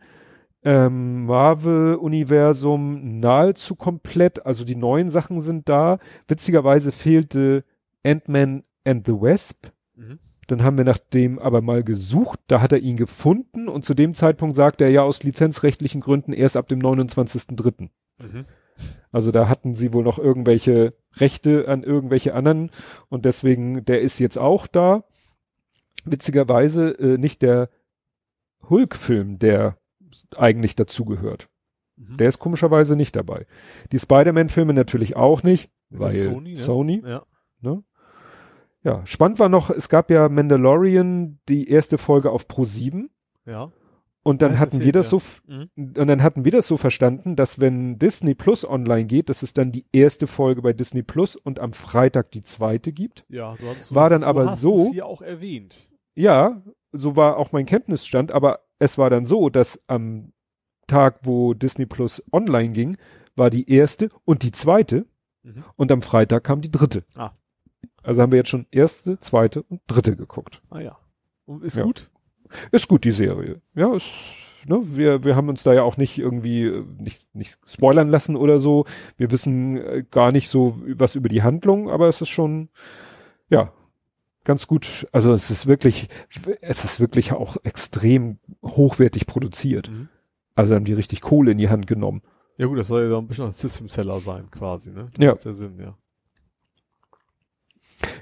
ähm, Marvel-Universum nahezu komplett, also die neuen Sachen sind da. Witzigerweise fehlte Ant-Man and the Wasp. Mhm. Dann haben wir nach dem aber mal gesucht, da hat er ihn gefunden und zu dem Zeitpunkt sagt er ja aus lizenzrechtlichen Gründen erst ab dem 29.03. Mhm. Also da hatten sie wohl noch irgendwelche Rechte an irgendwelche anderen und deswegen, der ist jetzt auch da. Witzigerweise äh, nicht der Hulk-Film, der eigentlich dazugehört. Mhm. Der ist komischerweise nicht dabei. Die Spider-Man-Filme natürlich auch nicht, Ist weil Sony, Sony, ne? Ja. ne? Ja, spannend war noch, es gab ja Mandalorian, die erste Folge auf Pro 7 Ja. und dann Ja, hatten wir das ja. so, Mhm. und dann hatten wir das so verstanden, dass wenn Disney Plus online geht, dass es dann die erste Folge bei Disney Plus und am Freitag die zweite gibt. Ja, du hast, War dann aber hast so- hier auch erwähnt. Ja, so war auch mein Kenntnisstand, aber es war dann so, dass am Tag, wo Disney Plus online ging, war die erste und die zweite Mhm. und am Freitag kam die dritte. Ah. Also haben wir jetzt schon erste, zweite und dritte geguckt. Ah ja. Und ist Ja. gut? Ist gut, die Serie. Ja, ist, ne, wir, wir haben uns da ja auch nicht irgendwie, äh, nicht, nicht spoilern lassen oder so. Wir wissen äh, gar nicht so was über die Handlung, aber es ist schon, ja, ganz gut. Also es ist wirklich, es ist wirklich auch extrem hochwertig produziert. Mhm. Also haben die richtig Kohle in die Hand genommen. Ja gut, das soll ja dann ein bisschen ein System Seller sein, quasi, ne? Ja. Macht ja Sinn, ja.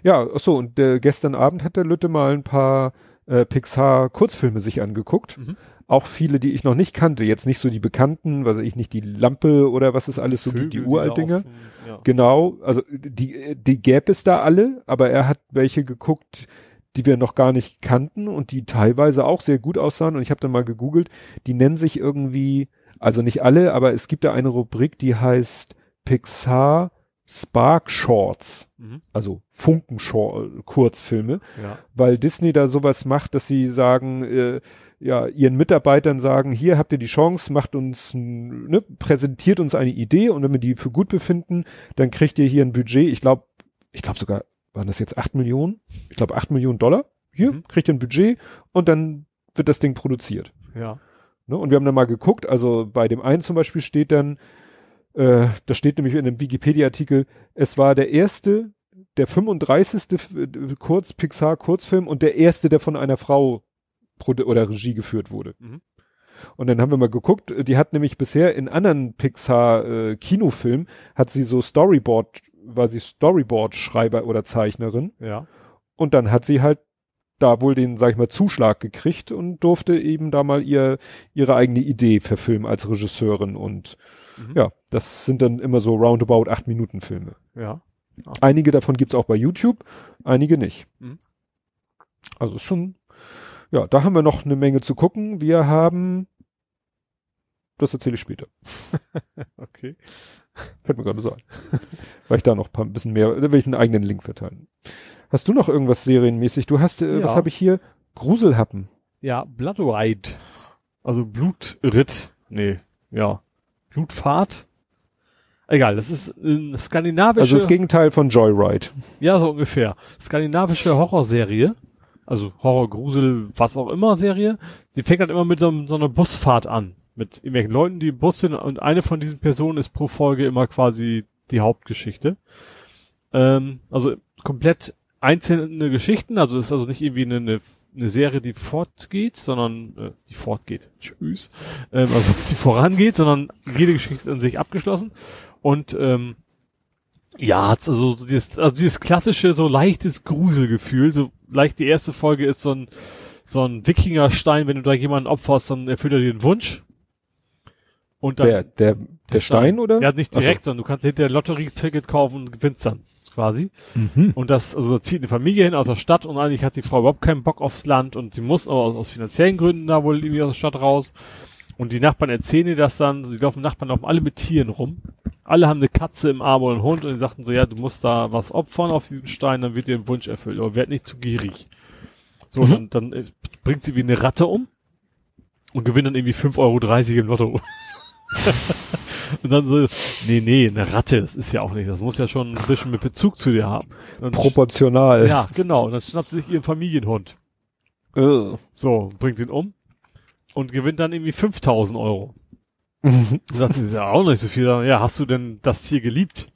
Ja, ach so, und äh, gestern Abend hat der Lütte mal ein paar äh, Pixar-Kurzfilme sich angeguckt. Mhm. Auch viele, die ich noch nicht kannte. Jetzt nicht so die bekannten, was weiß ich nicht, die Lampe oder was es alles so gibt, die Vögel, Uralt-Dinger. da auf dem- Ja. Genau, also die, die gäbe es da alle, aber er hat welche geguckt, die wir noch gar nicht kannten und die teilweise auch sehr gut aussahen. Und ich habe dann mal gegoogelt, die nennen sich irgendwie, also nicht alle, aber es gibt da eine Rubrik, die heißt Pixar Spark Shorts, Mhm. also Funken-Kurzfilme, Ja. weil Disney da sowas macht, dass sie sagen, äh, ja, ihren Mitarbeitern sagen, hier habt ihr die Chance, macht uns, ne, präsentiert uns eine Idee und wenn wir die für gut befinden, dann kriegt ihr hier ein Budget, ich glaube, ich glaube sogar, waren das jetzt acht Millionen? Ich glaube acht Millionen Dollar. Hier, Mhm. kriegt ihr ein Budget und dann wird das Ding produziert. Ja. Ne? Und wir haben dann mal geguckt, also bei dem einen zum Beispiel steht dann, äh, da steht nämlich in einem Wikipedia-Artikel, es war der erste, der 35. F- äh, Kurz, Pixar-Kurzfilm und der erste, der von einer Frau oder Regie geführt wurde. Mhm. Und dann haben wir mal geguckt, die hat nämlich bisher in anderen Pixar-Kinofilmen, hat sie so Storyboard, war sie Storyboard-Schreiber oder Zeichnerin. Ja. Und dann hat sie halt da wohl den, sag ich mal, Zuschlag gekriegt und durfte eben da mal ihr, ihre eigene Idee verfilmen als Regisseurin. Und Mhm. ja, das sind dann immer so roundabout acht Minuten Filme. Ja. Einige davon gibt's auch bei YouTube, einige nicht. Mhm. Also ist schon, ja, da haben wir noch eine Menge zu gucken. Wir haben, das erzähle ich später. Okay. Fällt mir gerade so ein. Weil ich da noch ein bisschen mehr, da will ich einen eigenen Link verteilen. Hast du noch irgendwas serienmäßig? Du hast, äh, Ja. was habe ich hier? Gruselhappen. Ja, Blood Ride. Also Blutritt. Nee, ja. Blutfahrt. Egal, das ist eine skandinavische. Also das Gegenteil von Joyride. Ja, so ungefähr. Skandinavische Horrorserie. Also Horror, Grusel, was auch immer Serie. Die fängt halt immer mit so, so einer Busfahrt an. Mit irgendwelchen Leuten, die im Bus sind und eine von diesen Personen ist pro Folge immer quasi die Hauptgeschichte. Ähm, also komplett einzelne Geschichten, also es ist also nicht irgendwie eine, eine, eine Serie, die fortgeht, sondern äh, die fortgeht. Tschüss. Ähm, also die vorangeht, sondern jede Geschichte ist in sich abgeschlossen. Und ähm, ja, also so dieses, also dieses klassische, so leichtes Gruselgefühl. So leicht die erste Folge ist so ein, so ein Wikingerstein, wenn du da jemanden opferst, dann erfüllt er dir den Wunsch. Und dann, Der, der, der Stein, oder? Ja, nicht direkt, sondern du kannst hinterher ein Lotterieticket kaufen und gewinnst dann quasi. Mhm. Und das, also da zieht eine Familie hin aus der Stadt und eigentlich hat die Frau überhaupt keinen Bock aufs Land und sie muss aber aus, aus finanziellen Gründen da wohl irgendwie aus der Stadt raus. Und die Nachbarn erzählen ihr das dann, die laufen Nachbarn laufen alle mit Tieren rum. Alle haben eine Katze im Arm oder einen Hund und die sagten so, ja, du musst da was opfern auf diesem Stein, dann wird dir ein Wunsch erfüllt, aber werd nicht zu gierig. So, Mhm. dann, dann äh, bringt sie wie eine Ratte um und gewinnt dann irgendwie 5,30 Euro im Lotto. und dann so, nee, nee, eine Ratte, das ist ja auch nicht, das muss ja schon ein bisschen mit Bezug zu dir haben. Und Proportional. ja, genau. Und dann schnappt sie sich ihren Familienhund. Äh. So, bringt ihn um und gewinnt dann irgendwie 5000 Euro. Sagt sie, das ist ja auch nicht so viel. Ja, hast du denn das Tier geliebt?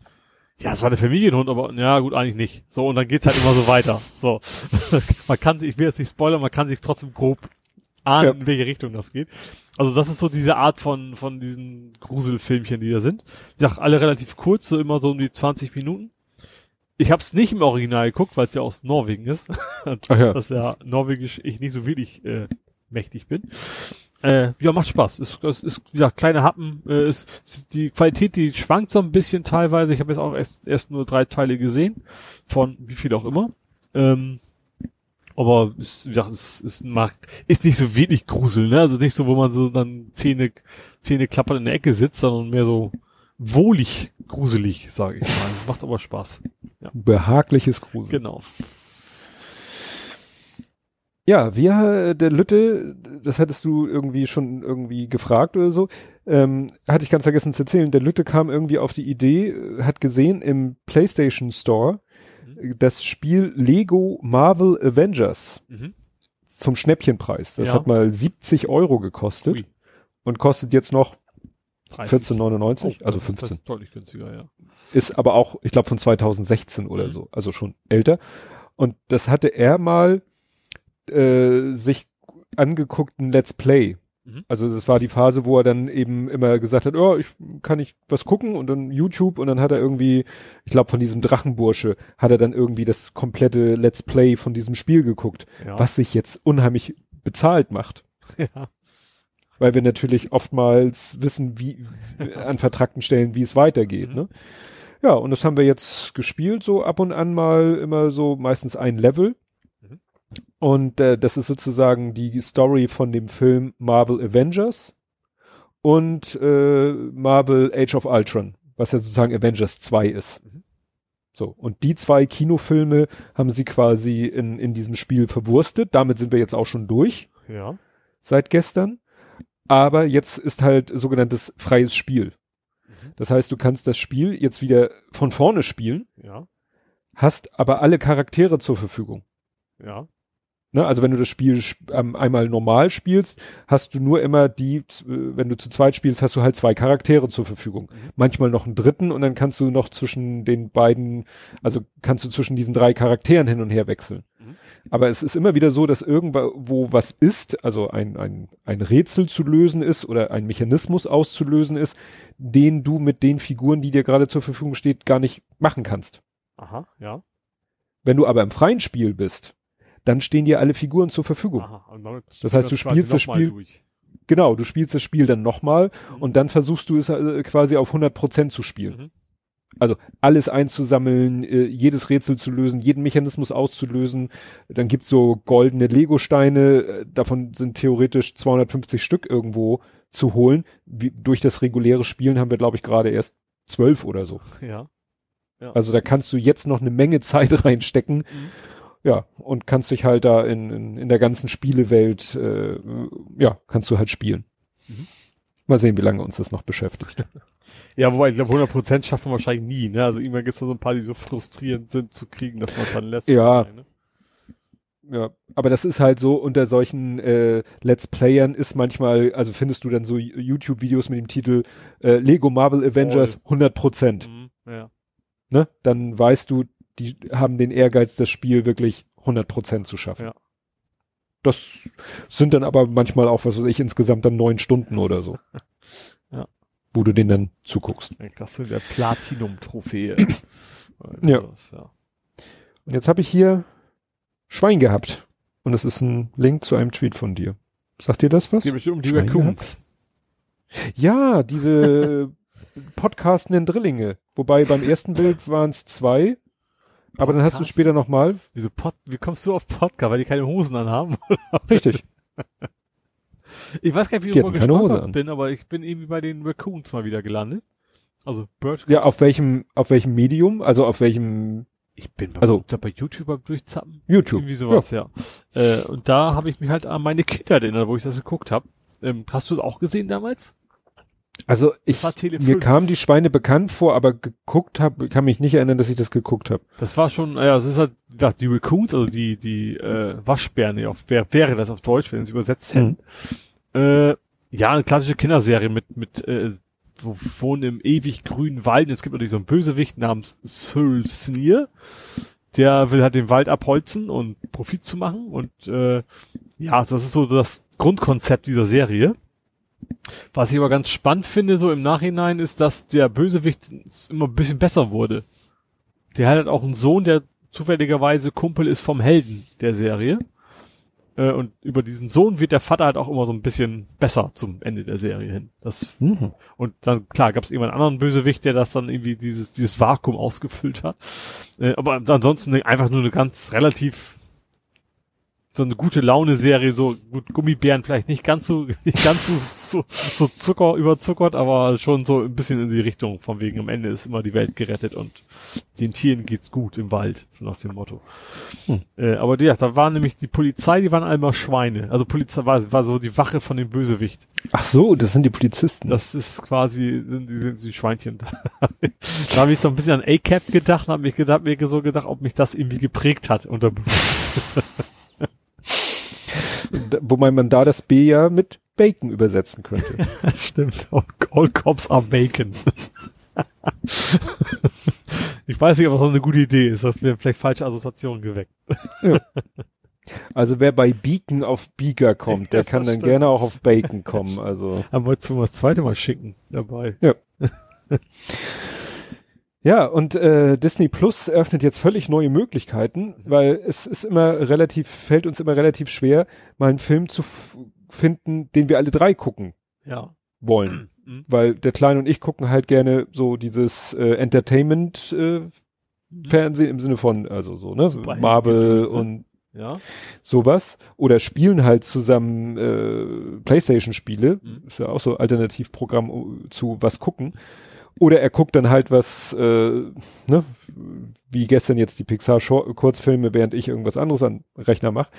Ja, es war der Familienhund, aber ja, gut, eigentlich nicht. So, und dann geht's halt immer so weiter. So. man kann sich, ich will jetzt nicht spoilern, man kann sich trotzdem grob ahnen, Ja. in welche Richtung das geht. Also das ist so diese Art von, von diesen Gruselfilmchen, die da sind. Ich sag, alle relativ kurz, so immer so um die 20 Minuten. Ich habe es nicht im Original geguckt, weil es ja aus Norwegen ist. Ach ja. dass ja Norwegisch ich nicht so wirklich äh, mächtig bin. Äh, ja, macht Spaß. Ist, ist, ist wie gesagt, kleine Happen. Äh, ist, ist, die Qualität, die schwankt so ein bisschen teilweise. Ich habe jetzt auch erst, erst nur drei Teile gesehen. Von wie viel auch immer. Ähm, aber ist, wie gesagt, es ist, macht, ist nicht so wenig Grusel, ne? Also nicht so, wo man so dann Zähne, Zähne klappern in der Ecke sitzt, sondern mehr so wohlig gruselig, sage ich mal. Macht aber Spaß. Behagliches Grusel. Genau. Ja, wir, der Lütte, das hattest du irgendwie schon irgendwie gefragt oder so, ähm, hatte ich ganz vergessen zu erzählen, der Lütte kam irgendwie auf die Idee, hat gesehen im PlayStation Store das Spiel Lego Marvel Avengers Mhm. zum Schnäppchenpreis. Das Ja. hat mal 70 Euro gekostet Ui. und kostet jetzt noch 30. 14,99, Oh, also das 15. ist deutlich günstiger, ja. Ist aber auch, ich glaube, von 2016 oder Mhm. so, also schon älter. Und das hatte er mal äh, sich angeguckt, ein Let's Play Mhm. Also das war die Phase, wo er dann eben immer gesagt hat, oh, ich kann ich was gucken und dann YouTube und dann hat er irgendwie, ich glaube von diesem Drachenbursche, hat er dann irgendwie das komplette Let's Play von diesem Spiel geguckt, ja. was sich jetzt unheimlich bezahlt macht. Ja. Weil wir natürlich oftmals wissen, wie an vertragten Stellen, wie es weitergeht. Mhm. Ne? Ja, und das haben wir jetzt gespielt, so ab und an mal immer so meistens ein Level. Und äh, das ist sozusagen die Story von dem Film Marvel Avengers und äh, Marvel Age of Ultron, was ja sozusagen Avengers 2 ist. Mhm. So, und die zwei Kinofilme haben sie quasi in, in diesem Spiel verwurstet. Damit sind wir jetzt auch schon durch. Ja. Seit gestern. Aber jetzt ist halt sogenanntes freies Spiel. Mhm. Das heißt, du kannst das Spiel jetzt wieder von vorne spielen. Ja. Hast aber alle Charaktere zur Verfügung. Ja. Ne, also wenn du das Spiel ähm, einmal normal spielst, hast du nur immer die, äh, wenn du zu zweit spielst, hast du halt zwei Charaktere zur Verfügung. Mhm. Manchmal noch einen dritten und dann kannst du noch zwischen den beiden, also kannst du zwischen diesen drei Charakteren hin und her wechseln. Mhm. Aber es ist immer wieder so, dass irgendwo was ist, also ein, ein, ein Rätsel zu lösen ist oder ein Mechanismus auszulösen ist, den du mit den Figuren, die dir gerade zur Verfügung steht, gar nicht machen kannst. Aha, ja. Wenn du aber im freien Spiel bist, dann stehen dir alle Figuren zur Verfügung. Aha, das heißt, du spielst das Spiel, genau, du spielst das Spiel dann nochmal mhm. und dann versuchst du es äh, quasi auf 100 Prozent zu spielen. Mhm. Also alles einzusammeln, äh, jedes Rätsel zu lösen, jeden Mechanismus auszulösen. Dann gibt's so goldene Lego-Steine, äh, davon sind theoretisch 250 Stück irgendwo zu holen. Wie, durch das reguläre Spielen haben wir, glaube ich, gerade erst zwölf oder so. Ja. ja. Also da kannst du jetzt noch eine Menge Zeit reinstecken. Mhm ja, und kannst dich halt da in, in, in der ganzen Spielewelt, äh, ja, kannst du halt spielen. Mhm. Mal sehen, wie lange uns das noch beschäftigt. ja, wobei ich glaube, 100% schafft man wahrscheinlich nie, ne? Also immer gibt es da so ein paar, die so frustrierend sind zu kriegen, dass man es dann lässt. Ja. ne? Ja, aber das ist halt so, unter solchen äh, Let's Playern ist manchmal, also findest du dann so YouTube-Videos mit dem Titel äh, Lego Marvel Avengers oh, 100%. Mhm, ja. Ne? Dann weißt du, die haben den Ehrgeiz, das Spiel wirklich 100% zu schaffen. Ja. Das sind dann aber manchmal auch, was weiß ich, insgesamt dann neun Stunden oder so. ja. Wo du den dann zuguckst. Das sind der Platinum-Trophäe. ja. ja. Und jetzt habe ich hier Schwein gehabt. Und es ist ein Link zu einem Tweet von dir. Sagt dir das was? Es geht bestimmt um die Raccoons. Ja, diese podcastenden Drillinge. Wobei beim ersten Bild waren es zwei aber dann hast du später nochmal. Wieso Pod, wie kommst du auf Podcast, weil die keine Hosen anhaben? Richtig. ich weiß gar nicht, wie ich keine Hose bin, aber ich bin irgendwie bei den Raccoons mal wieder gelandet. Also Bird. Ja, auf welchem, auf welchem Medium? Also auf welchem ich bin bei, also, bei YouTube durchzappen. YouTube. Irgendwie sowas, ja. ja. Äh, und da habe ich mich halt an meine Kinder erinnert, wo ich das geguckt habe. Ähm, hast du es auch gesehen damals? Also ich, mir kam die Schweine bekannt vor, aber geguckt habe, kann mich nicht erinnern, dass ich das geguckt habe. Das war schon, ja, es ist halt, ja, die Raccoons, also die, die äh, Waschbären, auf, wer, wäre das auf Deutsch, wenn sie übersetzt hätten. Mhm. Äh, ja, eine klassische Kinderserie mit, mit, äh, wo wohnen im ewig grünen Wald. Es gibt natürlich so einen Bösewicht namens Sul Sneer. Der will halt den Wald abholzen und Profit zu machen. Und äh, ja, das ist so das Grundkonzept dieser Serie. Was ich aber ganz spannend finde, so im Nachhinein, ist, dass der Bösewicht immer ein bisschen besser wurde. Der hat halt auch einen Sohn, der zufälligerweise Kumpel ist vom Helden der Serie. Äh, und über diesen Sohn wird der Vater halt auch immer so ein bisschen besser zum Ende der Serie hin. Das, mhm. Und dann, klar, gab es irgendwann einen anderen Bösewicht, der das dann irgendwie dieses, dieses Vakuum ausgefüllt hat. Äh, aber ansonsten einfach nur eine ganz relativ so eine gute Laune-Serie, so gut Gummibären vielleicht nicht ganz so, nicht ganz so, so, so Zucker überzuckert, aber schon so ein bisschen in die Richtung, von wegen am Ende ist immer die Welt gerettet und den Tieren geht's gut im Wald, so nach dem Motto. Hm. Äh, aber ja, da war nämlich die Polizei, die waren einmal Schweine. Also Polizei war, war so die Wache von dem Bösewicht. Ach so, das sind die Polizisten. Das ist quasi, sind die, sind die Schweinchen. da habe ich so ein bisschen an A-Cap gedacht und habe mich gedacht, mir so gedacht, ob mich das irgendwie geprägt hat unter wobei man da das B ja mit Bacon übersetzen könnte. Stimmt. All, all cops are bacon. ich weiß nicht, ob das eine gute Idee ist, dass wir vielleicht falsche Assoziationen geweckt. Ja. Also wer bei Beacon auf Beaker kommt, der Ja, kann dann stimmt. gerne auch auf Bacon kommen. Also Aber wolltest du mal das zweite Mal schicken dabei? ja, und äh, Disney Plus eröffnet jetzt völlig neue Möglichkeiten, weil es ist immer relativ, fällt uns immer relativ schwer, mal einen Film zu finden, den wir alle drei gucken Ja. wollen. Mhm. Weil der Kleine und ich gucken halt gerne so dieses äh, Entertainment äh, Fernsehen im Sinne von, also so, ne, Superhelden- Marvel und Ja. sowas oder spielen halt zusammen äh, Playstation-Spiele, Mhm. ist ja auch so Alternativprogramm uh, zu was gucken. Oder er guckt dann halt was, äh, ne, wie gestern jetzt die Pixar-Kurzfilme, während ich irgendwas anderes an Rechner mache.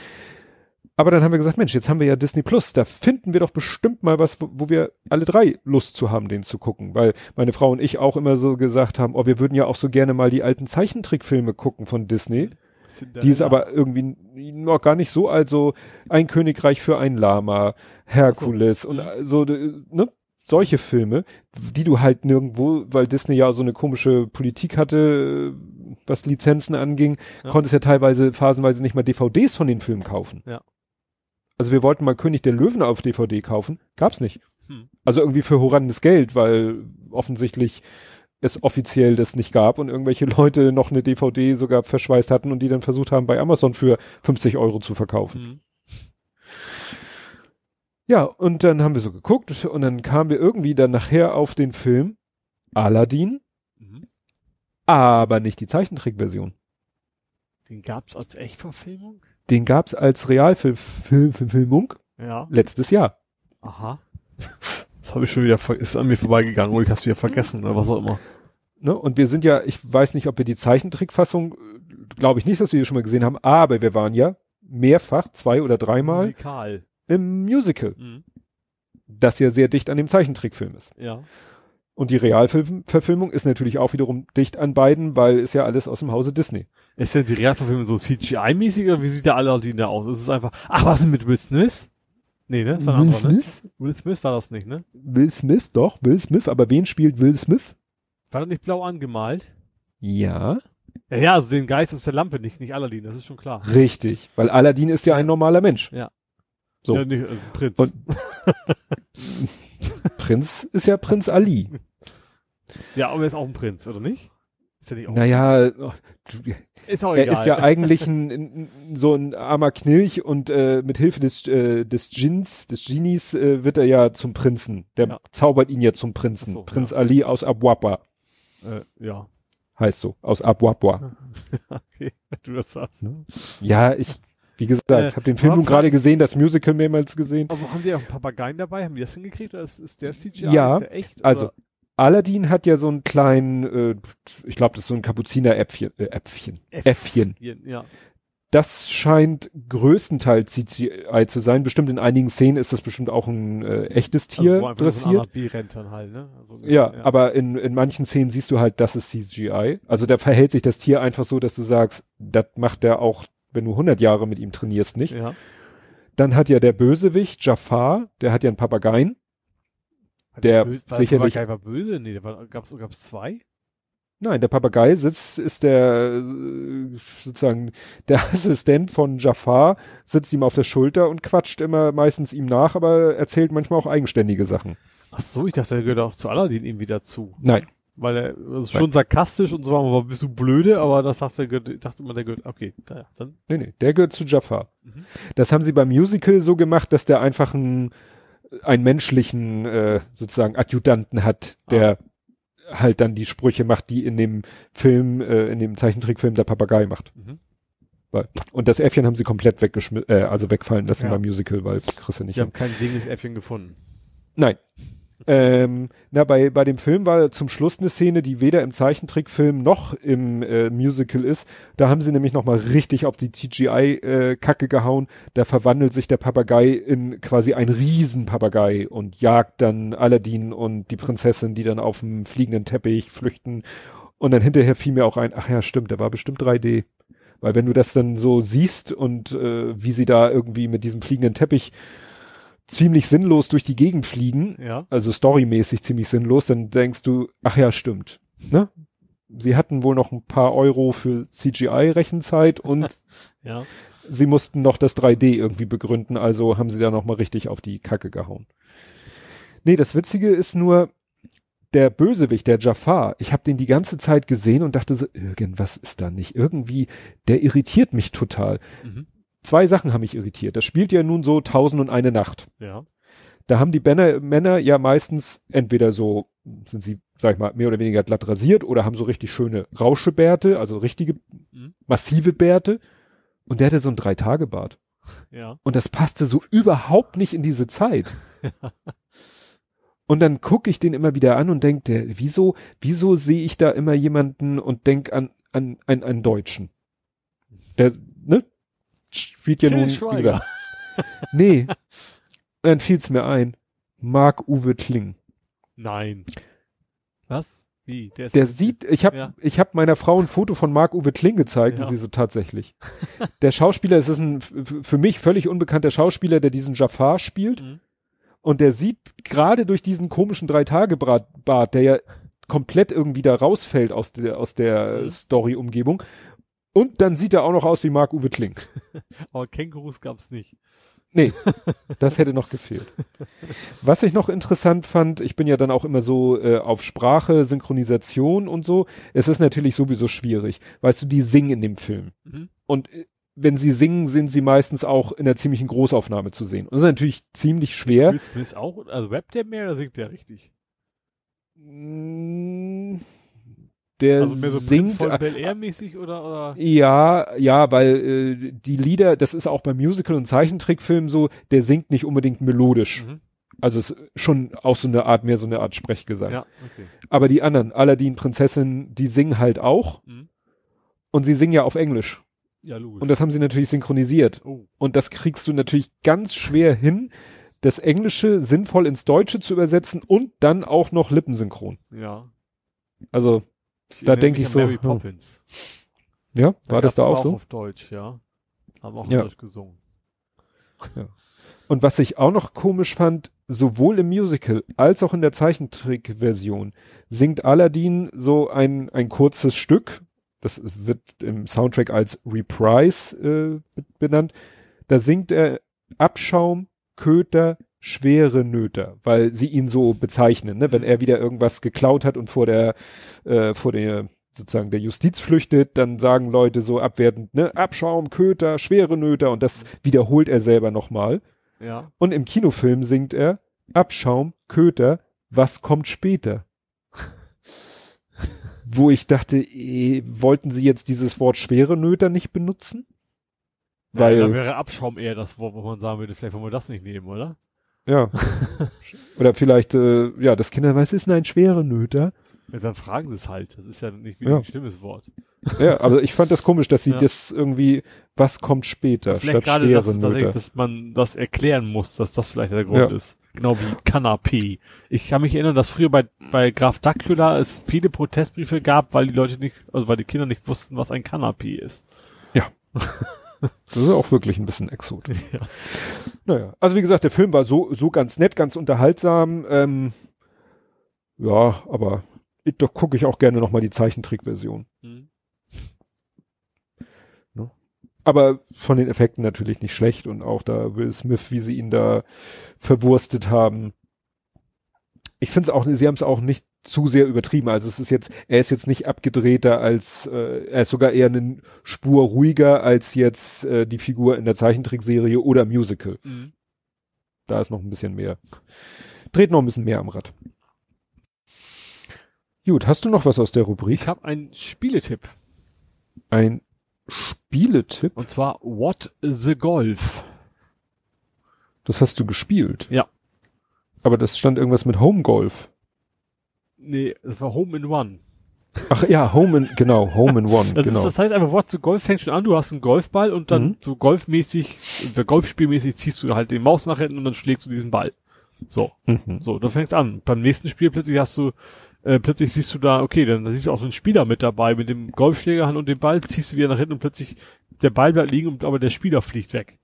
Aber dann haben wir gesagt, Mensch, jetzt haben wir ja Disney Plus, da finden wir doch bestimmt mal was, wo, wo wir alle drei Lust zu haben, den zu gucken. Weil meine Frau und ich auch immer so gesagt haben, oh, wir würden ja auch so gerne mal die alten Zeichentrickfilme gucken von Disney. Die ist aber irgendwie noch gar nicht so alt, so ein Königreich für ein Lama, Herkules Ach so. und Mhm. so, ne, solche Filme, die du halt nirgendwo, weil Disney ja so eine komische Politik hatte, was Lizenzen anging, Ja. konntest ja teilweise phasenweise nicht mal DVDs von den Filmen kaufen. Ja. Also wir wollten mal König der Löwen auf DVD kaufen, gab's nicht. Hm. Also irgendwie für horrendes Geld, weil offensichtlich es offiziell das nicht gab und irgendwelche Leute noch eine DVD sogar verschweißt hatten und die dann versucht haben, bei Amazon für 50 Euro zu verkaufen. Mhm. Ja, und dann haben wir so geguckt und dann kamen wir irgendwie dann nachher auf den Film Aladdin, Mhm. aber nicht die Zeichentrickversion. Den gab's als Echtverfilmung? Den gab's als Realverfilmung Ja. letztes Jahr. Aha. Das habe ich schon wieder, ist an mir vorbeigegangen oder ich habe es wieder vergessen oder was auch immer. Ne? Und wir sind ja, ich weiß nicht, ob wir die Zeichentrickfassung, glaube ich nicht, dass wir die schon mal gesehen haben, aber wir waren ja mehrfach, zwei oder dreimal Musikal. Im Musical, Mhm. das ja sehr dicht an dem Zeichentrickfilm ist. Ja. Und die Realverfilmung ist natürlich auch wiederum dicht an beiden, weil ist ja alles aus dem Hause Disney. Ist denn die Realverfilmung so CGI-mäßig oder wie sieht der Aladdin da aus? Ist es einfach, ach, was ist denn mit Will Smith? Nee, ne? Das war Will anderer, ne? Smith? Will Smith war das nicht, ne? Will Smith, doch, Will Smith, aber wen spielt Will Smith? War das nicht blau angemalt? Ja, Ja, ja, also den Geist aus der Lampe, nicht, nicht Aladdin, das ist schon klar. richtig, weil Aladdin ist ja ein normaler Mensch. Ja. So. Ja, nicht, also Prinz. Und- Prinz ist ja Prinz Ali. ja, aber er ist auch ein Prinz, oder nicht? Ist ja nicht auch Naja, Ist auch er egal. ist ja eigentlich ein, ein, so ein armer Knilch und äh, mit Hilfe des, äh, des Djinns, des Genies, äh, wird er ja zum Prinzen. Der Ja. zaubert ihn ja zum Prinzen. So, Prinz ja. Ali aus Abwapa äh, ja. heißt so, aus Abwapa. okay, du das sagst. Ja, ich, wie gesagt, Äh, habe den Film nun gerade gesehen, das Musical mehrmals gesehen. Aber haben die auch einen Papageien dabei? Haben die das hingekriegt oder ist, ist der CGI? Ja, ist der echt? Also? Aladdin hat ja so einen kleinen, äh, ich glaube, das ist so ein Kapuzineräpfchen, äh, Äpfchen, Äffchen. Ja. Das scheint größtenteils CGI zu sein. Bestimmt in einigen Szenen ist das bestimmt auch ein äh, echtes Tier also, wo einfach nur so ein dressiert. B-Rentern halt, ne? Also, Ja, aber in, in manchen Szenen siehst du halt, das ist CGI. Also da verhält sich das Tier einfach so, dass du sagst, das macht der auch, wenn du 100 Jahre mit ihm trainierst, nicht. Ja. Dann hat ja der Bösewicht, Jafar, der hat ja einen Papageien. Hat Der böse, war, sicherlich- War, war böse? Nee, war, gab's, gab's zwei? Nein, der Papagei sitzt, ist der sozusagen der Assistent von Jafar, sitzt ihm auf der Schulter und quatscht immer meistens ihm nach, aber erzählt manchmal auch eigenständige Sachen. Ach so, ich dachte, der gehört auch zu Aladdin irgendwie dazu. Nein, Weil er das ist schon sarkastisch und so, aber bist du blöde, aber das er, ich dachte immer, der gehört, okay, naja, dann. nee, nee, der gehört zu Jafar. Mhm. Das haben sie beim Musical so gemacht, dass der einfach einen, einen menschlichen äh, sozusagen Adjutanten hat, der halt dann die Sprüche macht, die in dem Film, äh, in dem Zeichentrickfilm der Papagei macht. Mhm. Weil, und das Äffchen haben sie komplett weggeschmissen, äh, also wegfallen lassen Ja. beim Musical, weil du nicht Die haben kein singendes Äffchen gefunden. Nein. Ähm, na, bei, bei dem Film war zum Schluss eine Szene, die weder im Zeichentrickfilm noch im äh, Musical ist. Da haben sie nämlich nochmal richtig auf die CGI-Kacke gehauen. Da verwandelt sich der Papagei in quasi ein Riesenpapagei und jagt dann Aladdin und die Prinzessin, die dann auf dem fliegenden Teppich flüchten. Und dann hinterher fiel mir auch ein, ach ja, stimmt, der war bestimmt 3D. Weil wenn du das dann so siehst und äh, wie sie da irgendwie mit diesem fliegenden Teppich ziemlich sinnlos durch die Gegend fliegen, Ja. also storymäßig ziemlich sinnlos, dann denkst du, ach ja, stimmt. Ne? Sie hatten wohl noch ein paar Euro für CGI-Rechenzeit und Ja. sie mussten noch das 3D irgendwie begründen, also haben sie da noch mal richtig auf die Kacke gehauen. Nee, das Witzige ist nur, der Bösewicht, der Jafar, ich habe den die ganze Zeit gesehen und dachte so, irgendwas ist da nicht. Irgendwie, der irritiert mich total. Mhm. Zwei Sachen haben mich irritiert. Das spielt ja nun so Tausend und eine Nacht. Ja. Da haben die Männer, Männer ja meistens entweder so, sind sie, sag ich mal, mehr oder weniger glatt rasiert oder haben so richtig schöne Rauschebärte, also richtige, Mhm. massive Bärte. Und der hatte so ein Drei-Tage-Bart. Ja. Und das passte so überhaupt nicht in diese Zeit. Und dann gucke ich den immer wieder an und denke, wieso, wieso sehe ich da immer jemanden und denk an, an, an einen Deutschen? Der, ne? Spielt ja nun, wie gesagt. Nee. Dann fiel's mir ein. Marc-Uwe Kling. Nein. Was? Wie? Der, ist Der sieht, ich habe Ja. ich hab meiner Frau ein Foto von Marc-Uwe Kling gezeigt Ja. und sie so tatsächlich. Der Schauspieler, es ist ein für mich völlig unbekannter Schauspieler, der diesen Jafar spielt. Mhm. Und der sieht gerade durch diesen komischen Drei-Tage-Bart, der ja komplett irgendwie da rausfällt aus der, aus der Mhm. Story-Umgebung. Und dann sieht er auch noch aus wie Marc-Uwe Kling. Aber Kängurus gab's nicht. Nee, das hätte noch gefehlt. Was ich noch interessant fand, ich bin ja dann auch immer so äh, auf Sprache, Synchronisation und so. Es ist natürlich sowieso schwierig. Weißt du, die singen in dem Film. Mhm. Und äh, wenn sie singen, sind sie meistens auch in einer ziemlichen Großaufnahme zu sehen. Und das ist natürlich ziemlich schwer. Will Smith auch, also rappt der mehr oder singt der richtig? Mm, Der Also mehr so singt. Prinz von Bel Air mäßig oder, oder? Ja, ja, weil äh, die Lieder, das ist auch beim Musical- und Zeichentrickfilm so, der singt nicht unbedingt melodisch. Mhm. Also es ist schon auch so eine Art, mehr so eine Art Sprechgesang. Ja, okay. Aber die anderen, Aladdin, Prinzessin, die singen halt auch. Mhm. Und sie singen ja auf Englisch. Ja, logisch. Und das haben sie natürlich synchronisiert. oh. Und das kriegst du natürlich ganz schwer hin, das Englische sinnvoll ins Deutsche zu übersetzen und dann auch noch lippensynchron. Ja. Also, Da erinnere denk mich ich so, Mary hm. Poppins. ja, war das da auch so? auf Deutsch, ja. Haben auch Ja. Deutsch gesungen. Und was ich auch noch komisch fand, sowohl im Musical als auch in der Zeichentrickversion singt Aladdin so ein, ein kurzes Stück. Das wird im Soundtrack als Reprise äh, be- benannt. Da singt er Abschaum, Köter, schwere Nöter, weil sie ihn so bezeichnen, ne? wenn Mhm. er wieder irgendwas geklaut hat und vor der, äh, vor der sozusagen der Justiz flüchtet, dann sagen Leute so abwertend, ne, Abschaum, Köter, schwere Nöter und das wiederholt er selber nochmal. Ja. Und im Kinofilm singt er Abschaum, Köter, was kommt später? Wo ich dachte, eh, wollten sie jetzt dieses Wort schwere Nöter nicht benutzen? Weil Weil, da wäre Abschaum eher das Wort, wo man sagen würde, vielleicht wollen wir das nicht nehmen, oder? Ja. Oder vielleicht, äh, ja, das Kinder, was ist denn ein schwere Nöter? Ja, dann fragen sie es halt. Das ist ja nicht Ja. wirklich ein schlimmes Wort. Ja, aber ich fand das komisch, dass sie Ja. das irgendwie, was kommt später, vielleicht statt gerade, dass, Nöter. dass man das erklären muss, dass das vielleicht der Grund Ja. ist. Genau wie Kanapé. Ich kann mich erinnern, dass früher bei, bei Graf Dracula es viele Protestbriefe gab, weil die Leute nicht, also weil die Kinder nicht wussten, was ein Kanapé ist. Das ist auch wirklich ein bisschen exotisch. Ja. Naja, also wie gesagt, der Film war so, so ganz nett, ganz unterhaltsam. Ähm, ja, aber ich, doch gucke ich auch gerne nochmal die Zeichentrickversion. Mhm. Aber von den Effekten natürlich nicht schlecht und auch da Will Smith, wie sie ihn da verwurstet haben. Ich finde es auch, sie haben es auch nicht zu sehr übertrieben. Also es ist jetzt, er ist jetzt nicht abgedrehter als, äh, er ist sogar eher eine Spur ruhiger als jetzt äh, die Figur in der Zeichentrickserie oder Musical. Mhm. Da ist noch ein bisschen mehr, dreht noch ein bisschen mehr am Rad. Gut, hast du noch was aus der Rubrik? Ich habe einen Spieletipp. Ein Spieletipp? Und zwar What the Golf. Das hast du gespielt. Ja. Aber das stand irgendwas mit Home Golf. Nee, es war Home in One. Ach ja, Home in, genau, Home in One, Das, genau. ist, das heißt einfach, What the Golf fängt schon an, du hast einen Golfball und dann Mhm. so golfmäßig, äh, golfspielmäßig ziehst du halt den Maus nach hinten und dann schlägst du diesen Ball. So, mhm. so, dann fängst an. Beim nächsten Spiel plötzlich hast du, äh, plötzlich siehst du da, okay, dann siehst du auch so einen Spieler mit dabei mit dem Golfschlägerhand und dem Ball, ziehst du wieder nach hinten und plötzlich der Ball bleibt liegen, und, aber der Spieler fliegt weg.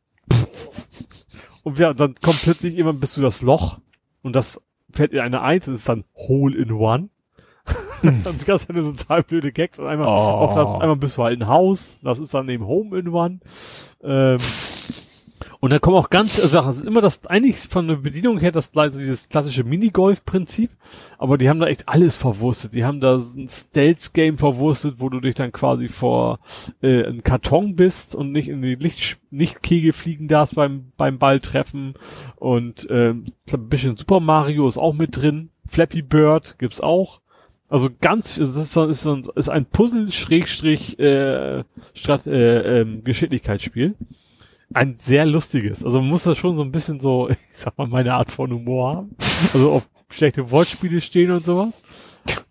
und ja, dann kommt plötzlich immer bis du das Loch und das fällt in eine Eins und ist dann Hole in One. und Zeit nur so total blöde Gags und einmal, Oh. auch das, einmal bist du halt ein Haus, das ist dann eben Home in One. Ähm, und dann kommen auch ganz, also das ist immer das, eigentlich von der Bedienung her das also dieses klassische Minigolf-Prinzip, aber die haben da echt alles verwurstet. Die haben da ein Stealth-Game verwurstet, wo du dich dann quasi vor äh, einen Karton bist und nicht in die Licht, Lichtkegel fliegen darfst beim, beim Balltreffen. Und glaub, ein bisschen Super Mario ist auch mit drin. Flappy Bird gibt's auch. Also ganz, also das ist, so, ist, so ein, ist ein Puzzle-Schrägstrich äh, Strat, äh, ähm, Geschicklichkeitsspiel. Ein sehr lustiges. Also man muss da schon so ein bisschen so, ich sag mal, meine Art von Humor haben. Also ob schlechte Wortspiele stehen und sowas.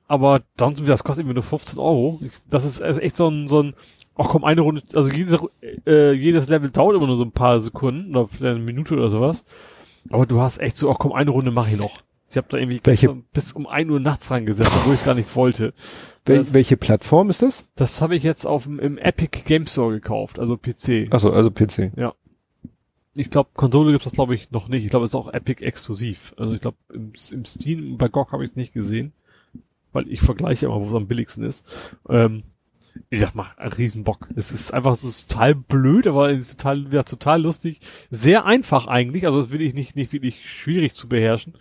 Aber dann, das kostet irgendwie nur 15 Euro. Das ist also echt so ein, so ein, ach komm, eine Runde, also jedes, äh, jedes Level dauert immer nur so ein paar Sekunden oder vielleicht eine Minute oder sowas. Aber du hast echt so, ach komm, eine Runde mache ich noch. Ich habe da irgendwie Welche- bis um 1 Uhr nachts rangesetzt, obwohl ich es gar nicht wollte. Wel Das, welche Plattform ist das? das habe ich jetzt auf dem, im Epic Game Store gekauft, also PC. Achso, also PC. Ich glaube, Konsole gibt es glaube ich noch nicht. Ich glaube, es ist auch Epic exklusiv. Also ich glaube, im, im Steam, bei GOG habe ich es nicht gesehen, weil ich vergleiche immer, wo es am billigsten ist. Ähm, wie gesagt, macht einen riesen Bock. Es ist einfach ist total blöd, aber es ist total, ja, total lustig. Sehr einfach eigentlich, also das will ich nicht, nicht wirklich schwierig zu beherrschen.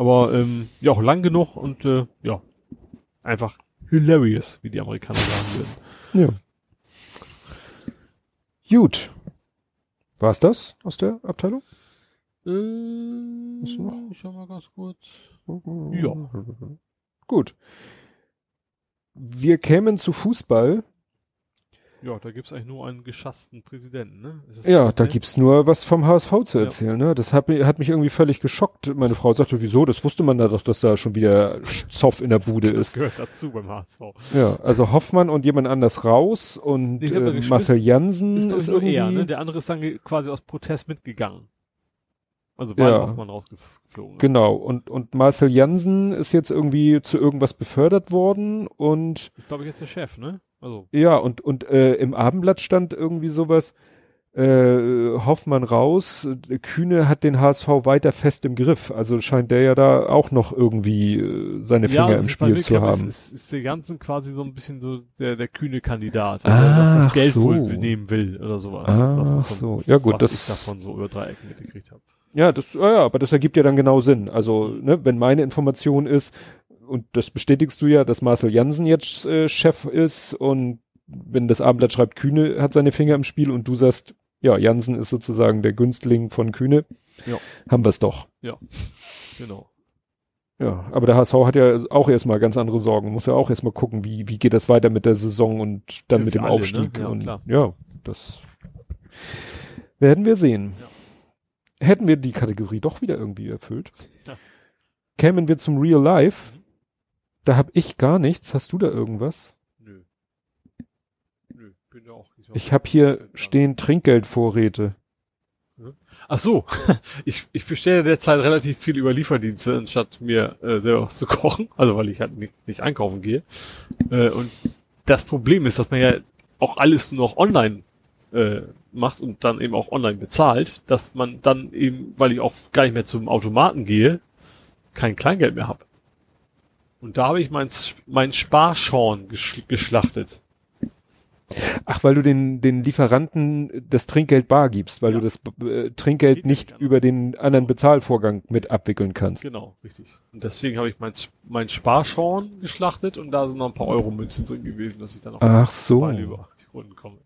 Aber ähm, ja, auch lang genug und äh, ja, einfach hilarious, wie die Amerikaner sagen würden. Ja. Gut. War's das aus der Abteilung? Äh, Ist noch? ich schau mal ganz kurz. Ja. Gut. Wir kämen zu Fußball. Ja, da gibt's eigentlich nur einen geschassten Präsidenten, ne? Das Ja, das da gibt's nur was vom HSV zu Ja. erzählen. Ne? Das hat, hat mich irgendwie völlig geschockt. Meine Frau sagte, wieso? Das wusste man da doch, dass da schon wieder Zoff in der Bude Das ist. gehört dazu beim HSV. Ja, also Hoffmann und jemand anders raus und der äh, Marcel Jansen Ist, ist, irgendwie. er, ne? Der andere ist dann quasi aus Protest mitgegangen. Also weil Ja. Hoffmann rausgeflogen ist. Genau, und, und Marcel Jansen ist jetzt irgendwie zu irgendwas befördert worden und Ich glaube, jetzt der Chef, ne? Also, ja, und, und äh, im Abendblatt stand irgendwie sowas, äh, Hoffmann raus, Kühne hat den HSV weiter fest im Griff. Also scheint der ja da auch noch irgendwie äh, seine Finger es im Spiel zu haben. Es ist, ist der Ganzen quasi so ein bisschen so der, der kühne Kandidat, der das Geld so. wohl nehmen will oder sowas. Ach das ist so. Ja, gut, was das- ich davon so über drei Ecken mitgekriegt habe. Ja, das, ja, ja, aber das ergibt ja dann genau Sinn. Also, ne, wenn meine Information ist, und das bestätigst du ja, dass Marcel Jansen jetzt äh, Chef ist und wenn das Abendblatt schreibt, Kühne hat seine Finger im Spiel und du sagst, ja, Jansen ist sozusagen der Günstling von Kühne, Ja. haben wir es doch. Genau. Ja, aber der HSV hat ja auch erstmal ganz andere Sorgen, muss ja auch erstmal gucken, wie, wie geht das weiter mit der Saison und dann Ja, mit dem alle, ne? Aufstieg. Ja, und klar. ja, das werden wir sehen. Ja. Hätten wir die Kategorie doch wieder irgendwie erfüllt. Ja. Kämen wir zum Real Life. Da hab ich gar nichts. Hast du da irgendwas? Nö. Nö, bin ja auch nicht Ich habe hier stehen Trinkgeldvorräte. Ach so, ich, ich bestelle derzeit relativ viel über Lieferdienste, anstatt mir äh, selber was zu kochen, also weil ich halt nicht, nicht einkaufen gehe. Äh, und das Problem ist, dass man ja auch alles nur noch online äh, macht und dann eben auch online bezahlt, dass man dann eben, weil ich auch gar nicht mehr zum Automaten gehe, kein Kleingeld mehr habe. Und da habe ich mein, S- mein Sparschorn gesch geschlachtet. Ach, weil du den, den Lieferanten das Trinkgeld bar gibst, weil Ja. du das äh, Trinkgeld Geht nicht anders. über den anderen Bezahlvorgang mit abwickeln kannst. Genau, richtig. Und deswegen habe ich mein, mein Sparschorn geschlachtet und da sind noch ein paar Euro-Münzen drin gewesen, dass ich dann auch Ach so. mal über die Runden komme.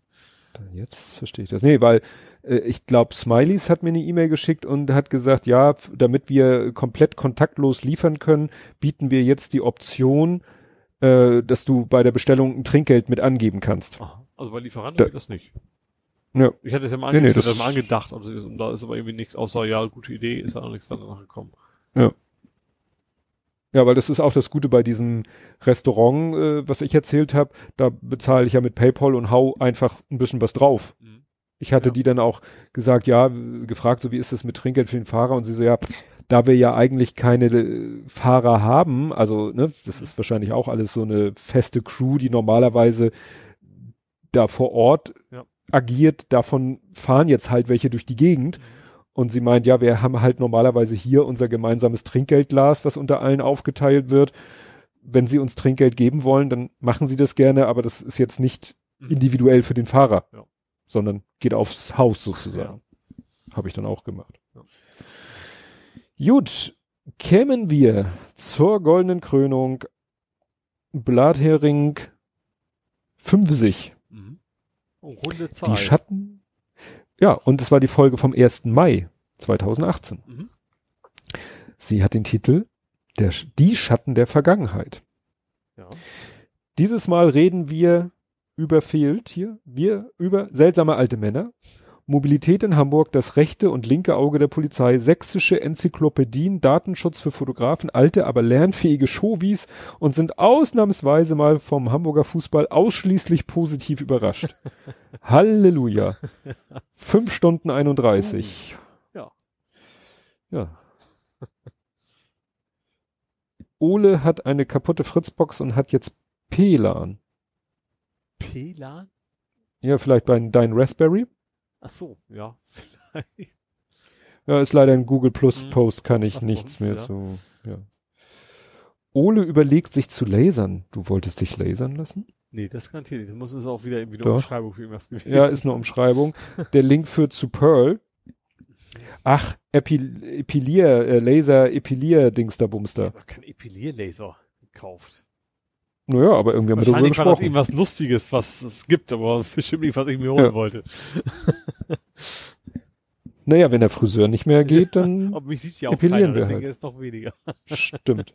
Jetzt verstehe ich das. Nee, weil ich glaube, Smileys hat mir eine E-Mail geschickt und hat gesagt, ja, damit wir komplett kontaktlos liefern können, bieten wir jetzt die Option, äh, dass du bei der Bestellung ein Trinkgeld mit angeben kannst. Also bei Lieferanten Da- das nicht. Ja. Ich hatte es ja mal, Nee, nee, das- das mal angedacht, aber da ist aber irgendwie nichts, außer ja, gute Idee, ist da noch nichts danach gekommen. Ja, weil das ist auch das Gute bei diesem Restaurant, äh, was ich erzählt habe. Da bezahle ich ja mit PayPal und hau einfach ein bisschen was drauf. Mhm. Ich hatte Ja. die dann auch gesagt, ja, gefragt, so wie ist das mit Trinkgeld für den Fahrer? Und sie so, ja, da wir ja eigentlich keine äh, Fahrer haben, also, ne, das ist wahrscheinlich auch alles so eine feste Crew, die normalerweise da vor Ort Ja. agiert, davon fahren jetzt halt welche durch die Gegend. Und sie meint, ja, wir haben halt normalerweise hier unser gemeinsames Trinkgeldglas, was unter allen aufgeteilt wird. wenn sie uns Trinkgeld geben wollen, dann machen sie das gerne, aber das ist jetzt nicht individuell für den Fahrer, Ja. Sondern geht aufs Haus sozusagen. Habe ich dann auch gemacht. Gut, kämen wir zur goldenen Krönung Blathering 50. Mhm. Oh, runde Zahl. Die Schatten. Ja, und es war die Folge vom 1. Mai 2018. Mhm. Sie hat den Titel der, Die Schatten der Vergangenheit. Ja. Dieses Mal reden wir über fehlt hier, wir über seltsame alte Männer, Mobilität in Hamburg, das rechte und linke Auge der Polizei, sächsische Enzyklopädien, Datenschutz für Fotografen, alte, aber lernfähige Showies und sind ausnahmsweise mal vom Hamburger Fußball ausschließlich positiv überrascht. Halleluja. Fünf Stunden 31. Ja. Ja. Ole hat eine kaputte Fritzbox und hat jetzt PLAN. PLAN? Ja, vielleicht bei dein Raspberry. Ach so, ja. Vielleicht. Ja, ist leider ein Google Plus Hm. Post, kann ich Was nichts sonst, mehr ja. zu, ja. Ole überlegt sich zu lasern. Du wolltest dich lasern lassen? Nee, das garantiert nicht. Das muss es auch wieder irgendwie eine Doch. Umschreibung für irgendwas gewesen. Ja, ist eine Umschreibung. Der Link führt zu Pearl. Ach, Epil Epilier, äh, Laser, Epilier, Dings da Ich Bumster. habe keinen Epilierlaser gekauft. Naja, aber irgendwie haben wir darüber Wahrscheinlich war das gesprochen. irgendwas Lustiges, was es gibt, aber bestimmt nicht, was ich mir holen Ja. wollte. Naja, wenn der Friseur nicht mehr geht, dann Aber mich sieht ja auch keiner, deswegen halt. ist es noch weniger. Stimmt.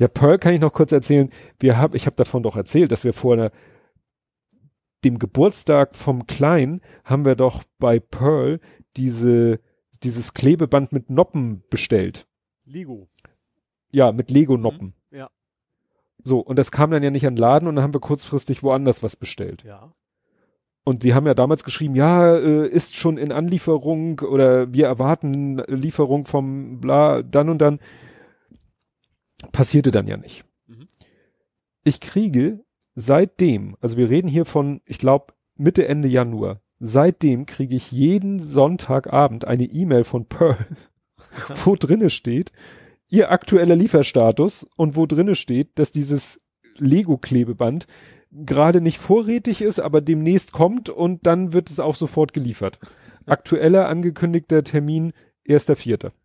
Ja, Pearl kann ich noch kurz erzählen. Wir haben, ich habe davon doch erzählt, dass wir vor einer, dem Geburtstag vom Kleinen haben wir doch bei Pearl diese, dieses Klebeband mit Noppen bestellt. Lego. Ja, mit Lego-Noppen. Mhm. So, und das kam dann ja nicht an den Laden und dann haben wir kurzfristig woanders was bestellt. Ja. Und die haben ja damals geschrieben, ja, äh, ist schon in Anlieferung oder wir erwarten Lieferung vom bla, dann und dann. Passierte dann ja nicht. Mhm. Ich kriege seitdem, also wir reden hier von, ich glaube, Mitte, Ende Januar, seitdem kriege ich jeden Sonntagabend eine E-Mail von Pearl, wo drinne steht, ihr aktueller Lieferstatus und wo drinne steht, dass dieses Lego-Klebeband gerade nicht vorrätig ist, aber demnächst kommt und dann wird es auch sofort geliefert. Aktueller angekündigter Termin 1.4.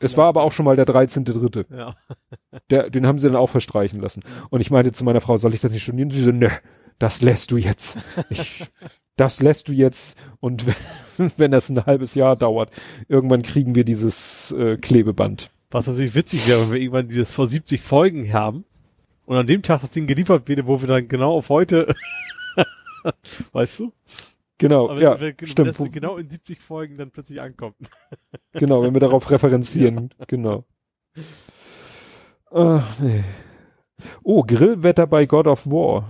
Es war aber auch schon mal der 13.3. Ja. Der, den haben sie dann auch verstreichen lassen. Und ich meinte zu meiner Frau, soll ich das nicht studieren? Sie so, ne, das lässt du jetzt. Ich, das lässt du jetzt. Und wenn, wenn das ein halbes Jahr dauert, irgendwann kriegen wir dieses äh, Klebeband. Was natürlich witzig wäre, wenn wir irgendwann dieses vor 70 Folgen haben und an dem Tag das Ding geliefert wird, wo wir dann genau auf heute, weißt du? Genau, Aber ja, wenn, wenn stimmt. Wo, genau in 70 Folgen dann plötzlich ankommt. genau, wenn wir darauf referenzieren. Genau. Ach, nee. Oh, Grillwetter bei God of War.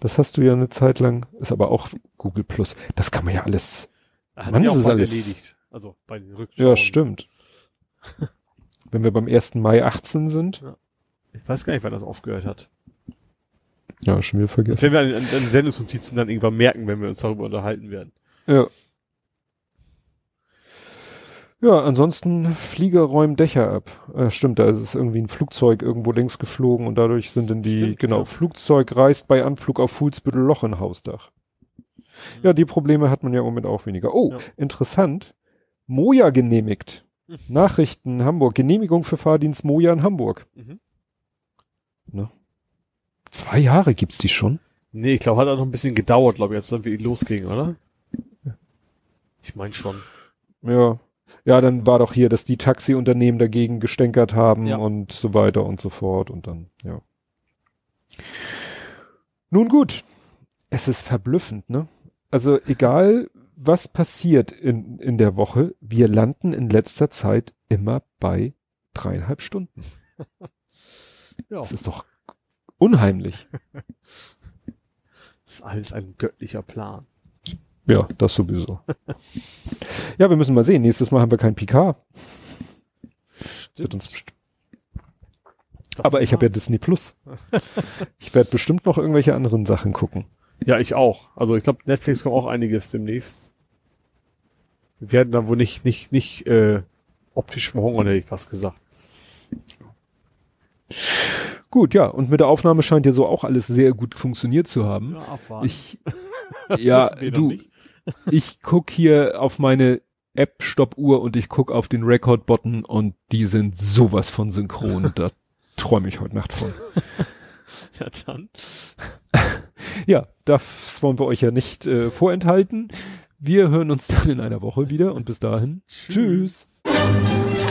Das hast du ja eine Zeit lang, ist aber auch Google Plus. Das kann man ja alles. Hat Mann, sich ist auch bald alles- erledigt. Also bei den Rückschauen. Ja, stimmt. Wenn wir beim 1. Mai 18 sind. Ich weiß gar nicht, wann das aufgehört hat. Ja, schon wieder Das vergessen. werden wir an, an, an Sendungsnotizen dann irgendwann merken, wenn wir uns darüber unterhalten werden. Ja. Ja, ansonsten Flieger räumen Dächer ab. Äh, stimmt, da ist es irgendwie ein Flugzeug irgendwo längs geflogen und dadurch sind dann die, Stimmt, genau, ja. Flugzeug reist bei Anflug auf Fuhlsbüttel Loch in Hausdach. Ja, die Probleme hat man ja im Moment auch weniger. Oh, Ja. interessant. Moja genehmigt. Hm. Nachrichten Hamburg. Genehmigung für Fahrdienst Moja in Hamburg. Mhm. Zwei Jahre gibt's die schon? Nee, ich glaube, hat auch noch ein bisschen gedauert, glaube ich, als dann wirklich losging, oder? Ich meine schon. Ja. Ja, dann war doch hier, dass die Taxiunternehmen dagegen gestänkert haben Ja. und so weiter und so fort und dann, ja. Nun gut. Es ist verblüffend, ne? Also egal, was passiert in, in der Woche, wir landen in letzter Zeit immer bei dreieinhalb Stunden. Ja, Das ist doch unheimlich. das ist alles ein göttlicher Plan. Ja, das sowieso. ja, wir müssen mal sehen. Nächstes Mal haben wir kein PK. Wird uns Das Aber ich habe ja Disney Plus. Ich werde bestimmt noch irgendwelche anderen Sachen gucken. Ja, ich auch. Also ich glaube, Netflix kommt auch einiges demnächst. Wir werden dann wohl nicht, nicht, nicht äh, optisch verhungern, hätte ich fast gesagt. Gut, ja, und mit der Aufnahme scheint ja so auch alles sehr gut funktioniert zu haben. Ja, abwarten. Ich, ja, du, ich guck hier auf meine App-Stoppuhr und ich guck auf den Record-Button und die sind sowas von synchron. da träume ich heute Nacht von. Ja, dann. Ja, das wollen wir euch ja nicht äh, vorenthalten. Wir hören uns dann in einer Woche wieder und bis dahin. Tschüss. Tschüss.